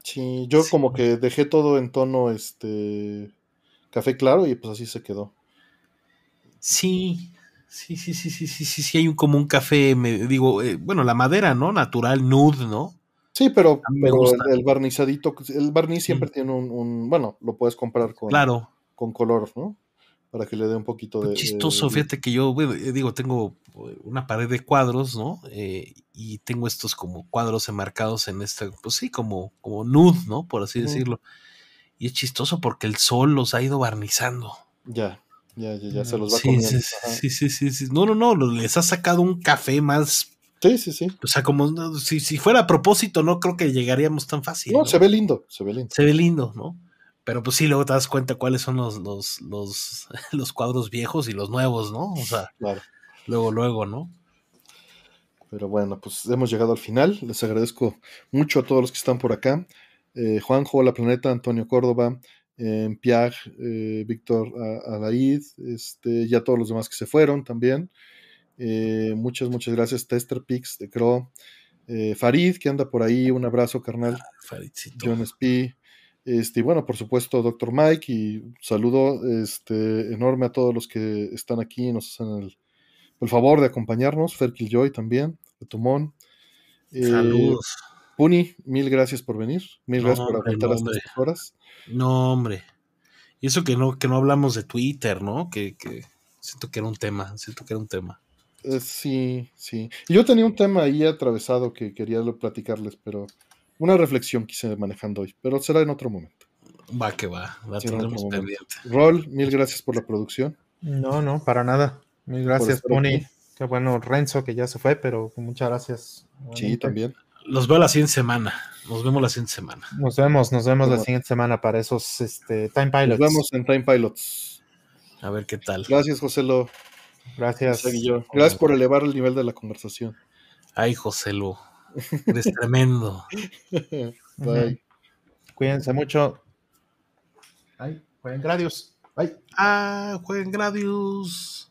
Sí, yo Sí. como que dejé todo en tono este café claro y pues así se quedó. Sí, sí, sí, sí, sí, sí, sí, sí, hay un, como un café, me, digo, eh, bueno, la madera, ¿no? Natural, nude, ¿no? Sí, pero, pero el, el barnizadito, el barniz siempre Mm. tiene un, un- bueno, lo puedes comprar con, Claro. con color, ¿no? Para que le dé un poquito de... Muy chistoso, de- fíjate que yo, bueno, eh, digo, tengo eh, una pared de cuadros, ¿no? Eh, y tengo estos como cuadros enmarcados en este, pues sí, como, como nude, ¿no? Por así decirlo. Y es chistoso porque el sol los ha ido barnizando. Ya, ya, ya, ya, se los va Sí, comiendo. sí, sí, sí, sí. No, no, no, les ha sacado un café más, sí, sí, sí. o sea, como no, si, si fuera a propósito, no creo que llegaríamos tan fácil. No, ¿no? se ve lindo, se ve lindo. se ve lindo, ¿no? Pero pues sí, luego te das cuenta cuáles son los, los, los, los cuadros viejos y los nuevos, ¿no? O sea, Claro. luego, luego, ¿no? Pero bueno, pues hemos llegado al final. Les agradezco mucho a todos los que están por acá. Eh, Juanjo, La Planeta, Antonio Córdoba, eh, Piag, eh, Víctor Alaid, este, y a todos los demás que se fueron también. Eh, muchas, muchas gracias. Tester Pix de Cro. Eh, Farid, que anda por ahí. Un abrazo, carnal. Faridcito. John Spee. Este, y bueno, por supuesto, Dr. Mike, y saludo este, enorme a todos los que están aquí y nos hacen el, el favor de acompañarnos. Fer Joy también, de Tumón. Eh, Saludos. Puni, mil gracias por venir. Mil No, gracias por aguantar no, estas horas. No, hombre. Y eso que no, que no hablamos de Twitter, ¿no? Que, que siento que era un tema, siento que era un tema. Eh, sí, sí. Y yo tenía un tema ahí atravesado que quería platicarles, pero una reflexión quise manejando hoy, pero será en otro momento. Va que va, la Sí, tendremos pendiente. Rol, mil gracias por la producción. No, no, para nada. Mil gracias, Pony. Qué bueno, Renzo, que ya se fue, pero muchas gracias. Sí, también. Los veo la siguiente semana. Nos vemos la siguiente semana. Nos vemos, nos vemos la Bueno. siguiente semana para esos este, Time Nos Pilots. vemos en Time Pilots. A ver qué tal. Gracias, José Lo. Gracias. Gracias por elevar el nivel de la conversación. Ay, José Lu. Eres tremendo. Bye. Cuídense mucho. Ay, jueguen Gradius. Bye. Ah, jueguen Gradius.